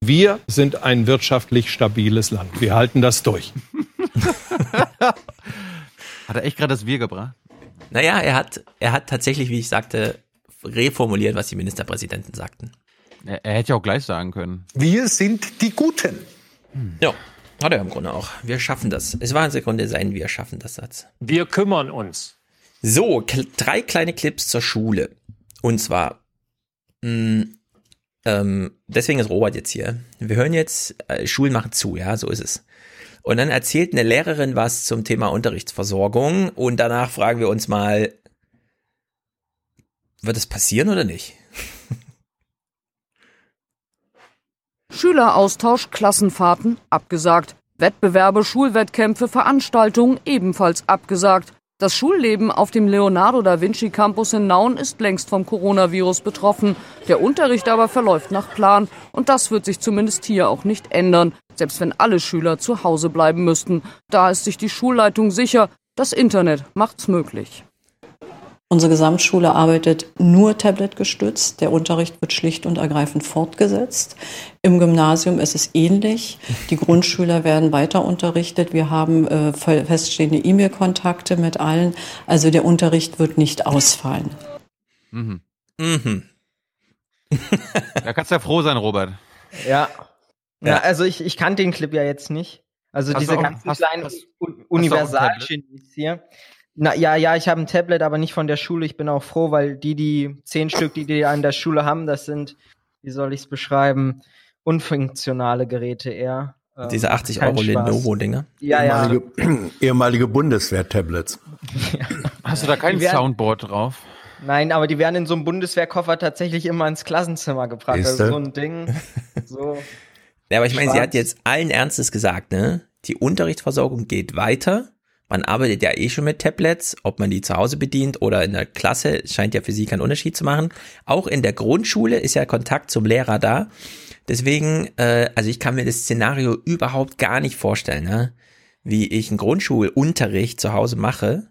Wir sind ein wirtschaftlich stabiles Land. Wir halten das durch. Hat er echt gerade das Wir gebracht? Naja, er hat, er hat tatsächlich, wie ich sagte, reformuliert, was die Ministerpräsidenten sagten. Er, er hätte ja auch gleich sagen können. Wir sind die Guten. Ja, hat er im Grunde auch. Wir schaffen das. Es war im Grunde sein Wir schaffen das Satz. Wir kümmern uns. So, kl drei kleine Clips zur Schule. Und zwar, mh, ähm, deswegen ist Robert jetzt hier. Wir hören jetzt, äh, Schulen machen zu, ja, so ist es. Und dann erzählt eine Lehrerin was zum Thema Unterrichtsversorgung und danach fragen wir uns mal, wird es passieren oder nicht? Schüleraustausch, Klassenfahrten abgesagt. Wettbewerbe, Schulwettkämpfe, Veranstaltungen ebenfalls abgesagt. Das Schulleben auf dem Leonardo da Vinci Campus in Nauen ist längst vom Coronavirus betroffen. Der Unterricht aber verläuft nach Plan und das wird sich zumindest hier auch nicht ändern, selbst wenn alle Schüler zu Hause bleiben müssten. Da ist sich die Schulleitung sicher, das Internet macht's möglich. Unsere Gesamtschule arbeitet nur tabletgestützt. Der Unterricht wird schlicht und ergreifend fortgesetzt. Im Gymnasium ist es ähnlich. Die Grundschüler werden weiter unterrichtet. Wir haben äh, feststehende E-Mail-Kontakte mit allen. Also der Unterricht wird nicht ausfallen. Mhm. Mhm. Da kannst du ja froh sein, Robert. Ja. Ja, Ja. also ich, ich kannte den Clip ja jetzt nicht. Also Hast diese auch- ganzen hast- kleinen hast- Un- hast du auch ein Universalgenies hier. Na ja, ja, ich habe ein Tablet, aber nicht von der Schule. Ich bin auch froh, weil die, die zehn Stück, die die an der Schule haben, das sind, wie soll ich es beschreiben, unfunktionale Geräte eher. Ähm, Diese 80 kein Euro. Lenovo-Dinger. Ja, ja. Ehemalige, ehemalige Bundeswehr-Tablets. Hast du da kein werden- Soundboard drauf? Nein, aber die werden in so einem Bundeswehrkoffer tatsächlich immer ins Klassenzimmer gebracht. Also Siehste? so ein Ding. So. Ja, aber ich meine, sie hat jetzt allen Ernstes gesagt, ne? Die Unterrichtsversorgung geht weiter. Man arbeitet ja eh schon mit Tablets, ob man die zu Hause bedient oder in der Klasse, scheint ja für sie keinen Unterschied zu machen. Auch in der Grundschule ist ja Kontakt zum Lehrer da. Deswegen, äh, also ich kann mir das Szenario überhaupt gar nicht vorstellen, ne? wie ich einen Grundschulunterricht zu Hause mache,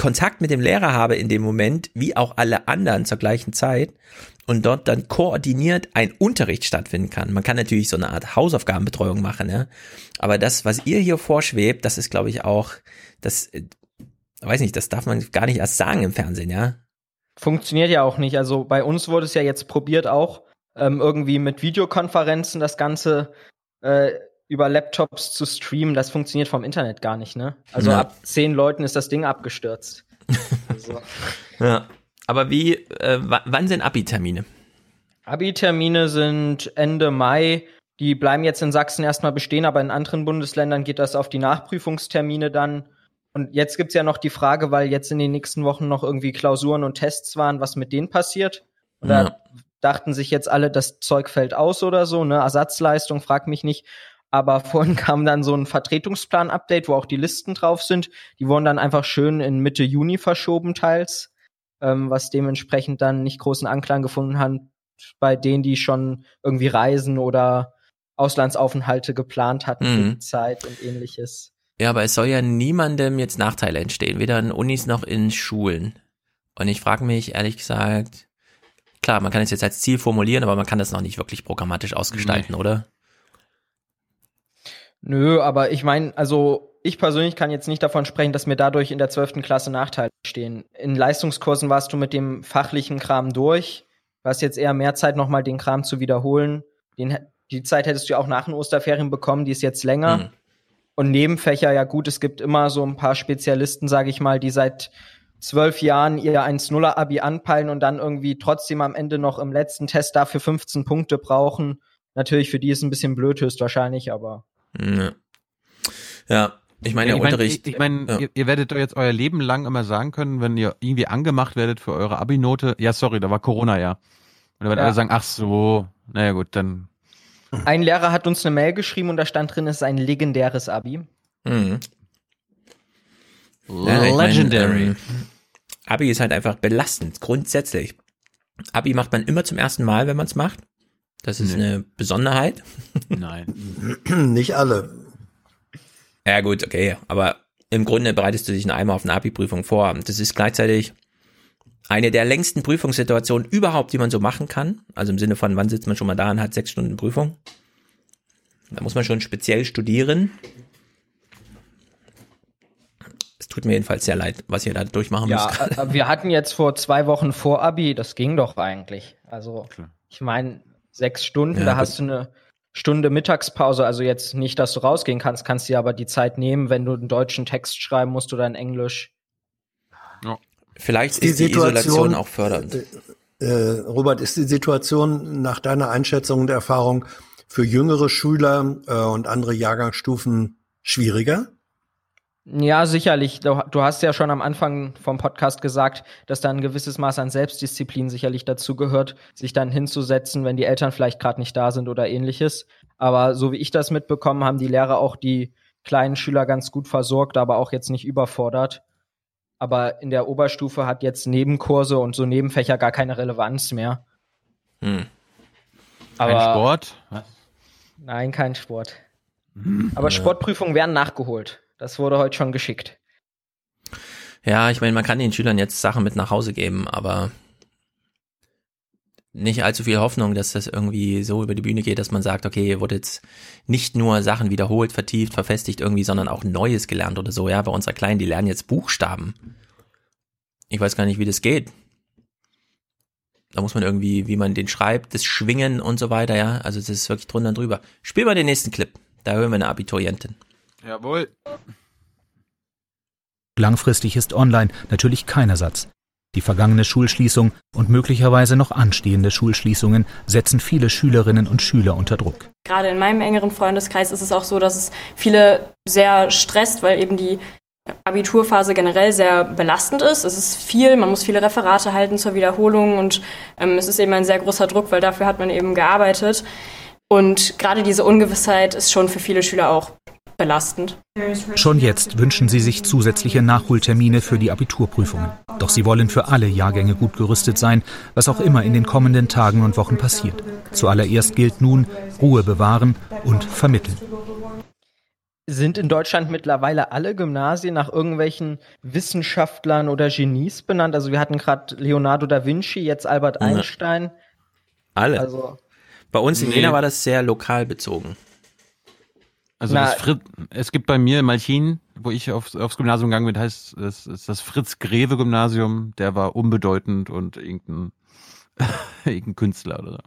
Kontakt mit dem Lehrer habe in dem Moment, wie auch alle anderen zur gleichen Zeit und dort dann koordiniert ein Unterricht stattfinden kann. Man kann natürlich so eine Art Hausaufgabenbetreuung machen, ja. Aber das, was ihr hier vorschwebt, das ist, glaube ich, auch, das, weiß nicht, das darf man gar nicht erst sagen im Fernsehen, ja. Funktioniert ja auch nicht. Also bei uns wurde es ja jetzt probiert auch, ähm, irgendwie mit Videokonferenzen das Ganze äh, über Laptops zu streamen. Das funktioniert vom Internet gar nicht, ne? Also Ja. ab zehn Leuten ist das Ding abgestürzt. also. Ja. Aber wie, äh, wa- wann sind Abi-Termine? Abi-Termine sind Ende Mai. Die bleiben jetzt in Sachsen erstmal bestehen, aber in anderen Bundesländern geht das auf die Nachprüfungstermine dann. Und jetzt gibt's ja noch die Frage, weil jetzt in den nächsten Wochen noch irgendwie Klausuren und Tests waren, was mit denen passiert. Und da Ja. dachten sich jetzt alle, das Zeug fällt aus oder so, ne? Ersatzleistung, frag mich nicht. Aber vorhin kam dann so ein Vertretungsplan-Update, wo auch die Listen drauf sind. Die wurden dann einfach schön in Mitte Juni verschoben teils, ähm, was dementsprechend dann nicht großen Anklang gefunden hat bei denen, die schon irgendwie Reisen oder Auslandsaufenthalte geplant hatten für Mhm. die Zeit und ähnliches. Ja, aber es soll ja niemandem jetzt Nachteile entstehen, weder in Unis noch in Schulen. Und ich frage mich ehrlich gesagt, klar, man kann es jetzt als Ziel formulieren, aber man kann das noch nicht wirklich programmatisch ausgestalten, oder? Nö, aber ich meine, also ich persönlich kann jetzt nicht davon sprechen, dass mir dadurch in der 12. Klasse Nachteile stehen. In Leistungskursen warst du mit dem fachlichen Kram durch. Du hast jetzt eher mehr Zeit, nochmal den Kram zu wiederholen. Den, die Zeit hättest du ja auch nach den Osterferien bekommen, die ist jetzt länger. Hm. Und Nebenfächer, ja gut, es gibt immer so ein paar Spezialisten, sage ich mal, die seit zwölf Jahren ihr 1-0er-Abi anpeilen und dann irgendwie trotzdem am Ende noch im letzten Test dafür 15 Punkte brauchen. Natürlich, für die ist ein bisschen blöd höchstwahrscheinlich, aber Ja. Ja, ich meine, der ich meine, Unterricht. ich, ich mein, ja. ihr, ihr werdet doch jetzt euer Leben lang immer sagen können, wenn ihr irgendwie angemacht werdet für eure Abi-Note, ja, sorry, da war Corona ja. Und dann werden Ja. alle sagen, ach so, naja gut, dann. Ein Lehrer hat uns eine Mail geschrieben und da stand drin, es ist ein legendäres Abi. Mhm. Ja, mein, Legendary. ähm, Abi ist halt einfach belastend, grundsätzlich. Abi macht man immer zum ersten Mal, wenn man es macht. Das ist Nee. eine Besonderheit. Nein. Nicht alle. Ja, gut, okay. Aber im Grunde bereitest du dich nur einmal auf eine Abi-Prüfung vor. Das ist gleichzeitig eine der längsten Prüfungssituationen überhaupt, die man so machen kann. Also im Sinne von, wann sitzt man schon mal da und hat sechs Stunden Prüfung. Da muss man schon speziell studieren. Es tut mir jedenfalls sehr leid, was ihr da durchmachen Ja, müsst. äh, wir hatten jetzt vor zwei Wochen vor Abi, das ging doch eigentlich. Also, ich meine, sechs Stunden, Ja, da gut. hast du eine Stunde Mittagspause. Also jetzt nicht, dass du rausgehen kannst, kannst dir aber die Zeit nehmen, wenn du einen deutschen Text schreiben musst oder in Englisch. Vielleicht ist die Isolation auch fördernd. Äh, äh, Robert, ist die Situation nach deiner Einschätzung und Erfahrung für jüngere Schüler äh, und andere Jahrgangsstufen schwieriger? Ja, sicherlich. Du, du hast ja schon am Anfang vom Podcast gesagt, dass da ein gewisses Maß an Selbstdisziplin sicherlich dazu gehört, sich dann hinzusetzen, wenn die Eltern vielleicht gerade nicht da sind oder ähnliches. Aber so wie ich das mitbekommen, haben die Lehrer auch die kleinen Schüler ganz gut versorgt, aber auch jetzt nicht überfordert. Aber in der Oberstufe hat jetzt Nebenkurse und so Nebenfächer gar keine Relevanz mehr. Hm. Kein Aber- Sport? Was? Nein, kein Sport. Hm. Aber. Sportprüfungen werden nachgeholt. Das wurde heute schon geschickt. Ja, ich meine, man kann den Schülern jetzt Sachen mit nach Hause geben, aber nicht allzu viel Hoffnung, dass das irgendwie so über die Bühne geht, dass man sagt, okay, hier wurde jetzt nicht nur Sachen wiederholt, vertieft, verfestigt irgendwie, sondern auch Neues gelernt oder so. Ja, bei unserer Kleinen, die lernen jetzt Buchstaben. Ich weiß gar nicht, wie das geht. Da muss man irgendwie, wie man den schreibt, das Schwingen und so weiter, ja. Also das ist wirklich drunter und drüber. Spiel mal den nächsten Clip. Da hören wir eine Abiturientin. Jawohl. Langfristig ist online natürlich kein Ersatz. Die vergangene Schulschließung und möglicherweise noch anstehende Schulschließungen setzen viele Schülerinnen und Schüler unter Druck. Gerade in meinem engeren Freundeskreis ist es auch so, dass es viele sehr stresst, weil eben die Abiturphase generell sehr belastend ist. Es ist viel, man muss viele Referate halten zur Wiederholung und ähm, es ist eben ein sehr großer Druck, weil dafür hat man eben gearbeitet. Und gerade diese Ungewissheit ist schon für viele Schüler auch belastend. Schon jetzt wünschen sie sich zusätzliche Nachholtermine für die Abiturprüfungen. Doch sie wollen für alle Jahrgänge gut gerüstet sein, was auch immer in den kommenden Tagen und Wochen passiert. Zuallererst gilt nun Ruhe bewahren und vermitteln. Sind in Deutschland mittlerweile alle Gymnasien nach irgendwelchen Wissenschaftlern oder Genies benannt? Also wir hatten gerade Leonardo da Vinci, jetzt Albert Ja. Einstein. Alle. Also Bei uns in Nee. Jena war das sehr lokal bezogen. Also Na- das Frit es gibt bei mir in Malchin, wo ich auf, aufs Gymnasium gegangen bin, heißt das ist das Fritz-Greve-Gymnasium. Der war unbedeutend und irgendein, irgendein Künstler oder so.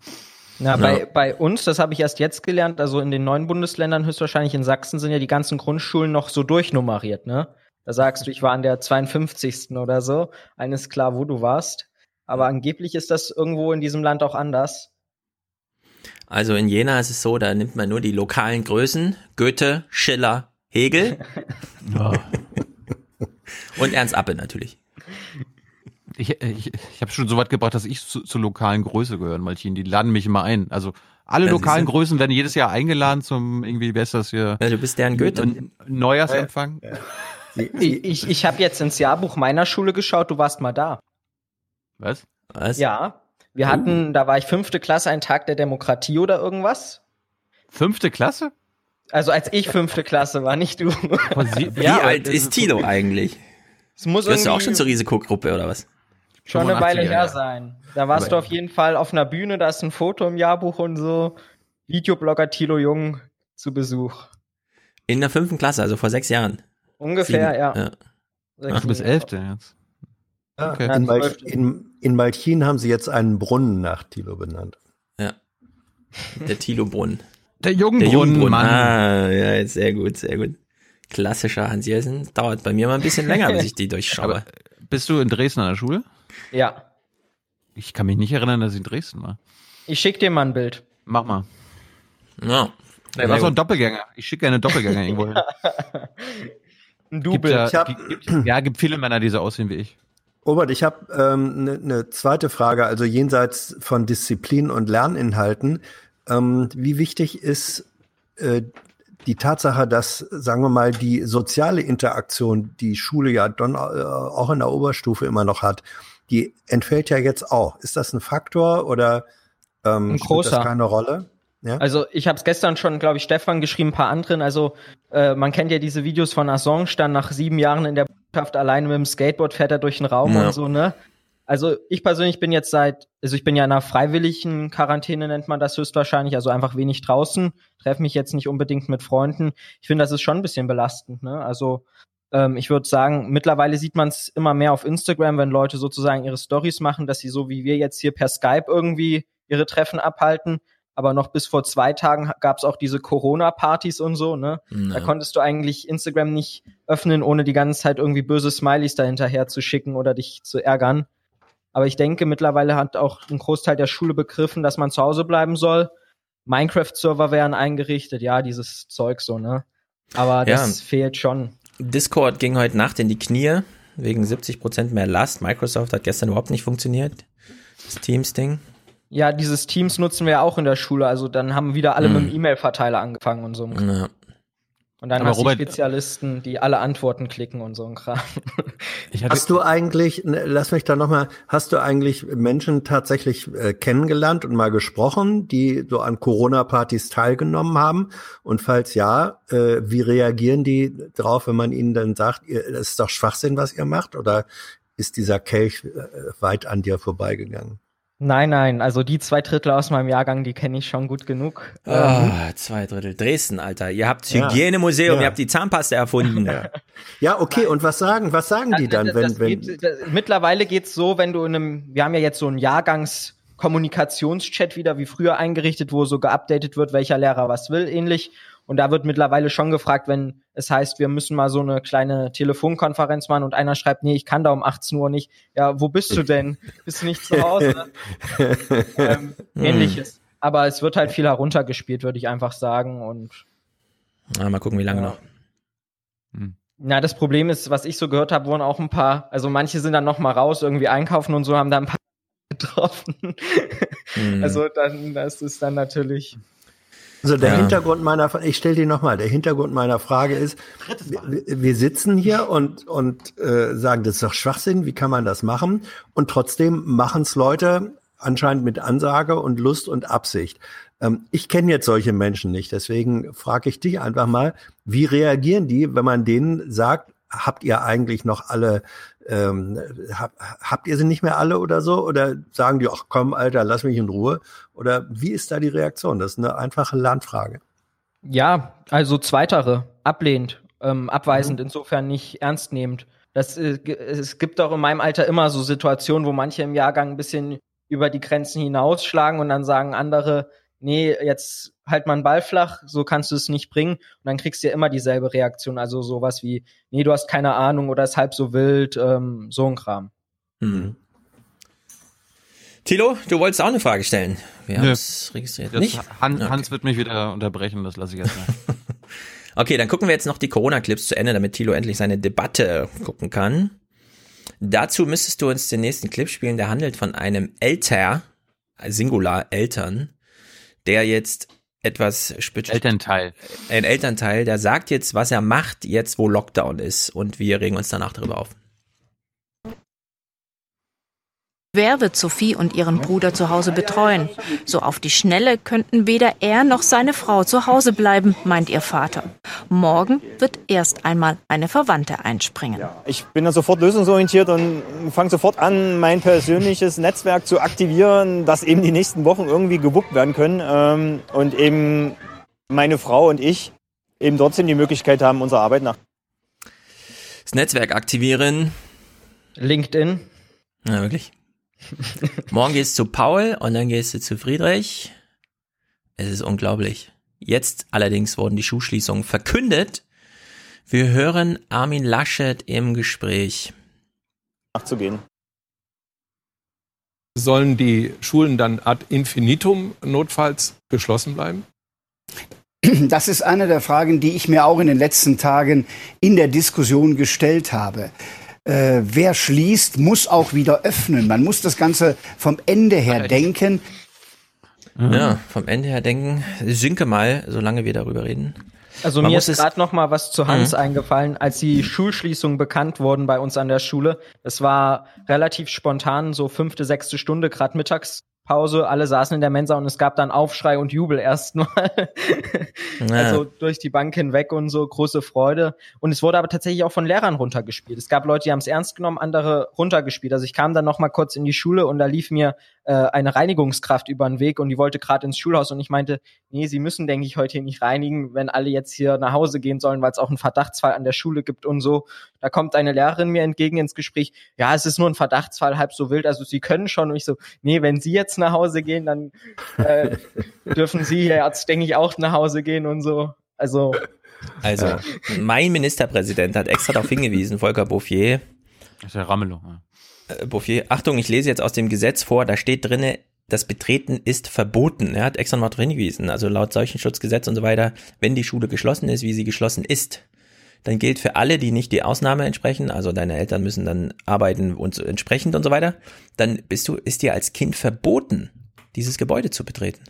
Na, bei, bei uns, das habe ich erst jetzt gelernt, also in den neuen Bundesländern, höchstwahrscheinlich in Sachsen, sind ja die ganzen Grundschulen noch so durchnummeriert, ne? Da sagst du, ich war an der 52. oder so. Eines klar, wo du warst. Aber angeblich ist das irgendwo in diesem Land auch anders. Also in Jena ist es so, da nimmt man nur die lokalen Größen. Goethe, Schiller, Hegel. Und Ernst Appel natürlich. Ich, ich, ich habe schon so weit gebracht, dass ich zu, zur lokalen Größe gehöre, Malchin. Die laden mich immer ein. Also alle Ja, lokalen. Größen werden jedes Jahr eingeladen zum irgendwie, wer ist das hier? Ja, du bist deren Goethe. Neujahrsempfang. Ich, ich, ich habe jetzt ins Jahrbuch meiner Schule geschaut, du warst mal da. Was? Was? Ja. Wir hatten, da war ich fünfte Klasse, ein Tag der Demokratie oder irgendwas. Fünfte Klasse? Also als ich fünfte Klasse war, nicht du. Wie alt ist Tilo eigentlich? Es muss Gehörst du auch schon zur Risikogruppe oder was? Schon eine 85er, Weile her ja. sein. Da warst du auf jeden Fall auf einer Bühne, da ist ein Foto im Jahrbuch und so. Videoblogger Thilo Jung zu Besuch. In der fünften Klasse, also vor sechs Jahren. Ungefähr, Sieben, ja. ja. Sechs Du bist. Elfte jetzt. Okay. In, Mal, in, in Malchin haben sie jetzt einen Brunnen nach Thilo benannt. Ja. Der Thilo-Brunnen. Der Der Jungbrunnen. Mann. Ah, ja, jetzt sehr gut, sehr gut. Klassischer Hans Jessen. Dauert bei mir mal ein bisschen länger, bis ich die durchschaue. Aber bist du in Dresden an der Schule? Ja. Ich kann mich nicht erinnern, dass ich in Dresden war. Ich schick dir mal ein Bild. Mach mal. Ja. Du hast doch einen Doppelgänger. Ich schicke gerne einen Doppelgänger irgendwo hin. Ein Gibt Double. ja, Ich hab- gibt, ja, gibt viele Männer, die so aussehen wie ich. Robert, ich habe eine ähm, ne- ne zweite Frage, also jenseits von Disziplin und Lerninhalten. Ähm, wie wichtig ist äh, die Tatsache, dass, sagen wir mal, die soziale Interaktion, die Schule ja dann äh, auch in der Oberstufe immer noch hat, die entfällt ja jetzt auch. Ist das ein Faktor oder ähm, Ein spielt großer. das keine Rolle? Ja? Also ich habe es gestern schon, glaube ich, Stefan geschrieben, ein paar anderen. Also äh, man kennt ja diese Videos von Assange, dann nach sieben Jahren in der Botschaft alleine mit dem Skateboard fährt er durch den Raum Ja. und so, ne? Also ich persönlich bin jetzt seit, also ich bin ja in einer freiwilligen Quarantäne, nennt man das höchstwahrscheinlich, also einfach wenig draußen, treffe mich jetzt nicht unbedingt mit Freunden. Ich finde, das ist schon ein bisschen belastend, ne? Also ähm, ich würde sagen, mittlerweile sieht man es immer mehr auf Instagram, wenn Leute sozusagen ihre Stories machen, dass sie so wie wir jetzt hier per Skype irgendwie ihre Treffen abhalten. Aber noch bis vor zwei Tagen gab es auch diese Corona-Partys und so, ne? Da Ja. konntest du eigentlich Instagram nicht öffnen, ohne die ganze Zeit irgendwie böse Smileys dahinterher zu schicken oder dich zu ärgern. Aber ich denke, mittlerweile hat auch ein Großteil der Schule begriffen, dass man zu Hause bleiben soll. Minecraft-Server werden eingerichtet, ja, dieses Zeug so, ne? Aber Ja. das fehlt schon. Discord ging heute Nacht in die Knie wegen 70% mehr Last. Microsoft hat gestern überhaupt nicht funktioniert. Das Teams-Ding. Ja, dieses Teams nutzen wir auch in der Schule. Also dann haben wieder alle Hm. mit dem E-Mail-Verteiler angefangen und so. Ja. Und dann Aber hast du Robert- Spezialisten, die alle Antworten klicken und so ein Kram. Hast du eigentlich, ne, lass mich da nochmal, hast du eigentlich Menschen tatsächlich äh, kennengelernt und mal gesprochen, die so an Corona-Partys teilgenommen haben? Und falls ja, äh, wie reagieren die drauf, wenn man ihnen dann sagt, ihr, das ist doch Schwachsinn, was ihr macht? Oder ist dieser Kelch äh, weit an dir vorbeigegangen? Nein, nein, also die zwei Drittel aus meinem Jahrgang, die kenne ich schon gut genug. Ähm, Ah, zwei Drittel. Dresden, Alter. Ihr habt Ja. Hygienemuseum, Ja. ihr habt die Zahnpasta erfunden. Ja, okay, und was sagen, was sagen die dann, das, wenn, das wenn, geht, das, mittlerweile geht's so, wenn du in einem, wir haben ja jetzt so einen Jahrgangskommunikationschat wieder wie früher eingerichtet, wo so geupdatet wird, welcher Lehrer was will, ähnlich. Und da wird mittlerweile schon gefragt, wenn es heißt, wir müssen mal so eine kleine Telefonkonferenz machen und einer schreibt, nee, ich kann da um 18 Uhr nicht. Ja, wo bist du denn? Bist du nicht zu Hause? ähm, Hm. ähnliches. Aber es wird halt viel heruntergespielt, würde ich einfach sagen. Und Ah, mal gucken, wie lange Ja. noch. Na, das Problem ist, was ich so gehört habe, wurden auch ein paar, also manche sind dann noch mal raus, irgendwie einkaufen und so, haben da ein paar getroffen. Hm. Also dann, das ist dann natürlich. Also der Ja. Hintergrund meiner, ich stelle die nochmal, der Hintergrund meiner Frage ist, wir, wir sitzen hier und, und äh, sagen, das ist doch Schwachsinn, wie kann man das machen? Und trotzdem machen es Leute anscheinend mit Ansage und Lust und Absicht. Ähm, ich kenne jetzt solche Menschen nicht, deswegen frage ich dich einfach mal, wie reagieren die, wenn man denen sagt, habt ihr eigentlich noch alle, ähm, hab, habt ihr sie nicht mehr alle oder so? Oder sagen die, ach komm, Alter, lass mich in Ruhe? Oder wie ist da die Reaktion? Das ist eine einfache Lernfrage. Ja, also zweitere, ablehnend. ähm, abweisend, mhm. insofern nicht ernst nehmend. Das, äh, es gibt auch in meinem Alter immer so Situationen, wo manche im Jahrgang ein bisschen über die Grenzen hinausschlagen und dann sagen andere, nee, jetzt halt mal einen Ball flach, so kannst du es nicht bringen. Und dann kriegst du ja immer dieselbe Reaktion. Also sowas wie, nee, du hast keine Ahnung oder ist halb so wild, ähm, so ein Kram. Mhm. Tilo, du wolltest auch eine Frage stellen. Wir haben es registriert. Nicht? Han okay. Hans wird mich wieder unterbrechen, das lasse ich jetzt mal. okay, dann gucken wir jetzt noch die Corona-Clips zu Ende, damit Tilo endlich seine Debatte gucken kann. Dazu müsstest du uns den nächsten Clip spielen, der handelt von einem Elter, Singular Eltern, der jetzt etwas Elternteil. Ein Elternteil, der sagt jetzt, was er macht, jetzt wo Lockdown ist und wir regen uns danach darüber auf. Wer wird Sophie und ihren Bruder zu Hause betreuen? So auf die Schnelle könnten weder er noch seine Frau zu Hause bleiben, meint ihr Vater. Morgen wird erst einmal eine Verwandte einspringen. Ich bin dann sofort lösungsorientiert und fange sofort an, mein persönliches Netzwerk zu aktivieren, dass eben die nächsten Wochen irgendwie gewuppt werden können ähm, und eben meine Frau und ich eben trotzdem die Möglichkeit haben, unserer Arbeit nach. Das Netzwerk aktivieren. LinkedIn. Ja, wirklich. Morgen gehst du zu Paul und dann gehst du zu Friedrich. Es ist unglaublich. Jetzt allerdings wurden die Schulschließungen verkündet. Wir hören Armin Laschet im Gespräch. Nachzugehen. Sollen die Schulen dann ad infinitum notfalls geschlossen bleiben? Das ist eine der Fragen, die ich mir auch in den letzten Tagen in der Diskussion gestellt habe äh, wer schließt, muss auch wieder öffnen. Man muss das Ganze vom Ende her denken. Ja, vom Ende her denken. Sinke mal, solange wir darüber reden. Also Man mir ist gerade noch mal was zu Hans mhm. eingefallen, als die Schulschließungen bekannt wurden bei uns an der Schule. Es war relativ spontan, so fünfte, sechste Stunde, gerade mittags Pause, alle saßen in der Mensa und es gab dann Aufschrei und Jubel erstmal. Ja. Also durch die Bank hinweg und so große Freude. Und es wurde aber tatsächlich auch von Lehrern runtergespielt. Es gab Leute, die haben es ernst genommen, andere runtergespielt. Also ich kam dann noch mal kurz in die Schule und da lief mir äh, eine Reinigungskraft über den Weg und die wollte gerade ins Schulhaus und ich meinte, nee, sie müssen, denke ich, heute hier nicht reinigen, wenn alle jetzt hier nach Hause gehen sollen, weil es auch einen Verdachtsfall an der Schule gibt und so. Da kommt eine Lehrerin mir entgegen ins Gespräch, ja, es ist nur ein Verdachtsfall, halb so wild, also sie können schon. Und ich so, nee, wenn sie jetzt nach Hause gehen, dann äh, dürfen sie jetzt, denke ich, auch nach Hause gehen und so. Also also, mein Ministerpräsident hat extra darauf hingewiesen, Volker Bouffier. Das ist ja Ramelow. Ja. Äh, Bouffier, Achtung, ich lese jetzt aus dem Gesetz vor, da steht drinne, das Betreten ist verboten. Er hat extra noch drin hingewiesen, also laut Seuchenschutzgesetz und so weiter, wenn die Schule geschlossen ist, wie sie geschlossen ist, dann gilt für alle, die nicht die Ausnahme entsprechen, also deine Eltern müssen dann arbeiten und so entsprechend und so weiter, dann bist du, ist dir als Kind verboten, dieses Gebäude zu betreten.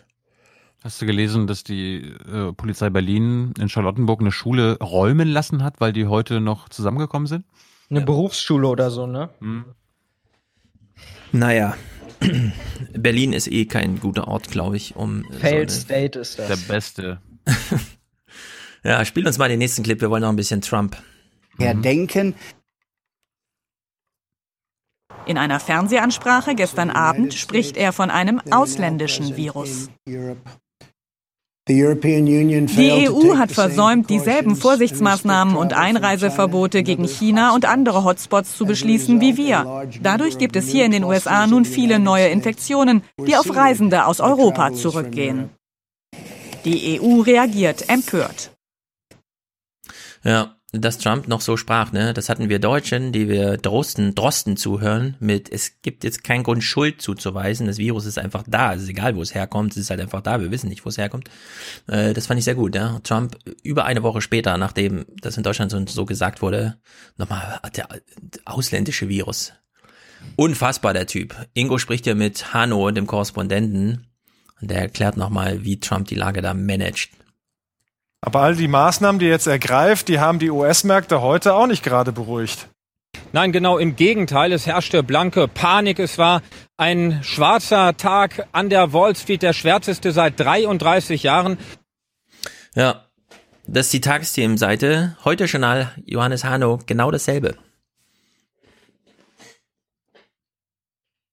Hast du gelesen, dass die äh, Polizei Berlin in Charlottenburg eine Schule räumen lassen hat, weil die heute noch zusammengekommen sind? Eine ja. Berufsschule oder so, ne? Hm. Naja, Berlin ist eh kein guter Ort, glaube ich, um. Failed so State ist das. Der beste. ja, spiel uns mal den nächsten Clip. Wir wollen noch ein bisschen Trump. Ja, mhm. denken. In einer Fernsehansprache gestern Abend spricht er von einem ausländischen Virus. Die EU hat versäumt, dieselben Vorsichtsmaßnahmen und Einreiseverbote gegen China und andere Hotspots zu beschließen wie wir. Dadurch gibt es hier in den USA nun viele neue Infektionen, die auf Reisende aus Europa zurückgehen. Die EU reagiert empört. Ja, dass Trump noch so sprach, ne? Das hatten wir Deutschen, die wir Drosten, Drosten zuhören, mit es gibt jetzt keinen Grund, Schuld zuzuweisen. Das Virus ist einfach da. Es ist egal, wo es herkommt, es ist halt einfach da. Wir wissen nicht, wo es herkommt. Äh, das fand ich sehr gut, ja. Trump über eine Woche später, nachdem das in Deutschland so, so gesagt wurde, nochmal der ausländische Virus. Unfassbar, der Typ. Ingo spricht ja mit Hanno, dem Korrespondenten, und der erklärt nochmal, wie Trump die Lage da managt. Aber all die Maßnahmen, die jetzt ergreift, die haben die US-Märkte heute auch nicht gerade beruhigt. Nein, genau im Gegenteil. Es herrschte blanke Panik. Es war ein schwarzer Tag an der Wall Street, der schwärzeste seit 33 Jahren. Ja, das ist die Tagesthemenseite. Heute Journal Johannes Hano, genau dasselbe.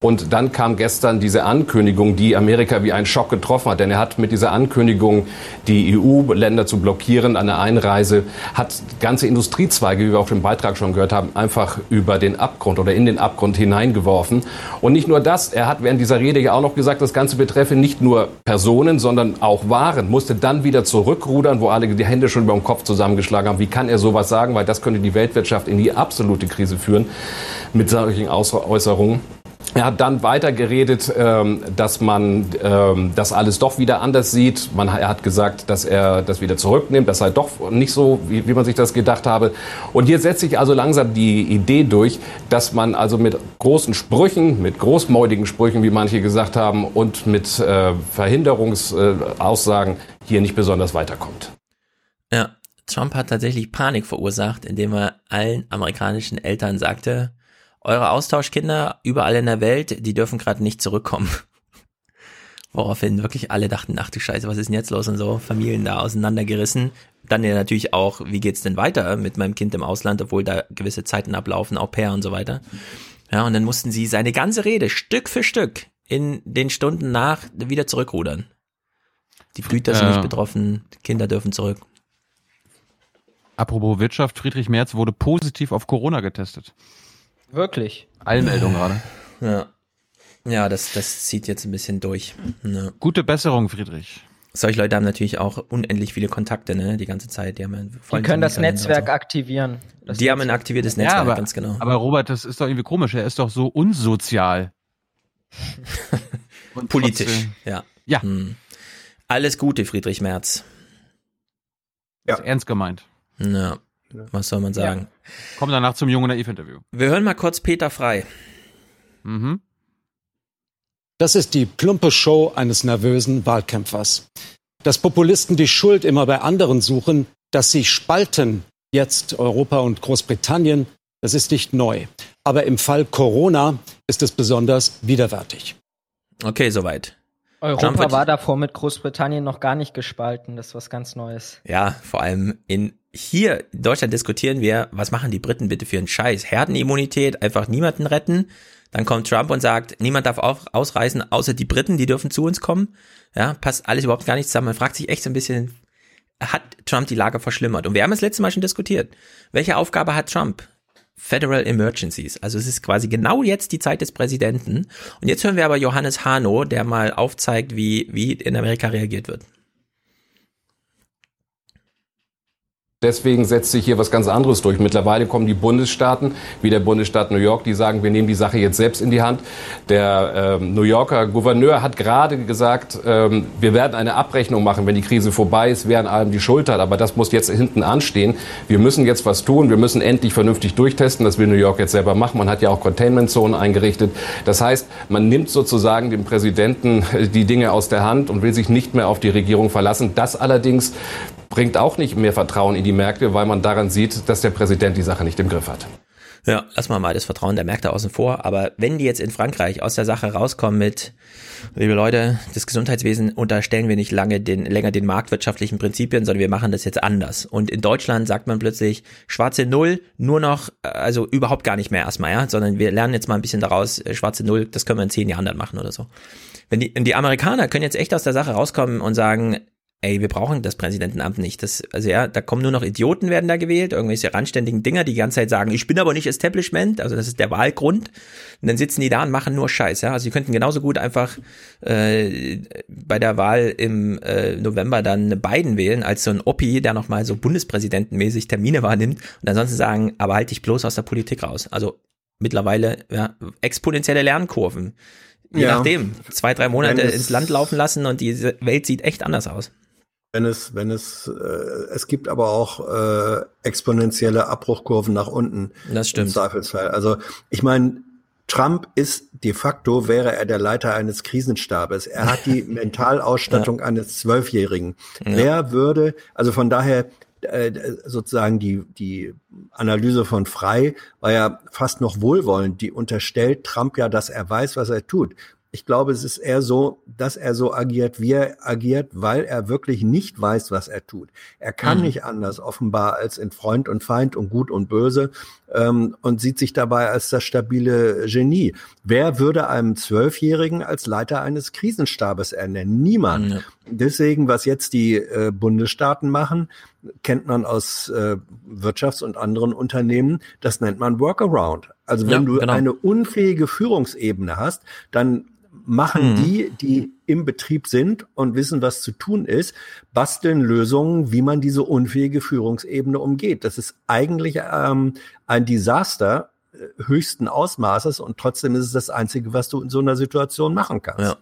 Und dann kam gestern diese Ankündigung, die Amerika wie ein Schock getroffen hat. Denn er hat mit dieser Ankündigung, die EU-Länder zu blockieren an der Einreise, hat ganze Industriezweige, wie wir auch im Beitrag schon gehört haben, einfach über den Abgrund oder in den Abgrund hineingeworfen. Und nicht nur das, er hat während dieser Rede ja auch noch gesagt, das Ganze betreffe nicht nur Personen, sondern auch Waren, musste dann wieder zurückrudern, wo alle die Hände schon über dem Kopf zusammengeschlagen haben. Wie kann er sowas sagen? Weil das könnte die Weltwirtschaft in die absolute Krise führen mit solchen Äußerungen. Er hat dann weiter geredet, ähm, dass man ähm, das alles doch wieder anders sieht. Man, er hat gesagt, dass er das wieder zurücknimmt. Das sei doch nicht so, wie, man sich das gedacht habe. Und hier setzt sich also langsam die Idee durch, dass man also mit großen Sprüchen, mit großmäuligen Sprüchen, wie manche gesagt haben, und mit äh, Verhinderungsaussagen hier nicht besonders weiterkommt. Ja, Trump hat tatsächlich Panik verursacht, indem er allen amerikanischen Eltern sagte, eure Austauschkinder überall in der Welt, die dürfen gerade nicht zurückkommen. Woraufhin wirklich alle dachten, ach du Scheiße, was ist denn jetzt los und so, Familien da auseinandergerissen. Dann ja natürlich auch, wie geht's denn weiter mit meinem Kind im Ausland, obwohl da gewisse Zeiten ablaufen, Au pair und so weiter. Ja, und dann mussten sie seine ganze Rede Stück für Stück in den Stunden nach wieder zurückrudern. Die Brüder sind Äh. nicht betroffen, Kinder dürfen zurück. Apropos Wirtschaft, Friedrich Merz wurde positiv auf Corona getestet. Wirklich? Allmeldung gerade. Ja. Ja, das, das zieht jetzt ein bisschen durch. Ja. Gute Besserung, Friedrich. Solche Leute haben natürlich auch unendlich viele Kontakte, ne, die ganze Zeit. Die, haben ja Die können das Netzwerk so. aktivieren. Das Die haben ein aktiviertes Netzwerk, ja, aber, ganz genau. aber Robert, das ist doch irgendwie komisch. Er ist doch so unsozial. Und Politisch, trotzdem- ja. Ja. Hm. Alles Gute, Friedrich Merz. Ja. Ist ernst gemeint. Ja. Was soll man sagen? Kommen danach zum jungen Naiv-Interview. Wir hören mal kurz Peter frei. Mhm. Das ist die plumpe Show eines nervösen Wahlkämpfers. Dass Populisten die Schuld immer bei anderen suchen, dass sie spalten, jetzt Europa und Großbritannien, das ist nicht neu. Aber im Fall Corona ist es besonders widerwärtig. Okay, soweit. Europa wird- war davor mit Großbritannien noch gar nicht gespalten. Das ist was ganz Neues. Ja, vor allem in hier in Deutschland diskutieren wir, was machen die Briten bitte für einen Scheiß? Herdenimmunität, einfach niemanden retten. Dann kommt Trump und sagt, niemand darf ausreisen, außer die Briten, die dürfen zu uns kommen. Ja, passt alles überhaupt gar nicht zusammen. Man fragt sich echt so ein bisschen, hat Trump die Lage verschlimmert? Und wir haben es letzte Mal schon diskutiert. Welche Aufgabe hat Trump? Federal Emergencies. Also es ist quasi genau jetzt die Zeit des Präsidenten. Und jetzt hören wir aber Johannes Hano, der mal aufzeigt, wie, wie in Amerika reagiert wird. Deswegen setzt sich hier was ganz anderes durch. Mittlerweile kommen die Bundesstaaten, wie der Bundesstaat New York, die sagen, wir nehmen die Sache jetzt selbst in die Hand. Der ähm, New Yorker Gouverneur hat gerade gesagt, ähm, wir werden eine Abrechnung machen, wenn die Krise vorbei ist, wer an allem die Schuld hat. Aber das muss jetzt hinten anstehen. Wir müssen jetzt was tun. Wir müssen endlich vernünftig durchtesten. Das will New York jetzt selber machen. Man hat ja auch Containment-Zonen eingerichtet. Das heißt, man nimmt sozusagen dem Präsidenten äh, die Dinge aus der Hand und will sich nicht mehr auf die Regierung verlassen. Das allerdings bringt auch nicht mehr Vertrauen in die Märkte, weil man daran sieht, dass der Präsident die Sache nicht im Griff hat. Ja, lass mal mal das Vertrauen der Märkte außen vor. Aber wenn die jetzt in Frankreich aus der Sache rauskommen mit, liebe Leute, das Gesundheitswesen unterstellen wir nicht lange den, länger den marktwirtschaftlichen Prinzipien, sondern wir machen das jetzt anders. Und in Deutschland sagt man plötzlich schwarze Null, nur noch, äh, also überhaupt gar nicht mehr erstmal, ja, sondern wir lernen jetzt mal ein bisschen daraus, äh, schwarze Null, das können wir in zehn Jahren dann machen oder so. Wenn die, die Amerikaner können jetzt echt aus der Sache rauskommen und sagen, ey, wir brauchen das Präsidentenamt nicht. Das, also ja, da kommen nur noch Idioten werden da gewählt, irgendwelche randständigen Dinger, die die ganze Zeit sagen, ich bin aber nicht Establishment, also das ist der Wahlgrund. Und dann sitzen die da und machen nur Scheiß, ja. Also die könnten genauso gut einfach äh, bei der Wahl im äh, November dann Biden wählen, als so ein Oppi, der nochmal so bundespräsidentenmäßig Termine wahrnimmt und ansonsten sagen, aber halt dich bloß aus der Politik raus. Also mittlerweile ja, exponentielle Lernkurven. Je Ja. nachdem, zwei, drei Monate ins Land laufen lassen und die Welt sieht echt anders aus. Wenn es, wenn es, äh, es gibt aber auch äh, exponentielle Abbruchkurven nach unten. Das stimmt. Im Zweifelsfall. Also ich meine, Trump ist de facto wäre er der Leiter eines Krisenstabes. Er hat die Mentalausstattung eines Zwölfjährigen. Ja. Wer würde, also von daher äh, sozusagen die die Analyse von Frei war ja fast noch wohlwollend. Die unterstellt Trump ja, dass er weiß, was er tut. Ich glaube, es ist eher so, dass er so agiert, wie er agiert, weil er wirklich nicht weiß, was er tut. Er kann mhm. nicht anders offenbar als in Freund und Feind und Gut und Böse ähm, und sieht sich dabei als das stabile Genie. Wer würde einem Zwölfjährigen als Leiter eines Krisenstabes ernennen? Niemand. Mhm. Deswegen, was jetzt die äh, Bundesstaaten machen, kennt man aus äh, Wirtschafts- und anderen Unternehmen, das nennt man Workaround. Also wenn ja, du genau. eine unfähige Führungsebene hast, dann machen mhm. die, die im Betrieb sind und wissen, was zu tun ist, basteln Lösungen, wie man diese unfähige Führungsebene umgeht. Das ist eigentlich ähm, ein Desaster äh, höchsten Ausmaßes und trotzdem ist es das Einzige, was du in so einer Situation machen kannst. Ja.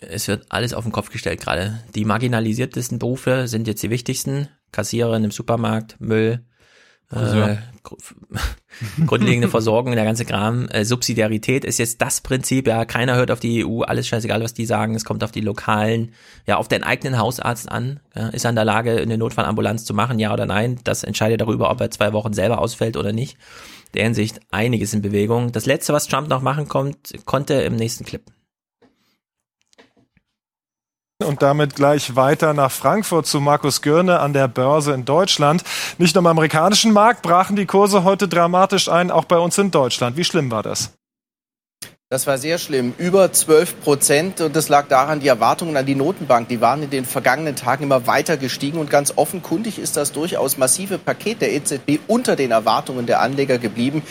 Es wird alles auf den Kopf gestellt gerade. Die marginalisiertesten Berufe sind jetzt die wichtigsten. Kassiererin im Supermarkt, Müll, äh, grundlegende Versorgung, der ganze Kram. Äh, Subsidiarität ist jetzt das Prinzip, ja, keiner hört auf die EU, alles scheißegal, was die sagen, es kommt auf die lokalen, ja, auf den eigenen Hausarzt an, ja, ist er in der Lage, eine Notfallambulanz zu machen, ja oder nein, das entscheidet darüber, ob er zwei Wochen selber ausfällt oder nicht. Der Hinsicht einiges in Bewegung. Das letzte, was Trump noch machen kommt, konnte im nächsten Clip. Und damit gleich weiter nach Frankfurt zu Markus Görne an der Börse in Deutschland. Nicht nur im amerikanischen Markt brachen die Kurse heute dramatisch ein, auch bei uns in Deutschland. Wie schlimm war das? Das war sehr schlimm, über 12 Prozent. Und das lag daran, die Erwartungen an die Notenbank, die waren in den vergangenen Tagen immer weiter gestiegen. Und ganz offenkundig ist das durchaus massive Paket der EZB unter den Erwartungen der Anleger geblieben.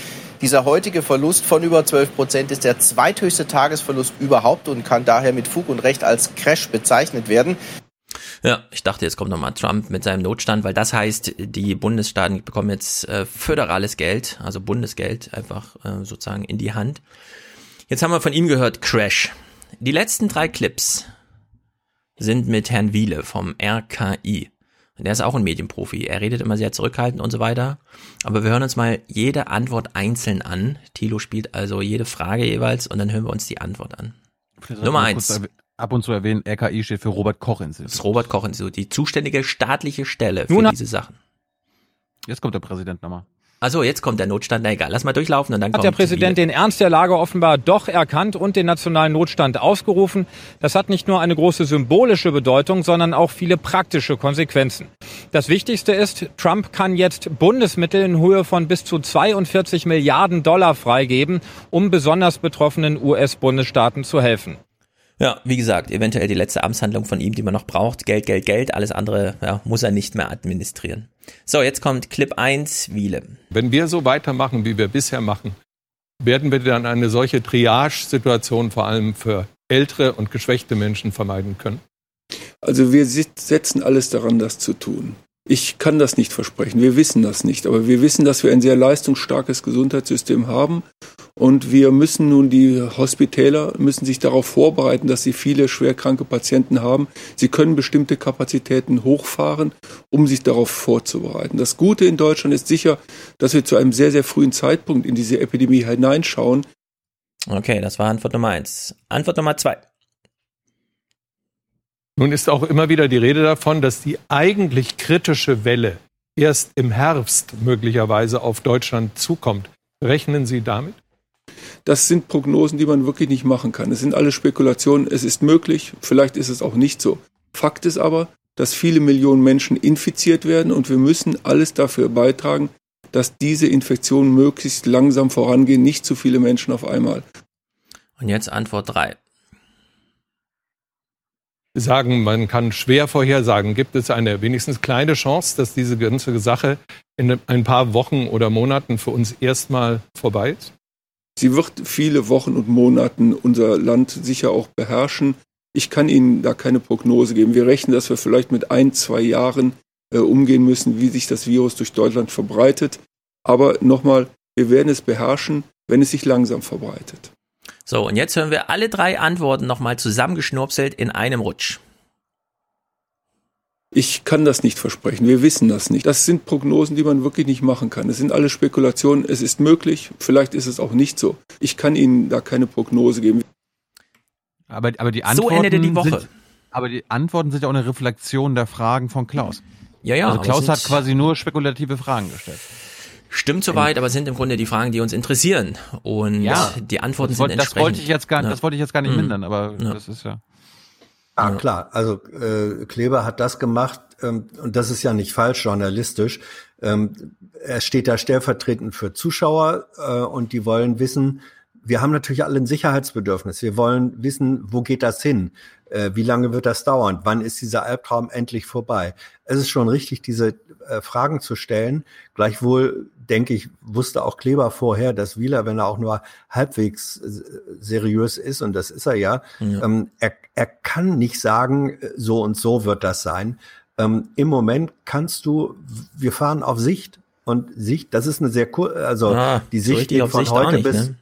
Dieser heutige Verlust von über 12 Prozent ist der zweithöchste Tagesverlust überhaupt und kann daher mit Fug und Recht als Crash bezeichnet werden. Ja, ich dachte, jetzt kommt nochmal Trump mit seinem Notstand, weil das heißt, die Bundesstaaten bekommen jetzt äh, föderales Geld, also Bundesgeld einfach äh, sozusagen in die Hand. Jetzt haben wir von ihm gehört, Crash. Die letzten drei Clips sind mit Herrn Wiele vom RKI. Der ist auch ein Medienprofi. Er redet immer sehr zurückhaltend und so weiter. Aber wir hören uns mal jede Antwort einzeln an. Thilo spielt also jede Frage jeweils und dann hören wir uns die Antwort an. Nummer eins. Ab und zu erwähnen, RKI steht für Robert Koch Institut. Das Robert Koch Institut, die zuständige staatliche Stelle für Nun diese Sachen. Jetzt kommt der Präsident nochmal. Also jetzt kommt der Notstand. Na egal, lass mal durchlaufen und dann Hat kommt der Präsident den Ernst der Lage offenbar doch erkannt und den nationalen Notstand ausgerufen. Das hat nicht nur eine große symbolische Bedeutung, sondern auch viele praktische Konsequenzen. Das Wichtigste ist, Trump kann jetzt Bundesmittel in Höhe von bis zu 42 Milliarden Dollar freigeben, um besonders betroffenen US-Bundesstaaten zu helfen. Ja, wie gesagt, eventuell die letzte Amtshandlung von ihm, die man noch braucht. Geld, Geld, Geld, alles andere ja, muss er nicht mehr administrieren. So, jetzt kommt Clip 1, Wiele. Wenn wir so weitermachen, wie wir bisher machen, werden wir dann eine solche Triage-Situation vor allem für ältere und geschwächte Menschen vermeiden können? Also wir setzen alles daran, das zu tun. Ich kann das nicht versprechen. Wir wissen das nicht. Aber wir wissen, dass wir ein sehr leistungsstarkes Gesundheitssystem haben. Und wir müssen nun, die Hospitäler müssen sich darauf vorbereiten, dass sie viele schwerkranke Patienten haben. Sie können bestimmte Kapazitäten hochfahren, um sich darauf vorzubereiten. Das Gute in Deutschland ist sicher, dass wir zu einem sehr, sehr frühen Zeitpunkt in diese Epidemie hineinschauen. Okay, das war Antwort Nummer eins. Antwort Nummer zwei. Nun ist auch immer wieder die Rede davon, dass die eigentlich kritische Welle erst im Herbst möglicherweise auf Deutschland zukommt. Rechnen Sie damit? Das sind Prognosen, die man wirklich nicht machen kann. Es sind alle Spekulationen. Es ist möglich, vielleicht ist es auch nicht so. Fakt ist aber, dass viele Millionen Menschen infiziert werden und wir müssen alles dafür beitragen, dass diese Infektionen möglichst langsam vorangehen, nicht zu viele Menschen auf einmal. Und jetzt Antwort 3 sagen, man kann schwer vorhersagen. Gibt es eine wenigstens kleine Chance, dass diese ganze Sache in ein paar Wochen oder Monaten für uns erstmal vorbei ist? Sie wird viele Wochen und Monaten unser Land sicher auch beherrschen. Ich kann Ihnen da keine Prognose geben. Wir rechnen, dass wir vielleicht mit ein, zwei Jahren äh, umgehen müssen, wie sich das Virus durch Deutschland verbreitet. Aber nochmal, wir werden es beherrschen, wenn es sich langsam verbreitet. So, und jetzt hören wir alle drei Antworten nochmal zusammengeschnurpselt in einem Rutsch. Ich kann das nicht versprechen. Wir wissen das nicht. Das sind Prognosen, die man wirklich nicht machen kann. Es sind alle Spekulationen. Es ist möglich. Vielleicht ist es auch nicht so. Ich kann Ihnen da keine Prognose geben. Aber, aber die Antworten so endete die Woche. Sind, aber die Antworten sind ja auch eine Reflexion der Fragen von Klaus. Ja, ja. Also Klaus hat quasi nur spekulative Fragen gestellt. Stimmt soweit, aber sind im Grunde die Fragen, die uns interessieren. Und ja, die Antworten das wollte, sind entsprechend. Das wollte ich jetzt gar, ja. das wollte ich jetzt gar nicht mhm. mindern, aber ja. das ist ja. Ah, klar. Also äh, Kleber hat das gemacht ähm, und das ist ja nicht falsch journalistisch. Ähm, er steht da stellvertretend für Zuschauer äh, und die wollen wissen, wir haben natürlich alle ein Sicherheitsbedürfnis. Wir wollen wissen, wo geht das hin? Äh, wie lange wird das dauern? Wann ist dieser Albtraum endlich vorbei? Es ist schon richtig, diese äh, Fragen zu stellen. Gleichwohl, denke ich, wusste auch Kleber vorher, dass Wieler, wenn er auch nur halbwegs äh, seriös ist, und das ist er ja, ja. Ähm, er, er kann nicht sagen, äh, so und so wird das sein. Ähm, Im Moment kannst du, wir fahren auf Sicht und Sicht, das ist eine sehr kurze, also ah, die Sicht so geht von Sicht heute nicht, bis, ne?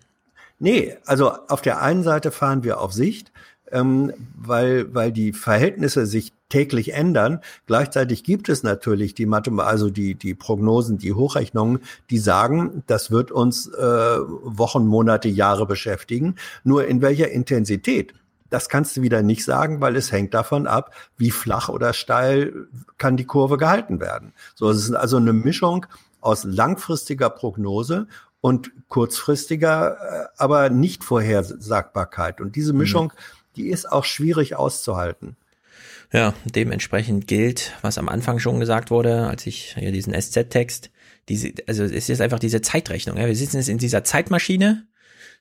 Nee, also auf der einen Seite fahren wir auf Sicht, ähm, weil, weil die Verhältnisse sich täglich ändern. Gleichzeitig gibt es natürlich die Mathematik, also die, die Prognosen, die Hochrechnungen, die sagen, das wird uns äh, Wochen, Monate, Jahre beschäftigen. Nur in welcher Intensität? Das kannst du wieder nicht sagen, weil es hängt davon ab, wie flach oder steil kann die Kurve gehalten werden. So, es ist also eine Mischung aus langfristiger Prognose und kurzfristiger, äh, aber nicht Vorhersagbarkeit. Und diese Mischung, mhm. die ist auch schwierig auszuhalten. Ja, dementsprechend gilt, was am Anfang schon gesagt wurde, als ich hier diesen SZ-Text, diese, also es ist einfach diese Zeitrechnung. Ja. Wir sitzen jetzt in dieser Zeitmaschine.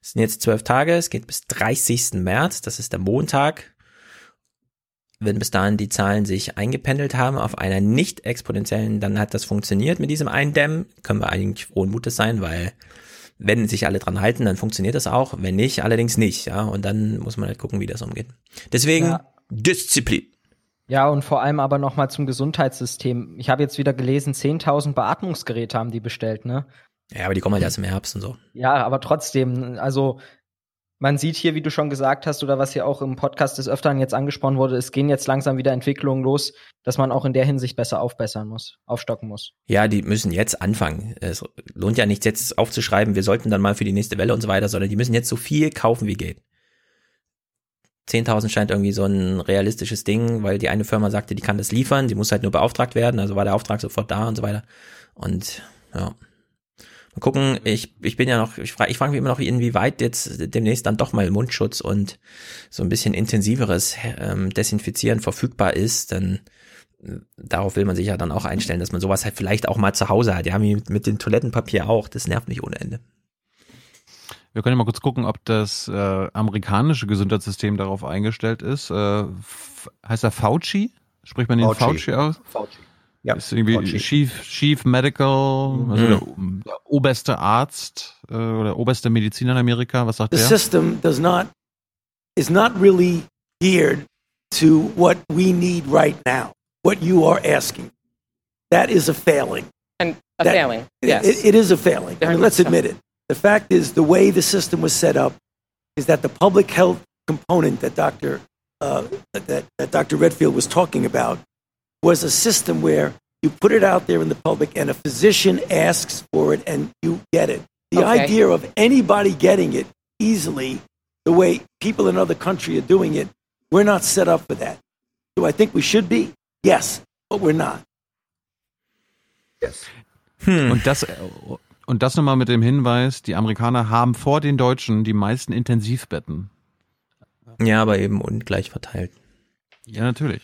Es sind jetzt zwölf Tage, es geht bis 30. März, das ist der Montag. Wenn bis dahin die Zahlen sich eingependelt haben auf einer nicht exponentiellen, dann hat das funktioniert mit diesem Eindämmen. Können wir eigentlich frohen Mutes sein, weil wenn sich alle dran halten, dann funktioniert das auch. Wenn nicht, allerdings nicht. Ja, und dann muss man halt gucken, wie das umgeht. Deswegen ja. Disziplin. Ja, und vor allem aber nochmal zum Gesundheitssystem. Ich habe jetzt wieder gelesen, 10.000 Beatmungsgeräte haben die bestellt, ne? Ja, aber die kommen halt erst im Herbst und so. Ja, aber trotzdem, also man sieht hier, wie du schon gesagt hast, oder was hier auch im Podcast des Öfteren jetzt angesprochen wurde, es gehen jetzt langsam wieder Entwicklungen los, dass man auch in der Hinsicht besser aufbessern muss, aufstocken muss. Ja, die müssen jetzt anfangen. Es lohnt ja nichts jetzt aufzuschreiben, wir sollten dann mal für die nächste Welle und so weiter, sondern die müssen jetzt so viel kaufen, wie geht. 10.000 scheint irgendwie so ein realistisches Ding, weil die eine Firma sagte, die kann das liefern, die muss halt nur beauftragt werden, also war der Auftrag sofort da und so weiter. Und ja, Mal gucken, ich, ich bin ja noch, ich frage ich frag mich immer noch, inwieweit jetzt demnächst dann doch mal Mundschutz und so ein bisschen intensiveres ähm, Desinfizieren verfügbar ist, dann äh, darauf will man sich ja dann auch einstellen, dass man sowas halt vielleicht auch mal zu Hause hat. Ja, mit, mit dem Toilettenpapier auch, das nervt mich ohne Ende. Wir können ja mal kurz gucken, ob das äh, amerikanische Gesundheitssystem darauf eingestellt ist. Äh, heißt er Fauci? Spricht man den Fauci, Fauci aus? Fauci. Ja, ist irgendwie Chief, Chief Medical, mhm. also der, der, oberste Arzt äh, oder oberste Mediziner in Amerika. Was sagt the der? The system does not is not really geared to what we need right now. What you are asking, that is a failing. And a that, failing. Yes, it, it is a failing. I mean, let's admit it. The fact is, the way the system was set up is that the public health component that Dr. Uh, that, that Dr. Redfield was talking about was a system where you put it out there in the public and a physician asks for it and you get it. The okay. idea of anybody getting it easily, the way people in other countries are doing it, we're not set up for that. Do I think we should be? Yes, but we're not. Yes. Hm. Und das und das nochmal mit dem Hinweis, die Amerikaner haben vor den Deutschen die meisten Intensivbetten. Ja, aber eben ungleich verteilt. Ja, natürlich.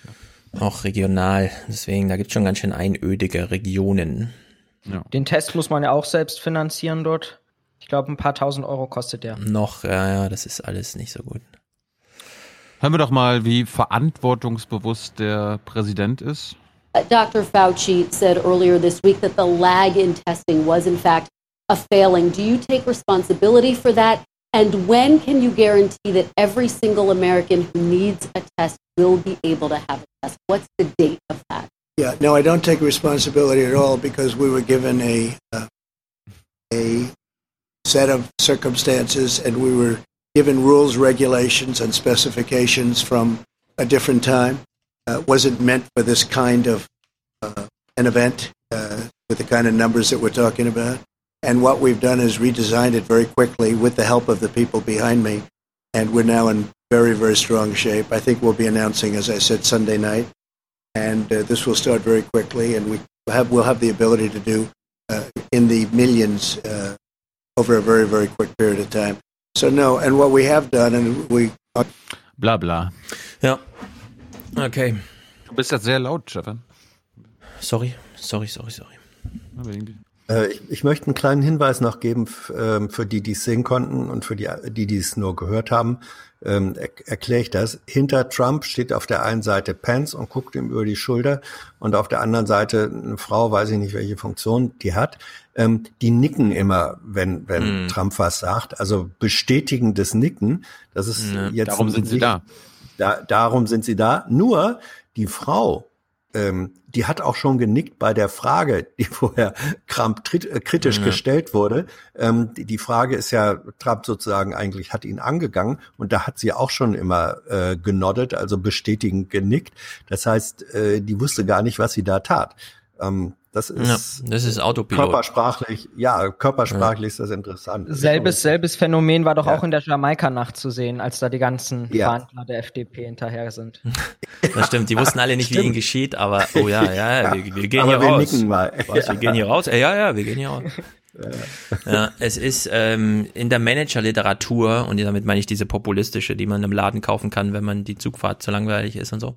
Auch regional. Deswegen, da gibt es schon ganz schön einödige Regionen. Ja. Den Test muss man ja auch selbst finanzieren dort. Ich glaube, ein paar tausend Euro kostet der. Noch, ja, ja, das ist alles nicht so gut. Hören wir doch mal, wie verantwortungsbewusst der Präsident ist. Dr. Fauci said earlier this week that the lag in testing was in fact a failing. Do you take responsibility for that? And when can you guarantee that every single American who needs a test will be able to have a test? What's the date of that? Yeah, no, I don't take responsibility at all because we were given a uh, a set of circumstances and we were given rules, regulations, and specifications from a different time. Uh, wasn't meant for this kind of uh, an event uh, with the kind of numbers that we're talking about. And what we've done is redesigned it very quickly with the help of the people behind me. And we're now in very, very strong shape. I think we'll be announcing, as I said, Sunday night, and uh, this will start very quickly, and we have we'll have the ability to do uh, in the millions uh, over a very, very quick period of time. So no, and what we have done, and we. Bla bla. Ja. Okay. Du bist jetzt sehr laut, Stefan. Sorry, sorry, sorry, sorry. Äh, ich, ich, möchte einen kleinen Hinweis noch geben ähm, für die, die es sehen konnten und für die, die, die es nur gehört haben. Ähm, er, erkläre ich das. Hinter Trump steht auf der einen Seite Pence und guckt ihm über die Schulter und auf der anderen Seite eine Frau, weiß ich nicht, welche Funktion die hat. Ähm, die nicken immer, wenn, wenn mm. Trump was sagt. Also bestätigendes Nicken. Das ist ja, jetzt. Darum sind sie da. da. Darum sind sie da. Nur die Frau ähm, die hat auch schon genickt bei der Frage, die vorher Trump äh, kritisch ja. gestellt wurde. Ähm, die, die, Frage ist ja, Trump sozusagen eigentlich hat ihn angegangen und da hat sie auch schon immer äh, genoddet, also bestätigend genickt. Das heißt, äh, die wusste gar nicht, was sie da tat. Ähm, das ist, ja, das ist Autopilot. Körpersprachlich, ja, körpersprachlich ja. ist das interessant. Selbes, selbes Phänomen war doch ja. auch in der Jamaika-Nacht zu sehen, als da die ganzen ja. Verhandler der FDP hinterher sind. Das stimmt, die wussten alle nicht, wie ihnen geschieht, aber oh ja, ja, wir, wir gehen aber hier wir raus. Nicken mal. Was, wir gehen hier raus? Ja, ja, wir gehen hier raus. Ja, es ist ähm, in der Managerliteratur, und damit meine ich diese populistische, die man im Laden kaufen kann, wenn man die Zugfahrt zu langweilig ist und so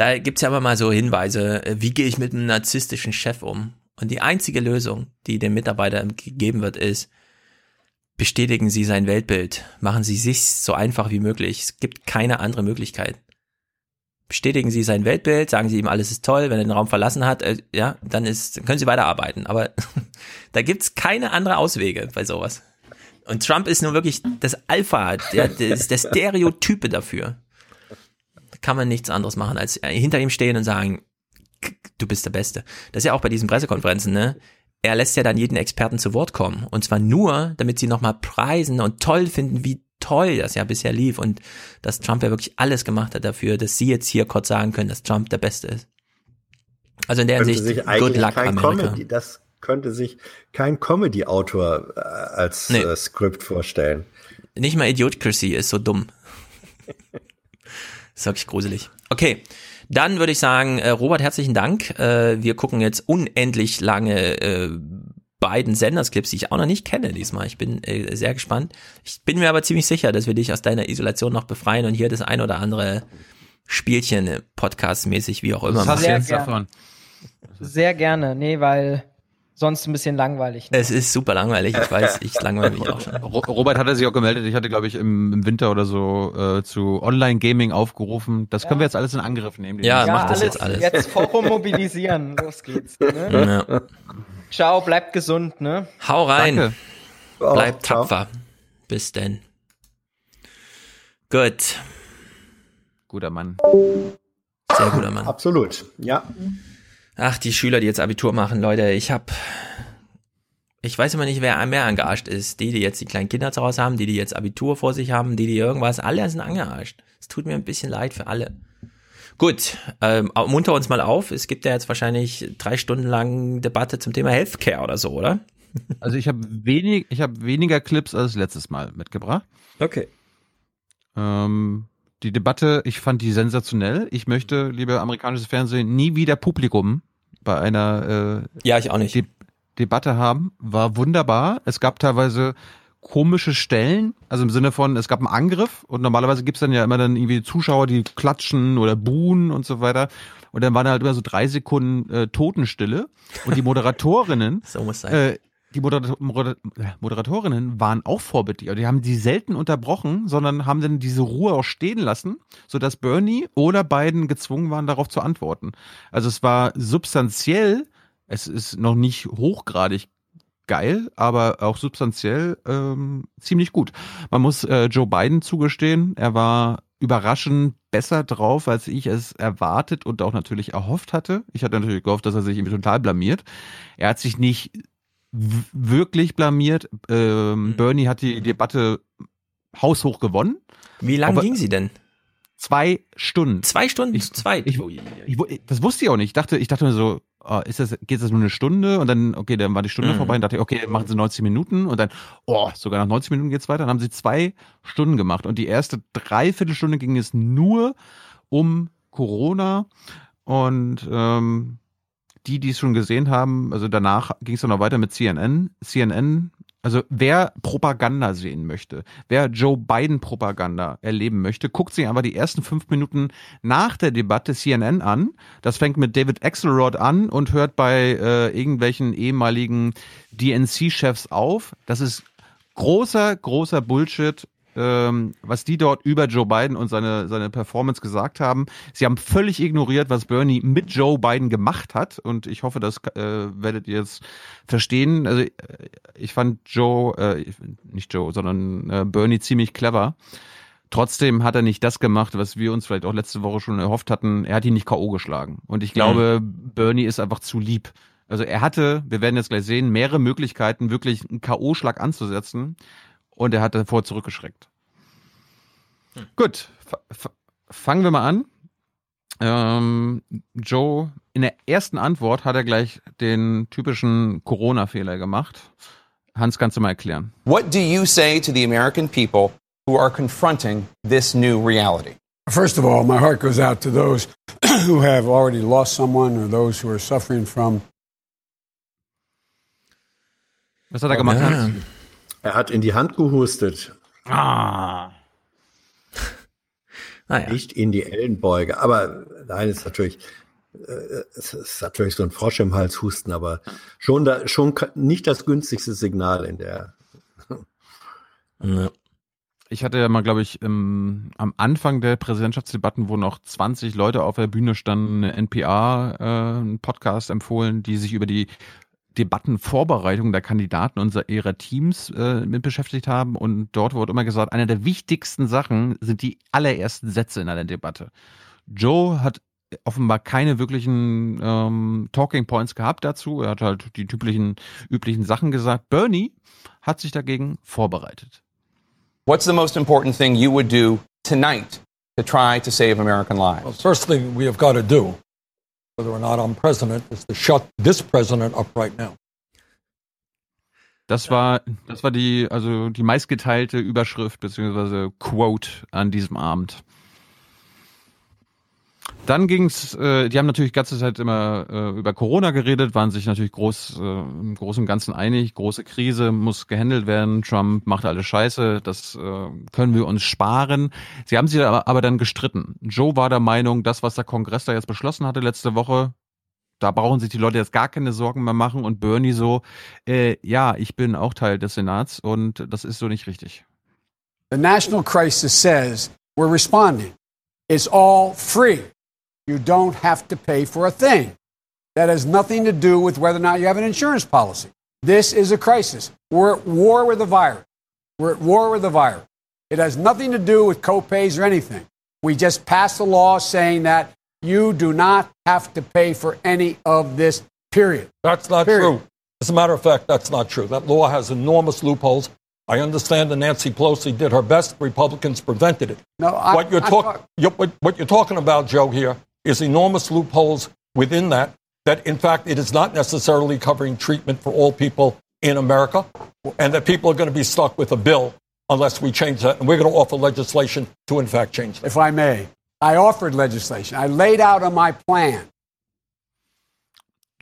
da gibt's ja immer mal so Hinweise, äh, wie gehe ich mit einem narzisstischen Chef um? Und die einzige Lösung, die dem Mitarbeiter gegeben wird, ist, bestätigen Sie sein Weltbild, machen Sie sich so einfach wie möglich. Es gibt keine andere Möglichkeit. Bestätigen Sie sein Weltbild, sagen Sie ihm, alles ist toll, wenn er den Raum verlassen hat, äh, ja, dann ist, können Sie weiterarbeiten. Aber da gibt's keine andere Auswege bei sowas. Und Trump ist nur wirklich das Alpha, der, der, der Stereotype dafür kann man nichts anderes machen, als äh, hinter ihm stehen und sagen, du bist der Beste. Das ist ja auch bei diesen Pressekonferenzen, ne? Er lässt ja dann jeden Experten zu Wort kommen. Und zwar nur, damit sie nochmal preisen und toll finden, wie toll das ja bisher lief und dass Trump ja wirklich alles gemacht hat dafür, dass sie jetzt hier kurz sagen können, dass Trump der Beste ist. Also in der Hinsicht, good luck, Amerika. Comedy, das könnte sich kein Comedy-Autor äh, als nee. äh, Skript vorstellen. Nicht mal Idiocracy ist so dumm. Ist wirklich gruselig. Okay, dann würde ich sagen, äh, Robert, herzlichen Dank. Äh, wir gucken jetzt unendlich lange äh, beiden Sendersclips, die ich auch noch nicht kenne diesmal. Ich bin äh, sehr gespannt. Ich bin mir aber ziemlich sicher, dass wir dich aus deiner Isolation noch befreien und hier das ein oder andere Spielchen, Podcast-mäßig, wie auch immer. Was hast du jetzt davon? Sehr gerne, nee, weil sonst ein bisschen langweilig. Ne? Es ist super langweilig, ich weiß, ich langweile mich auch schon. Robert hatte sich auch gemeldet, ich hatte, glaube ich, im, im, Winter oder so äh, zu Online-Gaming aufgerufen. Das ja. können wir jetzt alles in Angriff nehmen. Ja, ja macht das jetzt alles. Jetzt Forum mobilisieren, los geht's. Ne? Ja. Ciao, bleibt gesund, ne? Hau rein. Danke. Bleibt oh, tapfer. Bis denn. Gut. Guter Mann. Sehr guter Mann. Absolut, ja. Ach, die Schüler, die jetzt Abitur machen, Leute, ich hab, ich weiß immer nicht, wer mehr angearscht ist. Die, die jetzt die kleinen Kinder zu Hause haben, die, die jetzt Abitur vor sich haben, die, die irgendwas, alle sind angearscht. Es tut mir ein bisschen leid für alle. Gut, ähm, munter uns mal auf. Es gibt ja jetzt wahrscheinlich drei Stunden lang Debatte zum Thema Healthcare oder so, oder? Also ich habe wenig, ich habe weniger Clips als letztes Mal mitgebracht. Okay. Ähm, die Debatte, ich fand die sensationell. Ich möchte, liebe amerikanisches Fernsehen, nie wieder Publikum bei einer äh, ja ich auch nicht De Debatte haben. War wunderbar. Es gab teilweise komische Stellen, also im Sinne von, es gab einen Angriff und normalerweise gibt's dann ja immer dann irgendwie Zuschauer, die klatschen oder buhen und so weiter. Und dann waren halt immer so drei Sekunden äh, Totenstille und die Moderatorinnen so muss sein. Äh, die Moderatorinnen waren auch vorbildlich. Die haben die selten unterbrochen, sondern haben dann diese Ruhe auch stehen lassen, sodass Bernie oder Biden gezwungen waren, darauf zu antworten. Also es war substanziell, es ist noch nicht hochgradig geil, aber auch substanziell ähm, ziemlich gut. Man muss äh, Joe Biden zugestehen, er war überraschend besser drauf, als ich es erwartet und auch natürlich erhofft hatte. Ich hatte natürlich gehofft, dass er sich irgendwie total blamiert. Er hat sich nicht wirklich blamiert. Ähm, mhm. Bernie hat die Debatte haushoch gewonnen. Wie lange ging sie denn? Zwei Stunden. Zwei Stunden ich, zu zweit. Ich, ich, das wusste ich auch nicht. Ich dachte, ich dachte mir so, oh, ist das, geht das nur eine Stunde? Und dann, okay, dann war die Stunde mhm. vorbei und dachte, okay, machen sie 90 Minuten und dann, oh, sogar nach 90 Minuten geht's weiter. Dann haben sie zwei Stunden gemacht und die erste Dreiviertelstunde ging es nur um Corona und ähm, die, die es schon gesehen haben, also danach ging es dann noch weiter mit CNN. CNN, also wer Propaganda sehen möchte, wer Joe Biden Propaganda erleben möchte, guckt sich aber die ersten fünf Minuten nach der Debatte CNN an. Das fängt mit David Axelrod an und hört bei äh, irgendwelchen ehemaligen DNC-Chefs auf. Das ist großer, großer Bullshit ähm, was die dort über Joe Biden und seine, seine Performance gesagt haben. Sie haben völlig ignoriert, was Bernie mit Joe Biden gemacht hat. Und ich hoffe, das äh, werdet ihr jetzt verstehen. Also äh, ich fand Joe, äh, nicht Joe, sondern äh, Bernie ziemlich clever. Trotzdem hat er nicht das gemacht, was wir uns vielleicht auch letzte Woche schon erhofft hatten. Er hat ihn nicht K.O. geschlagen. Und ich glaube, mhm. Bernie ist einfach zu lieb. Also er hatte, wir werden jetzt gleich sehen, mehrere Möglichkeiten, wirklich einen K.O.-Schlag anzusetzen und er hat davor zurückgeschreckt. Hm. Gut, fangen wir mal an. Ähm, Joe, in der ersten Antwort hat er gleich den typischen Corona-Fehler gemacht. Hans, kannst du mal erklären? What do you say to the American people who are confronting this new reality? First of all, my heart goes out to those who have already lost someone or those who are suffering from. Was hat er gemacht? Ja. Er hat in die Hand gehustet. Ah. naja. Nicht in die Ellenbeuge. Aber nein, ist natürlich, äh, es ist natürlich so ein Frosch im Hals husten, aber schon da, schon nicht das günstigste Signal in der. ja. Ich hatte ja mal, glaube ich, im, am Anfang der Präsidentschaftsdebatten, wo noch 20 Leute auf der Bühne standen, eine NPA, äh, empfohlen, die sich über die Debattenvorbereitung der Kandidaten und ihrer Teams äh, mit beschäftigt haben. Und dort wurde immer gesagt, eine der wichtigsten Sachen sind die allerersten Sätze in einer Debatte. Joe hat offenbar keine wirklichen ähm, Talking Points gehabt dazu. Er hat halt die typischen, üblichen Sachen gesagt. Bernie hat sich dagegen vorbereitet. What's the most important thing you would do tonight to try to save American lives? Well, first thing we have got to do Das war, das war die, also die meistgeteilte Überschrift bzw. Quote an diesem Abend. Dann ging's, äh, die haben natürlich die ganze Zeit immer äh, über Corona geredet, waren sich natürlich groß, äh, im Großen und Ganzen einig. Große Krise muss gehandelt werden. Trump macht alles Scheiße. Das äh, können wir uns sparen. Sie haben sich aber, aber dann gestritten. Joe war der Meinung, das, was der Kongress da jetzt beschlossen hatte letzte Woche, da brauchen sich die Leute jetzt gar keine Sorgen mehr machen. Und Bernie so, äh, ja, ich bin auch Teil des Senats und das ist so nicht richtig. The national crisis says we're responding. It's all free. You don't have to pay for a thing. That has nothing to do with whether or not you have an insurance policy. This is a crisis. We're at war with the virus. We're at war with the virus. It has nothing to do with copays or anything. We just passed a law saying that you do not have to pay for any of this, period. That's not period. true. As a matter of fact, that's not true. That law has enormous loopholes. I understand that Nancy Pelosi did her best. Republicans prevented it. No, I, what you're talking, what, what you're talking about, Joe, here is enormous loopholes within that, that in fact it is not necessarily covering treatment for all people in America, and that people are going to be stuck with a bill unless we change that. And we're going to offer legislation to, in fact, change that. If I may, I offered legislation. I laid out on my plan.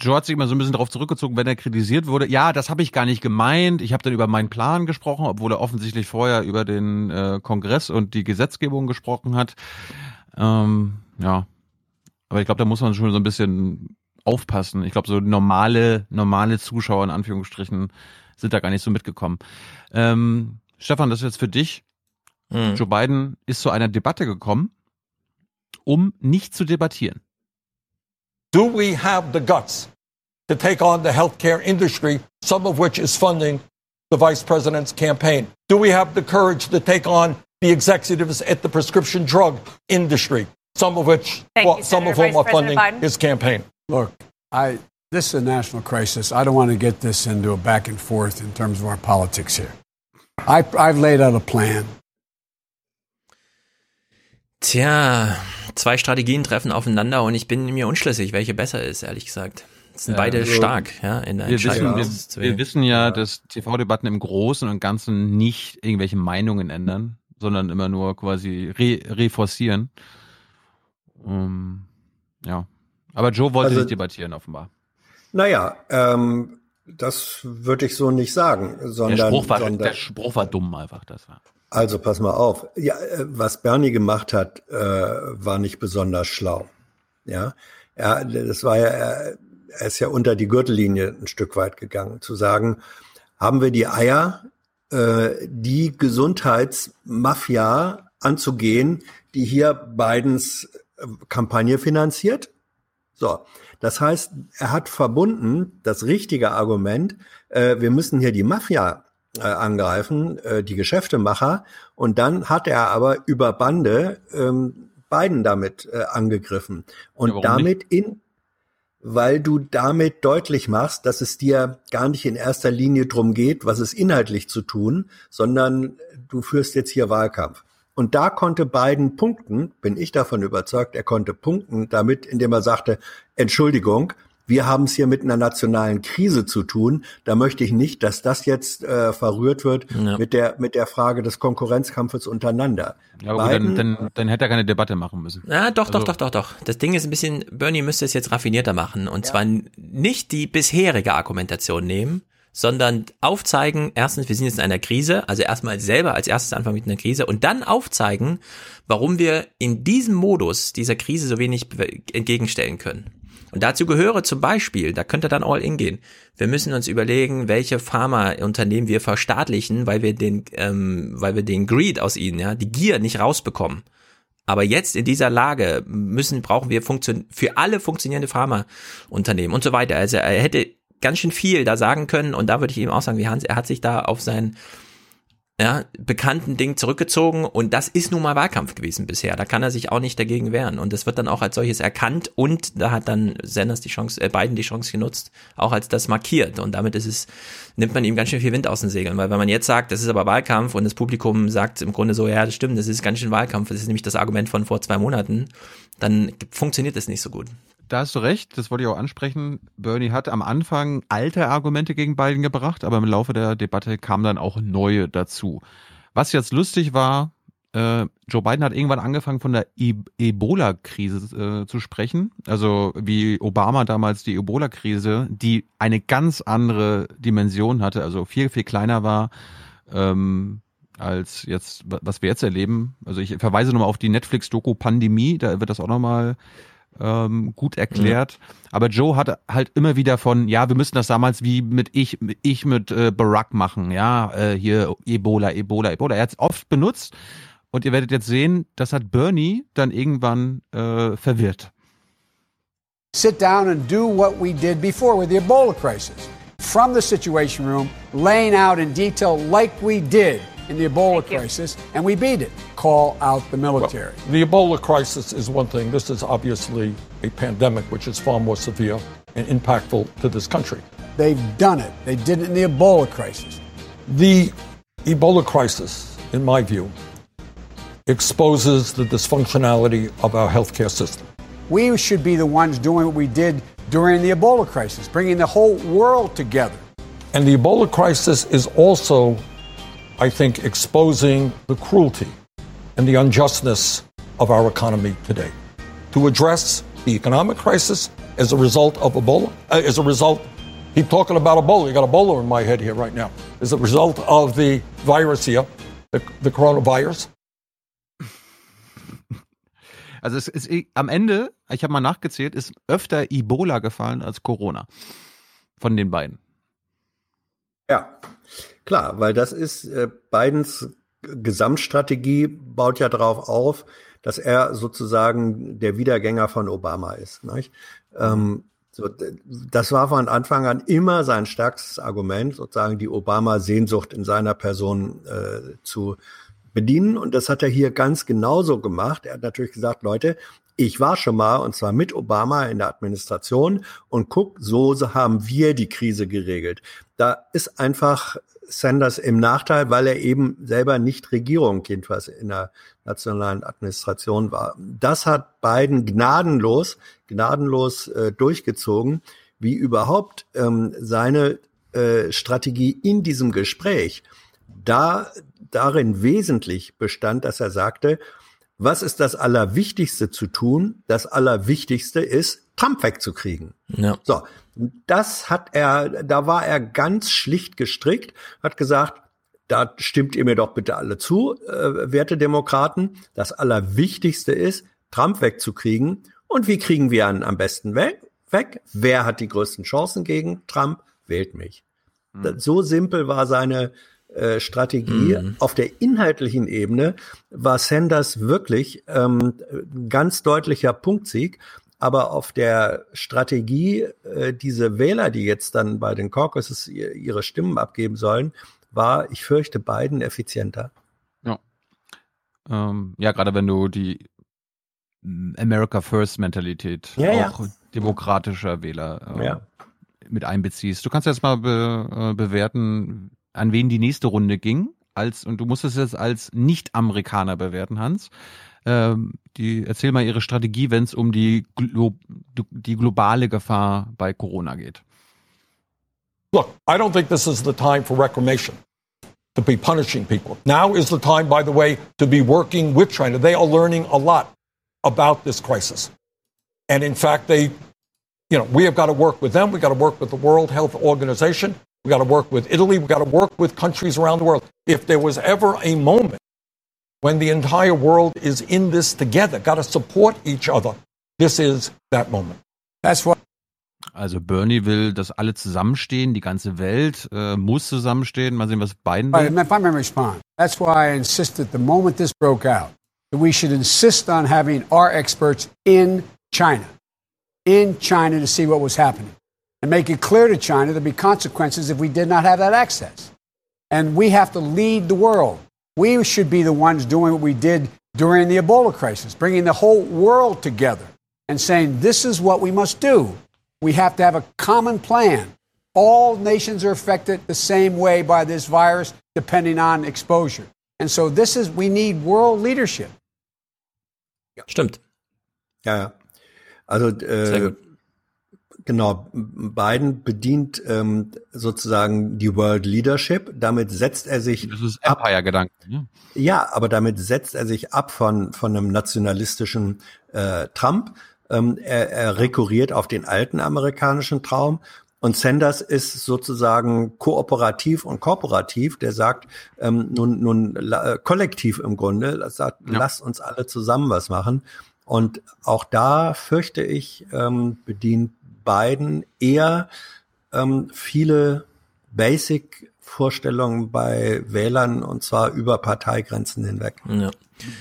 Joe hat sich immer so ein bisschen darauf zurückgezogen, wenn er kritisiert wurde. Ja, das habe ich gar nicht gemeint. Ich habe dann über meinen Plan gesprochen, obwohl er offensichtlich vorher über den äh, Kongress und die Gesetzgebung gesprochen hat. Ähm, ja, aber ich glaube, da muss man schon so ein bisschen aufpassen. Ich glaube, so normale, normale Zuschauer in Anführungsstrichen sind da gar nicht so mitgekommen. Ähm, Stefan, das ist jetzt für dich. Hm. Joe Biden ist zu einer Debatte gekommen, um nicht zu debattieren. Do we have the guts to take on the healthcare industry, some of which is funding the vice president's campaign? Do we have the courage to take on the executives at the prescription drug industry? Some of which, well, you, some of whom are funding Biden. his campaign. Look, I, this is a national crisis. I don't want to get this into a back and forth in terms of our politics here. I, I've laid out a plan. Tja, zwei Strategien treffen aufeinander und ich bin mir unschlüssig, welche besser ist, ehrlich gesagt. Das sind ja, beide also, stark, ja, in der wir wissen, wir, wir, wissen ja, dass TV-Debatten im Großen und Ganzen nicht irgendwelche Meinungen ändern, sondern immer nur quasi re reforcieren. Um, ja. Aber Joe wollte also, nicht debattieren, offenbar. Naja, ähm, das würde ich so nicht sagen, sondern der, Spruch war, sondern, der Spruch war dumm einfach, das war. Also pass mal auf. Ja, äh, was Bernie gemacht hat, äh, war nicht besonders schlau. Ja, er, das war ja, er, er ist ja unter die Gürtellinie ein Stück weit gegangen, zu sagen, haben wir die Eier, äh, die Gesundheitsmafia anzugehen, die hier Bidens Kampagne finanziert? So, das heißt, er hat verbunden das richtige Argument, äh, wir müssen hier die Mafia äh, angreifen, äh, die Geschäftemacher, und dann hat er aber über Bande ähm, Biden damit äh, angegriffen und Ja, damit in weil du damit deutlich machst, dass es dir gar nicht in erster Linie drum geht, was es inhaltlich zu tun, sondern du führst jetzt hier Wahlkampf. Und da konnte Biden punkten, bin ich davon überzeugt, er konnte punkten damit, indem er sagte, Entschuldigung, wir haben es hier mit einer nationalen Krise zu tun. Da möchte ich nicht, dass das jetzt äh, verrührt wird Ja. mit der mit der Frage des Konkurrenzkampfes untereinander. Ja, aber gut, dann, Biden- dann, dann hätte er keine Debatte machen müssen. Ja, doch, Also- doch, doch, doch, doch. Das Ding ist ein bisschen, Bernie müsste es jetzt raffinierter machen. Und zwar n- nicht die bisherige Argumentation nehmen, sondern aufzeigen, erstens, wir sind jetzt in einer Krise, also erstmal selber als erstes anfangen mit einer Krise und dann aufzeigen, warum wir in diesem Modus dieser Krise so wenig entgegenstellen können. Und dazu gehöre zum Beispiel, da könnte dann all in gehen. Wir müssen uns überlegen, welche Pharmaunternehmen wir verstaatlichen, weil wir den, ähm, weil wir den Greed aus ihnen, ja, die Gier nicht rausbekommen. Aber jetzt in dieser Lage müssen, brauchen wir funktion für alle funktionierende Pharmaunternehmen und so weiter. Also er hätte ganz schön viel da sagen können. Und da würde ich ihm auch sagen, wie Hans, er hat sich da auf sein ja, bekannten Ding zurückgezogen. Und das ist nun mal Wahlkampf gewesen bisher. Da kann er sich auch nicht dagegen wehren. Und das wird dann auch als solches erkannt. Und da hat dann Sanders die Chance, äh, Biden die Chance genutzt, auch als das markiert. Und damit ist es, nimmt man ihm ganz schön viel Wind aus den Segeln, weil wenn man jetzt sagt, das ist aber Wahlkampf und das Publikum sagt im Grunde so, ja, das stimmt, das ist ganz schön Wahlkampf, das ist nämlich das Argument von vor zwei Monaten, dann funktioniert das nicht so gut. Da hast du recht, das wollte ich auch ansprechen. Bernie hat am Anfang alte Argumente gegen Biden gebracht, aber im Laufe der Debatte kamen dann auch neue dazu. Was jetzt lustig war, äh, Joe Biden hat irgendwann angefangen von der E- Ebola-Krise äh, zu sprechen. Also wie Obama damals die Ebola-Krise, die eine ganz andere Dimension hatte, also viel, viel kleiner war. Ähm, als jetzt, was wir jetzt erleben. Also ich verweise nochmal auf die Netflix-Doku Pandemie, da wird das auch nochmal ähm, gut erklärt. Aber Joe hat halt immer wieder von, ja, wir müssen das damals wie mit ich, ich mit äh, Barack machen, ja, äh, hier Ebola, Ebola, Ebola. Er hat es oft benutzt und ihr werdet jetzt sehen, das hat Bernie dann irgendwann äh, verwirrt. sit down and do what we did before with the Ebola crisis. From the Situation Room, laying out in detail, like we did in the Ebola crisis, and we beat it. Call out the military. The Ebola crisis is one thing. This is obviously a pandemic, which is far more severe and impactful to this country. They've done it. They did it in the Ebola crisis. The Ebola crisis, in my view, exposes the dysfunctionality of our healthcare system. We should be the ones doing what we did during the Ebola crisis, bringing the whole world together. And the Ebola crisis is also, I think, exposing the cruelty and the unjustness of our economy today. To address the economic crisis as a result of Ebola, uh, as a result, keep talking about Ebola. You got Ebola in my head here right now. As a result of the virus here, the, the coronavirus. Also es ist eh- am Ende, ich habe mal nachgezählt, ist öfter Ebola gefallen als Corona von den beiden. Ja, klar, weil das ist äh, Bidens Gesamtstrategie baut ja darauf auf, dass er sozusagen der Wiedergänger von Obama ist. Nicht? Ähm, so, das war von Anfang an immer sein stärkstes Argument, sozusagen die Obama-Sehnsucht in seiner Person äh, zu bedienen. Und das hat er hier ganz genauso gemacht. Er hat natürlich gesagt, Leute, ich war schon mal, und zwar mit Obama in der Administration, und guck, so haben wir die Krise geregelt. Da ist einfach Sanders im Nachteil, weil er eben selber nicht Regierung, jedenfalls in der nationalen Administration war. Das hat Biden gnadenlos, gnadenlos äh, durchgezogen, wie überhaupt ähm, seine äh, Strategie in diesem Gespräch da darin wesentlich bestand, dass er sagte, was ist das Allerwichtigste zu tun? Das Allerwichtigste ist, Trump wegzukriegen. Ja. So, Das hat er, da war er ganz schlicht gestrickt, hat gesagt, da stimmt ihr mir doch bitte alle zu, äh, werte Demokraten. Das Allerwichtigste ist, Trump wegzukriegen. Und wie kriegen wir ihn am besten weg? weg? Wer hat die größten Chancen gegen Trump? Wählt mich. Mhm. So simpel war seine äh, Strategie. Mhm. Auf der inhaltlichen Ebene war Sanders wirklich ähm, ganz deutlicher Punktsieg. Aber auf der Strategie, äh, diese Wähler, die jetzt dann bei den Caucuses ihre Stimmen abgeben sollen, war, ich fürchte, Biden effizienter. Ja, ähm, ja gerade wenn du die America First Mentalität ja, auch ja. demokratischer Wähler äh, ja. mit einbeziehst. Du kannst jetzt mal be, äh, bewerten, an wen die nächste Runde ging. Als, und du musst es jetzt als Nicht-Amerikaner bewerten, Hans. Ähm, die, erzähl mal ihre Strategie, wenn es um die, Glo die globale Gefahr bei Corona geht. Look, I don't think this is the time for reclamation, to be punishing people. Now is the time, by the way, to be working with China. They are learning a lot about this crisis. And in fact, they, you know, we have got to work with them. We've got to work with the World Health Organization. We've got to work with Italy. We've got to work with countries around the world. If there was ever a moment when the entire world is in this together, got to support each other, this is that moment. That's what Also Bernie will, dass alle zusammenstehen, die ganze Welt äh, muss zusammenstehen. Mal sehen, was Biden will. Right, if I may respond, that's why I insisted the moment this broke out that we should insist on having our experts in China, in China to see what was happening, and make it clear to China there'd be consequences if we did not have that access. And we have to lead the world. We should be the ones doing what we did during the Ebola crisis, bringing the whole world together and saying, this is what we must do. We have to have a common plan. All nations are affected the same way by this virus, depending on exposure. And so this is, we need world leadership. Stimmt. Ja, ja. Also, äh, genau, Biden bedient ähm, sozusagen die World Leadership. Damit setzt er sich. Das ist Empire-Gedanke. Ja. ja, aber damit setzt er sich ab von, von einem nationalistischen äh, Trump ähm, er, er rekurriert auf den alten amerikanischen Traum. Und Sanders ist sozusagen kooperativ und kooperativ, der sagt, ähm, nun, nun äh, kollektiv im Grunde, sagt, ja. lasst uns alle zusammen was machen. Und auch da fürchte ich, ähm, bedient Biden eher ähm, viele Basic-Vorstellungen bei Wählern und zwar über Parteigrenzen hinweg. Ja.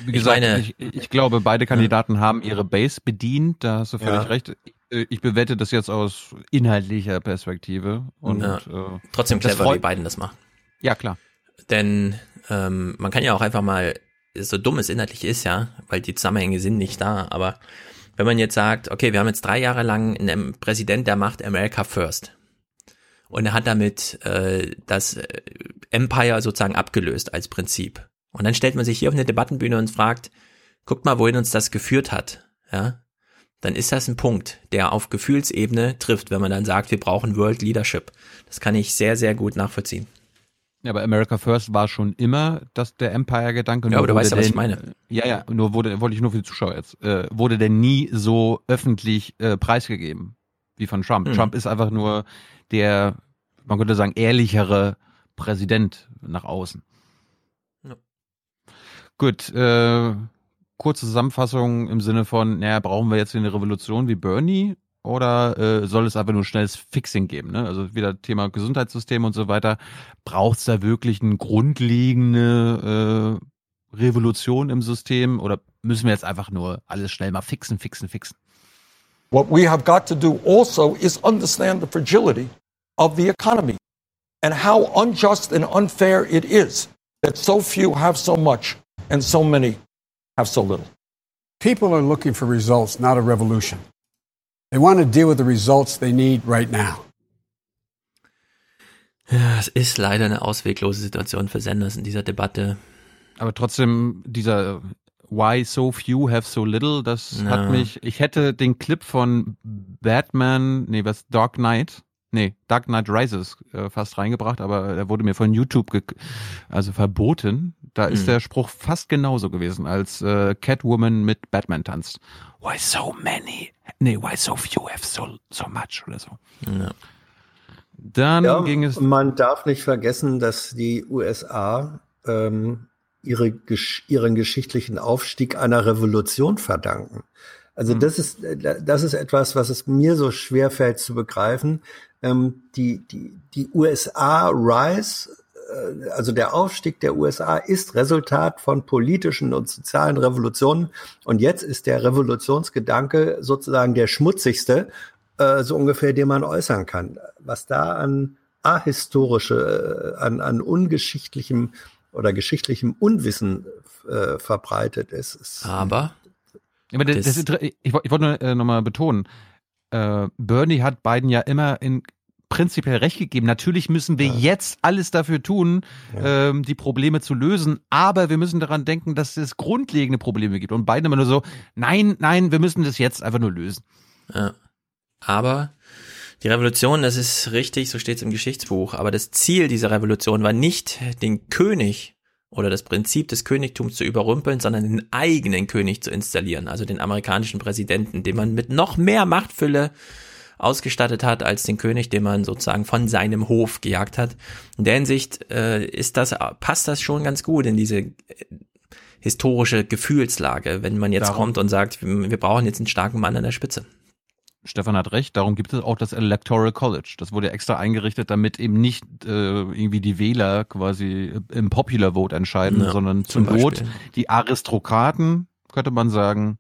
Wie gesagt, ich, meine, ich, ich, glaube, beide Kandidaten ja. haben ihre Base bedient, da hast du völlig ja. recht. Ich bewerte das jetzt aus inhaltlicher Perspektive. Und, ja. äh, Trotzdem clever, wie Biden das macht. Ja, klar. Denn ähm, man kann ja auch einfach mal, so dumm es inhaltlich ist, ja, weil die Zusammenhänge sind nicht da, aber wenn man jetzt sagt, okay, wir haben jetzt drei Jahre lang einen Präsident, der macht America First. Und er hat damit äh, das äh, Empire sozusagen abgelöst als Prinzip. Und dann stellt man sich hier auf eine Debattenbühne und fragt, guckt mal, wohin uns das geführt hat, ja? Dann ist das ein Punkt, der auf Gefühlsebene trifft, wenn man dann sagt, wir brauchen World Leadership. Das kann ich sehr, sehr gut nachvollziehen. Ja, aber America First war schon immer das der Empire-Gedanke. Ja, aber du weißt ja, was ich meine. Ja, ja, nur wurde, wollte ich nur für die Zuschauer jetzt, äh, wurde der nie so öffentlich äh, preisgegeben wie von Trump. Hm. Trump ist einfach nur der, man könnte sagen, ehrlichere Präsident nach außen. Gut, äh, kurze Zusammenfassung im Sinne von, naja, brauchen wir jetzt eine Revolution wie Bernie oder äh, soll es einfach nur schnelles Fixing geben? Ne? Also wieder Thema Gesundheitssystem und so weiter. Braucht es da wirklich eine grundlegende äh, Revolution im System oder müssen wir jetzt einfach nur alles schnell mal fixen, fixen, fixen? What we have got to do also is understand the fragility of the economy and how unjust and unfair it is that so few have so much and so many have so little. People are looking for results, not a revolution. They want to deal with the results they need right now. Ja, es ist leider eine ausweglose Situation für Sanders in dieser Debatte. Aber trotzdem, dieser Why so few have so little, das ja. hat mich, ich hätte den Clip von Batman, nee, was, Dark Knight, nee, Dark Knight Rises äh, fast reingebracht, aber er wurde mir von YouTube also verboten. Da ist mhm. der Spruch fast genauso gewesen, als äh, Catwoman mit Batman tanzt. Why so many nee, why so few have so, so much oder so. Ja. Dann ja, ging es. Man darf nicht vergessen, dass die USA ähm, ihre, ihren geschichtlichen Aufstieg einer Revolution verdanken. Also mhm. das ist das ist etwas, was es mir so schwer fällt zu begreifen. Ähm, die die die USA Rise also der Aufstieg der USA ist Resultat von politischen und sozialen Revolutionen. Und jetzt ist der Revolutionsgedanke sozusagen der schmutzigste, äh, so ungefähr, den man äußern kann. Was da an ahistorische, äh, an, an ungeschichtlichem oder geschichtlichem Unwissen äh, verbreitet ist. ist Aber, Aber das, das, ich, ich wollte nur äh, nochmal betonen, äh, Bernie hat Biden ja immer in prinzipiell recht gegeben. Natürlich müssen wir ja. jetzt alles dafür tun, ja. ähm, die Probleme zu lösen, aber wir müssen daran denken, dass es grundlegende Probleme gibt. Und beide immer nur so, nein, nein, wir müssen das jetzt einfach nur lösen. Ja. Aber die Revolution, das ist richtig, so steht es im Geschichtsbuch, aber das Ziel dieser Revolution war nicht, den König oder das Prinzip des Königtums zu überrumpeln, sondern den eigenen König zu installieren, also den amerikanischen Präsidenten, den man mit noch mehr Machtfülle ausgestattet hat als den König, den man sozusagen von seinem Hof gejagt hat. In der Hinsicht äh, ist das, passt das schon ganz gut in diese äh, historische Gefühlslage, wenn man jetzt Darum. kommt und sagt, wir brauchen jetzt einen starken Mann an der Spitze. Stefan hat recht, darum gibt es auch das Electoral College. Das wurde extra eingerichtet, damit eben nicht äh, irgendwie die Wähler quasi im Popular Vote entscheiden, ja, sondern zum Not die Aristokraten, könnte man sagen,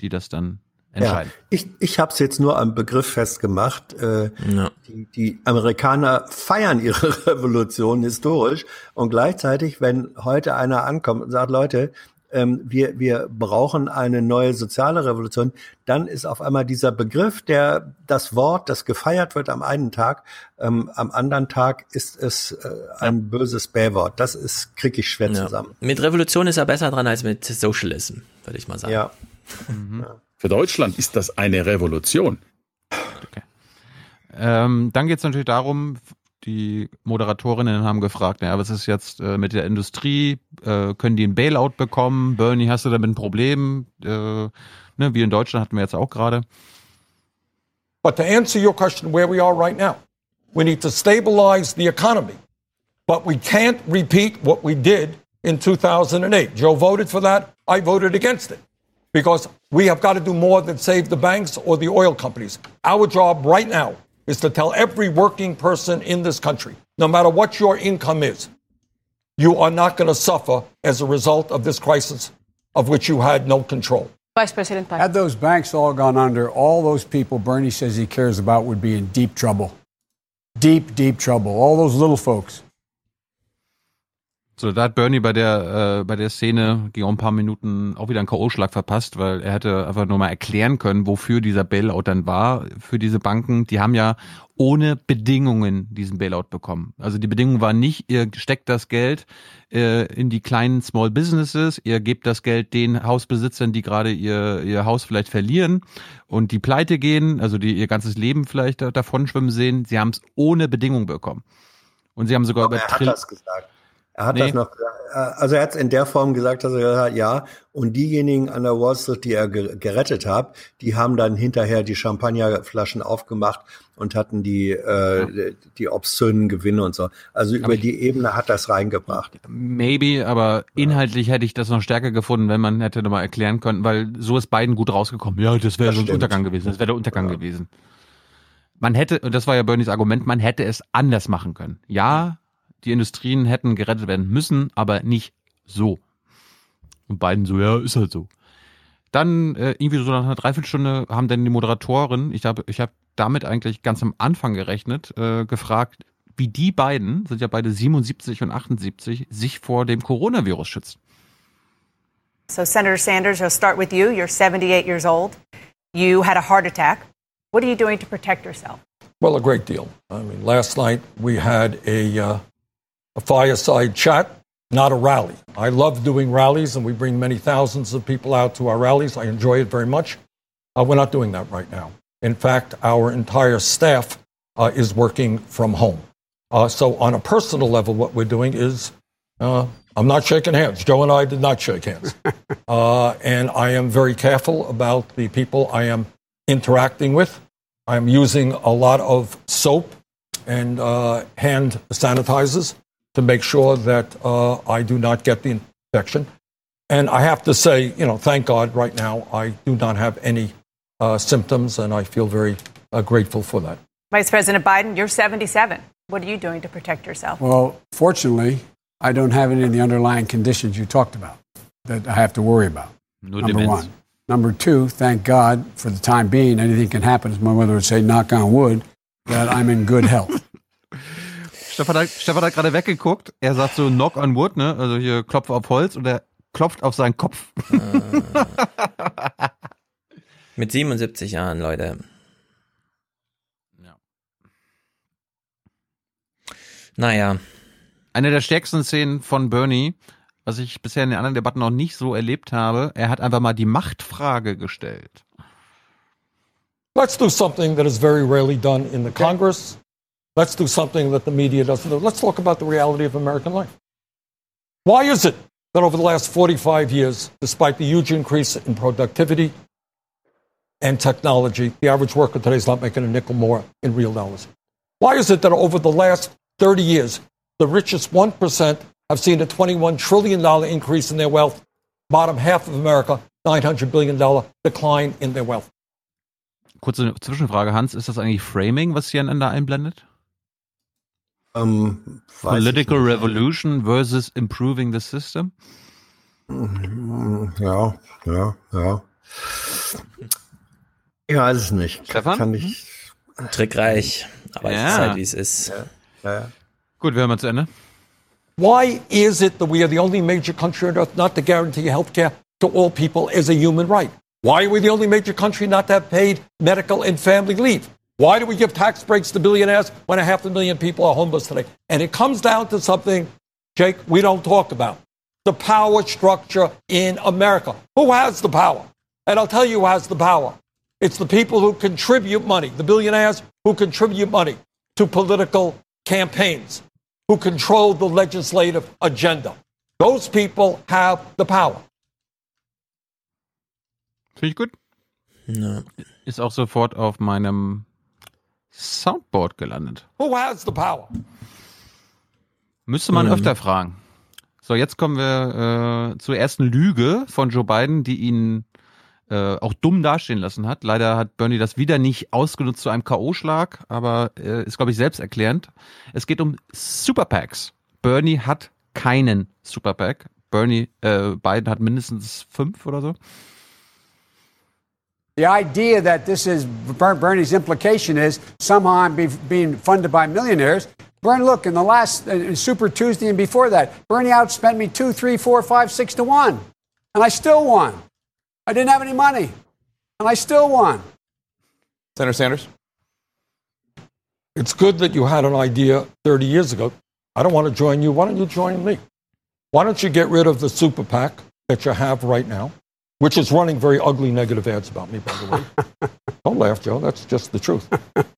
die das dann entscheiden. Ja, ich ich habe es jetzt nur am Begriff festgemacht. Äh, ja. die, die Amerikaner feiern ihre Revolution historisch und gleichzeitig, wenn heute einer ankommt und sagt, Leute, ähm, wir, wir brauchen eine neue soziale Revolution, dann ist auf einmal dieser Begriff, der das Wort, das gefeiert wird am einen Tag, ähm, am anderen Tag ist es äh, ein ja. böses Bärwort. Das ist krieg ich schwer ja. zusammen. Mit Revolution ist er besser dran als mit Socialism, würde ich mal sagen. Ja. Mhm. ja. Für Deutschland ist das eine Revolution. Okay. Ähm, dann geht es natürlich darum, die Moderatorinnen haben gefragt, naja, was ist jetzt äh, mit der Industrie? Äh, können die ein Bailout bekommen? Bernie, hast du damit ein Problem? Äh, ne, wie in Deutschland hatten wir jetzt auch gerade. But to answer your question where we are right now, we need to stabilize the economy. But we can't repeat what we did in 2008. Joe voted for that. I voted against it. Because we have got to do more than save the banks or the oil companies. Our job right now is to tell every working person in this country, no matter what your income is, you are not going to suffer as a result of this crisis of which you had no control. Vice President Biden. Had those banks all gone under, all those people Bernie says he cares about would be in deep trouble. Deep, deep trouble. All those little folks. So, da hat Bernie bei der, äh, bei der Szene gegen ein paar Minuten auch wieder einen K.O.-Schlag verpasst, weil er hätte einfach nur mal erklären können, wofür dieser Bailout dann war für diese Banken. Die haben ja ohne Bedingungen diesen Bailout bekommen. Also die Bedingung war nicht, ihr steckt das Geld äh, in die kleinen Small Businesses, ihr gebt das Geld den Hausbesitzern, die gerade ihr, ihr Haus vielleicht verlieren und die pleite gehen, also die ihr ganzes Leben vielleicht davon schwimmen sehen. Sie haben es ohne Bedingung bekommen. Und sie haben sogar über er hat das gesagt. Er hat nee. das noch, also er hat es in der Form gesagt, dass er gesagt hat, ja, und diejenigen an der Wall Street, die er gerettet hat, die haben dann hinterher die Champagnerflaschen aufgemacht und hatten die, äh, die obszönen Gewinne und so. Also über die Ebene hat das reingebracht. Maybe, aber inhaltlich hätte ich das noch stärker gefunden, wenn man hätte nochmal erklären können, weil so ist beiden gut rausgekommen. Ja, das wäre so ein Untergang gewesen. Das wäre der Untergang ja. gewesen. Man hätte, und das war ja Bernies Argument, man hätte es anders machen können. Ja, die Industrien hätten gerettet werden müssen, aber nicht so. Und beiden so, ja, ist halt so. Dann äh, irgendwie so nach einer Dreiviertelstunde haben dann die Moderatoren, ich habe ich hab damit eigentlich ganz am Anfang gerechnet, äh, gefragt, wie die beiden, sind ja beide 77 und 78, sich vor dem Coronavirus schützen. So Senator Sanders, I'll start with you. You're 78 years old. You had a heart attack. What are you doing to protect yourself? Well, a great deal. I mean, last night we had a uh, a fireside chat, not a rally. I love doing rallies, and we bring many thousands of people out to our rallies. I enjoy it very much. Uh, we're not doing that right now. In fact, our entire staff uh, is working from home. Uh, so, on a personal level, what we're doing is uh, I'm not shaking hands. Joe and I did not shake hands. Uh, and I am very careful about the people I am interacting with. I'm using a lot of soap and uh, hand sanitizers to make sure that uh, I do not get the infection. And I have to say, you know, thank God right now I do not have any uh, symptoms, and I feel very uh, grateful for that. Vice President Biden, you're 77. What are you doing to protect yourself? Well, fortunately, I don't have any of the underlying conditions you talked about that I have to worry about. No number demands. one. Number two, thank God for the time being, anything can happen, as my mother would say, knock on wood, that I'm in good health. Stefan hat, Stefan hat gerade weggeguckt. Er sagt so Knock on Wood, ne? Also hier Klopf auf Holz und er klopft auf seinen Kopf. Mit 77 Jahren, Leute. Ja. Naja. Eine der stärksten Szenen von Bernie, was ich bisher in den anderen Debatten noch nicht so erlebt habe, er hat einfach mal die Machtfrage gestellt. Let's do something that is very rarely done in the Congress. Let's do something that the media doesn't do. Let's talk about the reality of American life. Why is it that over the last 45 years, despite the huge increase in productivity and technology, the average worker today is not making a nickel more in real dollars? Why is it that over the last 30 years, the richest 1% have seen a $21 trillion increase in their wealth, bottom half of America, $900 billion decline in their wealth? Kurze Zwischenfrage, Hans, ist das eigentlich Framing, was CNN einblendet? Ähm, Political. Revolution versus improving the system? Ja, ja, ja. Ich weiß es nicht. Stefan? Kann ich. Trickreich. Aber es ist halt, wie es ist. Ja, ja. Gut, wir hören mal zu Ende. Why is it that we are the only major country on earth not to guarantee health care to all people as a human right? Why are we the only major country not to have paid medical and family leave? Why do we give tax breaks to billionaires when a half a million people are homeless today? And it comes down to something, Jake, we don't talk about the power structure in America. Who has the power? And I'll tell you who has the power. It's the people who contribute money, the billionaires who contribute money to political campaigns, who control the legislative agenda. Those people have the power. Finde ich gut. Ja. Ist auch sofort auf meinem Soundboard gelandet. Who has the power? Müsste man Mhm. öfter fragen. So, jetzt kommen wir äh, zur ersten Lüge von Joe Biden, die ihn äh, auch dumm dastehen lassen hat. Leider hat Bernie das wieder nicht ausgenutzt zu einem K.O.-Schlag, aber äh, ist, glaube ich, selbsterklärend. Es geht um Superpacks. Bernie hat keinen Superpack. Bernie, äh, Biden hat mindestens fünf oder so. The idea that this is Bernie's implication is somehow I'm be, being funded by millionaires. Bernie, look, in the last uh, Super Tuesday and before that, Bernie outspent me two, three, four, five, six to one. And I still won. I didn't have any money. And I still won. Senator Sanders? It's good that you had an idea 30 years ago. I don't want to join you. Why don't you join me? Why don't you get rid of the super PAC that you have right now, which is running very ugly negative ads about me, by the way? don't laugh, Joe. That's just the truth.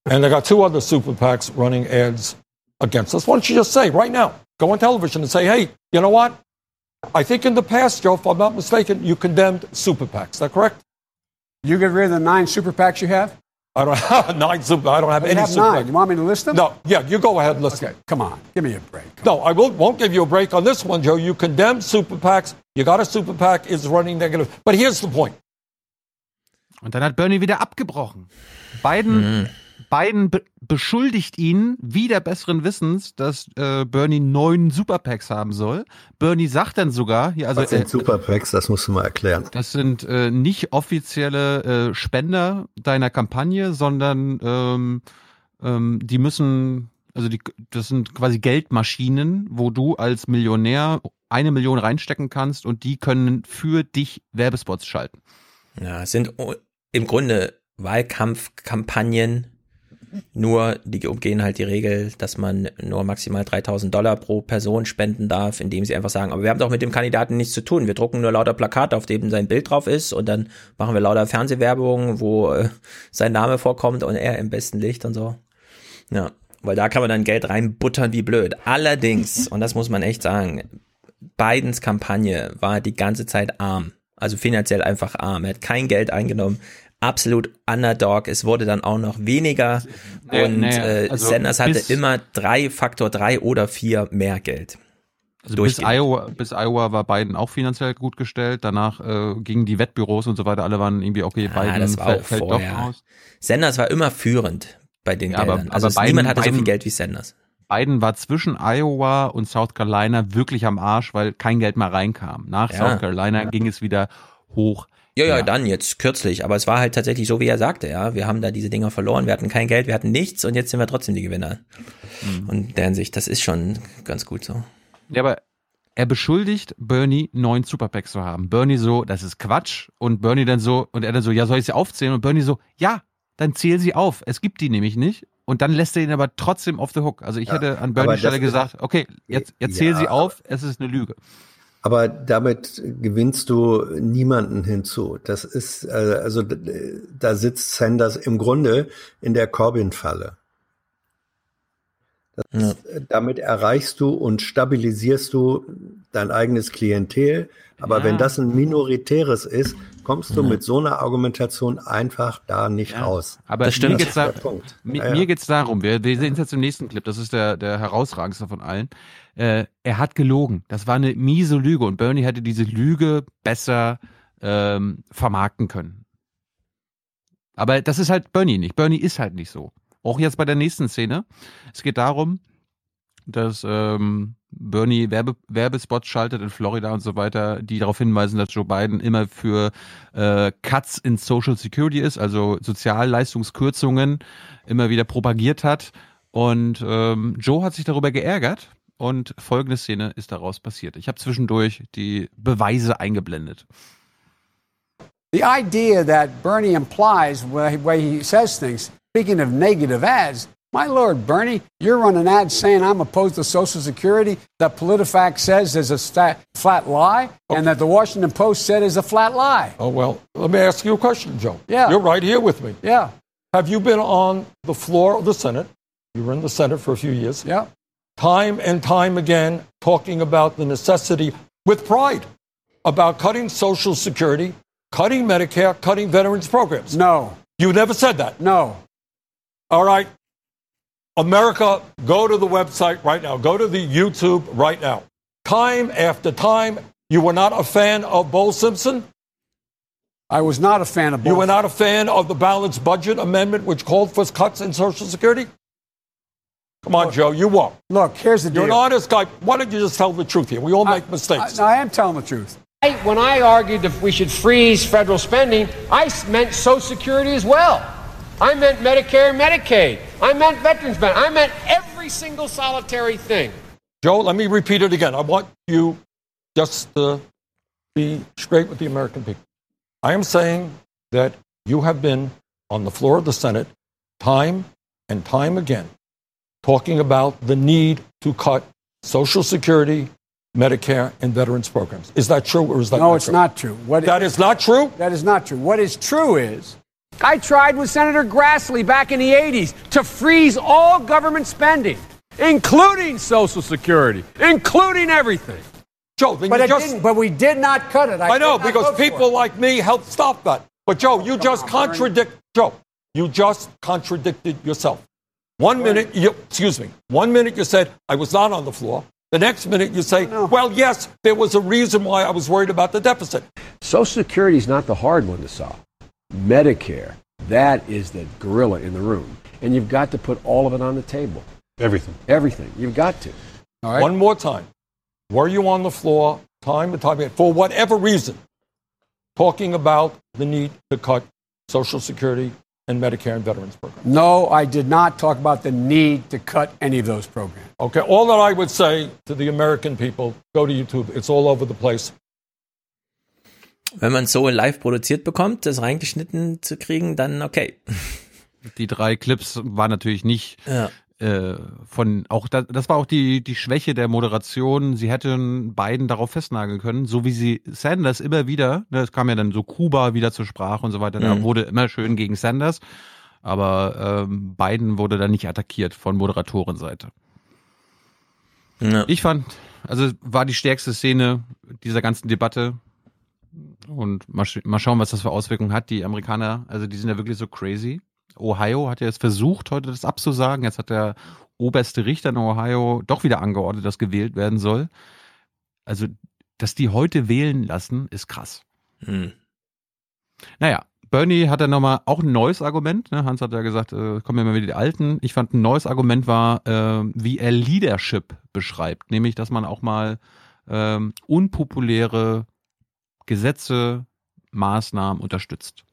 and they got two other super PACs running ads against us. Why don't you just say right now, go on television and say, hey, you know what? I think in the past, Joe, if I'm not mistaken, you condemned super PACs. Is that correct? You get rid of the nine super PACs you have? I don't have nine super. I don't have You any have super nine. PACs. You want me to list them? No, yeah, you go ahead and list Okay, come on. Give me a break. No, I will, won't give you a break on this one, Joe. You condemned super PACs. You got a super PAC is running negative. But here's the point. Und dann hat Bernie wieder abgebrochen. Biden, Biden be beschuldigt ihn wieder besseren Wissens, dass äh, Bernie neun Superpacks haben soll. Bernie sagt dann sogar, hier, also Was sind äh, Superpacks? Das musst du mal erklären. das sind äh, nicht offizielle äh, Spender deiner Kampagne, sondern ähm, ähm, die müssen, also die, das sind quasi Geldmaschinen, wo du als Millionär eine Million reinstecken kannst und die können für dich Werbespots schalten. Ja, es sind im Grunde Wahlkampfkampagnen, nur die umgehen halt die Regel, dass man nur maximal 3000 Dollar pro Person spenden darf, indem sie einfach sagen, aber wir haben doch mit dem Kandidaten nichts zu tun. Wir drucken nur lauter Plakate, auf dem sein Bild drauf ist und dann machen wir lauter Fernsehwerbung, wo äh, sein Name vorkommt und er im besten Licht und so. Ja, weil da kann man dann Geld reinbuttern wie blöd. Allerdings, und das muss man echt sagen, Bidens Kampagne war die ganze Zeit arm. Also finanziell einfach arm. Er hat kein Geld eingenommen. absolut Underdog. Es wurde dann auch noch weniger Nee, und nee, äh, also Sanders hatte immer drei, Faktor drei oder vier mehr Geld. Also bis. Iowa, bis Iowa war Biden auch finanziell gut gestellt. Danach äh, gingen die Wettbüros und so weiter. Alle waren irgendwie, okay, Ah, Biden fällt, auch fällt doch raus. Sanders war immer führend bei den Ja, aber- Geldern. also aber Biden- niemand hatte so Biden- viel Geld wie Sanders. Biden war zwischen Iowa und South Carolina wirklich am Arsch, weil kein Geld mehr reinkam. Nach Ja. South Carolina ging es wieder hoch. Ja, ja, dann jetzt kürzlich. Aber es war halt tatsächlich so, wie er sagte, ja. Wir haben da diese Dinger verloren, wir hatten kein Geld, wir hatten nichts und jetzt sind wir trotzdem die Gewinner. Mhm. Und in der Hinsicht, das ist schon ganz gut so. Ja, aber er beschuldigt Bernie, neun Superpacks zu haben. Bernie so, das ist Quatsch. Und Bernie dann so, und er dann so, ja, soll ich sie aufzählen? Und Bernie so, ja, dann zähl sie auf. Es gibt die nämlich nicht. Und dann lässt er ihn aber trotzdem off the hook. Also ich Ja, hätte an Bernie Stelle gesagt, okay, jetzt, jetzt zähl Ja, sie auf, es ist eine Lüge. Aber damit gewinnst du niemanden hinzu. Das ist, äh, also da sitzt Sanders im Grunde in der Corbyn-Falle. Ist, äh, Damit erreichst du und stabilisierst du dein eigenes Klientel. Aber Ja. wenn das ein minoritäres ist, kommst du Ja. mit so einer Argumentation einfach da nicht raus. Aber mir geht's da, mir, Ja, ja. mir geht's darum, wir, wir sehen es jetzt im nächsten Clip, das ist der, der herausragendste von allen. Äh, er hat gelogen. Das war eine miese Lüge und Bernie hätte diese Lüge besser ähm, vermarkten können. Aber das ist halt Bernie nicht. Bernie ist halt nicht so. Auch jetzt bei der nächsten Szene. Es geht darum, dass ähm, Bernie Werbe, Werbespots schaltet in Florida und so weiter, die darauf hinweisen, dass Joe Biden immer für äh, Cuts in Social Security ist, also Sozialleistungskürzungen immer wieder propagiert hat. Und ähm, Joe hat sich darüber geärgert und folgende Szene ist daraus passiert. Ich habe zwischendurch die Beweise eingeblendet. The idea that Bernie implies, the way he says things, speaking of negative ads, my lord, Bernie, you're running ads saying I'm opposed to Social Security, that PolitiFact says is a sta- flat lie, and that the Washington Post said is a flat lie. Oh, well, let me ask you a question, Joe. Yeah. You're right here with me. Yeah. Have you been on the floor of the Senate? You were in the Senate for a few years. Yeah. Time and time again talking about the necessity, with pride, about cutting Social Security, cutting Medicare, cutting veterans programs. No. You never said that. No. All right. America, go to the website right now. Go to the YouTube right now. Time after time, you were not a fan of Bo Simpson. I was not a fan of You were not a fan of the balanced budget amendment, which called for cuts in Social Security? Come on, Joe, you won't. Look, here's the deal. You're an honest guy. Why don't you just tell the truth here? We all make mistakes. I, I am telling the truth. I- When I argued that we should freeze federal spending, I meant Social Security as well. I meant Medicare and Medicaid. I meant veterans benefits. I meant every single solitary thing. Joe, let me repeat it again. I want you just to be straight with the American people. I am saying that you have been on the floor of the Senate time and time again talking about the need to cut Social Security, Medicare, and veterans programs. Is that true or is that no, not it's true? not true. What That is not true? That is not true. What is true is I tried with Senator Grassley back in the 80s to freeze all government spending, including Social Security, including everything. Joe, but, you just- but we did not cut it. I, I, know because people like me helped stop that. But Joe, you just on, Bernie. contradict Joe. You just contradicted yourself. One minute, you excuse me. One minute you said I was not on the floor. The next minute you say, well, yes, there was a reason why I was worried about the deficit. Social Security is not the hard one to solve. Medicare, that is the gorilla in the room. And you've got to put all of it on the table. Everything. Everything. You've got to. One more time. Were you on the floor time and time again, for whatever reason, talking about the need to cut Social Security and Medicare and veterans programs? No, I did not talk about the need to cut any of those programs. Okay, all that I would say to the American people, go to YouTube. It's all over the place. Wenn man es so live produziert bekommt, das reingeschnitten zu kriegen, dann okay. Die drei Clips waren natürlich nicht Ja. äh, von auch da, das war auch die die Schwäche der Moderation. Sie hätten beiden darauf festnageln können, so wie sie Sanders immer wieder. Ne, es kam ja dann so Kuba wieder zur Sprache und so weiter. Da Mhm. wurde immer schön gegen Sanders, aber ähm, Biden wurde dann nicht attackiert von Moderatorenseite. Ich fand, also war die stärkste Szene dieser ganzen Debatte. Und mal, sch mal schauen, was das für Auswirkungen hat. Die Amerikaner, also die sind ja wirklich so crazy. Ohio hat ja jetzt versucht, heute das abzusagen. Jetzt hat der oberste Richter in Ohio doch wieder angeordnet, dass gewählt werden soll. Also, dass die heute wählen lassen, ist krass. Hm. Naja, Bernie hat dann nochmal auch ein neues Argument. Ne? Hans hat ja gesagt, äh, kommen ja mal wieder die Alten. Ich fand ein neues Argument war, äh, wie er Leadership beschreibt. Nämlich, dass man auch mal ähm, unpopuläre Gesetze, Maßnahmen unterstützt.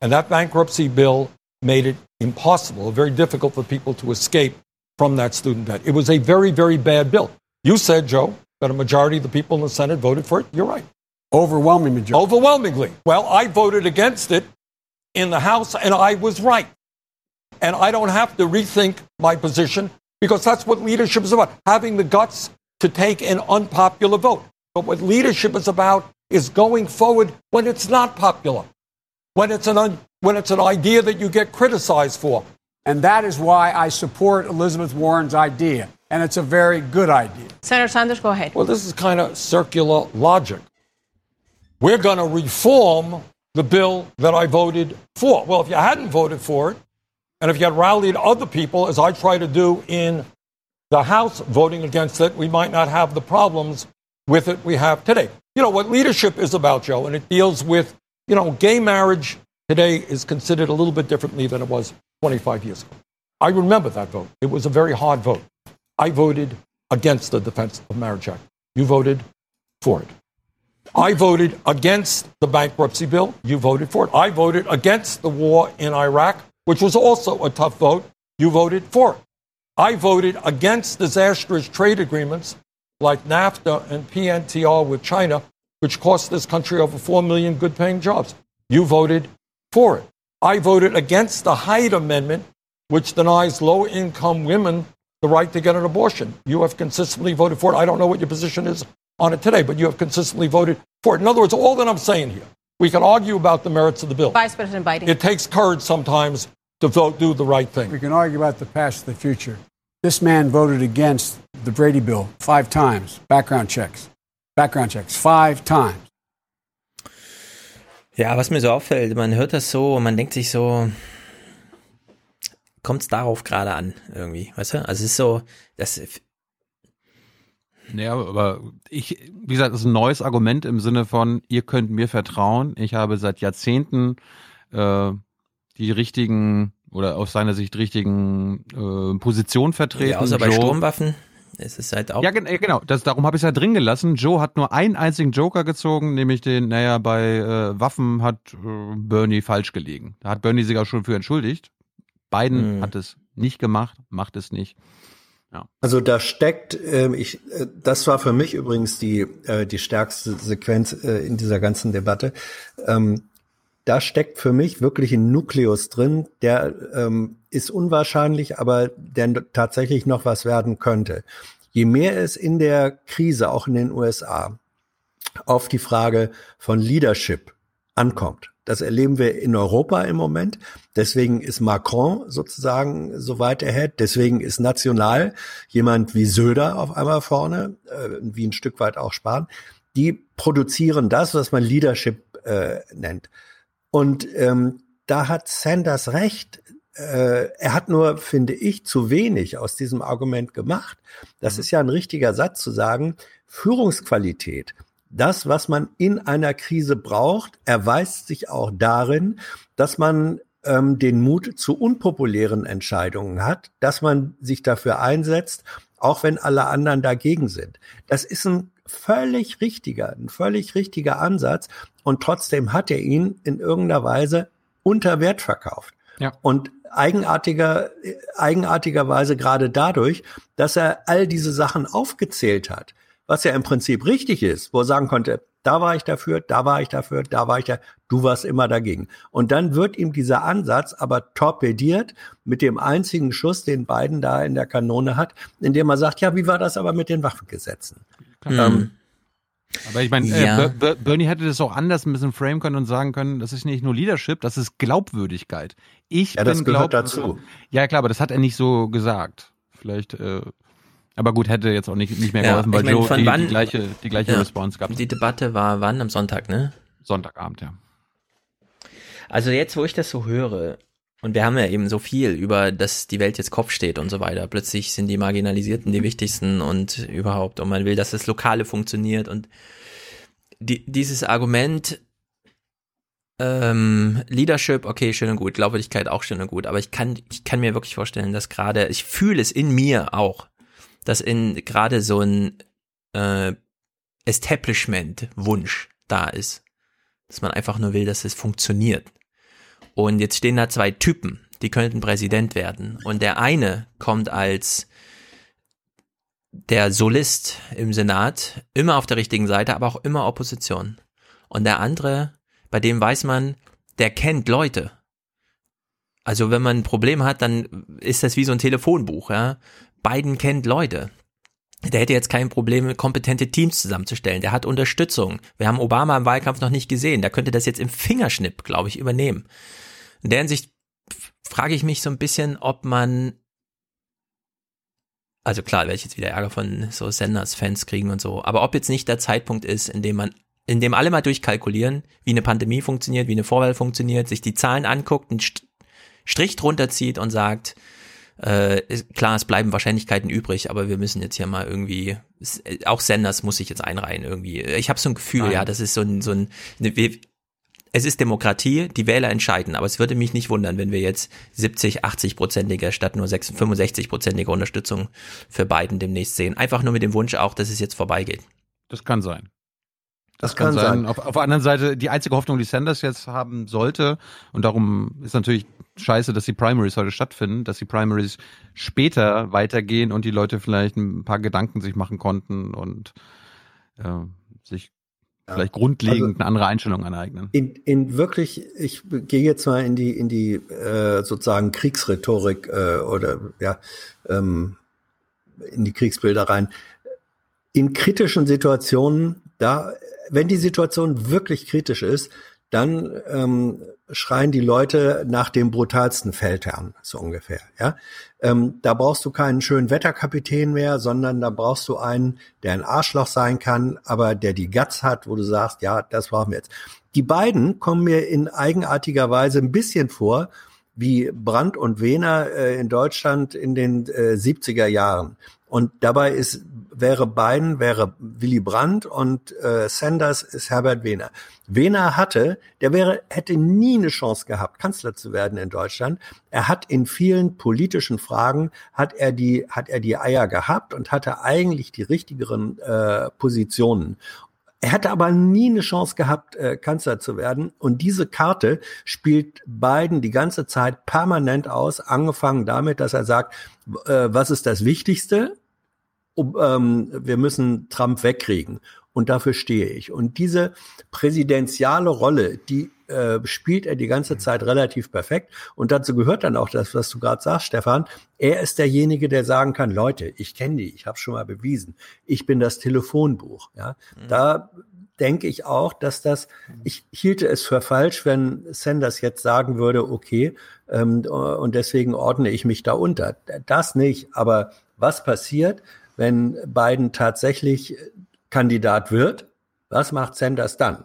And that bankruptcy bill made it impossible, very difficult for people to escape from that student debt. It was a very, very bad bill. You said, Joe, that a majority of the people in the Senate voted for it. You're right. Overwhelming majority. Overwhelmingly. Well, I voted against it in the House, and I was right. And I don't have to rethink my position because that's what leadership is about having the guts to take an unpopular vote. But what leadership is about is going forward when it's not popular, when it's an, un- when it's an idea that you get criticized for. And that is why I support Elizabeth Warren's idea. And it's a very good idea. Senator Sanders, go ahead. Well, this is kind of circular logic. We're going to reform the bill that I voted for. Well, if you hadn't voted for it, and if you had rallied other people, as I try to do in the House voting against it, we might not have the problems with it we have today. You know what leadership is about, Joe, and it deals with, you know, gay marriage today is considered a little bit differently than it was 25 years ago. I remember that vote. It was a very hard vote. I voted against the Defense of Marriage Act. You voted for it. I voted against the bankruptcy bill. You voted for it. I voted against the war in Iraq, which was also a tough vote. You voted for it. I voted against disastrous trade agreements like NAFTA and PNTR with China, which cost this country over 4 million good paying jobs. You voted for it. I voted against the Hyde Amendment, which denies low income women the right to get an abortion. You have consistently voted for it. I don't know what your position is on it today, but you have consistently voted for it. In other words, all that I'm saying here, we can argue about the merits of the bill. Vice President Biden. It takes courage sometimes to vote, do the right thing. We can argue about the past the future. This man voted against the Brady bill five times. Background checks. Background checks. Five times. Ja, was mir so auffällt, man hört das so und man denkt sich so, kommt es darauf gerade an, irgendwie, weißt du? Also es ist so, das Ja, aber ich, wie gesagt, das ist ein neues Argument im Sinne von, ihr könnt mir vertrauen. Ich habe seit Jahrzehnten äh, die richtigen oder aus seiner Sicht richtigen äh, Positionen vertreten. ja, außer bei Joe- Sturmwaffen ist es halt auch. Ja, äh, genau. Das, darum habe ich es ja drin gelassen. Joe hat nur einen einzigen Joker gezogen, nämlich den, naja, bei äh, Waffen hat äh, Bernie falsch gelegen. Da hat Bernie sich auch schon für entschuldigt. Biden Mhm. hat es nicht gemacht, macht es nicht. Ja. Also da steckt, ähm, ich, äh, das war für mich übrigens die äh, die stärkste Sequenz äh, in dieser ganzen Debatte. Ähm, da steckt für mich wirklich ein Nukleus drin, der ähm, ist unwahrscheinlich, aber der tatsächlich noch was werden könnte. Je mehr es in der Krise, auch in den USA, auf die Frage von Leadership ankommt. Das erleben wir in Europa im Moment. Deswegen ist Macron sozusagen so weit ahead. Deswegen ist national jemand wie Söder auf einmal vorne, äh, wie ein Stück weit auch Spahn. Die produzieren das, was man Leadership äh, nennt. Und ähm, da hat Sanders recht. Äh, er hat nur, finde ich, zu wenig aus diesem Argument gemacht. Das ist ja ein richtiger Satz zu sagen, Führungsqualität, das, was man in einer Krise braucht, erweist sich auch darin, dass man ähm, den Mut zu unpopulären Entscheidungen hat, dass man sich dafür einsetzt, auch wenn alle anderen dagegen sind. Das ist ein völlig richtiger, ein völlig richtiger Ansatz und trotzdem hat er ihn in irgendeiner Weise unter Wert verkauft. Ja. Und eigenartiger, eigenartigerweise gerade dadurch, dass er all diese Sachen aufgezählt hat, was ja im Prinzip richtig ist, wo er sagen konnte, da war ich dafür, da war ich dafür, da war ich da, du warst immer dagegen. Und dann wird ihm dieser Ansatz aber torpediert mit dem einzigen Schuss, den Biden da in der Kanone hat, indem er sagt, ja, wie war das aber mit den Waffengesetzen? Hm. Ähm, Aber ich meine, Ja. äh, Ber- Ber- Bernie hätte das auch anders ein bisschen framen können und sagen können, das ist nicht nur Leadership, das ist Glaubwürdigkeit. Ich Ja, das bin gehört glaub- dazu. Ja, klar, aber das hat er nicht so gesagt. Vielleicht, äh, Aber gut, hätte jetzt auch nicht, nicht mehr Ja, geholfen, weil ich meine, Joe von die, wann- die gleiche, die gleiche Ja. Response gab. Die Debatte war wann? Am Sonntag, ne? Sonntagabend, ja. Also jetzt, wo ich das so höre, und wir haben ja eben so viel über, dass die Welt jetzt Kopf steht und so weiter. Plötzlich sind die Marginalisierten die wichtigsten und überhaupt. Und man will, dass das Lokale funktioniert. Und die, dieses Argument, ähm, Leadership, okay, schön und gut, Glaubwürdigkeit auch schön und gut, aber ich kann, ich kann mir wirklich vorstellen, dass gerade, ich fühle es in mir auch, dass in gerade so ein äh, Establishment-Wunsch da ist. Dass man einfach nur will, dass es funktioniert. Und jetzt stehen da zwei Typen, die könnten Präsident werden. Und der eine kommt als der Solist im Senat, immer auf der richtigen Seite, aber auch immer Opposition. Und der andere, bei dem weiß man, der kennt Leute. Also wenn man ein Problem hat, dann ist das wie so ein Telefonbuch, ja. Biden kennt Leute. Der hätte jetzt kein Problem, kompetente Teams zusammenzustellen. Der hat Unterstützung. Wir haben Obama im Wahlkampf noch nicht gesehen. Der könnte das jetzt im Fingerschnipp, glaube ich, übernehmen. In der Hinsicht frage ich mich so ein bisschen, ob man also klar, werde ich jetzt wieder Ärger von so Senders-Fans kriegen und so, aber ob jetzt nicht der Zeitpunkt ist, in dem man, in dem alle mal durchkalkulieren, wie eine Pandemie funktioniert, wie eine Vorwahl funktioniert, sich die Zahlen anguckt, einen St- Strich drunter zieht und sagt, äh, klar, es bleiben Wahrscheinlichkeiten übrig, aber wir müssen jetzt hier mal irgendwie, auch Senders muss sich jetzt einreihen irgendwie. Ich habe so ein Gefühl, Nein. ja, das ist so ein, so ein, wir- es ist Demokratie, die Wähler entscheiden, aber es würde mich nicht wundern, wenn wir jetzt 70, 80-prozentige statt nur 65-prozentige Unterstützung für Biden demnächst sehen. Einfach nur mit dem Wunsch auch, dass es jetzt vorbeigeht. Das kann sein. Das, Das kann, kann sein. sein. Auf, auf der anderen Seite, die einzige Hoffnung, die Sanders jetzt haben sollte, und darum ist natürlich scheiße, dass die Primaries heute stattfinden, dass die Primaries später weitergehen und die Leute vielleicht ein paar Gedanken sich machen konnten und äh, sich vielleicht grundlegend eine andere Einstellung aneignen. In, in wirklich, ich gehe jetzt mal in die in die äh, sozusagen Kriegsrhetorik äh, oder ja ähm, in die Kriegsbilder rein. In kritischen Situationen, da wenn die Situation wirklich kritisch ist, dann ähm, schreien die Leute nach dem brutalsten Feldherrn, so ungefähr. Ja, ähm, da brauchst du keinen schönen Wetterkapitän mehr, sondern da brauchst du einen, der ein Arschloch sein kann, aber der die Guts hat, wo du sagst, ja, das brauchen wir jetzt. Die beiden kommen mir in eigenartiger Weise ein bisschen vor wie Brandt und Wehner äh, in Deutschland in den äh, 70er Jahren. Und dabei ist, wäre Biden, wäre Willy Brandt und äh, Sanders ist Herbert Wehner. Wehner hatte, der wäre, hätte nie eine Chance gehabt, Kanzler zu werden in Deutschland. Er hat in vielen politischen Fragen, hat er die, hat er die Eier gehabt und hatte eigentlich die richtigeren äh, Positionen. Er hätte aber nie eine Chance gehabt, äh, Kanzler zu werden. Und diese Karte spielt Biden die ganze Zeit permanent aus, angefangen damit, dass er sagt, äh, was ist das Wichtigste? Um, ähm, wir müssen Trump wegkriegen. Und dafür stehe ich. Und diese präsidentiale Rolle, die äh, spielt er die ganze Zeit relativ perfekt. Und dazu gehört dann auch das, was du gerade sagst, Stefan. Er ist derjenige, der sagen kann, Leute, ich kenne die, ich habe schon mal bewiesen. Ich bin das Telefonbuch. Ja, da denke ich auch, dass das, ich hielte es für falsch, wenn Sanders jetzt sagen würde, okay, ähm, und deswegen ordne ich mich da unter. Das nicht. Aber was passiert, wenn Biden tatsächlich Kandidat wird? Was macht Sanders dann?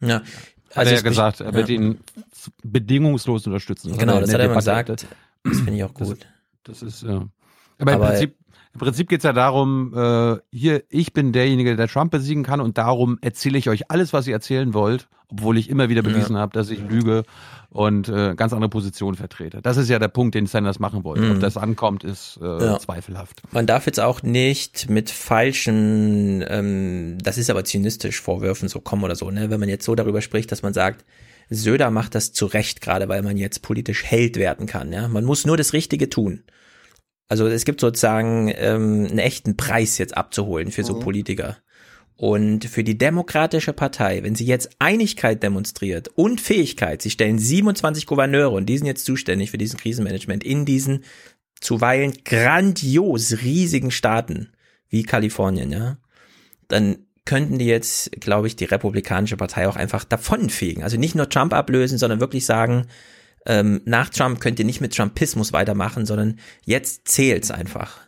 Ja. Hat Also er ja es- gesagt, er wird ja. ihn bedingungslos unterstützen. Das Genau, das hat der er mal gesagt. Das finde ich auch gut. Das, das ist, ja. Aber, Aber- im Prinzip, im Prinzip geht's ja darum, äh, hier, ich bin derjenige, der Trump besiegen kann und darum erzähle ich euch alles, was ihr erzählen wollt, obwohl ich immer wieder bewiesen habe, dass ich lüge und äh, ganz andere Positionen vertrete. Das ist ja der Punkt, den Sanders machen wollte. Mhm. Ob das ankommt, ist äh, Ja. zweifelhaft. Man darf jetzt auch nicht mit falschen, ähm, das ist aber zynistisch, Vorwürfen so kommen oder so, ne? Wenn man jetzt so darüber spricht, dass man sagt, Söder macht das zu Recht, gerade weil man jetzt politisch Held werden kann, ja. Man muss nur das Richtige tun. Also es gibt sozusagen ähm, einen echten Preis jetzt abzuholen für so Mhm. Politiker. Und für die Demokratische Partei, wenn sie jetzt Einigkeit demonstriert und Fähigkeit, sie stellen 27 Gouverneure und die sind jetzt zuständig für diesen Krisenmanagement in diesen zuweilen grandios riesigen Staaten wie Kalifornien, ja, dann könnten die jetzt, glaube ich, die Republikanische Partei auch einfach davonfegen. Also nicht nur Trump ablösen, sondern wirklich sagen, ähm, nach Trump könnt ihr nicht mit Trumpismus weitermachen, sondern jetzt zählt's einfach.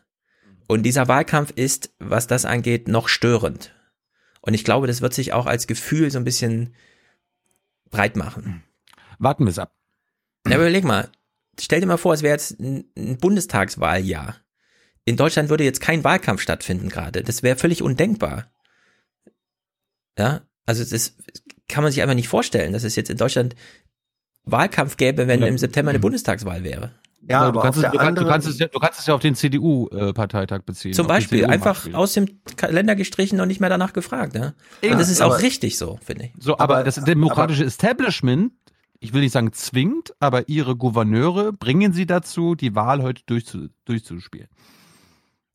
Und dieser Wahlkampf ist, was das angeht, noch störend. Und ich glaube, das wird sich auch als Gefühl so ein bisschen breit machen. Warten wir es ab. Ja, aber überleg mal, stell dir mal vor, es wäre jetzt ein, ein Bundestagswahljahr. In Deutschland würde jetzt kein Wahlkampf stattfinden gerade. Das wäre völlig undenkbar. Ja, also das kann man sich einfach nicht vorstellen, dass es jetzt in Deutschland Wahlkampf gäbe, wenn im September eine Bundestagswahl wäre. Ja, du, kannst es, du, kannst, du, kannst es, ja- du kannst es ja auf den CDU-Parteitag beziehen. Zum Beispiel einfach aus dem Kalender gestrichen und nicht mehr danach gefragt. Ja? Eben, Und das ist aber- auch richtig so, finde ich. So, aber, das demokratische Establishment, ich will nicht sagen zwingt, aber ihre Gouverneure bringen sie dazu, die Wahl heute durchzu, durchzuspielen.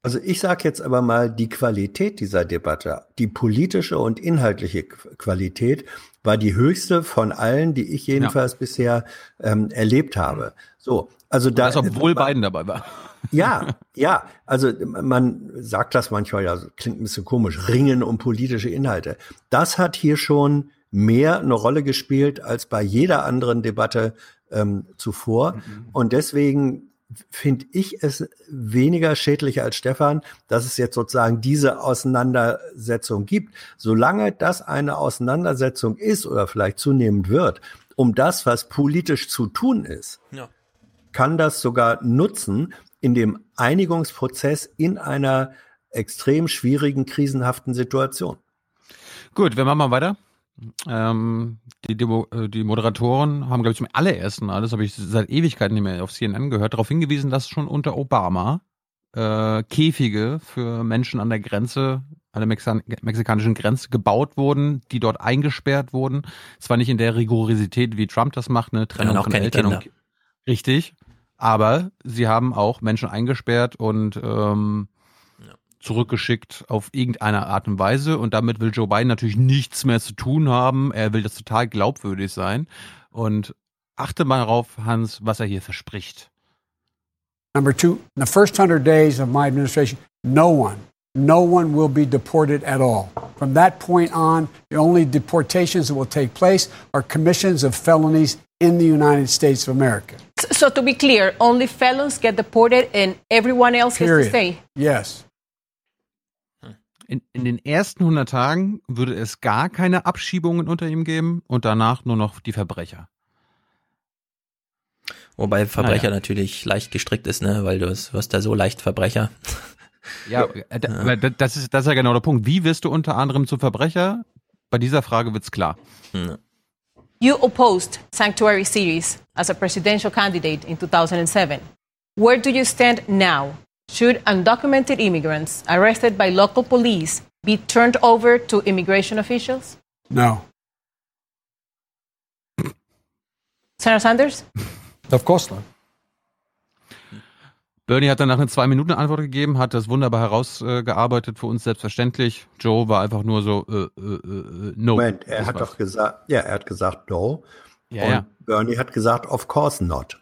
Also ich sage jetzt aber mal, die Qualität dieser Debatte, die politische und inhaltliche Qu- Qualität war die höchste von allen, die ich jedenfalls bisher ähm, erlebt habe. So, also da Das, obwohl Biden dabei war. ja, ja, also man sagt das manchmal, ja, klingt ein bisschen komisch, ringen um politische Inhalte. Das hat hier schon mehr eine Rolle gespielt als bei jeder anderen Debatte ähm, zuvor. Und deswegen finde ich es weniger schädlich als Stefan, dass es jetzt sozusagen diese Auseinandersetzung gibt. Solange das eine Auseinandersetzung ist oder vielleicht zunehmend wird, um das, was politisch zu tun ist, Ja. Kann das sogar nutzen in dem Einigungsprozess in einer extrem schwierigen, krisenhaften Situation. Gut, wir machen mal weiter. Ähm, die, Demo, äh, die Moderatoren haben, glaube ich, zum allerersten Mal, das habe ich seit Ewigkeiten nicht mehr auf CNN gehört, darauf hingewiesen, dass schon unter Obama äh, Käfige für Menschen an der Grenze, an der Mexan mexikanischen Grenze gebaut wurden, die dort eingesperrt wurden. Zwar nicht in der Rigorisität, wie Trump das macht, eine Trennung auch von keine Eltern und Kinder. Richtig. Aber sie haben auch Menschen eingesperrt und ähm, zurückgeschickt auf irgendeine Art und Weise. Und damit will Joe Biden natürlich nichts mehr zu tun haben. Er will das total glaubwürdig sein. Und achte mal darauf, Hans, was er hier verspricht. Number two, in the first 100 days of my administration, no one, no one will be deported at all. From that point on, the only deportations that will take place are commissions of felonies in the United States of America. So to be clear, only felons get deported and everyone else gets to Period. stay. Yes. In, in den ersten 100 Tagen würde es gar keine Abschiebungen unter ihm geben und danach nur noch die Verbrecher. Wobei Verbrecher Naja. natürlich leicht gestrickt ist, ne, weil du wirst- da so leicht Verbrecher. Ja, äh, da- aber da- das ist, das ist ja genau der Punkt. Wie wirst du unter anderem zu Verbrecher? Bei dieser Frage wird's klar. You opposed sanctuary cities as a presidential candidate in 2007. Where do you stand now? Should undocumented immigrants arrested by local police be turned over to immigration officials? No. Senator Sanders? Of course not. Bernie hat danach eine zwei Minuten Antwort gegeben, hat das wunderbar herausgearbeitet für uns selbstverständlich. Joe war einfach nur so äh, äh, äh, no. Moment, er Das hat war's. doch gesagt, ja, er hat gesagt no. Ja, und ja. Bernie hat gesagt, of course not.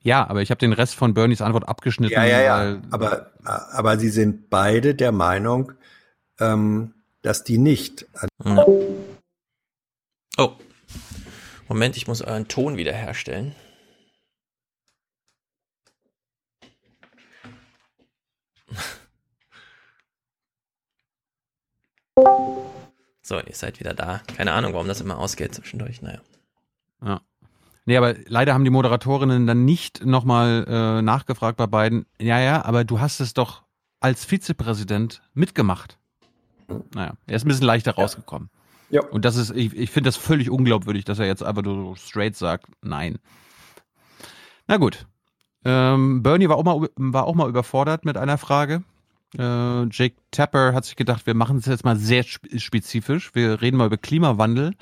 Ja, aber ich habe den Rest von Bernies Antwort abgeschnitten. Ja, ja, ja. weil- Aber, aber sie sind beide der Meinung, ähm, dass die nicht. Oh. Moment, ich muss euren Ton wiederherstellen. So, ihr seid wieder da. Keine Ahnung, warum das immer ausgeht zwischendurch. Naja. Ja. Nee, aber leider haben die Moderatorinnen dann nicht nochmal äh, nachgefragt bei beiden. Ja, ja, aber du hast es doch als Vizepräsident mitgemacht. Naja, er ist ein bisschen leichter rausgekommen. Ja. Und das ist, ich, ich finde das völlig unglaubwürdig, dass er jetzt einfach nur so straight sagt, nein. Na gut. Ähm, Bernie war auch, mal, war auch mal überfordert mit einer Frage. Äh, Jake Tapper hat sich gedacht, wir machen es jetzt mal sehr sp- spezifisch. Wir reden mal über Klimawandel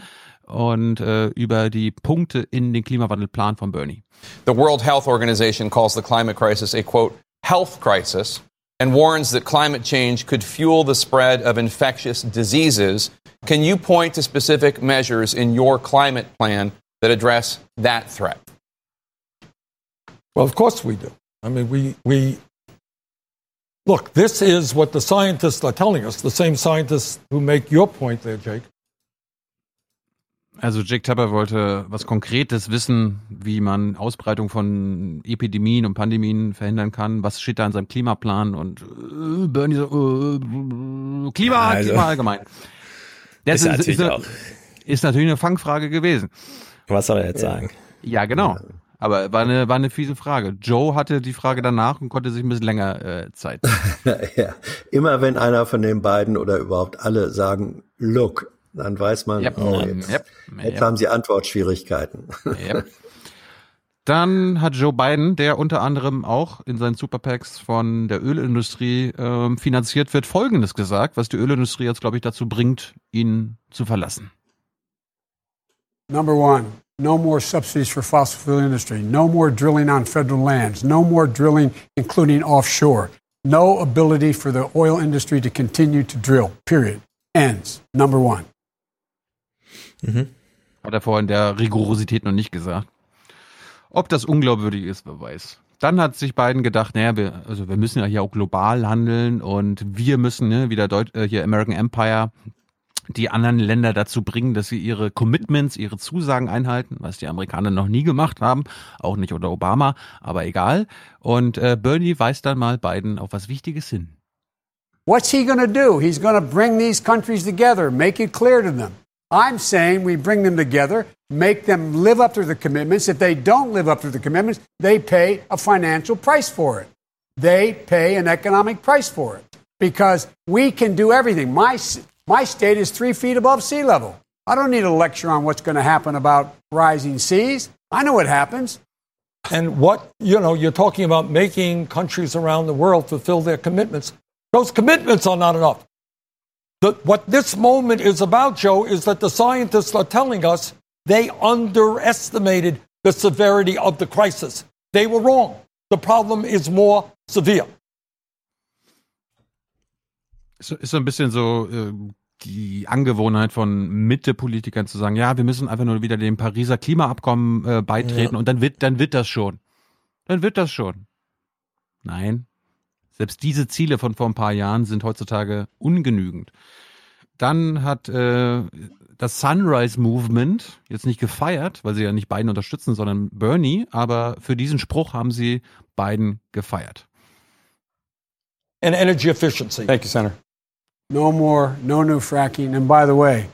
und äh, über die Punkte in den Klimawandelplan von Bernie. The World Health Organization calls the climate crisis a quote, health crisis and warns that climate change could fuel the spread of infectious diseases. Can you point to specific measures in your climate plan that address that threat? Well, of course we do. I mean, we, we look, this is what the scientists are telling us, the same scientists who make your point there, Jake. Also Jake Tapper wollte was Konkretes wissen, wie man Ausbreitung von Epidemien und Pandemien verhindern kann. Was steht da in seinem Klimaplan? Und äh, Bernie so, äh, Klima, Also, Klima allgemein. Das ist natürlich auch- ist natürlich eine Fangfrage gewesen. Was soll er jetzt sagen? Ja, genau. Aber war eine, war eine fiese Frage. Joe hatte die Frage danach und konnte sich ein bisschen länger äh, Zeit. ja. Immer wenn einer von den beiden oder überhaupt alle sagen, look, dann weiß man, Yep. oh, jetzt, yep. jetzt Yep. haben sie Antwortschwierigkeiten. Dann hat Joe Biden, der unter anderem auch in seinen Superpacks von der Ölindustrie ähm, finanziert wird, Folgendes gesagt, was die Ölindustrie jetzt, glaube ich, dazu bringt, ihn zu verlassen. Number one, no more subsidies for fossil fuel industry, no more drilling on federal lands, no more drilling, including offshore, no ability for the oil industry to continue to drill, period. Ends. Number one. Hat er vorher in der Rigorosität noch nicht gesagt. Ob das unglaubwürdig ist, wer weiß. Dann hat sich Biden gedacht, naja, wir, also wir müssen ja hier auch global handeln und wir müssen, ne, wieder Deut äh, hier American Empire, die anderen Länder dazu bringen, dass sie ihre Commitments, ihre Zusagen einhalten, was die Amerikaner noch nie gemacht haben, auch nicht unter Obama, aber egal. Und äh, Bernie weist dann mal Biden auf was Wichtiges hin. What's he going to do? He's going to bring these countries together, make it clear to them. I'm saying we bring them together, make them live up to the commitments. If they don't live up to the commitments, they pay a financial price for it. They pay an economic price for it because we can do everything. My, my state is three feet above sea level. I don't need a lecture on what's going to happen about rising seas. I know what happens. And what, you know, you're talking about making countries around the world fulfill their commitments. Those commitments are not enough. The, what this moment is about, Joe, is that the scientists are telling us they underestimated the severity of the crisis. They were wrong. The problem is more severe. Ist, ist so ein bisschen so äh, die Angewohnheit von Mitte-Politikern zu sagen, ja, wir müssen einfach nur wieder dem Pariser Klimaabkommen äh, beitreten Ja. und dann wird, dann wird das schon. Dann wird das schon. Nein. Selbst diese Ziele von vor ein paar Jahren sind heutzutage ungenügend. Dann hat äh, das Sunrise Movement jetzt nicht gefeiert, weil sie ja nicht Biden unterstützen, sondern Bernie, aber für diesen Spruch haben sie Biden gefeiert. And energy efficiency. Thank you, Senator. No more, no new fracking. And by the way,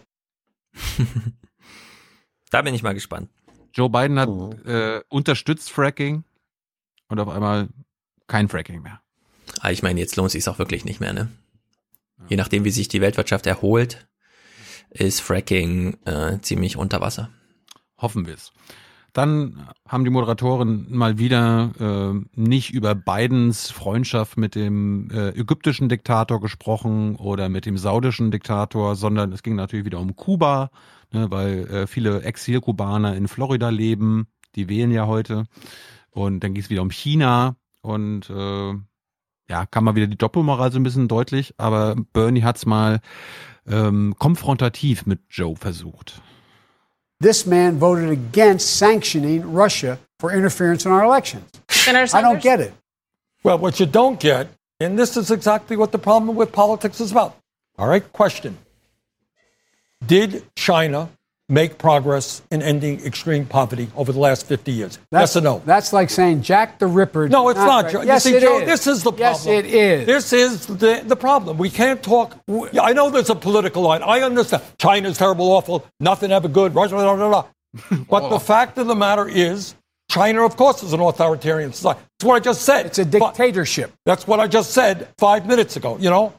Da bin ich mal gespannt. Joe Biden hat äh, unterstützt Fracking und auf einmal kein Fracking mehr. Aber ich meine, jetzt lohnt sich auch wirklich nicht mehr, ne? Je nachdem, wie sich die Weltwirtschaft erholt, ist Fracking äh, ziemlich unter Wasser. Hoffen wir es. Dann haben die Moderatoren mal wieder äh, nicht über Bidens Freundschaft mit dem äh, ägyptischen Diktator gesprochen oder mit dem saudischen Diktator, sondern es ging natürlich wieder um Kuba, ne, weil äh, viele Exilkubaner in Florida leben, die wählen ja heute. Und dann ging es wieder um China und äh, ja, kam mal wieder die Doppelmoral so ein bisschen deutlich, aber Bernie hat's mal ähm, konfrontativ mit Joe versucht. This man voted against sanctioning Russia for interference in our elections. I don't get it. Well, what you don't get, and this is exactly what the problem with politics is about. All right, question. Did China make progress in ending extreme poverty over the last 50 years? That's, yes or no? That's like saying Jack the Ripper. No, it's not. Joe. Yes, see, it Joe, is. this is the problem. Yes, it is. This is the, the problem. We can't talk. I know there's a political line. I understand. China's terrible, awful, nothing ever good. Russia, blah, blah, blah. But the fact of the matter is, China, of course, is an authoritarian society. That's what I just said. It's a dictatorship. That's what I just said five minutes ago, you know?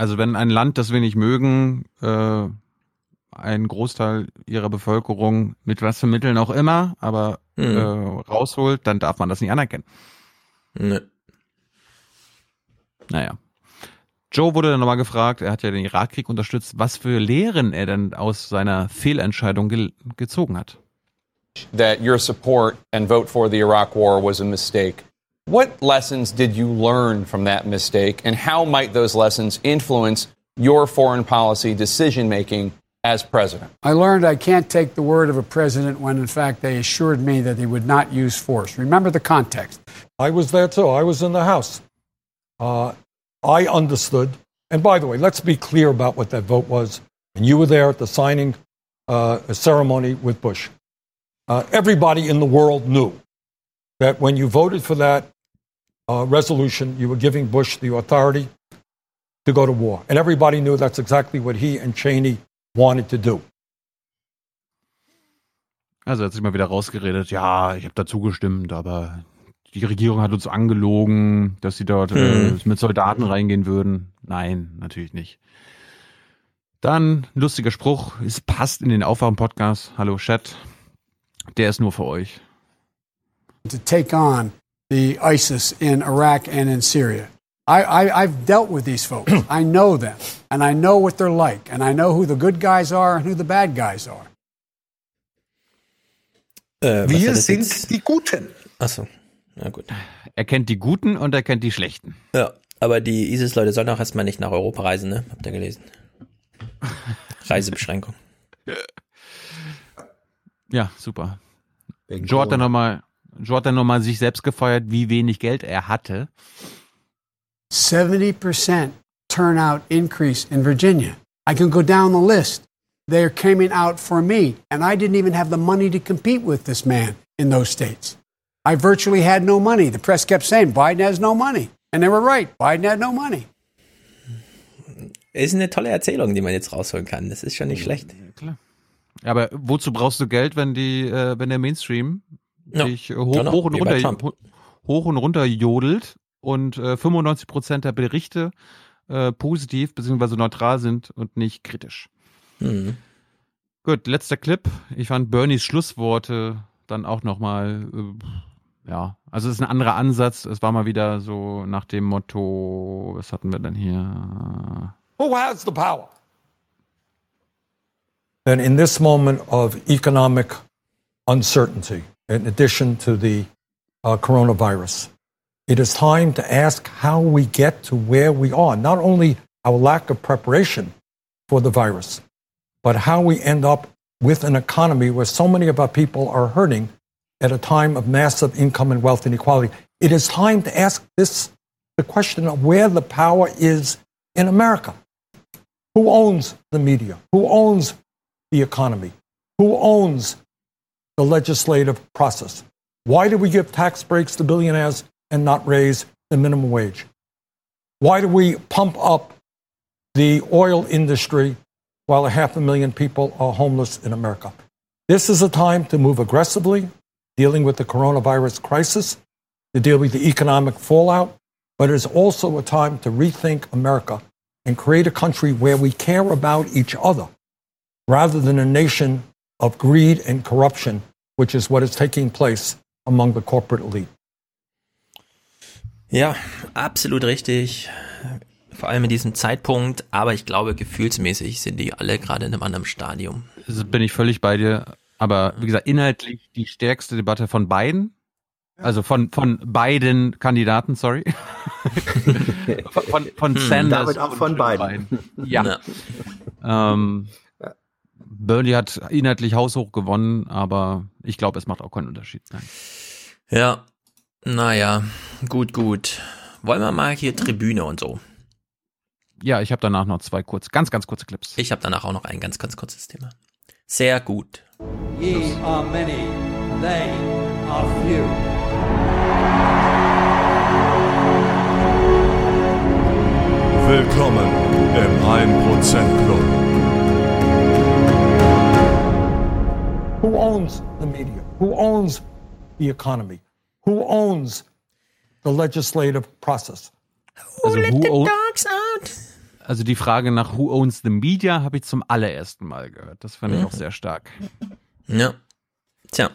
Also wenn ein Land, das wir nicht mögen, äh, einen Großteil ihrer Bevölkerung mit was für Mitteln auch immer, aber Mhm. äh, rausholt, dann darf man das nicht anerkennen. Nö. Naja. Joe wurde dann nochmal gefragt, er hat ja den Irakkrieg unterstützt, was für Lehren er denn aus seiner Fehlentscheidung ge gezogen hat. that your support and vote for the Iraq War was a mistake. What lessons did you learn from that mistake, and how might those lessons influence your foreign policy decision making as president? I learned I can't take the word of a president when, in fact, they assured me that they would not use force. Remember the context. I was there too. I was in the House. Uh, I understood And by the way, let's be clear about what that vote was. And you were there at the signing uh, ceremony with Bush. Uh, everybody in the world knew that when you voted for that uh, resolution, you were giving Bush the authority to go to war. And everybody knew that's exactly what he and Cheney wanted to do. Also er hat sich mal wieder rausgeredet, ja, ich habe dazu gestimmt, aber die Regierung hat uns angelogen, dass sie dort äh, Hm. mit Soldaten reingehen würden. Nein, natürlich nicht. Dann lustiger Spruch, es passt in den Aufwachen-Podcast. Hallo Chat, der ist nur für euch. to take on the ISIS in Iraq and in Syria. I, I, I've dealt with these folks. I know them, and I know what they're like, and I know who the good guys are and who the bad guys are. Äh, Wir sind jetzt? die Guten. Achso, na gut. Er kennt die Guten und er kennt die Schlechten. Ja, aber die ISIS-Leute sollen auch erstmal nicht nach Europa reisen, ne? Habt ihr gelesen? Reisebeschränkung. Ja, super. Corona. nochmal Joe hat dann nochmal sich selbst gefeiert, wie wenig Geld er hatte. 70% turnout increase in Virginia. I can go down the list. They're coming out for me, and I didn't even have the money to compete with this man in those states. I virtually had no money. The press kept saying Biden has no money. And they were right. Biden had no money. Ist eine tolle Erzählung, die man jetzt rausholen kann. Das ist schon nicht schlecht. Klar. Aber wozu brauchst du Geld, wenn die, äh, wenn der Mainstream Ja, dich äh, hoch, genau, hoch und runter hoch und runter jodelt und äh, 95 Prozent der Berichte äh, positiv bzw. neutral sind und nicht kritisch. Mhm. Gut, letzter Clip. Ich fand Bernies Schlussworte dann auch nochmal, äh, ja, also es ist ein anderer Ansatz. Es war mal wieder so nach dem Motto, was hatten wir denn hier? Who has the power? Then, in this moment of economic uncertainty, in addition to the uh, coronavirus, it is time to ask how we get to where we are. Not only our lack of preparation for the virus, but how we end up with an economy where so many of our people are hurting at a time of massive income and wealth inequality. It is time to ask this the question of where the power is in America. Who owns the media? Who owns the economy? Who owns the legislative process? Why do we give tax breaks to billionaires and not raise the minimum wage? Why do we pump up the oil industry while a half a million people are homeless in America? This is a time to move aggressively, dealing with the coronavirus crisis, to deal with the economic fallout, but it is also a time to rethink America and create a country where we care about each other rather than a nation of greed and corruption, which is what is taking place among the corporate elite. Ja, absolut richtig. Vor allem in diesem Zeitpunkt, aber ich glaube, gefühlsmäßig sind die alle gerade in einem anderen Stadium. Also bin ich völlig bei dir. Aber wie gesagt, inhaltlich die stärkste Debatte von beiden. Also von, von beiden Kandidaten, sorry. von von, von Hm, Sanders. damit auch und von Joe beiden. Biden. Ja. Ähm, Bernie hat inhaltlich haushoch gewonnen, aber ich glaube, es macht auch keinen Unterschied. Nein. Ja, naja, gut, gut. Wollen wir mal hier Tribüne und so. Ja, ich habe danach noch zwei kurz, ganz, ganz kurze Clips. Ich habe danach auch noch ein ganz, ganz kurzes Thema. Sehr gut. Ye are many, they are few. Willkommen im 1% Club. Who owns the media? Who owns the economy? Who owns the legislative process? Also, who own- also die Frage nach Who owns the media habe ich zum allerersten Mal gehört. Das fand ich Mhm. auch sehr stark. Ja. Tja,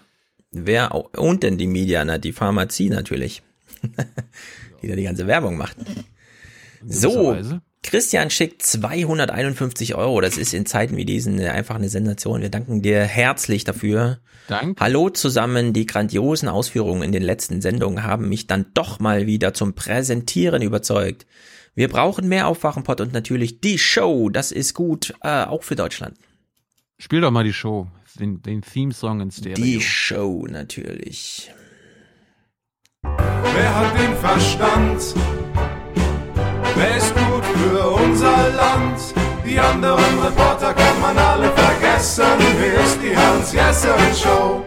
wer ownt denn die Media? Na, die Pharmazie natürlich. die da die ganze Werbung macht. So, gewisserweise. Christian schickt 251 Euro. Das ist in Zeiten wie diesen einfach eine Sensation. Wir danken dir herzlich dafür. Danke. Hallo zusammen. Die grandiosen Ausführungen in den letzten Sendungen haben mich dann doch mal wieder zum Präsentieren überzeugt. Wir brauchen mehr Aufwachenpott und natürlich die Show. Das ist gut, äh, auch für Deutschland. Spiel doch mal die Show, den, den Theme-Song in Stereo. Die Show natürlich. Wer hat den Verstand? Wer ist gut für unser Land. Die anderen Reporter kann man alle vergessen. Hier ist die Hans-Jessen-Show.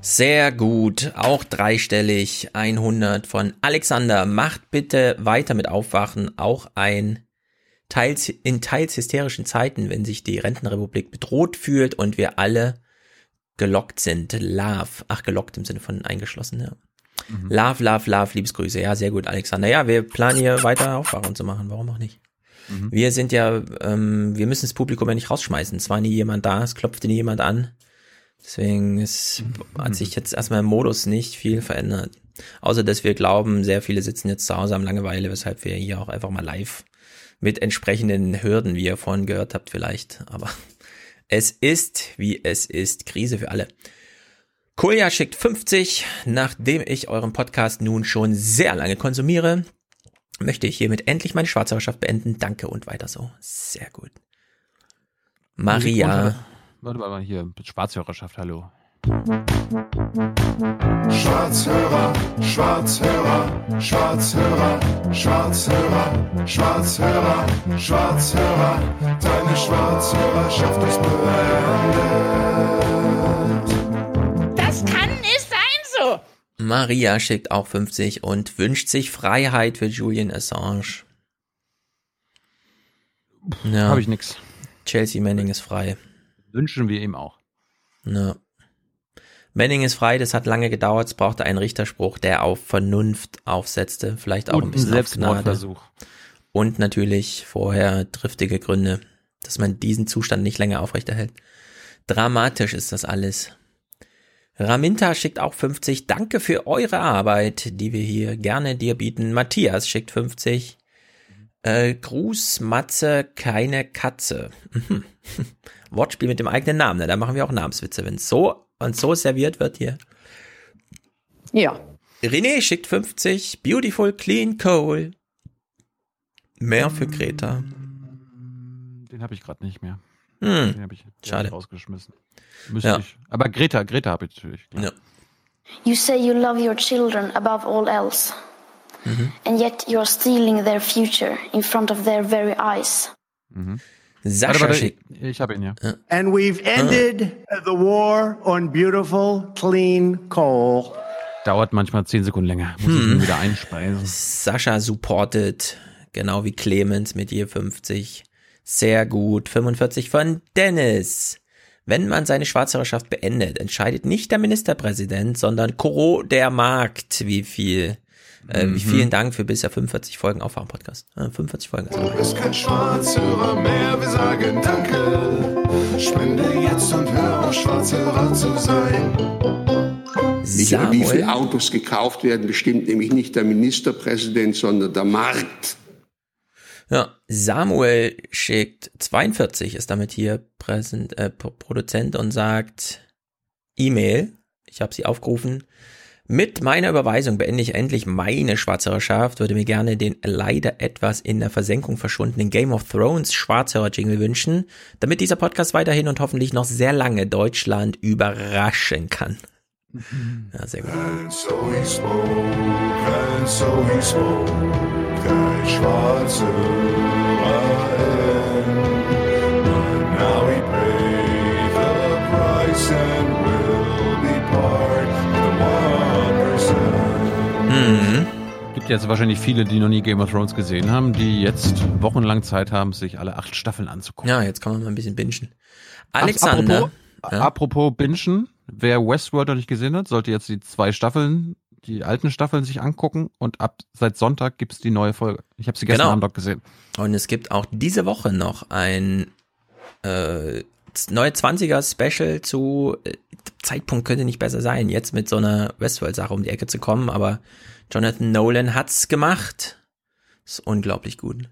Sehr gut, auch dreistellig, 100 von Alexander. Macht bitte weiter mit Aufwachen, auch ein teils, in teils hysterischen Zeiten, wenn sich die Rentenrepublik bedroht fühlt und wir alle gelockt sind. Love, ach gelockt im Sinne von eingeschlossen, ja. Mhm. Love, love, love, Liebesgrüße. Ja, sehr gut, Alexander. Ja, wir planen hier weiter Aufwachen zu machen, warum auch nicht. Mhm. Wir sind ja, ähm, wir müssen das Publikum ja nicht rausschmeißen. Es war nie jemand da, es klopfte nie jemand an. Deswegen ist, hat sich jetzt erstmal im Modus nicht viel verändert. Außer, dass wir glauben, sehr viele sitzen jetzt zu Hause am Langeweile, weshalb wir hier auch einfach mal live mit entsprechenden Hürden, wie ihr vorhin gehört habt, vielleicht. Aber es ist, wie es ist. Krise für alle. Kolja schickt 50. Nachdem ich euren Podcast nun schon sehr lange konsumiere, möchte ich hiermit endlich meine Schwarzhörerschaft beenden. Danke und weiter so. Sehr gut. Maria. Warte mal hier, Schwarzhörerschaft, hallo. Schwarzhörer, Schwarzhörer, Schwarzhörer, Schwarzhörer, Schwarzhörer, Schwarzhörer, deine Schwarzhörerschaft ist beendet. Maria schickt auch 50 und wünscht sich Freiheit für Julian Assange. Ja. Habe ich nix. Chelsea Manning ist frei. Wünschen wir ihm auch. Ja. Manning ist frei, das hat lange gedauert, es brauchte einen Richterspruch, der auf Vernunft aufsetzte, vielleicht auch Und ein bisschen Selbstmordversuch. Und natürlich vorher triftige Gründe, dass man diesen Zustand nicht länger aufrechterhält. Dramatisch ist das alles. Raminta schickt auch 50. Danke für eure Arbeit, die wir hier gerne dir bieten. Matthias schickt 50. Äh, Gruß, Matze, keine Katze. Mhm. Wortspiel mit dem eigenen Namen, ne? da machen wir auch Namenswitze, wenn es so und so serviert wird hier. Ja. René schickt 50. Beautiful Clean Coal. Mehr für Greta. Den habe ich gerade nicht mehr. Hm. Den habe ich Schade. rausgeschmissen. Müsste Ja. ich. Aber Greta, Greta habe ich natürlich. Klar. Ja. You say you love your children above all else, Mhm. and yet you're stealing their future in front of their very eyes. Sascha Warte, warte, ich, ich habe ihn ja. And we've ended the war on beautiful, clean coal. Dauert manchmal zehn Sekunden länger. Muss ich Hm. ihn wieder einspeisen. Sascha supportet, genau wie Clemens mit je 50. Sehr gut. 45 von Dennis. Wenn man seine Schwarzhörerschaft beendet, entscheidet nicht der Ministerpräsident, sondern Koro der Markt, wie viel. Äh, Mhm. wie vielen Dank für bisher 45 Folgen Aufwachen-Podcast. Äh, 45 Folgen. Du bist kein Schwarzhörer mehr, wir sagen Danke. Spende jetzt und hör auf, Schwarzhörer zu sein. Nicht, wie viele Autos gekauft werden, bestimmt nämlich nicht der Ministerpräsident, sondern der Markt. Ja, Samuel schickt 42, ist damit hier präsent, äh, Pro- Produzent und sagt E-Mail, ich habe sie aufgerufen, mit meiner Überweisung beende ich endlich meine Schwarzhörerschaft, würde mir gerne den leider etwas in der Versenkung verschwundenen Game of Thrones Schwarzhörer-Jingle wünschen, damit dieser Podcast weiterhin und hoffentlich noch sehr lange Deutschland überraschen kann. Ja, sehr gut. And so he spoke, and so he spoke, kein Schwarzhörer end. But now we pay the price and will be part of the one percent. Mhm. Gibt jetzt wahrscheinlich viele, die noch nie Game of Thrones gesehen haben, die jetzt wochenlang Zeit haben, sich alle acht Staffeln anzugucken. Ja, jetzt kann man mal ein bisschen bingen. Ach, Alexander. apropos, apropos Bingen, wer Westworld noch nicht gesehen hat, sollte jetzt die zwei Staffeln, die alten Staffeln sich angucken und ab seit Sonntag gibt's die neue Folge. Ich habe sie gestern Genau. Abend noch gesehen. Und es gibt auch diese Woche noch ein äh, neue 20er Special zu äh, Zeitpunkt könnte nicht besser sein, jetzt mit so einer Westworld-Sache um die Ecke zu kommen, aber Jonathan Nolan hat's gemacht. Ist unglaublich gut.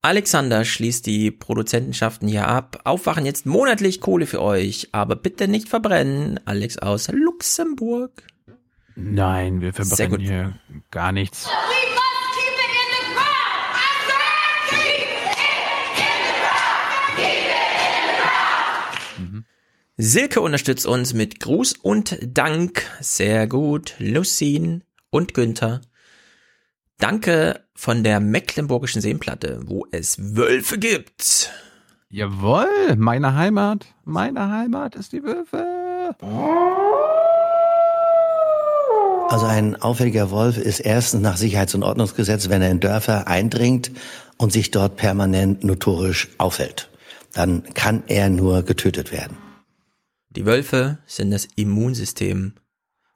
Alexander schließt die Produzentenschaften hier ab. Aufwachen jetzt monatlich Kohle für euch, aber bitte nicht verbrennen. Alex aus Luxemburg. Nein, wir verbrennen hier gar nichts. Silke unterstützt uns mit Gruß und Dank. Sehr gut. Lucien und Günther. Danke von der Mecklenburgischen Seenplatte, wo es Wölfe gibt. Jawohl, meine Heimat. Meine Heimat ist die Wölfe. Also ein auffälliger Wolf ist erstens nach Sicherheits- und Ordnungsgesetz, wenn er in Dörfer eindringt und sich dort permanent notorisch aufhält. Dann kann er nur getötet werden. Die Wölfe sind das Immunsystem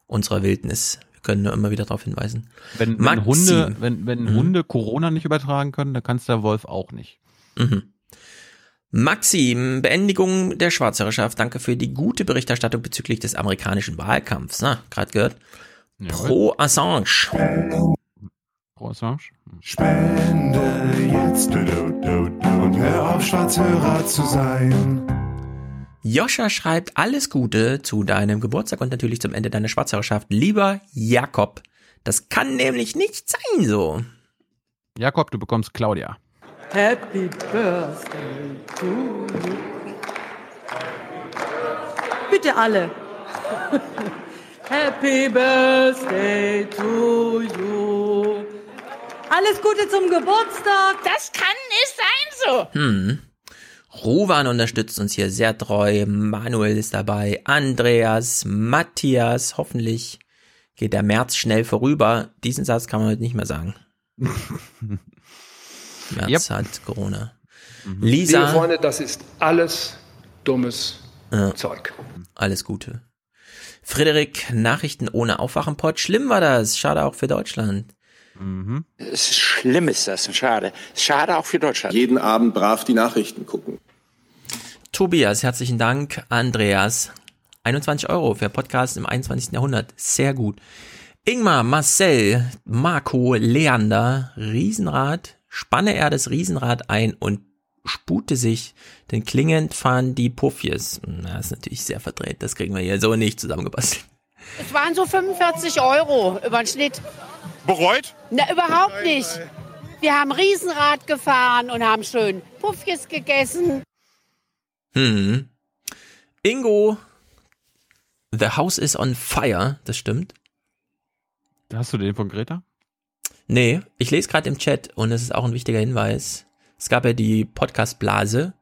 unserer Wildnis. Wir können nur immer wieder darauf hinweisen. Wenn, wenn. Hunde, wenn, wenn Mhm. Hunde Corona nicht übertragen können, dann kann es der Wolf auch nicht. Mhm. Maxim, Beendigung der Schwarzhörerschaft. Danke für die gute Berichterstattung bezüglich des amerikanischen Wahlkampfs. Na, gerade gehört. Pro Assange. Pro Assange? Spende jetzt und hör auf, Schwarzhörer zu sein. Joscha schreibt alles Gute zu deinem Geburtstag und natürlich zum Ende deiner Schwarzhörerschaft. Lieber Jakob, das kann nämlich nicht sein so. Jakob, du bekommst Claudia. Happy Birthday to you. Bitte alle. Happy Birthday to you. Alles Gute zum Geburtstag. Das kann nicht sein so. Hm. Ruvan unterstützt uns hier sehr treu. Manuel ist dabei. Andreas, Matthias. Hoffentlich geht der März schnell vorüber. Diesen Satz kann man heute nicht mehr sagen. März hat Corona. Liebe Lisa, Freunde, das ist alles dummes Ja. Zeug. alles Gute. Frederik, Nachrichten ohne Aufwachenpott. Schlimm war das. Schade auch für Deutschland. Es ist schlimm ist das, schade. Schade auch für Deutschland. Jeden Abend brav die Nachrichten gucken. Tobias, herzlichen Dank. Andreas, 21 Euro für Podcast im 21. Jahrhundert. Sehr gut. Ingmar, Marcel, Marco, Leander, Riesenrad, spanne er das Riesenrad ein und spute sich, denn klingend fahren die Puffies. Na, ist natürlich sehr verdreht, das kriegen wir hier so nicht zusammengebastelt. Es waren so 45 Euro über den Schnitt. Bereut? Na, überhaupt nicht. Wir haben Riesenrad gefahren und haben schön Puffjes gegessen. Hm. Ingo, The House is on fire, das stimmt. Hast du den von Greta? Nee, ich lese gerade im Chat und es ist auch ein wichtiger Hinweis. Es gab ja die Podcast-Blase.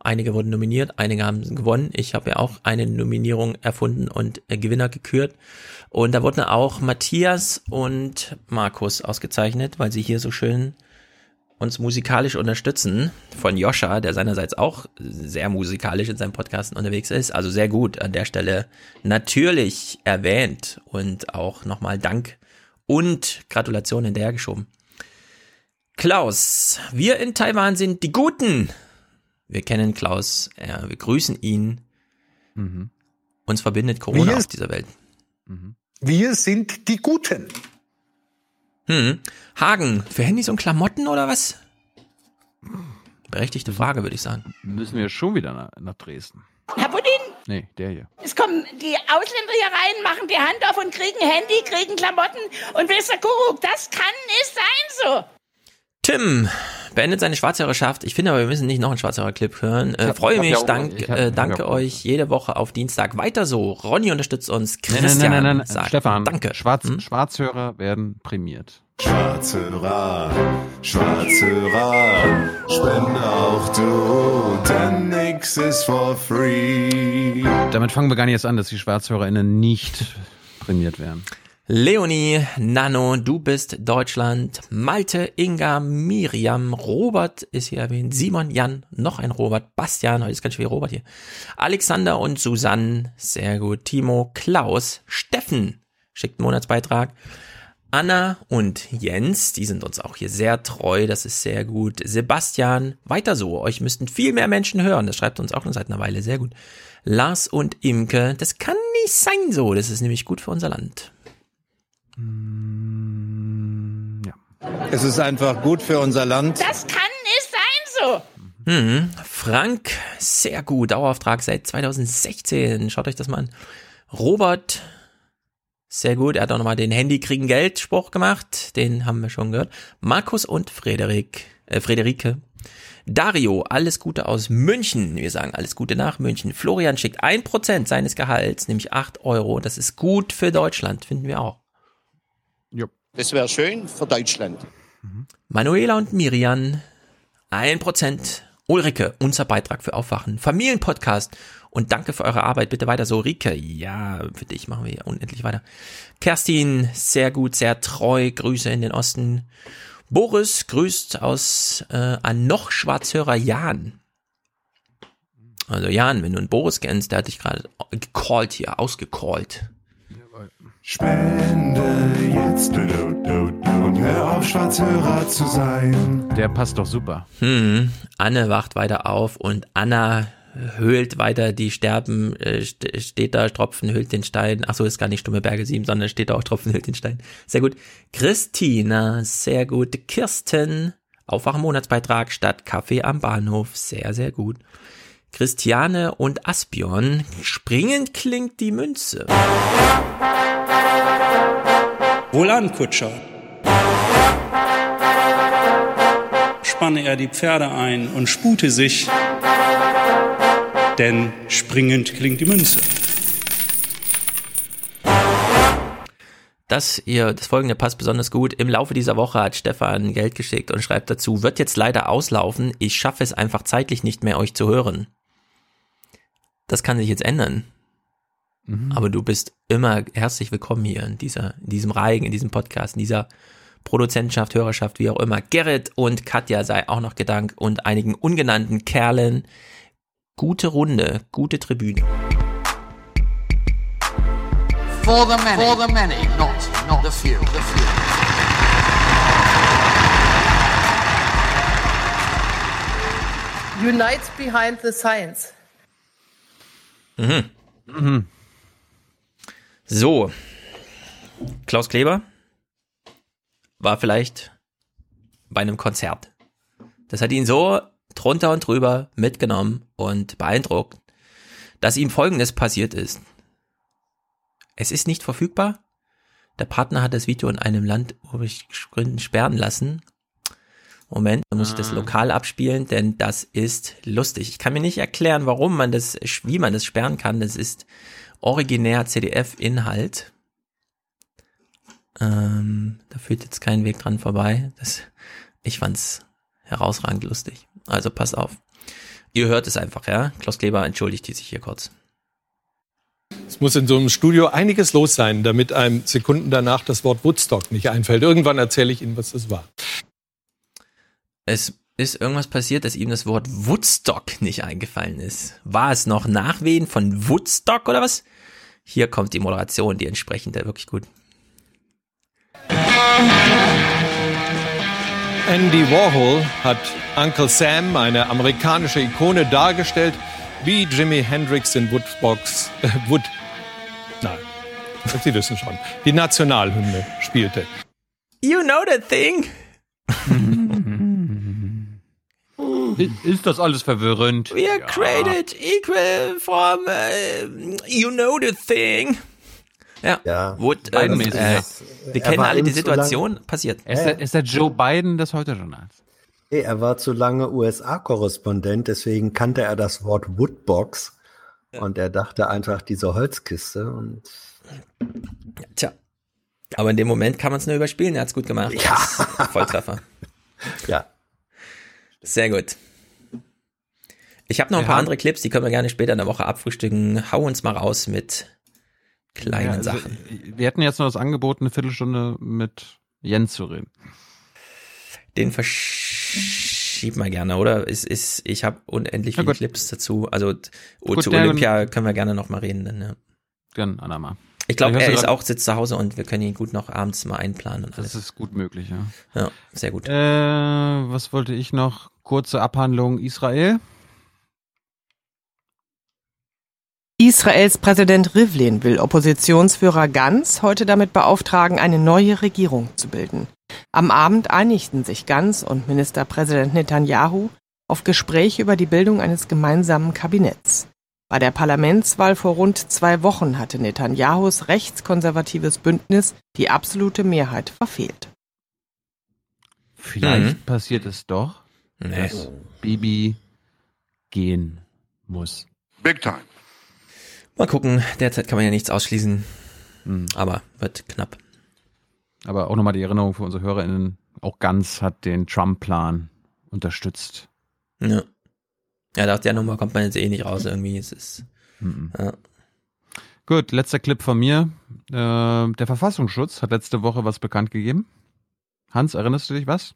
Einige wurden nominiert, einige haben gewonnen. Ich habe ja auch eine Nominierung erfunden und äh, Gewinner gekürt. Und da wurden auch Matthias und Markus ausgezeichnet, weil sie hier so schön uns musikalisch unterstützen. Von Joscha, der seinerseits auch sehr musikalisch in seinem Podcast unterwegs ist. Also sehr gut an der Stelle natürlich erwähnt und auch nochmal Dank und Gratulation hinterhergeschoben. Klaus, wir in Taiwan sind die Guten. Wir kennen Klaus, äh, wir grüßen ihn. Mhm. Uns verbindet Corona Wir- auf dieser Welt. Wir sind die Guten. Hm. Hagen, für Handys und Klamotten oder was? Berechtigte Frage, würde ich sagen. Müssen wir schon wieder nach, nach Dresden. Herr Putin, Nee, der hier. es kommen die Ausländer hier rein, machen die Hand auf und kriegen Handy, kriegen Klamotten und wer ist der Kuckuck? Das kann nicht sein so. Tim beendet seine Schwarzhörerschaft. Ich finde aber, wir müssen nicht noch einen Schwarzhörer-Clip hören. Äh, hab- freue mich, ja auch- dank, hab- äh, danke ja euch jede Woche auf Dienstag. Weiter so. Ronny unterstützt uns. Christian nein, nein, nein, nein. sagt Stefan, danke. Schwarz, Schwarzhörer werden prämiert. Schwarzhörer, Schwarzhörer, spende auch du, denn nix ist for free. Damit fangen wir gar nicht erst an, dass die SchwarzhörerInnen nicht prämiert werden. Leonie, Nano, du bist Deutschland, Malte, Inga, Miriam, Robert ist hier erwähnt, Simon, Jan, noch ein Robert, Bastian, heute ist ganz schön Robert hier, Alexander und Susanne, sehr gut, Timo, Klaus, Steffen schickt einen Monatsbeitrag, Anna und Jens, die sind uns auch hier sehr treu, das ist sehr gut, Sebastian, weiter so, euch müssten viel mehr Menschen hören, das schreibt uns auch schon seit einer Weile, sehr gut, Lars und Imke, das kann nicht sein so, das ist nämlich gut für unser Land. Es ist einfach gut für unser Land. Das kann nicht sein so. Hm, Frank, sehr gut, Dauerauftrag seit 2016. Schaut euch das mal an. Robert, sehr gut, er hat auch nochmal den Handy kriegen Geld Spruch gemacht, den haben wir schon gehört. Markus und Frederik, äh, Frederike. Dario, alles Gute aus München. Wir sagen alles Gute nach München. Florian schickt ein Prozent seines Gehalts, nämlich acht Euro. Das ist gut für Deutschland, finden wir auch. Das wäre schön für Deutschland. Manuela und Miriam, 1%. Ulrike, unser Beitrag für Aufwachen. Familienpodcast. Und danke für eure Arbeit. Bitte weiter so. Rike, ja, für dich machen wir ja unendlich weiter. Kerstin, sehr gut, sehr treu. Grüße in den Osten. Boris grüßt aus äh, an noch Schwarzhörer Jan. Also Jan, wenn du einen Boris kennst, der hat dich gerade gecallt hier, ausgecallt. Spende jetzt und hör auf, Schwarzhörer zu sein. Der passt doch super. Hm, Anne wacht weiter auf und Anna höhlt weiter die Sterben, äh, st steht da, Tropfen hüllt den Stein. Ach so, ist gar nicht Stumme Berge 7, sondern steht da auch Tropfen hüllt den Stein. Sehr gut. Christina, sehr gut. Kirsten, Aufwachen Monatsbeitrag statt Kaffee am Bahnhof. Sehr, sehr gut. Christiane und Aspion, springend klingt die Münze. Wohlan, Kutscher. Spanne er die Pferde ein und spute sich, denn springend klingt die Münze. Das hier, das folgende passt besonders gut. Im Laufe dieser Woche hat Stefan Geld geschickt und schreibt dazu, wird jetzt leider auslaufen. Ich schaffe es einfach zeitlich nicht mehr, euch zu hören. Das kann sich jetzt ändern. Aber du bist immer herzlich willkommen hier in dieser, in diesem Reigen, in diesem Podcast, in dieser Produzentenschaft, Hörerschaft, wie auch immer. Gerrit und Katja sei auch noch gedankt und einigen ungenannten Kerlen. Gute Runde, gute Tribüne. For the many. For the many, not, not the few. The few. Unites behind the science. Mhm. Mhm. So. Klaus Kleber war vielleicht bei einem Konzert. Das hat ihn so drunter und drüber mitgenommen und beeindruckt, dass ihm Folgendes passiert ist. Es ist nicht verfügbar. Der Partner hat das Video in einem Land Gründen sperren lassen. Moment, dann muss ich das Ah. lokal abspielen, denn das ist lustig. Ich kann mir nicht erklären, warum man das, wie man das sperren kann. Das ist originär CDF-Inhalt. Ähm, da führt jetzt kein Weg dran vorbei. Das, ich fand's herausragend lustig. Also passt auf. Ihr hört es einfach, ja? Klaus Kleber entschuldigt die sich hier kurz. Es muss in so einem Studio einiges los sein, damit einem Sekunden danach das Wort Woodstock nicht einfällt. Irgendwann erzähle ich Ihnen, was das war. Es ist irgendwas passiert, dass ihm das Wort Woodstock nicht eingefallen ist. War es noch Nachwehen von Woodstock oder was? Hier kommt die Moderation, die entsprechende, wirklich gut. Andy Warhol hat Uncle Sam, eine amerikanische Ikone, dargestellt, wie Jimi Hendrix in Woodbox, äh, Wood, nein, Sie wissen schon, die Nationalhymne spielte. You know that thing. Ist das alles verwirrend? We are created equal from, uh, you know the thing. Ja, ja. Wood, Biden ähm, mäßig, äh, ja. wir Er kennen war alle die Situation, passiert. Ist, der, ist der Joe Biden des Heute-Journals? Nee, er war zu lange USA-Korrespondent, deswegen kannte er das Wort Woodbox. Und er dachte einfach diese Holzkiste und Tja. Aber in dem Moment kann man es nur überspielen, er hat's gut gemacht. Ja. Volltreffer. ja. Sehr gut. Ich habe noch ein Wir paar haben- andere Clips, die können wir gerne später in der Woche abfrühstücken. Hau uns mal raus mit kleinen Ja, also, Sachen. Wir hätten jetzt noch das Angebot, eine Viertelstunde mit Jens zu reden. Den verschieben wir gerne, oder? Es ist, ich habe unendlich viele gut. Clips dazu. Also Gut, zu dann- Olympia können wir gerne noch mal reden. Dann, ja. Gern, andermal. Ich glaube, er ist auch sitzt zu Hause und wir können ihn gut noch abends mal einplanen und alles. Das ist gut möglich, ja. Ja, sehr gut. Äh, was wollte ich noch? Kurze Abhandlung Israel. Israels Präsident Rivlin will Oppositionsführer Gantz heute damit beauftragen, eine neue Regierung zu bilden. Am Abend einigten sich Gantz und Ministerpräsident Netanyahu auf Gespräche über die Bildung eines gemeinsamen Kabinetts. Bei der Parlamentswahl vor rund zwei Wochen hatte Netanyahus rechtskonservatives Bündnis die absolute Mehrheit verfehlt. Vielleicht Mhm. passiert es doch, Nee. dass Bibi gehen muss. Big time. Mal gucken, derzeit kann man ja nichts ausschließen, Mhm. aber wird knapp. Aber auch nochmal die Erinnerung für unsere HörerInnen. Auch Ganz hat den Trump-Plan unterstützt. Ja. Ja, nach der Nummer kommt man jetzt eh nicht raus irgendwie. Es ist. Mhm. Ja. Gut, letzter Clip von mir. Äh, der Verfassungsschutz hat letzte Woche was bekannt gegeben. Hans, erinnerst du dich was?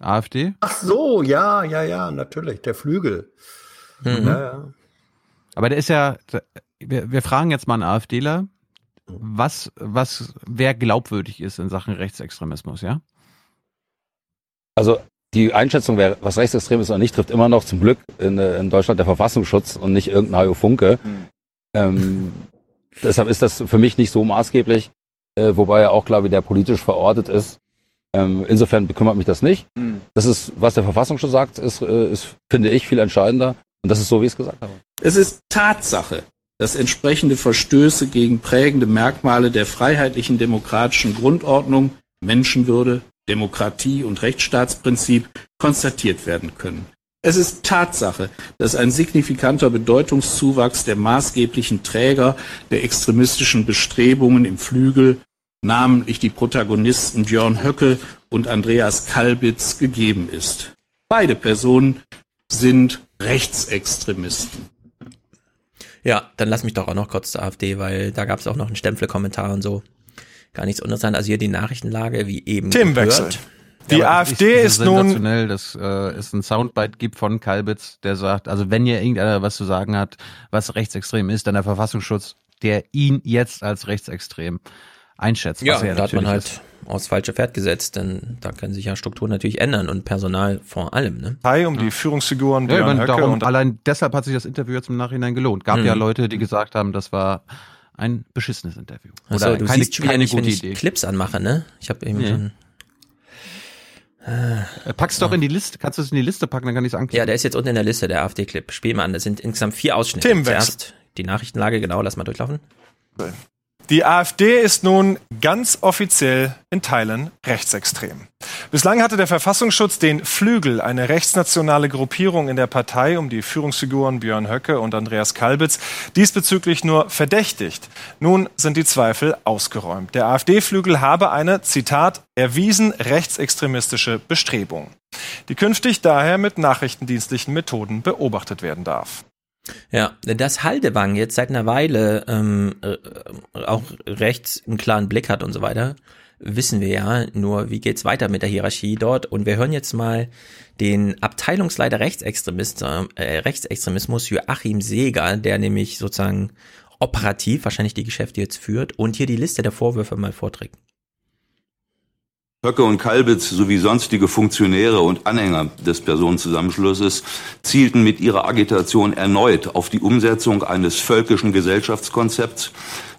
AfD? Ach so, ja, ja, ja, natürlich, der Flügel. Mhm. Ja, ja. Aber der ist ja, wir, wir fragen jetzt mal einen AfDler, was, was, wer glaubwürdig ist in Sachen Rechtsextremismus, ja? Also die Einschätzung, wer was rechtsextrem ist oder nicht, trifft immer noch zum Glück in, in Deutschland der Verfassungsschutz und nicht irgendein Hajo Funke. Ähm, deshalb ist das für mich nicht so maßgeblich, äh, wobei er auch, glaube ich, der politisch verortet ist. Ähm, insofern bekümmert mich das nicht. Das ist, was der Verfassungsschutz sagt, ist, äh, ist, finde ich, viel entscheidender. Und das ist so, wie ich es gesagt habe. Es ist Tatsache, dass entsprechende Verstöße gegen prägende Merkmale der freiheitlichen demokratischen Grundordnung, Menschenwürde, Demokratie und Rechtsstaatsprinzip konstatiert werden können. Es ist Tatsache, dass ein signifikanter Bedeutungszuwachs der maßgeblichen Träger der extremistischen Bestrebungen im Flügel, namentlich die Protagonisten Björn Höcke und Andreas Kalbitz, gegeben ist. Beide Personen sind Rechtsextremisten. Ja, dann lass mich doch auch noch kurz zur AfD, weil da gab es auch noch einen Stempelkommentar und so. Gar nichts uninteressant. Also hier die Nachrichtenlage, wie eben Themenwechsel. gehört. Die Ja, AfD das ist nun sensationell, dass äh, es ein Soundbite gibt von Kalbitz, der sagt, also wenn ihr irgendeiner was zu sagen hat, was rechtsextrem ist, dann der Verfassungsschutz, der ihn jetzt als rechtsextrem einschätzt. Ja, was er da hat man halt ist. Aufs falsche Pferd gesetzt, denn da können sich ja Strukturen natürlich ändern und Personal vor allem. Ne? Partei um die Führungsfiguren Ja, meine, darum, und allein deshalb hat sich das Interview jetzt im Nachhinein gelohnt. Gab Mhm. ja Leute, die gesagt haben, das war ein beschissenes Interview. Achso, du keine, siehst schon wieder nicht, wenn gute ich Idee. Clips anmache, ne? Ich habe eben Nee. schon. Äh, Pack's doch in die Liste. Kannst du es in die Liste packen, dann kann ich es anklicken. Ja, der ist jetzt unten in der Liste, der AfD-Clip. Spiel mal an, das sind insgesamt vier Ausschnitte. Themenwechsel. Zuerst die Nachrichtenlage, genau, lass mal durchlaufen. Die AfD ist nun ganz offiziell in Teilen rechtsextrem. Bislang hatte der Verfassungsschutz den Flügel, eine rechtsnationale Gruppierung in der Partei um die Führungsfiguren Björn Höcke und Andreas Kalbitz, diesbezüglich nur verdächtigt. Nun sind die Zweifel ausgeräumt. Der AfD-Flügel habe eine, Zitat, erwiesen rechtsextremistische Bestrebung, die künftig daher mit nachrichtendienstlichen Methoden beobachtet werden darf. Ja, dass Haldewang jetzt seit einer Weile ähm, äh, auch rechts einen klaren Blick hat und so weiter, wissen wir ja. Nur wie geht's weiter mit der Hierarchie dort? Und wir hören jetzt mal den Abteilungsleiter Rechtsextremist, äh, Rechtsextremismus Joachim Seeger, der nämlich sozusagen operativ wahrscheinlich die Geschäfte jetzt führt und hier die Liste der Vorwürfe mal vorträgt. Höcke und Kalbitz sowie sonstige Funktionäre und Anhänger des Personenzusammenschlusses zielten mit ihrer Agitation erneut auf die Umsetzung eines völkischen Gesellschaftskonzepts,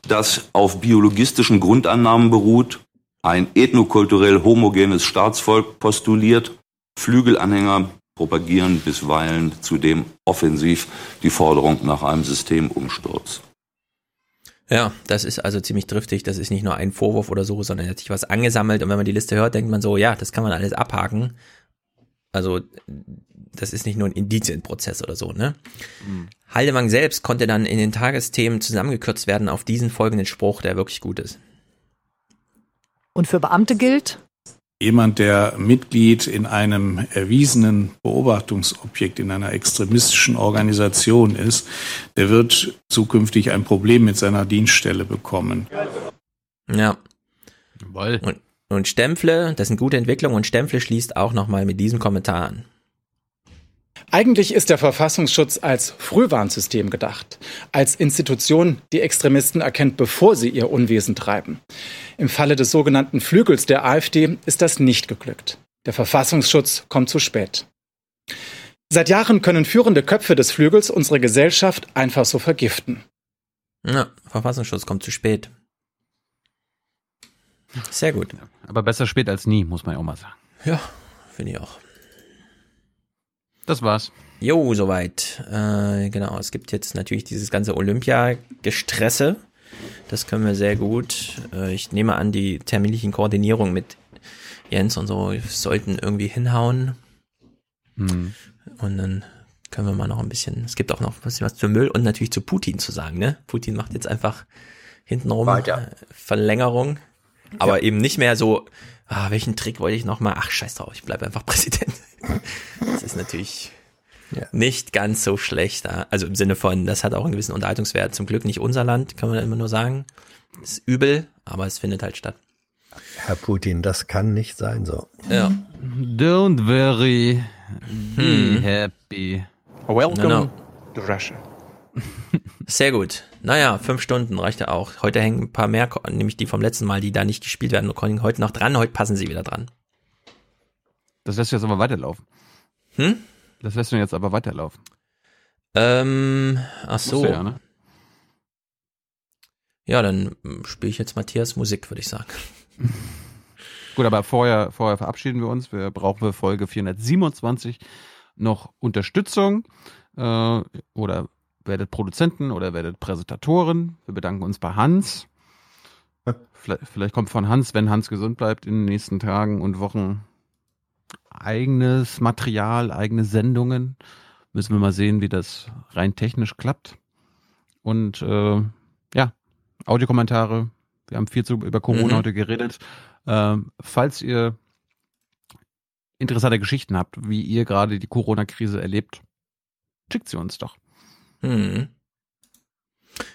das auf biologistischen Grundannahmen beruht, ein ethnokulturell homogenes Staatsvolk postuliert, Flügelanhänger propagieren bisweilen zudem offensiv die Forderung nach einem Systemumsturz. Ja, das ist also ziemlich driftig. Das ist nicht nur ein Vorwurf oder so, sondern er hat sich was angesammelt. Und wenn man die Liste hört, denkt man so, ja, das kann man alles abhaken. Also, das ist nicht nur ein Indizienprozess oder so, ne? Mhm. Haldewang selbst konnte dann in den Tagesthemen zusammengekürzt werden auf diesen folgenden Spruch, der wirklich gut ist. Und für Beamte gilt, Jemand, der Mitglied in einem erwiesenen Beobachtungsobjekt in einer extremistischen Organisation ist, der wird zukünftig ein Problem mit seiner Dienststelle bekommen. Ja. Jawohl. Und, und Stempfle, das sind gute Entwicklungen und Stempfle schließt auch nochmal mit diesem Kommentar an. Eigentlich ist der Verfassungsschutz als Frühwarnsystem gedacht, als Institution, die Extremisten erkennt, bevor sie ihr Unwesen treiben. Im Falle des sogenannten Flügels der AfD ist das nicht geglückt. Der Verfassungsschutz kommt zu spät. Seit Jahren können führende Köpfe des Flügels unsere Gesellschaft einfach so vergiften. Ja, Verfassungsschutz kommt zu spät. Sehr gut. Aber besser spät als nie, muss man ja auch mal sagen. Ja, finde ich auch. Das war's. Jo, soweit. Äh, genau, es gibt jetzt natürlich dieses ganze Olympia-Gestresse. Das können wir sehr gut. Äh, ich nehme an, die terminlichen Koordinierung mit Jens und so sollten irgendwie hinhauen. Mhm. Und dann können wir mal noch ein bisschen, es gibt auch noch ein bisschen was zu Müll und natürlich zu Putin zu sagen, ne? Putin macht jetzt einfach hintenrum Weiter. äh, Verlängerung. Aber eben nicht mehr so, ah, welchen Trick wollte ich nochmal? Ach, scheiß drauf, ich bleibe einfach Präsident. Das ist natürlich Ja. nicht ganz so schlecht. Also im Sinne von, das hat auch einen gewissen Unterhaltungswert. Zum Glück nicht unser Land, kann man immer nur sagen. Ist übel, aber es findet halt statt. Herr Putin, das kann nicht sein so. Ja. Don't worry. Be Hm. happy. Welcome Genau. to Russia. Sehr gut. Naja, fünf Stunden reicht ja auch. Heute hängen ein paar mehr, nämlich die vom letzten Mal, die da nicht gespielt werden, kommen heute noch dran. Heute passen sie wieder dran. Das lässt du jetzt aber weiterlaufen. Hm? Das lässt du jetzt aber weiterlaufen. Ähm, ach so. Ja, ne? Ja, dann spiele ich jetzt Matthias Musik, würde ich sagen. Gut, aber vorher, vorher verabschieden wir uns. Wir brauchen für Folge 427 noch Unterstützung äh, oder werdet Produzenten oder werdet Präsentatoren. Wir bedanken uns bei Hans. Vielleicht, vielleicht kommt von Hans, wenn Hans gesund bleibt, in den nächsten Tagen und Wochen eigenes Material, eigene Sendungen. Müssen wir mal sehen, wie das rein technisch klappt. Und äh, ja, Audiokommentare. Wir haben viel zu, über Corona Mhm. heute geredet. Ähm, falls ihr interessante Geschichten habt, wie ihr gerade die Corona-Krise erlebt, schickt sie uns doch. Hm.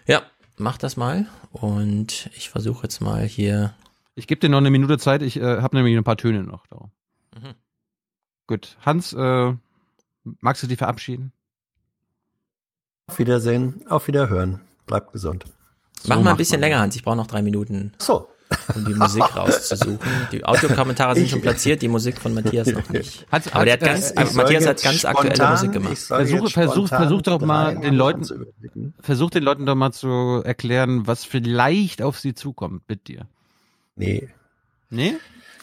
Ja, mach das mal. Und ich versuche jetzt mal hier. Ich gebe dir noch eine Minute Zeit. Ich äh, habe nämlich ein paar Töne noch da. Mhm. Gut. Hans, äh, magst du dich verabschieden? Auf Wiedersehen, auf Wiederhören. Bleibt gesund. Mach mal ein bisschen man länger, Hans. Ich brauche noch drei Minuten, So. Um die Musik rauszusuchen. Die Audiokommentare sind Ich- schon platziert, die Musik von Matthias noch nicht. Hans- Aber der hat Hans, ganz, äh, Matthias hat ganz aktuelle spontan- Musik ich gemacht. soll Versuch, versuch, doch mal den Leuten, versuch den Leuten doch mal zu erklären, was vielleicht auf sie zukommt mit dir. Nee, Nee?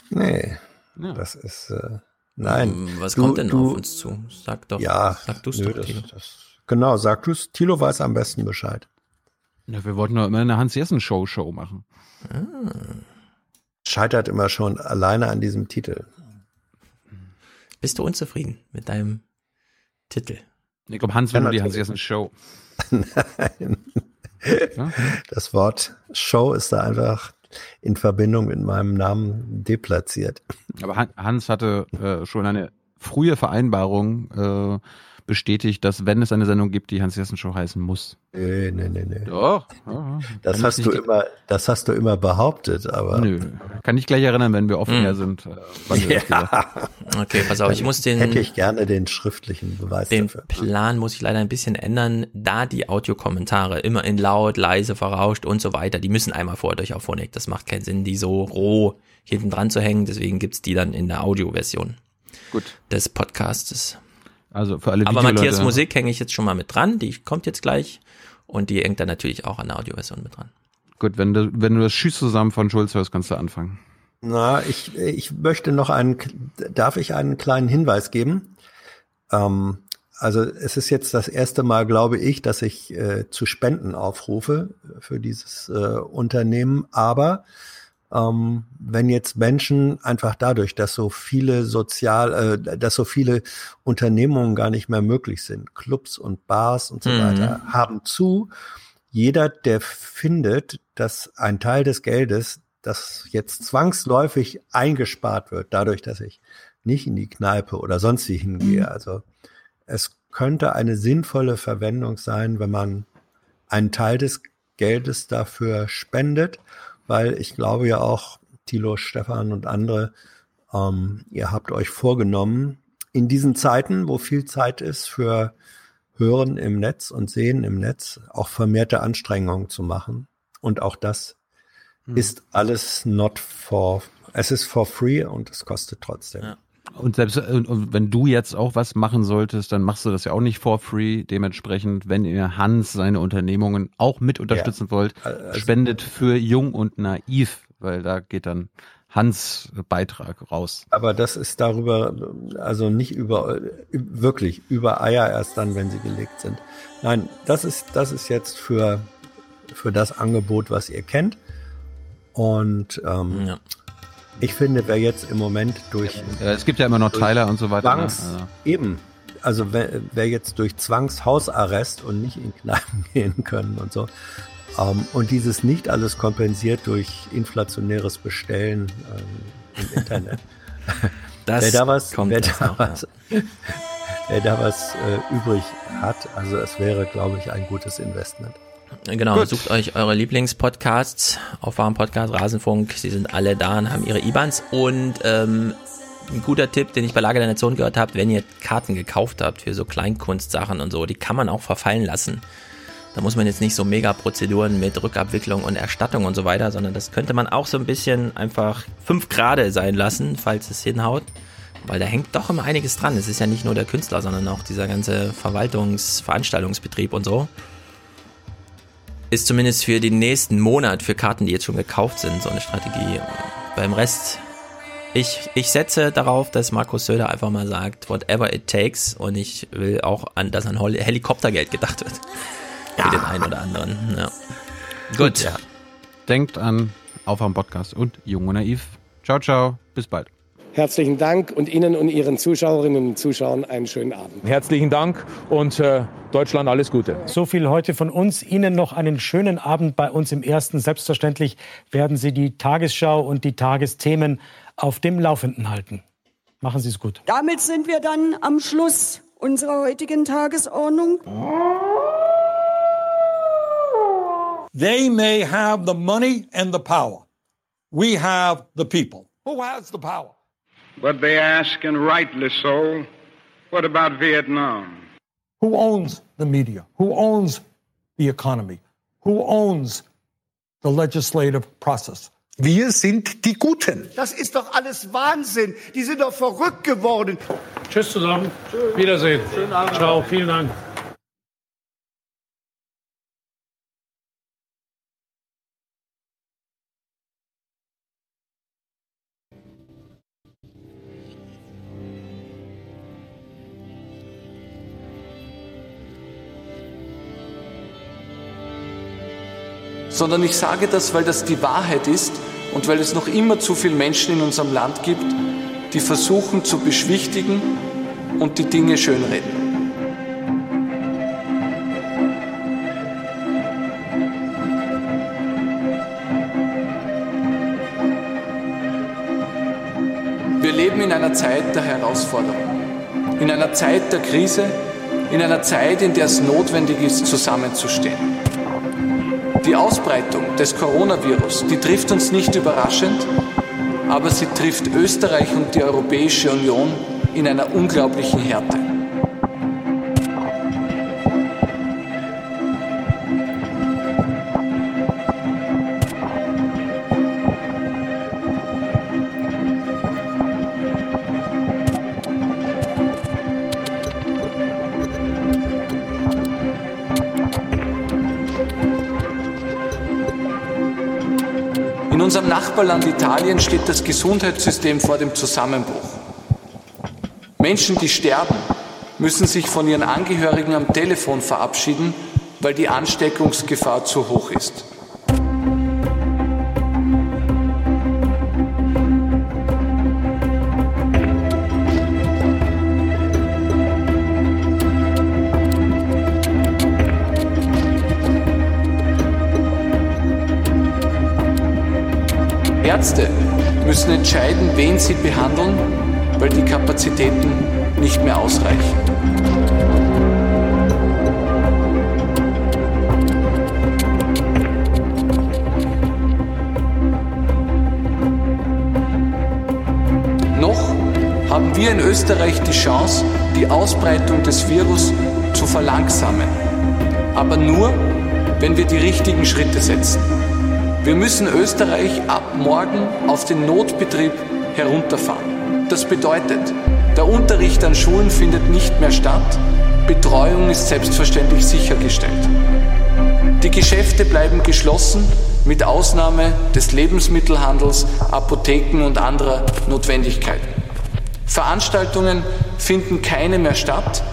nee. Ja. Das ist, äh, nein. Hm, Was Du- kommt denn du- auf uns zu? Sag doch. Ja, Sag du's nö, doch, das, das, genau, sag du's. Tilo weiß am besten Bescheid. Ja, wir wollten doch immer eine Hans-Jessen-Show-Show machen. Scheitert immer schon alleine an diesem Titel. Bist du unzufrieden mit deinem Titel? Ich glaube, Hans will Ja, nur die. Hans-Jessen-Show. Nein. Ja? Das Wort Show ist da einfach in Verbindung mit meinem Namen deplatziert. Aber Han- Hans hatte äh, schon eine frühe Vereinbarung äh, bestätigt, dass wenn es eine Sendung gibt, die Hans-Jessen-Show heißen muss. Nee, nee, nee, nee. Doch. ja, Das hast du immer, das hast du immer behauptet, aber. Nö. Kann ich gleich erinnern, wenn wir offen Hm. her sind. Äh. Ja. Okay, pass auf, ich muss den, Hätte ich gerne den schriftlichen Beweis den dafür. Plan muss ich leider ein bisschen ändern, da die Audiokommentare immer in laut, leise, verrauscht und so weiter, die müssen einmal vorher durch auf Phonik. Das macht keinen Sinn, die so roh hinten dran zu hängen, deswegen gibt's die dann in der Audioversion Gut. des Podcastes. Also für alle Aber Matthias Musik hänge ich jetzt schon mal mit dran, die kommt jetzt gleich und die hängt dann natürlich auch an der Audioversion mit dran. Gut, wenn du, wenn du das Schieß zusammen von Schulz hörst, kannst du anfangen. Na, ich, ich möchte noch einen, darf ich einen kleinen Hinweis geben? Ähm, also es ist jetzt das erste Mal, glaube ich, dass ich äh, zu Spenden aufrufe für dieses äh, Unternehmen. Aber ähm, wenn jetzt Menschen einfach dadurch, dass so viele sozial, äh, dass so viele Unternehmungen gar nicht mehr möglich sind, Clubs und Bars und so Mhm. weiter, haben zu. Jeder, der findet, dass ein Teil des Geldes, das jetzt zwangsläufig eingespart wird, dadurch, dass ich nicht in die Kneipe oder sonst wie hingehe. Also es könnte eine sinnvolle Verwendung sein, wenn man einen Teil des Geldes dafür spendet, weil ich glaube ja auch, Thilo, Stefan und andere, ähm, ihr habt euch vorgenommen, in diesen Zeiten, wo viel Zeit ist für Hören im Netz und Sehen im Netz, auch vermehrte Anstrengungen zu machen. Und auch das Hm. ist alles not for, es ist for free und es kostet trotzdem. Ja. Und selbst und, und wenn du jetzt auch was machen solltest, dann machst du das ja auch nicht for free. Dementsprechend, wenn ihr Hans seine Unternehmungen auch mit unterstützen wollt, Also- spendet für Jung und Naiv, weil da geht dann Hans Beitrag raus. Aber das ist darüber, also nicht über, wirklich über Eier erst dann, wenn sie gelegt sind. Nein, das ist, das ist jetzt für, für das Angebot, was ihr kennt. Und ähm, Ja. Ich finde, wer jetzt im Moment durch Ja, es gibt ja immer noch Tyler und so weiter. Ne? Zwangs, Also, Eben. Also wer, wer jetzt durch Zwangshausarrest und nicht in Kneipen gehen können und so, Ähm, und dieses nicht alles kompensiert durch inflationäres Bestellen ähm, im Internet. Das wer da was, kommt wer da noch, was, wer da was äh, übrig hat, also es wäre, glaube ich, ein gutes Investment. Genau, Gut. sucht euch eure Lieblingspodcasts, Aufwachen-Podcast, Rasenfunk, sie sind alle da und haben ihre IBANs und ähm, ein guter Tipp, den ich bei Lager der Nation gehört habe, wenn ihr Karten gekauft habt für so Kleinkunstsachen und so, die kann man auch verfallen lassen. Da muss man jetzt nicht so mega Prozeduren mit Rückabwicklung und Erstattung und so weiter, sondern das könnte man auch so ein bisschen einfach fünf Grade sein lassen, falls es hinhaut. Weil da hängt doch immer einiges dran. Es ist ja nicht nur der Künstler, sondern auch dieser ganze Verwaltungs-, Veranstaltungsbetrieb und so. Ist zumindest für den nächsten Monat, für Karten, die jetzt schon gekauft sind, so eine Strategie. Beim Rest, ich, ich setze darauf, dass Markus Söder einfach mal sagt, whatever it takes. Und ich will auch, an, dass an Helikoptergeld gedacht wird. Für den einen oder anderen. Ja. Gut. Ja. Denkt an Aufwachen Podcast und Jung und Naiv. Ciao, ciao. Bis bald. Herzlichen Dank und Ihnen und Ihren Zuschauerinnen und Zuschauern einen schönen Abend. Herzlichen Dank und äh, Deutschland alles Gute. So viel heute von uns. Ihnen noch einen schönen Abend bei uns im Ersten. Selbstverständlich werden Sie die Tagesschau und die Tagesthemen auf dem Laufenden halten. Machen Sie es gut. Damit sind wir dann am Schluss unserer heutigen Tagesordnung. They may have the money and the power. We have the people. Who has the power? But they ask, and rightly so, what about Vietnam? Who owns the media? Who owns the economy? Who owns the legislative process? Wir sind die Guten. Das ist doch alles Wahnsinn. Die sind doch verrückt geworden. Tschüss zusammen. Wiedersehen. Ciao. Vielen Dank. Sondern ich sage das, weil das die Wahrheit ist und weil es noch immer zu viele Menschen in unserem Land gibt, die versuchen zu beschwichtigen und die Dinge schönreden. Wir leben in einer Zeit der Herausforderung, in einer Zeit der Krise, in einer Zeit, in der es notwendig ist, zusammenzustehen. Die Ausbreitung des Coronavirus, die trifft uns nicht überraschend, aber sie trifft Österreich und die Europäische Union in einer unglaublichen Härte. Nachbarland Italien steht das Gesundheitssystem vor dem Zusammenbruch. Menschen, die sterben, müssen sich von ihren Angehörigen am Telefon verabschieden, weil die Ansteckungsgefahr zu hoch ist. Ärzte müssen entscheiden, wen sie behandeln, weil die Kapazitäten nicht mehr ausreichen. Noch haben wir in Österreich die Chance, die Ausbreitung des Virus zu verlangsamen. Aber nur, wenn wir die richtigen Schritte setzen. Wir müssen Österreich ab morgen auf den Notbetrieb herunterfahren. Das bedeutet, der Unterricht an Schulen findet nicht mehr statt, Betreuung ist selbstverständlich sichergestellt. Die Geschäfte bleiben geschlossen, mit Ausnahme des Lebensmittelhandels, Apotheken und anderer Notwendigkeiten. Veranstaltungen finden keine mehr statt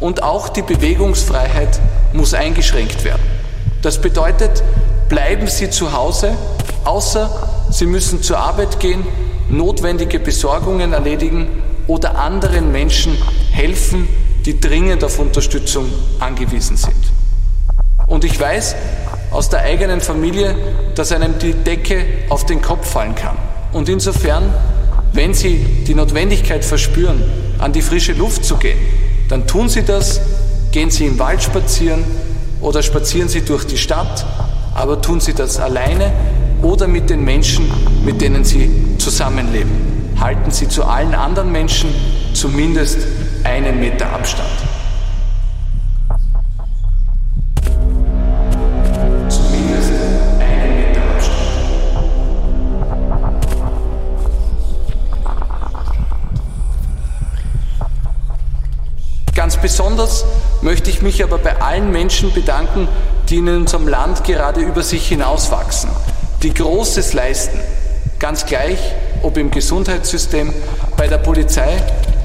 und auch die Bewegungsfreiheit muss eingeschränkt werden. Das bedeutet, bleiben Sie zu Hause, außer Sie müssen zur Arbeit gehen, notwendige Besorgungen erledigen oder anderen Menschen helfen, die dringend auf Unterstützung angewiesen sind. Und ich weiß, aus der eigenen Familie, dass einem die Decke auf den Kopf fallen kann. Und insofern, wenn Sie die Notwendigkeit verspüren, an die frische Luft zu gehen, dann tun Sie das, gehen Sie im Wald spazieren oder spazieren Sie durch die Stadt, aber tun Sie das alleine oder mit den Menschen, mit denen Sie zusammenleben. Halten Sie zu allen anderen Menschen zumindest einen Meter Abstand. Ganz besonders möchte ich mich aber bei allen Menschen bedanken, die in unserem Land gerade über sich hinauswachsen, die Großes leisten, ganz gleich, ob im Gesundheitssystem, bei der Polizei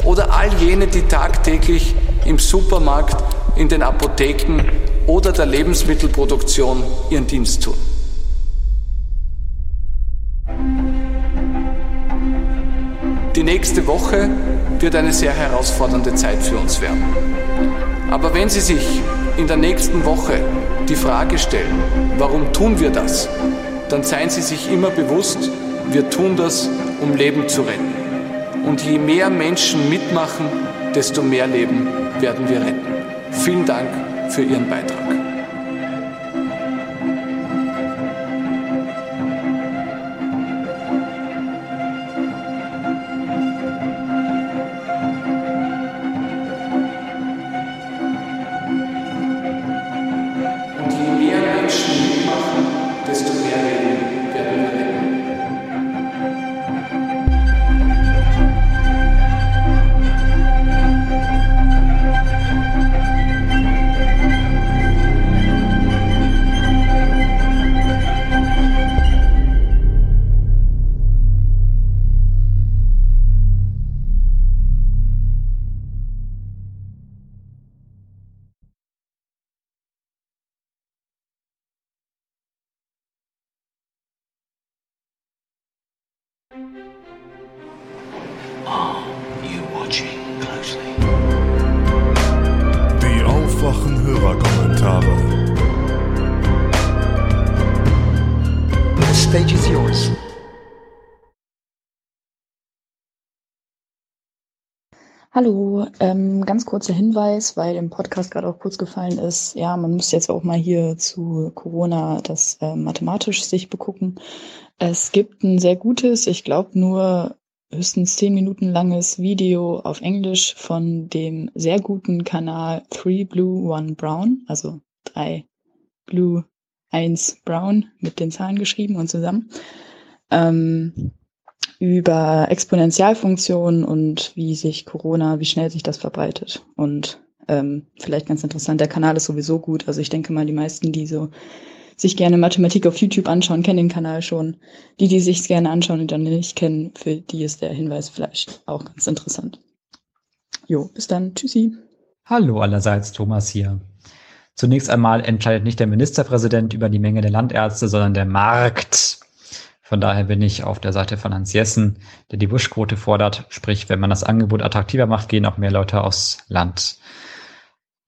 oder all jene, die tagtäglich im Supermarkt, in den Apotheken oder der Lebensmittelproduktion ihren Dienst tun. Die nächste Woche wird eine sehr herausfordernde Zeit für uns werden. Aber wenn Sie sich in der nächsten Woche die Frage stellen, warum tun wir das, dann seien Sie sich immer bewusst, wir tun das, um Leben zu retten. Und je mehr Menschen mitmachen, desto mehr Leben werden wir retten. Vielen Dank für Ihren Beitrag. Hallo, ähm, ganz kurzer Hinweis, weil im Podcast gerade auch kurz gefallen ist, ja, man muss jetzt auch mal hier zu Corona das äh, mathematisch sich begucken. Es gibt ein sehr gutes, ich glaube nur höchstens zehn Minuten langes Video auf Englisch von dem sehr guten Kanal Three Blue One Brown, also drei Blue, eins Brown mit den Zahlen geschrieben und zusammen. Ähm, über Exponentialfunktionen und wie sich Corona, wie schnell sich das verbreitet. Und ähm, vielleicht ganz interessant, der Kanal ist sowieso gut. Also ich denke mal, die meisten, die so sich gerne Mathematik auf YouTube anschauen, kennen den Kanal schon. Die, die sich gerne anschauen und dann nicht kennen, für die ist der Hinweis vielleicht auch ganz interessant. Jo, bis dann. Tschüssi. Hallo allerseits, Thomas hier. Zunächst einmal entscheidet nicht der Ministerpräsident über die Menge der Landärzte, sondern der Markt. Von daher bin ich auf der Seite von Hans Jessen, der die Buschquote fordert. Sprich, wenn man das Angebot attraktiver macht, gehen auch mehr Leute aufs Land.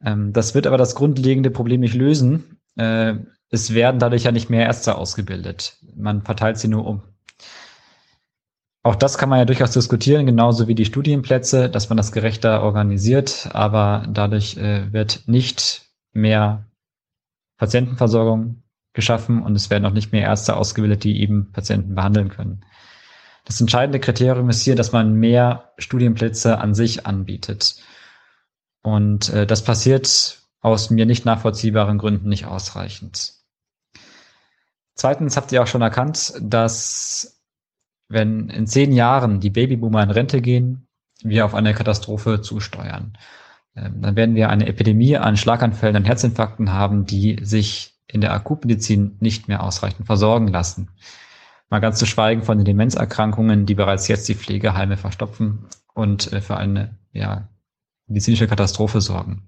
Ähm, das wird aber das grundlegende Problem nicht lösen. Äh, es werden dadurch ja nicht mehr Ärzte ausgebildet. Man verteilt sie nur um. Auch das kann man ja durchaus diskutieren, genauso wie die Studienplätze, dass man das gerechter organisiert, aber dadurch äh, wird nicht mehr Patientenversorgung geschaffen und es werden auch nicht mehr Ärzte ausgebildet, die eben Patienten behandeln können. Das entscheidende Kriterium ist hier, dass man mehr Studienplätze an sich anbietet. Und äh, das passiert aus mir nicht nachvollziehbaren Gründen nicht ausreichend. Zweitens habt ihr auch schon erkannt, dass wenn in zehn Jahren die Babyboomer in Rente gehen, wir auf eine Katastrophe zusteuern. Ähm, dann werden wir eine Epidemie an Schlaganfällen und Herzinfarkten haben, die sich in der Akutmedizin nicht mehr ausreichend versorgen lassen. Mal ganz zu schweigen von den Demenzerkrankungen, die bereits jetzt die Pflegeheime verstopfen und äh, für eine ja, medizinische Katastrophe sorgen.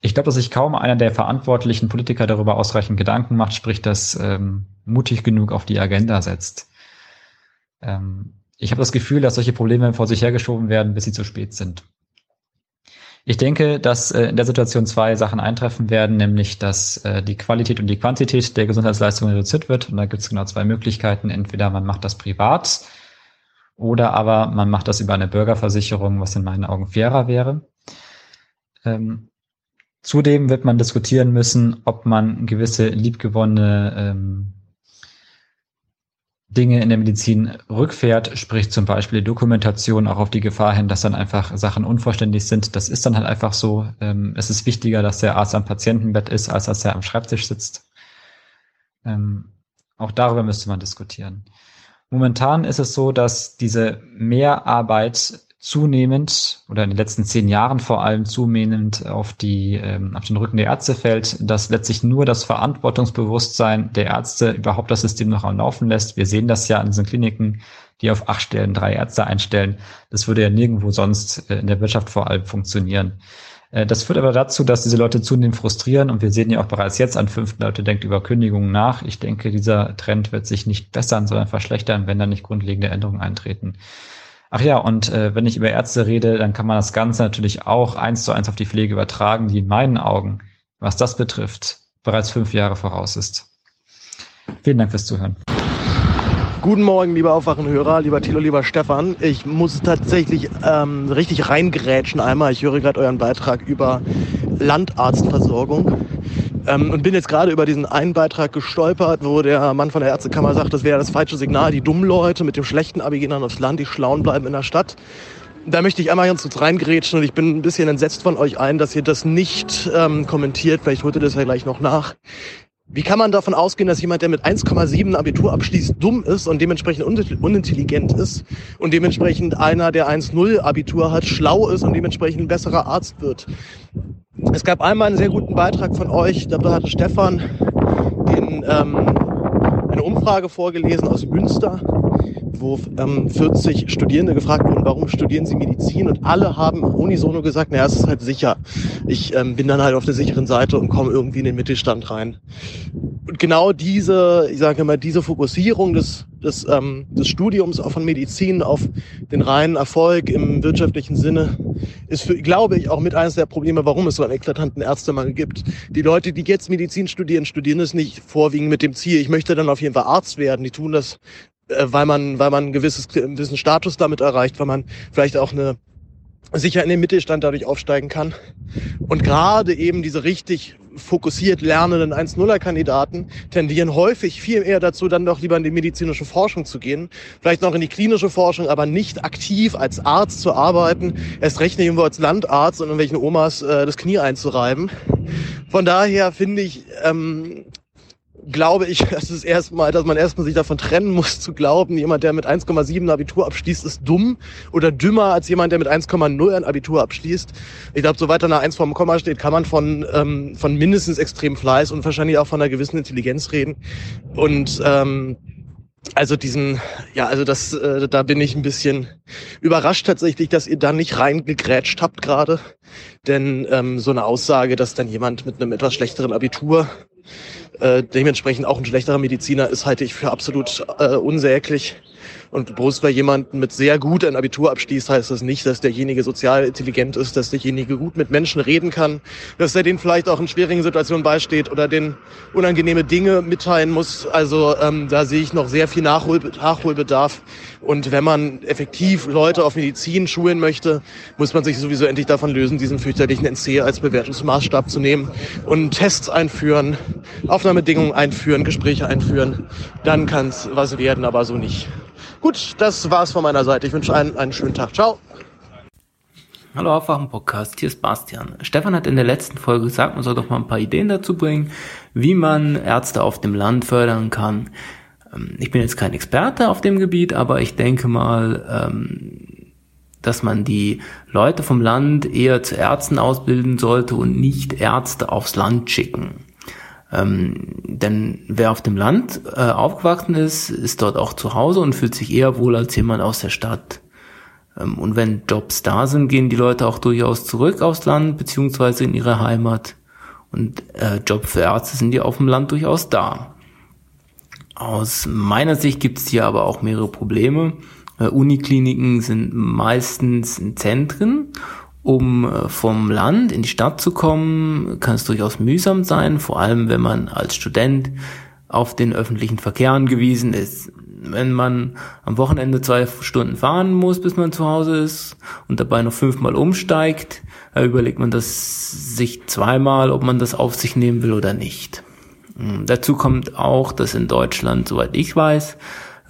Ich glaube, dass sich kaum einer der verantwortlichen Politiker darüber ausreichend Gedanken macht, sprich das ähm, mutig genug auf die Agenda setzt. Ähm, ich habe das Gefühl, dass solche Probleme vor sich hergeschoben werden, bis sie zu spät sind. Ich denke, dass äh, in der Situation zwei Sachen eintreffen werden, nämlich dass äh, die Qualität und die Quantität der Gesundheitsleistungen reduziert wird. Und da gibt es genau zwei Möglichkeiten. Entweder man macht das privat oder aber man macht das über eine Bürgerversicherung, was in meinen Augen fairer wäre. Ähm, zudem wird man diskutieren müssen, ob man gewisse liebgewonnene ähm, Dinge in der Medizin rückfährt, sprich zum Beispiel die Dokumentation auch auf die Gefahr hin, dass dann einfach Sachen unvollständig sind. Das ist dann halt einfach so. Ähm, es ist wichtiger, dass der Arzt am Patientenbett ist, als dass er am Schreibtisch sitzt. Ähm, auch darüber müsste man diskutieren. Momentan ist es so, dass diese Mehrarbeit zunehmend oder in den letzten zehn Jahren vor allem zunehmend auf die ähm, auf den Rücken der Ärzte fällt, dass letztlich nur das Verantwortungsbewusstsein der Ärzte überhaupt das System noch am Laufen lässt. Wir sehen das ja an diesen Kliniken, die auf acht Stellen drei Ärzte einstellen. Das würde ja nirgendwo sonst äh, in der Wirtschaft vor allem funktionieren. Äh, das führt aber dazu, dass diese Leute zunehmend frustrieren und wir sehen ja auch bereits jetzt an fünften Leute denkt über Kündigungen nach. Ich denke, dieser Trend wird sich nicht bessern, sondern verschlechtern, wenn da nicht grundlegende Änderungen eintreten. Ach ja, und äh, wenn ich über Ärzte rede, dann kann man das Ganze natürlich auch eins zu eins auf die Pflege übertragen, die in meinen Augen, was das betrifft, bereits fünf Jahre voraus ist. Vielen Dank fürs Zuhören. Guten Morgen, lieber Aufwachenhörer, lieber Thilo, lieber Stefan. Ich muss tatsächlich ähm, richtig reingrätschen einmal. Ich höre gerade euren Beitrag über Landarztversorgung. Ähm, und bin jetzt gerade über diesen einen Beitrag gestolpert, wo der Mann von der Ärztekammer sagt, das wäre das falsche Signal. Die dummen Leute mit dem schlechten Abi gehen dann aufs Land, die Schlauen bleiben in der Stadt. Da möchte ich einmal ganz kurz reingrätschen und ich bin ein bisschen entsetzt von euch ein, dass ihr das nicht ähm, kommentiert. Vielleicht holt ihr das ja gleich noch nach. Wie kann man davon ausgehen, dass jemand, der mit 1,7 Abitur abschließt, dumm ist und dementsprechend unintelligent ist und dementsprechend einer, der 1,0 Abitur hat, schlau ist und dementsprechend ein besserer Arzt wird? Es gab einmal einen sehr guten Beitrag von euch, da hatte Stefan den, ähm, eine Umfrage vorgelesen aus Münster, wo ähm, 40 Studierende gefragt wurden, warum studieren sie Medizin? Und alle haben unisono gesagt, naja, es ist halt sicher. Ich ähm, bin dann halt auf der sicheren Seite und komme irgendwie in den Mittelstand rein. Und genau diese, ich sage mal, diese Fokussierung des, des, ähm, des Studiums auch von Medizin auf den reinen Erfolg im wirtschaftlichen Sinne ist, für, glaube ich, auch mit eines der Probleme, warum es so einen eklatanten Ärztemangel gibt. Die Leute, die jetzt Medizin studieren, studieren es nicht vorwiegend mit dem Ziel, ich möchte dann auf jeden Fall Arzt werden. Die tun das weil man, weil man ein gewisses, einen gewissen Status damit erreicht, weil man vielleicht auch eine sicher in den Mittelstand dadurch aufsteigen kann. Und gerade eben diese richtig fokussiert lernenden 1-0er-Kandidaten tendieren häufig viel eher dazu, dann doch lieber in die medizinische Forschung zu gehen, vielleicht noch in die klinische Forschung, aber nicht aktiv als Arzt zu arbeiten, erst recht nicht irgendwo als Landarzt und irgendwelchen Omas äh, das Knie einzureiben. Von daher finde ich, ähm, glaube ich, das ist erstmal, dass man erstmal sich davon trennen muss, zu glauben, jemand, der mit 1,7 Abitur abschließt, ist dumm oder dümmer als jemand, der mit 1,0 ein Abitur abschließt. Ich glaube, so weiter nach 1 vom Komma steht, kann man von, ähm, von mindestens extrem Fleiß und wahrscheinlich auch von einer gewissen Intelligenz reden. Und ähm, also diesen, ja, also das, äh, da bin ich ein bisschen überrascht tatsächlich, dass ihr da nicht reingegrätscht habt gerade. Denn ähm, so eine Aussage, dass dann jemand mit einem etwas schlechteren Abitur äh, dementsprechend auch ein schlechterer Mediziner ist, halte ich für absolut äh, unsäglich. Und bloß weil jemand mit sehr gut ein Abitur abschließt, heißt das nicht, dass derjenige sozial intelligent ist, dass derjenige gut mit Menschen reden kann, dass er denen vielleicht auch in schwierigen Situationen beisteht oder den unangenehme Dinge mitteilen muss. Also ähm, da sehe ich noch sehr viel Nachhol Nachholbedarf. Und wenn man effektiv Leute auf Medizin schulen möchte, muss man sich sowieso endlich davon lösen, diesen fürchterlichen NC als Bewertungsmaßstab zu nehmen und Tests einführen, Aufnahmebedingungen einführen, Gespräche einführen. Dann kann es was werden, aber so nicht. Gut, das war's von meiner Seite. Ich wünsche einen, einen schönen Tag. Ciao. Hallo Aufwachen-Podcast, hier ist Bastian. Stefan hat in der letzten Folge gesagt, man soll doch mal ein paar Ideen dazu bringen, wie man Ärzte auf dem Land fördern kann. Ähm, ich bin jetzt kein Experte auf dem Gebiet, aber ich denke mal, ähm, dass man die Leute vom Land eher zu Ärzten ausbilden sollte und nicht Ärzte aufs Land schicken. Ähm, denn wer auf dem Land äh, aufgewachsen ist, ist dort auch zu Hause und fühlt sich eher wohl als jemand aus der Stadt. Ähm, und wenn Jobs da sind, gehen die Leute auch durchaus zurück aufs Land beziehungsweise in ihre Heimat. Und äh, Job für Ärzte sind ja auf dem Land durchaus da. Aus meiner Sicht gibt es hier aber auch mehrere Probleme. Äh, Unikliniken sind meistens in Zentren Um äh, vom Land in die Stadt zu kommen, kann es durchaus mühsam sein, vor allem wenn man als Student auf den öffentlichen Verkehr angewiesen ist. Wenn man am Wochenende zwei Stunden fahren muss, bis man zu Hause ist und dabei noch fünfmal umsteigt, überlegt man das sich zweimal, ob man das auf sich nehmen will oder nicht. Hm, dazu kommt auch, dass in Deutschland, soweit ich weiß,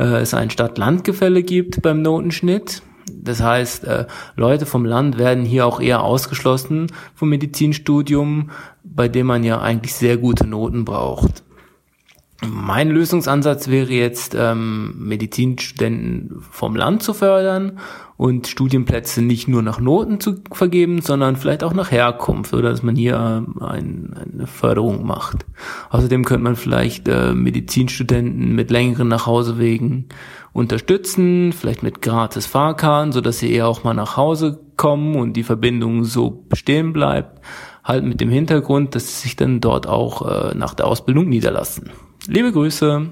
äh, es ein Stadt-Land-Gefälle gibt beim Notenschnitt. Das heißt, äh, Leute vom Land werden hier auch eher ausgeschlossen vom Medizinstudium, bei dem man ja eigentlich sehr gute Noten braucht. Mein Lösungsansatz wäre jetzt, ähm, Medizinstudenten vom Land zu fördern und Studienplätze nicht nur nach Noten zu vergeben, sondern vielleicht auch nach Herkunft oder dass man hier ähm, ein, eine Förderung macht. Außerdem könnte man vielleicht äh, Medizinstudenten mit längeren Nachhausewegen unterstützen, vielleicht mit gratis Fahrkarten, so dass sie eher auch mal nach Hause kommen und die Verbindung so bestehen bleibt, halt mit dem Hintergrund, dass sie sich dann dort auch äh, nach der Ausbildung niederlassen. Liebe Grüße.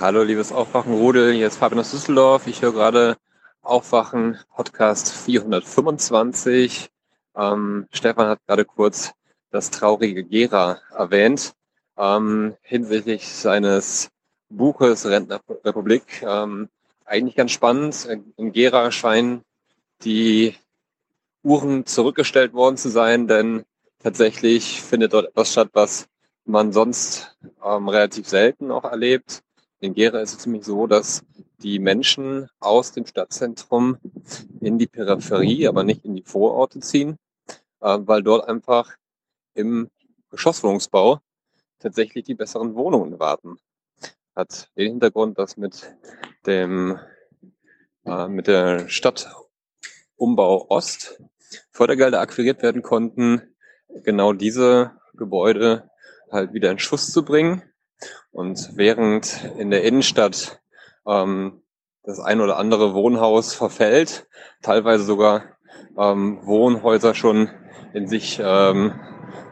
Hallo, liebes Aufwachen-Rudel. Hier ist Fabian aus Düsseldorf. Ich höre gerade Aufwachen Podcast 425. Ähm, Stefan hat gerade kurz das traurige Gera erwähnt ähm, hinsichtlich seines Buches Rentnerrepublik. Ähm, eigentlich ganz spannend. In Gera scheinen die Uhren zurückgestellt worden zu sein, denn tatsächlich findet dort etwas statt, was man sonst ähm, relativ selten auch erlebt. In Gera ist es nämlich so, dass die Menschen aus dem Stadtzentrum in die Peripherie, aber nicht in die Vororte ziehen, äh, weil dort einfach im Geschosswohnungsbau tatsächlich die besseren Wohnungen warten. Hat den Hintergrund, dass mit dem äh, mit der Stadtumbau Ost Fördergelder akquiriert werden konnten, genau diese Gebäude halt wieder in Schuss zu bringen. Und während in der Innenstadt ähm, das ein oder andere Wohnhaus verfällt, teilweise sogar ähm, Wohnhäuser schon in sich ähm,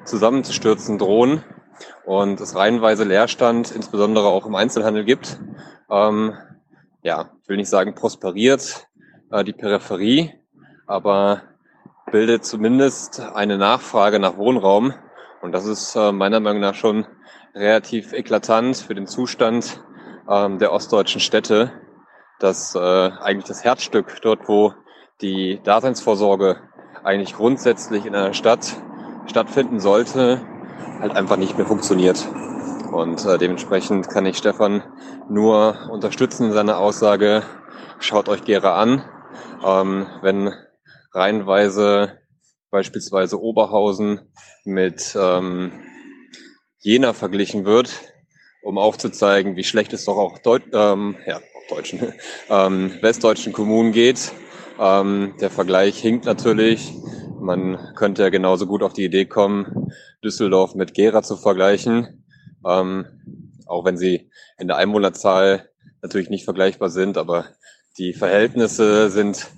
zusammenzustürzen drohen und es reihenweise Leerstand, insbesondere auch im Einzelhandel gibt. Ähm, ja, ich will nicht sagen prosperiert äh, die Peripherie, aber bildet zumindest eine Nachfrage nach Wohnraum. Und das ist äh, meiner Meinung nach schon relativ eklatant für den Zustand ähm, der ostdeutschen Städte, dass äh, eigentlich das Herzstück dort, wo die Daseinsvorsorge eigentlich grundsätzlich in einer Stadt stattfinden sollte, halt einfach nicht mehr funktioniert. Und äh, dementsprechend kann ich Stefan nur unterstützen in seiner Aussage, schaut euch Gera an. Ähm, wenn reihenweise beispielsweise Oberhausen mit ähm, Jena verglichen wird, um aufzuzeigen, wie schlecht es doch auch Deut ähm, ja, deutschen, ähm, westdeutschen Kommunen geht. Ähm, der Vergleich hinkt natürlich. Man könnte ja genauso gut auf die Idee kommen, Düsseldorf mit Gera zu vergleichen, ähm, auch wenn sie in der Einwohnerzahl natürlich nicht vergleichbar sind, aber die Verhältnisse sind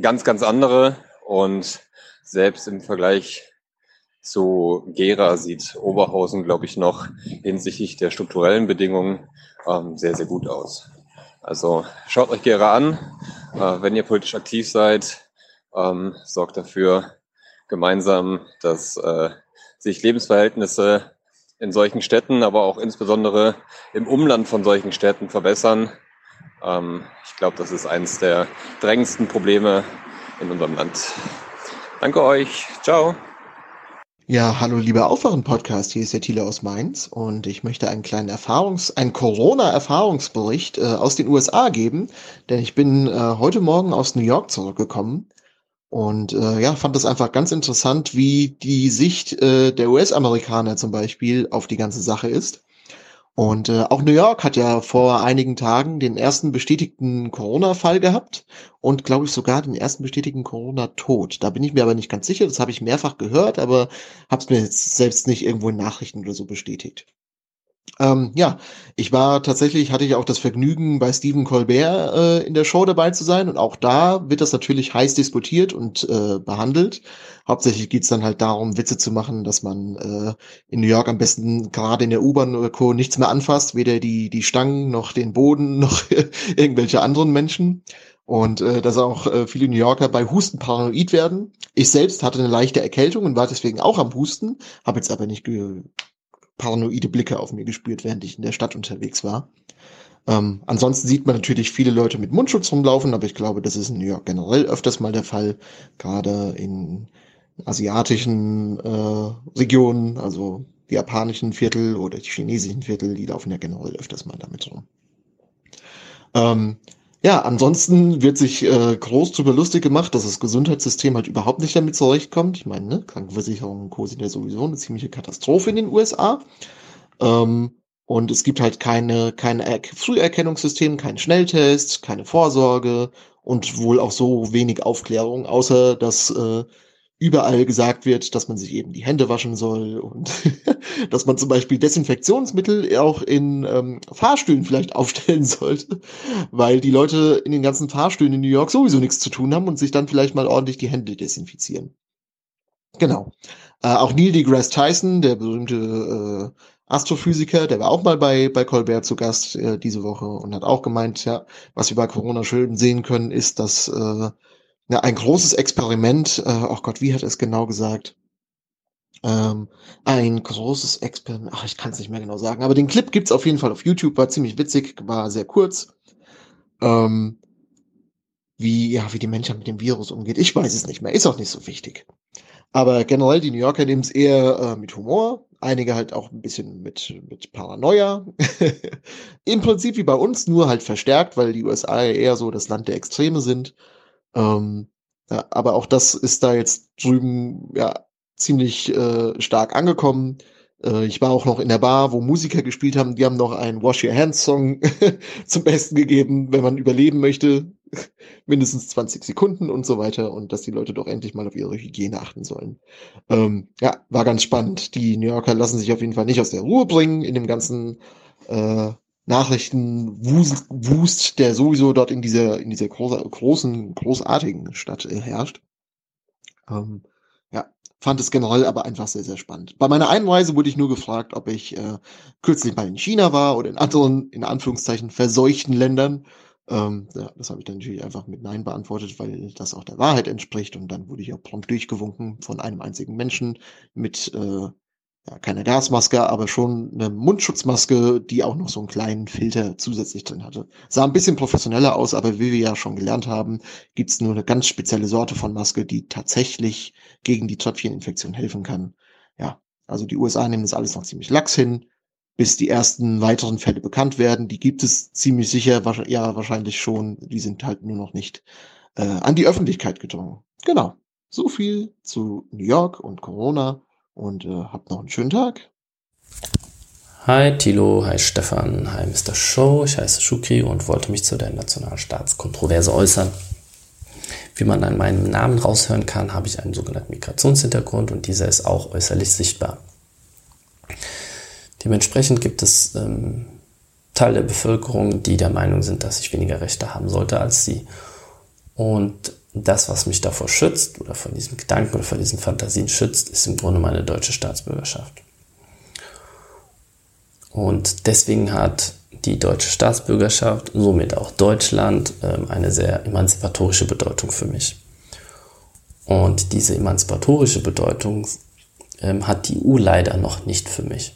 ganz, ganz andere. Und selbst im Vergleich zu Gera sieht Oberhausen, glaube ich, noch hinsichtlich der strukturellen Bedingungen ähm, sehr, sehr gut aus. Also schaut euch Gera an, äh, wenn ihr politisch aktiv seid, ähm, sorgt dafür gemeinsam, dass äh, sich Lebensverhältnisse in solchen Städten, aber auch insbesondere im Umland von solchen Städten verbessern. Ähm, ich glaube, das ist eines der drängendsten Probleme in unserem Land. Danke euch. Ciao. Ja, hallo lieber Aufwachen-Podcast, hier ist der Thiele aus Mainz und ich möchte einen kleinen Erfahrungs-, einen Corona-Erfahrungsbericht äh, aus den USA geben, denn ich bin äh, heute Morgen aus New York zurückgekommen und äh, ja, fand das einfach ganz interessant, wie die Sicht äh, der US-Amerikaner zum Beispiel auf die ganze Sache ist. Und äh, auch New York hat ja vor einigen Tagen den ersten bestätigten Corona-Fall gehabt und glaube ich sogar den ersten bestätigten Corona-Tod. Da bin ich mir aber nicht ganz sicher, das habe ich mehrfach gehört, aber habe es mir jetzt selbst nicht irgendwo in Nachrichten oder so bestätigt. Ähm, ja, ich war tatsächlich, hatte ich auch das Vergnügen, bei Stephen Colbert äh, in der Show dabei zu sein und auch da wird das natürlich heiß diskutiert und äh, behandelt. Hauptsächlich geht's dann halt darum, Witze zu machen, dass man äh, in New York am besten gerade in der U-Bahn oder Co. nichts mehr anfasst, weder die, die Stangen noch den Boden noch irgendwelche anderen Menschen. Und äh, dass auch äh, viele New Yorker bei Husten paranoid werden. Ich selbst hatte eine leichte Erkältung und war deswegen auch am Husten, habe jetzt aber nicht paranoide Blicke auf mir gespürt, während ich in der Stadt unterwegs war. Ähm, ansonsten sieht man natürlich viele Leute mit Mundschutz rumlaufen, aber ich glaube, das ist in New York generell öfters mal der Fall, gerade in asiatischen äh, Regionen, also die japanischen Viertel oder die chinesischen Viertel, die laufen ja generell öfters mal damit rum. Ähm, ja, ansonsten wird sich äh, groß drüber lustig gemacht, dass das Gesundheitssystem halt überhaupt nicht damit zurechtkommt. Ich meine, ne, Krankenversicherung und Co. sind ja sowieso eine ziemliche Katastrophe in den USA. Ähm, und es gibt halt keine, kein er Früherkennungssystem, kein Schnelltest, keine Vorsorge und wohl auch so wenig Aufklärung, außer dass äh, überall gesagt wird, dass man sich eben die Hände waschen soll und dass man zum Beispiel Desinfektionsmittel auch in ähm, Fahrstühlen vielleicht aufstellen sollte, weil die Leute in den ganzen Fahrstühlen in New York sowieso nichts zu tun haben und sich dann vielleicht mal ordentlich die Hände desinfizieren. Genau. Äh, auch Neil deGrasse Tyson, der berühmte äh, Astrophysiker, der war auch mal bei, bei Colbert zu Gast äh, diese Woche und hat auch gemeint, ja, was wir bei Corona schön sehen können, ist, dass äh, ja, ein großes Experiment, äh, oh Gott, wie hat er es genau gesagt? Ähm, ein großes Experiment, ach, ich kann es nicht mehr genau sagen, aber den Clip gibt's auf jeden Fall auf YouTube, war ziemlich witzig, war sehr kurz. Ähm, wie, ja, wie die Menschheit mit dem Virus umgeht, ich weiß es nicht mehr, ist auch nicht so wichtig. Aber generell, die New Yorker nehmen es eher äh, mit Humor, einige halt auch ein bisschen mit, mit Paranoia. Im Prinzip wie bei uns, nur halt verstärkt, weil die USA eher so das Land der Extreme sind. Ähm, ja, aber auch das ist da jetzt drüben ja ziemlich äh, stark angekommen. Äh, ich war auch noch in der Bar, wo Musiker gespielt haben. Die haben noch einen Wash Your Hands Song zum Besten gegeben, wenn man überleben möchte. Mindestens 20 Sekunden und so weiter. Und dass die Leute doch endlich mal auf ihre Hygiene achten sollen. Ähm, ja, war ganz spannend. Die New Yorker lassen sich auf jeden Fall nicht aus der Ruhe bringen in dem ganzen äh, Nachrichtenwust, der sowieso dort in dieser, in dieser große, großen, großartigen Stadt äh, herrscht. Ähm, ja, fand es generell aber einfach sehr, sehr spannend. Bei meiner Einreise wurde ich nur gefragt, ob ich äh, kürzlich mal in China war oder in anderen, in Anführungszeichen, verseuchten Ländern. Ähm, ja, das habe ich dann natürlich einfach mit Nein beantwortet, weil das auch der Wahrheit entspricht. Und dann wurde ich auch prompt durchgewunken von einem einzigen Menschen mit äh, ja, keine Gasmaske, aber schon eine Mundschutzmaske, die auch noch so einen kleinen Filter zusätzlich drin hatte. Sah ein bisschen professioneller aus, aber wie wir ja schon gelernt haben, gibt's nur eine ganz spezielle Sorte von Maske, die tatsächlich gegen die Tröpfcheninfektion helfen kann. Ja, also die USA nehmen das alles noch ziemlich lax hin, bis die ersten weiteren Fälle bekannt werden. Die gibt es ziemlich sicher, ja wahrscheinlich schon. Die sind halt nur noch nicht äh, an die Öffentlichkeit gedrungen. Genau. So viel zu New York und Corona und äh, habt noch einen schönen Tag. Hi Tilo, hi Stefan, hi Mr. Show, ich heiße Shukri und wollte mich zu der Nationalstaatskontroverse äußern. Wie man an meinem Namen raushören kann, habe ich einen sogenannten Migrationshintergrund und dieser ist auch äußerlich sichtbar. Dementsprechend gibt es ähm, Teil der Bevölkerung, die der Meinung sind, dass ich weniger Rechte haben sollte als sie. Und das, was mich davor schützt oder von diesen Gedanken oder von diesen Fantasien schützt, ist im Grunde meine deutsche Staatsbürgerschaft. Und deswegen hat die deutsche Staatsbürgerschaft, somit auch Deutschland, ähm, eine sehr emanzipatorische Bedeutung für mich. Und diese emanzipatorische Bedeutung ähm, hat die EU leider noch nicht für mich.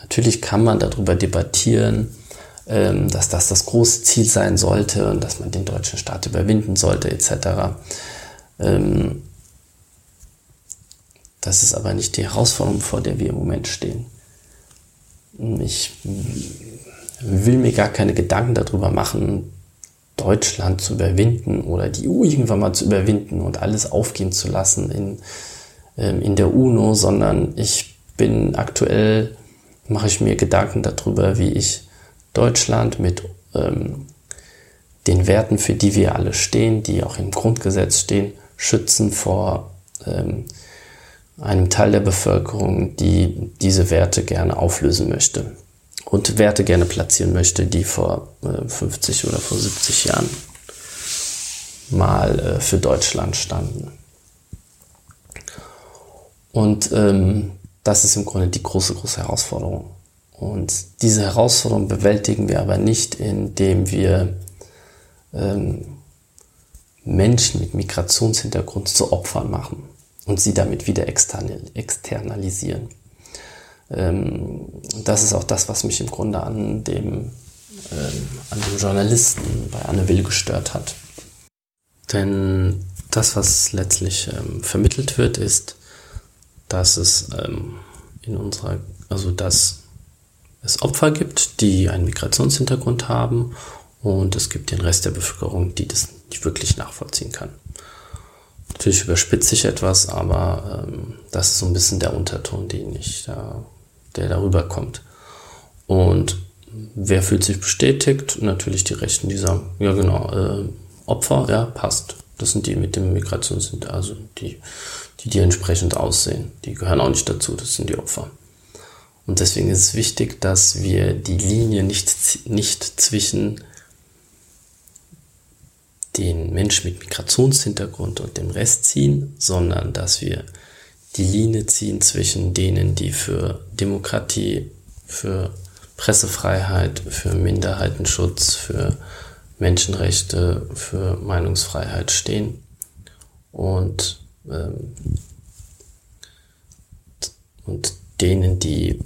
Natürlich kann man darüber debattieren, dass das das große Ziel sein sollte und dass man den deutschen Staat überwinden sollte etc. Ähm, das ist aber nicht die Herausforderung, vor der wir im Moment stehen. Ich will mir gar keine Gedanken darüber machen, Deutschland zu überwinden oder die EU irgendwann mal zu überwinden und alles aufgehen zu lassen in, ähm, in der UNO, sondern ich bin aktuell, mache ich mir Gedanken darüber, wie ich Deutschland mit ähm, den Werten, für die wir alle stehen, die auch im Grundgesetz stehen, schützen vor ähm, einem Teil der Bevölkerung, die diese Werte gerne auflösen möchte und Werte gerne platzieren möchte, die vor äh, 50 oder vor 70 Jahren mal äh, für Deutschland standen. Und ähm, das ist im Grunde die große, große Herausforderung. Und diese Herausforderung bewältigen wir aber nicht, indem wir ähm, Menschen mit Migrationshintergrund zu Opfern machen und sie damit wieder externalisieren. Ähm, das ist auch das, was mich im Grunde an dem, ähm, an dem Journalisten bei Anne Will gestört hat. Denn das, was letztlich ähm, vermittelt wird, ist, dass es ähm, in unserer, also dass es Opfer gibt, die einen Migrationshintergrund haben und es gibt den Rest der Bevölkerung, die das nicht wirklich nachvollziehen kann. Natürlich überspitze ich etwas, aber ähm, das ist so ein bisschen der Unterton, den ich da, der darüber kommt. Und wer fühlt sich bestätigt? Natürlich die Rechten, die sagen, ja genau, äh, Opfer, ja, passt. Das sind die mit dem Migrationshintergrund, also die, die, die entsprechend aussehen. Die gehören auch nicht dazu, das sind die Opfer. Und deswegen ist es wichtig, dass wir die Linie nicht, nicht zwischen den Menschen mit Migrationshintergrund und dem Rest ziehen, sondern dass wir die Linie ziehen zwischen denen, die für Demokratie, für Pressefreiheit, für Minderheitenschutz, für Menschenrechte, für Meinungsfreiheit stehen. Und, ähm, und denen, die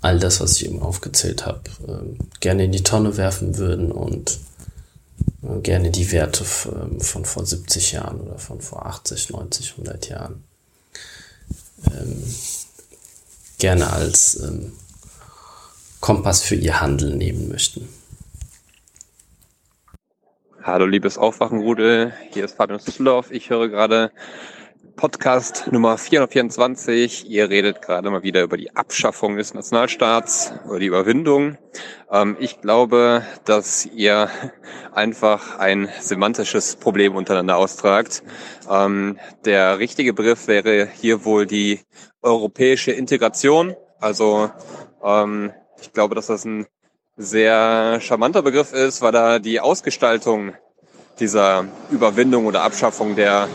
all das, was ich eben aufgezählt habe, äh, gerne in die Tonne werfen würden und äh, gerne die Werte ähm, von vor 70 Jahren oder von vor 80, 90, 100 Jahren ähm, gerne als ähm, Kompass für ihr Handeln nehmen möchten. Hallo liebes Aufwachenrudel, hier ist Fabian Düsseldorf. Ich höre gerade Podcast Nummer 424. Ihr redet gerade mal wieder über die Abschaffung des Nationalstaats oder die Überwindung. Ähm, ich glaube, dass ihr einfach ein semantisches Problem untereinander austragt. Ähm, der richtige Begriff wäre hier wohl die europäische Integration. Also ähm, ich glaube, dass das ein sehr charmanter Begriff ist, weil da die Ausgestaltung dieser Überwindung oder Abschaffung der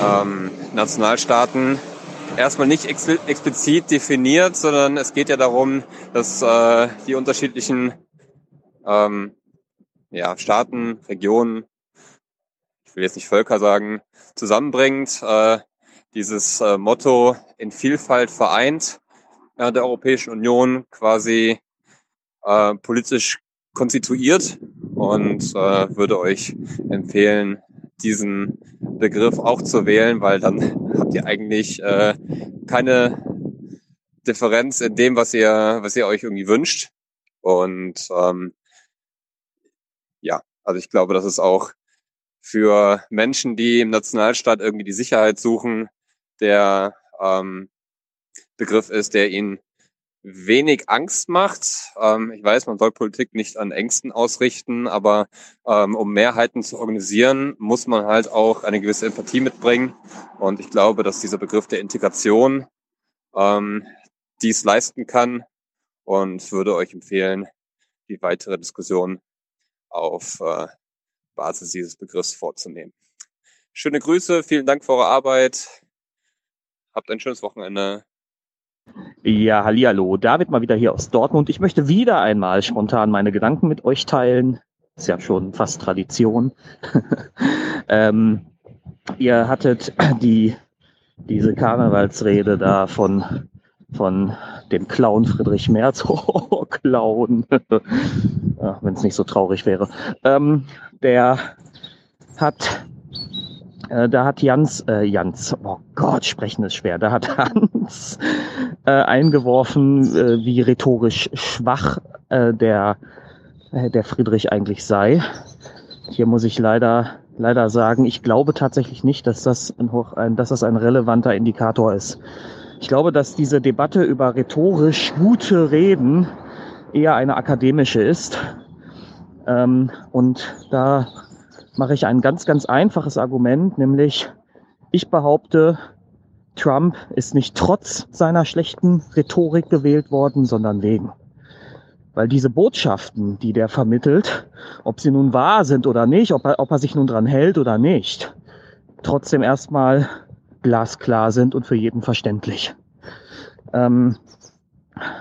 ähm, Nationalstaaten erstmal nicht ex explizit definiert, sondern es geht ja darum, dass äh, die unterschiedlichen ähm, ja, Staaten, Regionen, ich will jetzt nicht Völker sagen, zusammenbringt. Äh, dieses äh, Motto in Vielfalt vereint äh, der Europäischen Union quasi äh, politisch konstituiert und äh, würde euch empfehlen, diesen Begriff auch zu wählen, weil dann habt ihr eigentlich äh, keine Differenz in dem, was ihr, was ihr euch irgendwie wünscht. Und ähm, ja, also ich glaube, das ist auch für Menschen, die im Nationalstaat irgendwie die Sicherheit suchen, der ähm, Begriff ist, der ihnen wenig Angst macht. Ähm, ich weiß, man soll Politik nicht an Ängsten ausrichten, aber ähm, um Mehrheiten zu organisieren, muss man halt auch eine gewisse Empathie mitbringen. Und ich glaube, dass dieser Begriff der Integration ähm, dies leisten kann und würde euch empfehlen, die weitere Diskussion auf äh, Basis dieses Begriffs vorzunehmen. Schöne Grüße, vielen Dank für eure Arbeit. Habt ein schönes Wochenende. Ja, hallihallo, David mal wieder hier aus Dortmund. Ich möchte wieder einmal spontan meine Gedanken mit euch teilen. Ist ja schon fast Tradition. ähm, ihr hattet die, diese Karnevalsrede da von, von dem Clown Friedrich Merz. Oh, Clown. Wenn es nicht so traurig wäre. Ähm, der hat äh, da hat Jans, äh, Jans, oh Gott, sprechen ist schwer, da hat Hans äh, eingeworfen, äh, wie rhetorisch schwach äh, der, äh, der Friedrich eigentlich sei. Hier muss ich leider, leider sagen, ich glaube tatsächlich nicht, dass das ein, dass das ein relevanter Indikator ist. Ich glaube, dass diese Debatte über rhetorisch gute Reden eher eine akademische ist. Ähm, und da mache ich ein ganz, ganz einfaches Argument, nämlich ich behaupte, Trump ist nicht trotz seiner schlechten Rhetorik gewählt worden, sondern wegen. Weil diese Botschaften, die der vermittelt, ob sie nun wahr sind oder nicht, ob er, ob er sich nun dran hält oder nicht, trotzdem erstmal glasklar sind und für jeden verständlich. Ähm,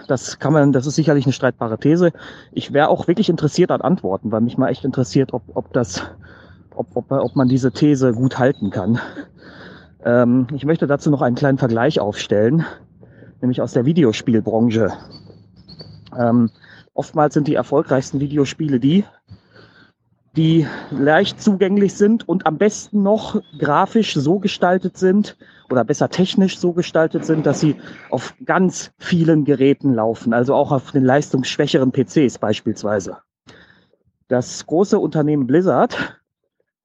das kann man, das ist sicherlich eine streitbare These. Ich wäre auch wirklich interessiert an Antworten, weil mich mal echt interessiert, ob, ob das ob, ob, ob man diese These gut halten kann. Ähm, ich möchte dazu noch einen kleinen Vergleich aufstellen, nämlich aus der Videospielbranche. Ähm, oftmals sind die erfolgreichsten Videospiele die, die leicht zugänglich sind und am besten noch grafisch so gestaltet sind oder besser technisch so gestaltet sind, dass sie auf ganz vielen Geräten laufen, also auch auf den leistungsschwächeren PCs beispielsweise. Das große Unternehmen Blizzard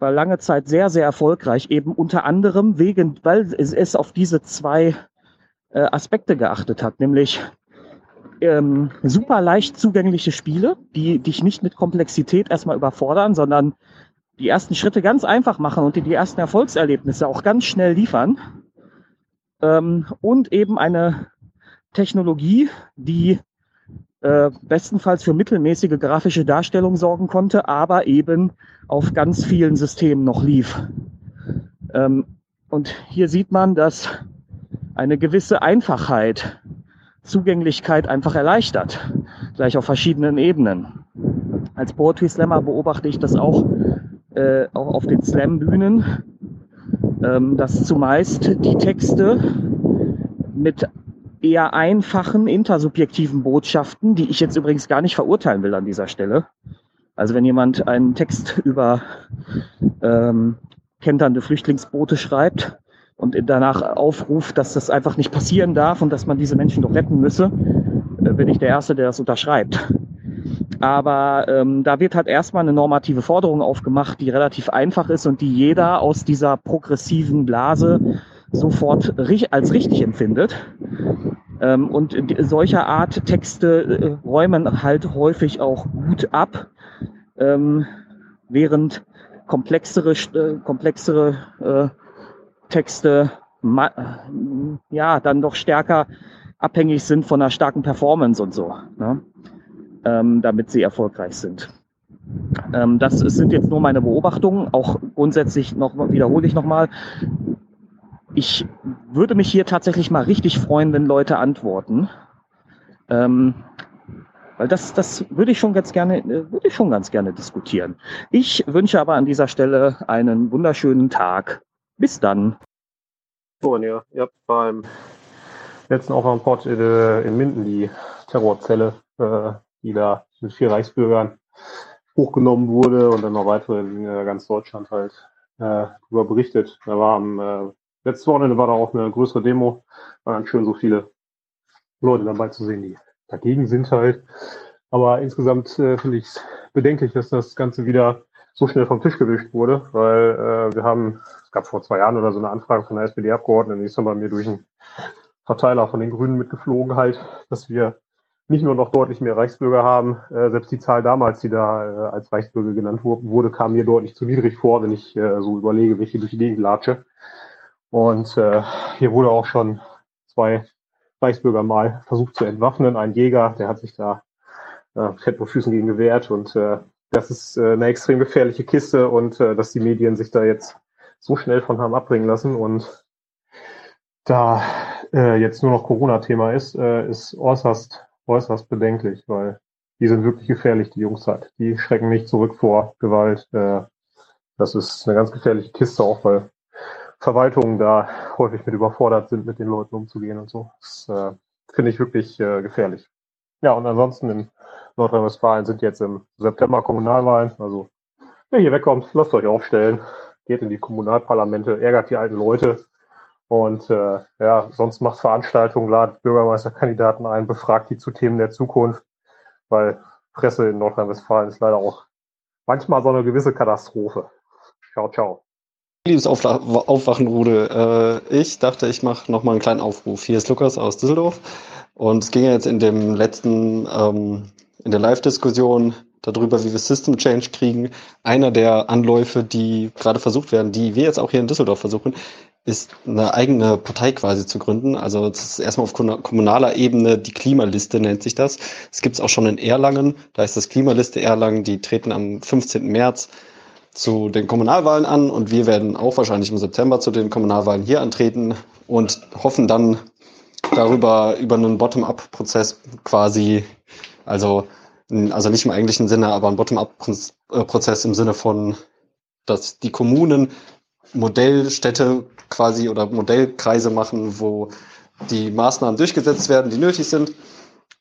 war lange Zeit sehr, sehr erfolgreich, eben unter anderem wegen, weil es, es auf diese zwei äh, Aspekte geachtet hat, nämlich ähm, super leicht zugängliche Spiele, die dich nicht mit Komplexität erstmal überfordern, sondern die ersten Schritte ganz einfach machen und dir die ersten Erfolgserlebnisse auch ganz schnell liefern. Ähm, und eben eine Technologie, die äh, bestenfalls für mittelmäßige grafische Darstellung sorgen konnte, aber eben auf ganz vielen Systemen noch lief. Ähm, und hier sieht man, dass eine gewisse Einfachheit Zugänglichkeit einfach erleichtert, gleich auf verschiedenen Ebenen. Als Poetry Slammer beobachte ich das auch, äh, auch auf den Slam-Bühnen, ähm, dass zumeist die Texte mit eher einfachen intersubjektiven Botschaften, die ich jetzt übrigens gar nicht verurteilen will an dieser Stelle. Also wenn jemand einen Text über ähm, kenternde Flüchtlingsboote schreibt, und danach aufruft, dass das einfach nicht passieren darf und dass man diese Menschen doch retten müsse, äh, bin ich der Erste, der das unterschreibt. Aber ähm, da wird halt erstmal eine normative Forderung aufgemacht, die relativ einfach ist und die jeder aus dieser progressiven Blase sofort als richtig empfindet. Ähm, und solcher Art Texte äh, räumen halt häufig auch gut ab, ähm, während komplexere, äh, komplexere äh, Texte ja dann doch stärker abhängig sind von einer starken Performance und so, ne? ähm, damit sie erfolgreich sind. Das sind jetzt nur meine Beobachtungen. Auch grundsätzlich noch wiederhole ich nochmal. Ich würde mich hier tatsächlich mal richtig freuen, wenn Leute antworten. Ähm, weil das, das würde ich schon ganz gerne, äh, würde ich schon ganz gerne diskutieren. Ich wünsche aber an dieser Stelle einen wunderschönen Tag. Bis dann. Und ja, ihr habt beim letzten Aufwärmport in, äh, in Minden die Terrorzelle, äh, die da mit vier Reichsbürgern hochgenommen wurde und dann noch weitere in äh, ganz Deutschland halt äh, darüber berichtet. Da war am äh, letzten Wochenende war da auch eine größere Demo, war dann schön so viele Leute dabei zu sehen, die dagegen sind halt. Aber insgesamt äh, finde ich es bedenklich, dass das Ganze wieder so schnell vom Tisch gewischt wurde, weil äh, wir haben, es gab vor zwei Jahren oder so eine Anfrage von der SPD-Abgeordneten, die ist dann bei mir durch einen Verteiler von den Grünen mitgeflogen halt, dass wir nicht nur noch deutlich mehr Reichsbürger haben, äh, selbst die Zahl damals, die da äh, als Reichsbürger genannt wurde, kam mir deutlich zu niedrig vor, wenn ich äh, so überlege, welche durch die Gegend latsche. Und äh, hier wurde auch schon zwei Reichsbürger mal versucht zu entwaffnen. Ein Jäger, der hat sich da äh, fett auf Füßen gegen gewehrt und äh, das ist äh, eine extrem gefährliche Kiste und äh, dass die Medien sich da jetzt so schnell von haben abbringen lassen und da äh, jetzt nur noch Corona-Thema ist, äh, ist äußerst, äußerst bedenklich, weil die sind wirklich gefährlich, die Jungs halt. Die schrecken nicht zurück vor Gewalt. Äh, das ist eine ganz gefährliche Kiste, auch weil Verwaltungen da häufig mit überfordert sind, mit den Leuten umzugehen und so. Das äh, finde ich wirklich äh, gefährlich. Ja, und ansonsten im Nordrhein-Westfalen sind jetzt im September Kommunalwahlen. Also, wer hier wegkommt, lasst euch aufstellen, geht in die Kommunalparlamente, ärgert die alten Leute und äh, ja, sonst macht Veranstaltungen, ladet Bürgermeisterkandidaten ein, befragt die zu Themen der Zukunft, weil Presse in Nordrhein-Westfalen ist leider auch manchmal so eine gewisse Katastrophe. Ciao, ciao. Liebes Aufwachenrude, äh, ich dachte, ich mache nochmal einen kleinen Aufruf. Hier ist Lukas aus Düsseldorf und es ging jetzt in dem letzten ähm, in der Live-Diskussion darüber, wie wir System Change kriegen. Einer der Anläufe, die gerade versucht werden, die wir jetzt auch hier in Düsseldorf versuchen, ist eine eigene Partei quasi zu gründen. Also das ist erstmal auf kommunaler Ebene die Klimaliste nennt sich das. Es gibt es auch schon in Erlangen. Da ist das Klimaliste Erlangen. Die treten am 15. März zu den Kommunalwahlen an und wir werden auch wahrscheinlich im September zu den Kommunalwahlen hier antreten und hoffen dann darüber über einen Bottom-up-Prozess quasi also, also nicht im eigentlichen Sinne, aber ein Bottom-up-Prozess im Sinne von, dass die Kommunen Modellstädte quasi oder Modellkreise machen, wo die Maßnahmen durchgesetzt werden, die nötig sind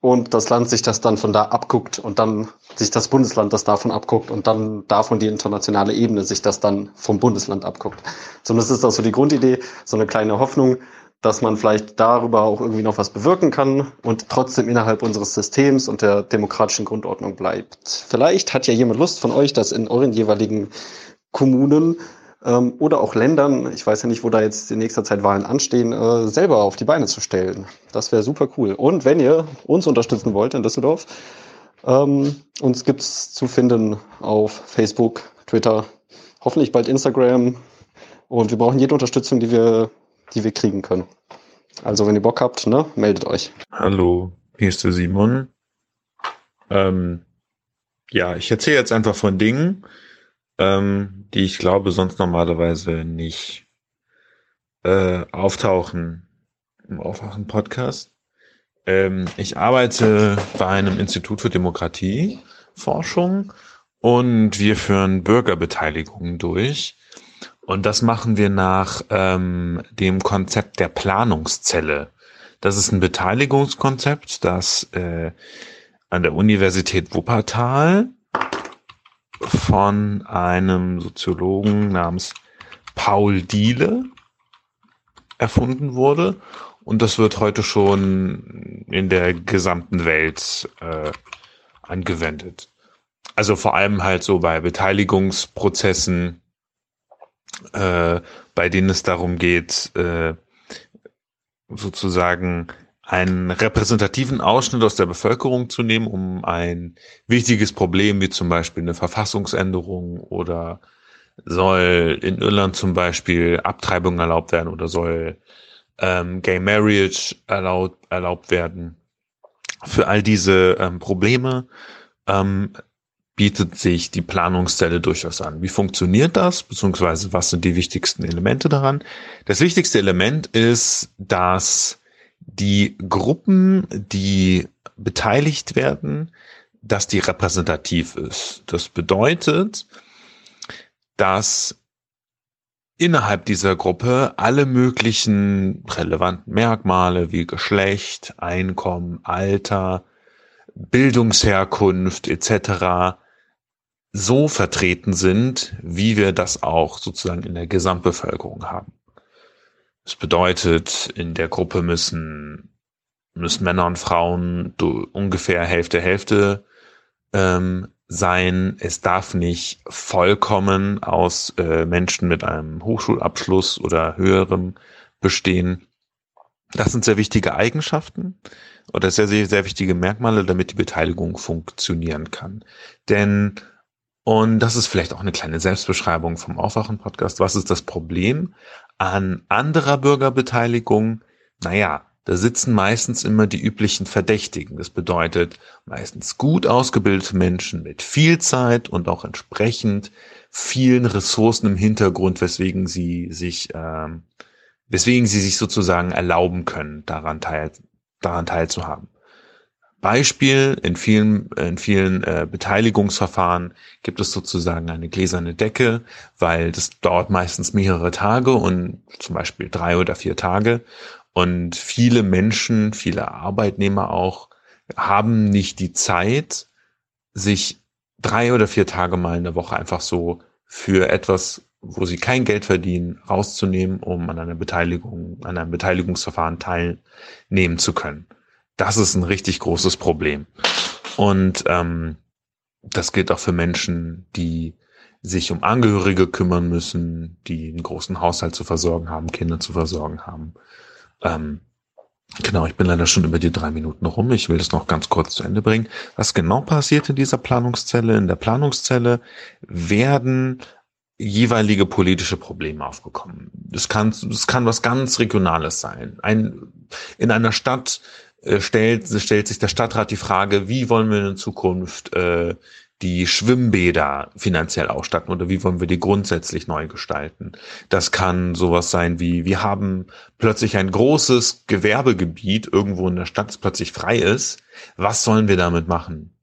und das Land sich das dann von da abguckt und dann sich das Bundesland das davon abguckt und dann davon die internationale Ebene sich das dann vom Bundesland abguckt. Zumindest ist das so die Grundidee, so eine kleine Hoffnung, dass man vielleicht darüber auch irgendwie noch was bewirken kann und trotzdem innerhalb unseres Systems und der demokratischen Grundordnung bleibt. Vielleicht hat ja jemand Lust von euch, das in euren jeweiligen Kommunen ähm, oder auch Ländern, ich weiß ja nicht, wo da jetzt in nächster Zeit Wahlen anstehen, äh, selber auf die Beine zu stellen. Das wäre super cool. Und wenn ihr uns unterstützen wollt in Düsseldorf, ähm, uns gibt's zu finden auf Facebook, Twitter, hoffentlich bald Instagram. Und wir brauchen jede Unterstützung, die wir, die wir kriegen können. Also wenn ihr Bock habt, ne, meldet euch. Hallo, hier ist der Simon. Ähm, ja, ich erzähle jetzt einfach von Dingen, ähm, die ich glaube sonst normalerweise nicht äh, auftauchen im Aufwachen-Podcast. Ähm, ich arbeite bei einem Institut für Demokratieforschung und wir führen Bürgerbeteiligungen durch. Und das machen wir nach ähm, dem Konzept der Planungszelle. Das ist ein Beteiligungskonzept, das äh, an der Universität Wuppertal von einem Soziologen namens Paul Diele erfunden wurde. Und das wird heute schon in der gesamten Welt äh, angewendet. Also vor allem halt so bei Beteiligungsprozessen, äh, bei denen es darum geht, äh, sozusagen einen repräsentativen Ausschnitt aus der Bevölkerung zu nehmen, um ein wichtiges Problem wie zum Beispiel eine Verfassungsänderung oder soll in Irland zum Beispiel Abtreibung erlaubt werden oder soll ähm, Gay Marriage erlaubt, erlaubt werden. Für all diese ähm, Probleme ähm, bietet sich die Planungszelle durchaus an. Wie funktioniert das? Beziehungsweise was sind die wichtigsten Elemente daran? Das wichtigste Element ist, dass die Gruppen, die beteiligt werden, dass die repräsentativ ist. Das bedeutet, dass innerhalb dieser Gruppe alle möglichen relevanten Merkmale wie Geschlecht, Einkommen, Alter, Bildungsherkunft etc. so vertreten sind, wie wir das auch sozusagen in der Gesamtbevölkerung haben. Das bedeutet, in der Gruppe müssen, müssen Männer und Frauen ungefähr Hälfte Hälfte ähm, sein. Es darf nicht vollkommen aus äh, Menschen mit einem Hochschulabschluss oder höherem bestehen. Das sind sehr wichtige Eigenschaften oder sehr, sehr, sehr wichtige Merkmale, damit die Beteiligung funktionieren kann. Denn, und das ist vielleicht auch eine kleine Selbstbeschreibung vom Aufwachen-Podcast, was ist das Problem? An anderer Bürgerbeteiligung, naja, da sitzen meistens immer die üblichen Verdächtigen. Das bedeutet meistens gut ausgebildete Menschen mit viel Zeit und auch entsprechend vielen Ressourcen im Hintergrund, weswegen sie sich, ähm, weswegen sie sich sozusagen erlauben können, daran teil, daran teilzuhaben. Beispiel, in vielen, in vielen äh, Beteiligungsverfahren gibt es sozusagen eine gläserne Decke, weil das dauert meistens mehrere Tage und zum Beispiel drei oder vier Tage. Und viele Menschen, viele Arbeitnehmer auch, haben nicht die Zeit, sich drei oder vier Tage mal in der Woche einfach so für etwas, wo sie kein Geld verdienen, rauszunehmen, um an einer Beteiligung, an einem Beteiligungsverfahren teilnehmen zu können. Das ist ein richtig großes Problem. Und ähm, das gilt auch für Menschen, die sich um Angehörige kümmern müssen, die einen großen Haushalt zu versorgen haben, Kinder zu versorgen haben. Ähm, genau, ich bin leider schon über die drei Minuten rum. Ich will das noch ganz kurz zu Ende bringen. Was genau passiert in dieser Planungszelle? In der Planungszelle werden jeweilige politische Probleme aufgekommen. Das kann, das kann was ganz Regionales sein. Ein, in einer Stadt stellt, stellt sich der Stadtrat die Frage, wie wollen wir in Zukunft äh, die Schwimmbäder finanziell ausstatten oder wie wollen wir die grundsätzlich neu gestalten. Das kann sowas sein wie, wir haben plötzlich ein großes Gewerbegebiet irgendwo in der Stadt, das plötzlich frei ist. Was sollen wir damit machen?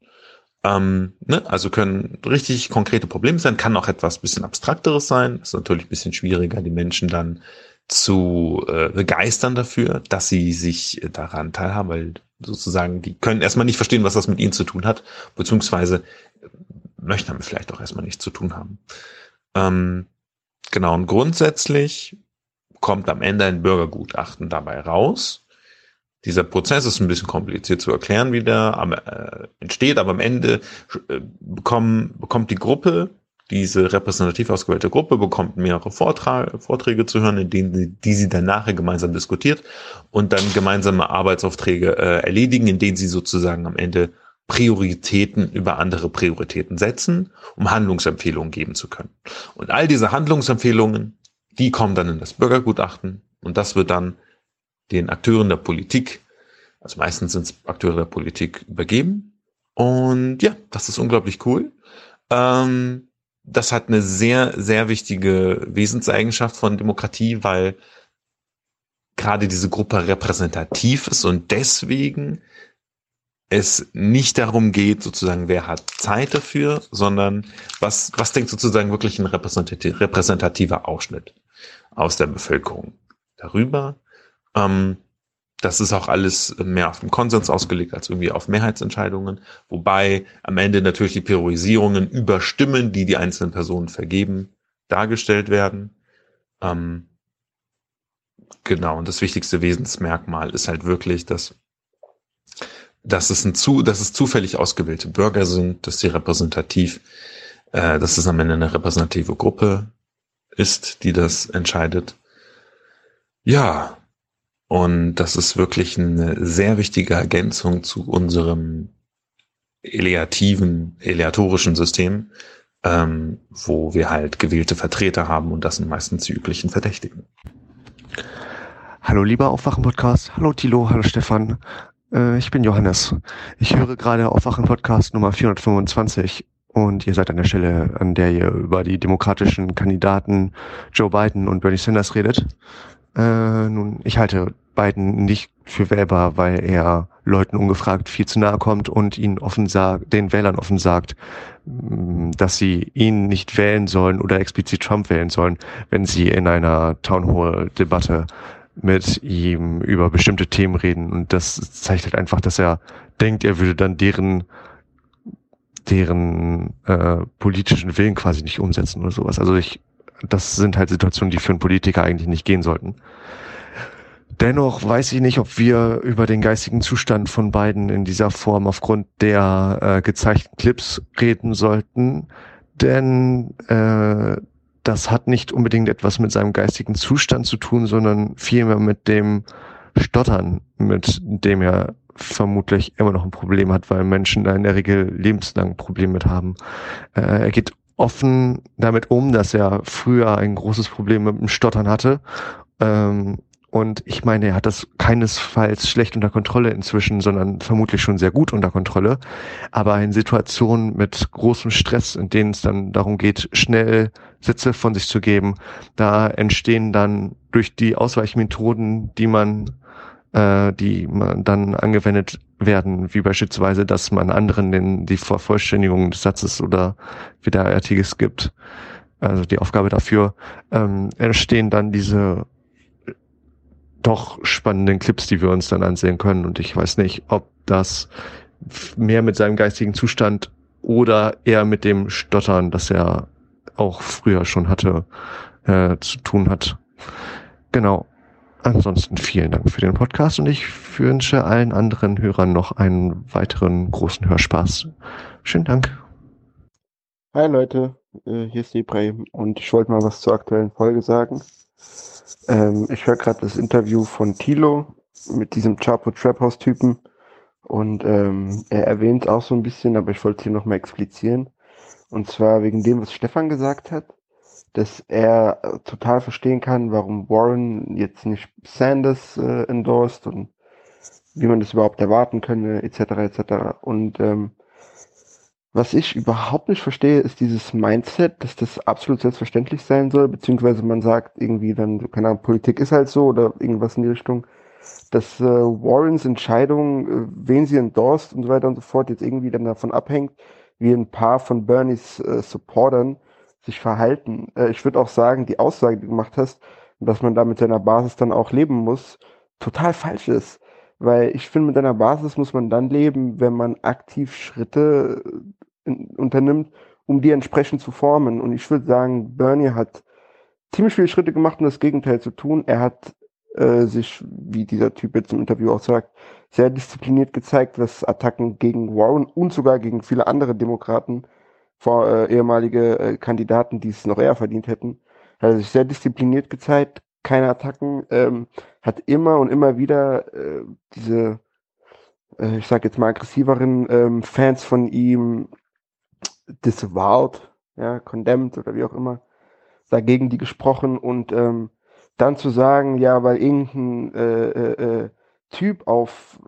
Ähm, ne? Also können richtig konkrete Probleme sein, kann auch etwas bisschen abstrakteres sein. Ist natürlich ein bisschen schwieriger, die Menschen dann zu äh, begeistern dafür, dass sie sich äh, daran teilhaben, weil sozusagen die können erstmal nicht verstehen, was das mit ihnen zu tun hat, beziehungsweise möchten damit vielleicht auch erstmal nichts zu tun haben. Ähm, genau, und grundsätzlich kommt am Ende ein Bürgergutachten dabei raus. Dieser Prozess ist ein bisschen kompliziert zu erklären, wie der äh, entsteht, aber am Ende äh, bekommen, bekommt die Gruppe, diese repräsentativ ausgewählte Gruppe, bekommt mehrere Vortrag, Vorträge zu hören, in denen sie, die sie dann nachher gemeinsam diskutiert und dann gemeinsame Arbeitsaufträge äh, erledigen, in denen sie sozusagen am Ende Prioritäten über andere Prioritäten setzen, um Handlungsempfehlungen geben zu können. Und all diese Handlungsempfehlungen, die kommen dann in das Bürgergutachten und das wird dann den Akteuren der Politik, also meistens sind es Akteure der Politik, übergeben. Und ja, das ist unglaublich cool. Ähm, das hat eine sehr, sehr wichtige Wesenseigenschaft von Demokratie, weil gerade diese Gruppe repräsentativ ist und deswegen es nicht darum geht, sozusagen, wer hat Zeit dafür, sondern was, was denkt sozusagen wirklich ein repräsentativer Ausschnitt aus der Bevölkerung darüber. Ähm, das ist auch alles mehr auf den Konsens ausgelegt als irgendwie auf Mehrheitsentscheidungen, wobei am Ende natürlich die Priorisierungen über Stimmen, die die einzelnen Personen vergeben, dargestellt werden. Ähm, genau, und das wichtigste Wesensmerkmal ist halt wirklich, dass, dass, es, ein zu, dass es zufällig ausgewählte Bürger sind, dass sie repräsentativ, äh, dass es am Ende eine repräsentative Gruppe ist, die das entscheidet. Ja, und das ist wirklich eine sehr wichtige Ergänzung zu unserem eleativen, eleatorischen System, ähm, wo wir halt gewählte Vertreter haben und das sind meistens die üblichen Verdächtigen. Hallo lieber Aufwachen-Podcast, hallo Tilo, hallo Stefan, äh, ich bin Johannes. Ich höre gerade Aufwachen-Podcast Nummer 425 und ihr seid an der Stelle, an der ihr über die demokratischen Kandidaten Joe Biden und Bernie Sanders redet. Äh, nun, ich halte Biden nicht für wählbar, weil er Leuten ungefragt viel zu nahe kommt und ihnen offen sagt, den Wählern offen sagt, mm, dass sie ihn nicht wählen sollen oder explizit Trump wählen sollen, wenn sie in einer Town Hall Debatte mit ihm über bestimmte Themen reden. Und das zeigt halt einfach, dass er denkt, er würde dann deren deren äh, politischen Willen quasi nicht umsetzen oder sowas. Also ich das sind halt Situationen, die für einen Politiker eigentlich nicht gehen sollten. Dennoch weiß ich nicht, ob wir über den geistigen Zustand von beiden in dieser Form aufgrund der äh, gezeigten Clips reden sollten, denn äh, das hat nicht unbedingt etwas mit seinem geistigen Zustand zu tun, sondern vielmehr mit dem Stottern, mit dem er vermutlich immer noch ein Problem hat, weil Menschen da in der Regel lebenslang Probleme mit haben. Äh, er geht offen damit um, dass er früher ein großes Problem mit dem Stottern hatte. Ähm, und ich meine, er hat das keinesfalls schlecht unter Kontrolle inzwischen, sondern vermutlich schon sehr gut unter Kontrolle. Aber in Situationen mit großem Stress, in denen es dann darum geht, schnell Sätze von sich zu geben, da entstehen dann durch die Ausweichmethoden, die man, äh, die man dann angewendet werden, wie beispielsweise, dass man anderen den, die Vervollständigung des Satzes oder Widerartiges gibt, also die Aufgabe dafür, ähm, entstehen dann diese doch spannenden Clips, die wir uns dann ansehen können. Und ich weiß nicht, ob das mehr mit seinem geistigen Zustand oder eher mit dem Stottern, das er auch früher schon hatte, äh, zu tun hat. Genau. Ansonsten vielen Dank für den Podcast und ich wünsche allen anderen Hörern noch einen weiteren großen Hörspaß. Schönen Dank. Hi Leute, äh, hier ist Ibrahim und ich wollte mal was zur aktuellen Folge sagen. Ähm, ich höre gerade das Interview von Tilo mit diesem Chapo Trap House Typen und ähm, er erwähnt auch so ein bisschen, aber ich wollte es hier nochmal explizieren. Und zwar wegen dem, was Stefan gesagt hat dass er äh, total verstehen kann, warum Warren jetzt nicht Sanders äh, endorsed und wie man das überhaupt erwarten könne, etc. etc. Und ähm, was ich überhaupt nicht verstehe, ist dieses Mindset, dass das absolut selbstverständlich sein soll, beziehungsweise man sagt irgendwie dann, keine Ahnung, Politik ist halt so oder irgendwas in die Richtung. dass äh, Warrens Entscheidung, äh, wen sie endorst und so weiter und so fort, jetzt irgendwie dann davon abhängt, wie ein paar von Bernies äh, Supportern sich verhalten. Äh, ich würde auch sagen, die Aussage, die du gemacht hast, dass man da mit seiner Basis dann auch leben muss, total falsch ist. Weil ich finde, mit einer Basis muss man dann leben, wenn man aktiv Schritte äh, in, unternimmt, um die entsprechend zu formen. Und ich würde sagen, Bernie hat ziemlich viele Schritte gemacht, um das Gegenteil zu tun. Er hat äh, sich, wie dieser Typ jetzt im Interview auch sagt, sehr diszipliniert gezeigt, was Attacken gegen Warren und sogar gegen viele andere Demokraten, vor äh, ehemalige äh, Kandidaten, die es noch eher verdient hätten, hat er sich sehr diszipliniert gezeigt, keine Attacken, ähm, hat immer und immer wieder äh, diese, äh, ich sag jetzt mal aggressiveren ähm, Fans von ihm disavowed, ja, condemned oder wie auch immer, dagegen die gesprochen und ähm, dann zu sagen, ja, weil irgendein äh, äh, äh Typ auf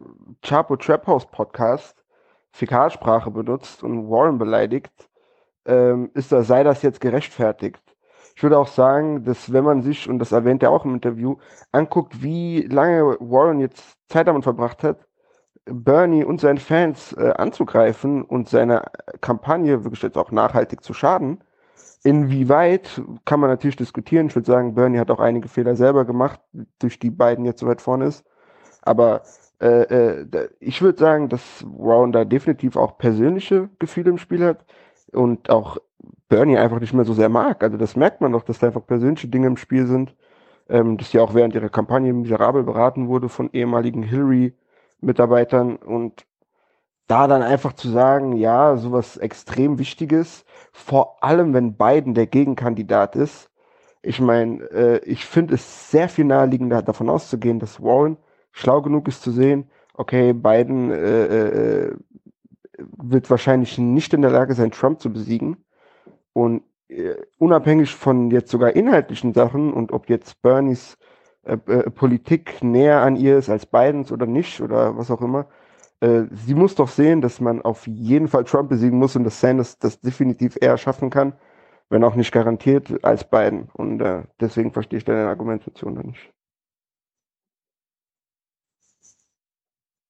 Chapo Trap House Podcast Fäkalsprache benutzt und Warren beleidigt, ähm, ist da, sei das jetzt gerechtfertigt. Ich würde auch sagen, dass wenn man sich, und das erwähnt er auch im Interview, anguckt, wie lange Warren jetzt Zeit damit verbracht hat, Bernie und seine Fans äh, anzugreifen und seine Kampagne wirklich jetzt auch nachhaltig zu schaden, Inwieweit kann man natürlich diskutieren. Ich würde sagen, Bernie hat auch einige Fehler selber gemacht, durch die Biden jetzt so weit vorne ist. Aber äh, äh, ich würde sagen, dass Brown da definitiv auch persönliche Gefühle im Spiel hat und auch Bernie einfach nicht mehr so sehr mag. Also das merkt man doch, dass da einfach persönliche Dinge im Spiel sind. Ähm, dass sie auch während ihrer Kampagne miserabel beraten wurde von ehemaligen Hillary-Mitarbeitern und da dann einfach zu sagen, ja, sowas extrem Wichtiges, vor allem wenn Biden der Gegenkandidat ist. Ich meine, äh, ich finde es sehr viel naheliegender davon auszugehen, dass Warren schlau genug ist zu sehen, okay, Biden äh, äh, wird wahrscheinlich nicht in der Lage sein, Trump zu besiegen. Und äh, unabhängig von jetzt sogar inhaltlichen Sachen und ob jetzt Bernies äh, äh, Politik näher an ihr ist als Bidens oder nicht oder was auch immer, äh, sie muss doch sehen, dass man auf jeden Fall Trump besiegen muss und dass Sanders das definitiv eher schaffen kann, wenn auch nicht garantiert, als Biden. Und äh, deswegen verstehe ich deine Argumentation da nicht.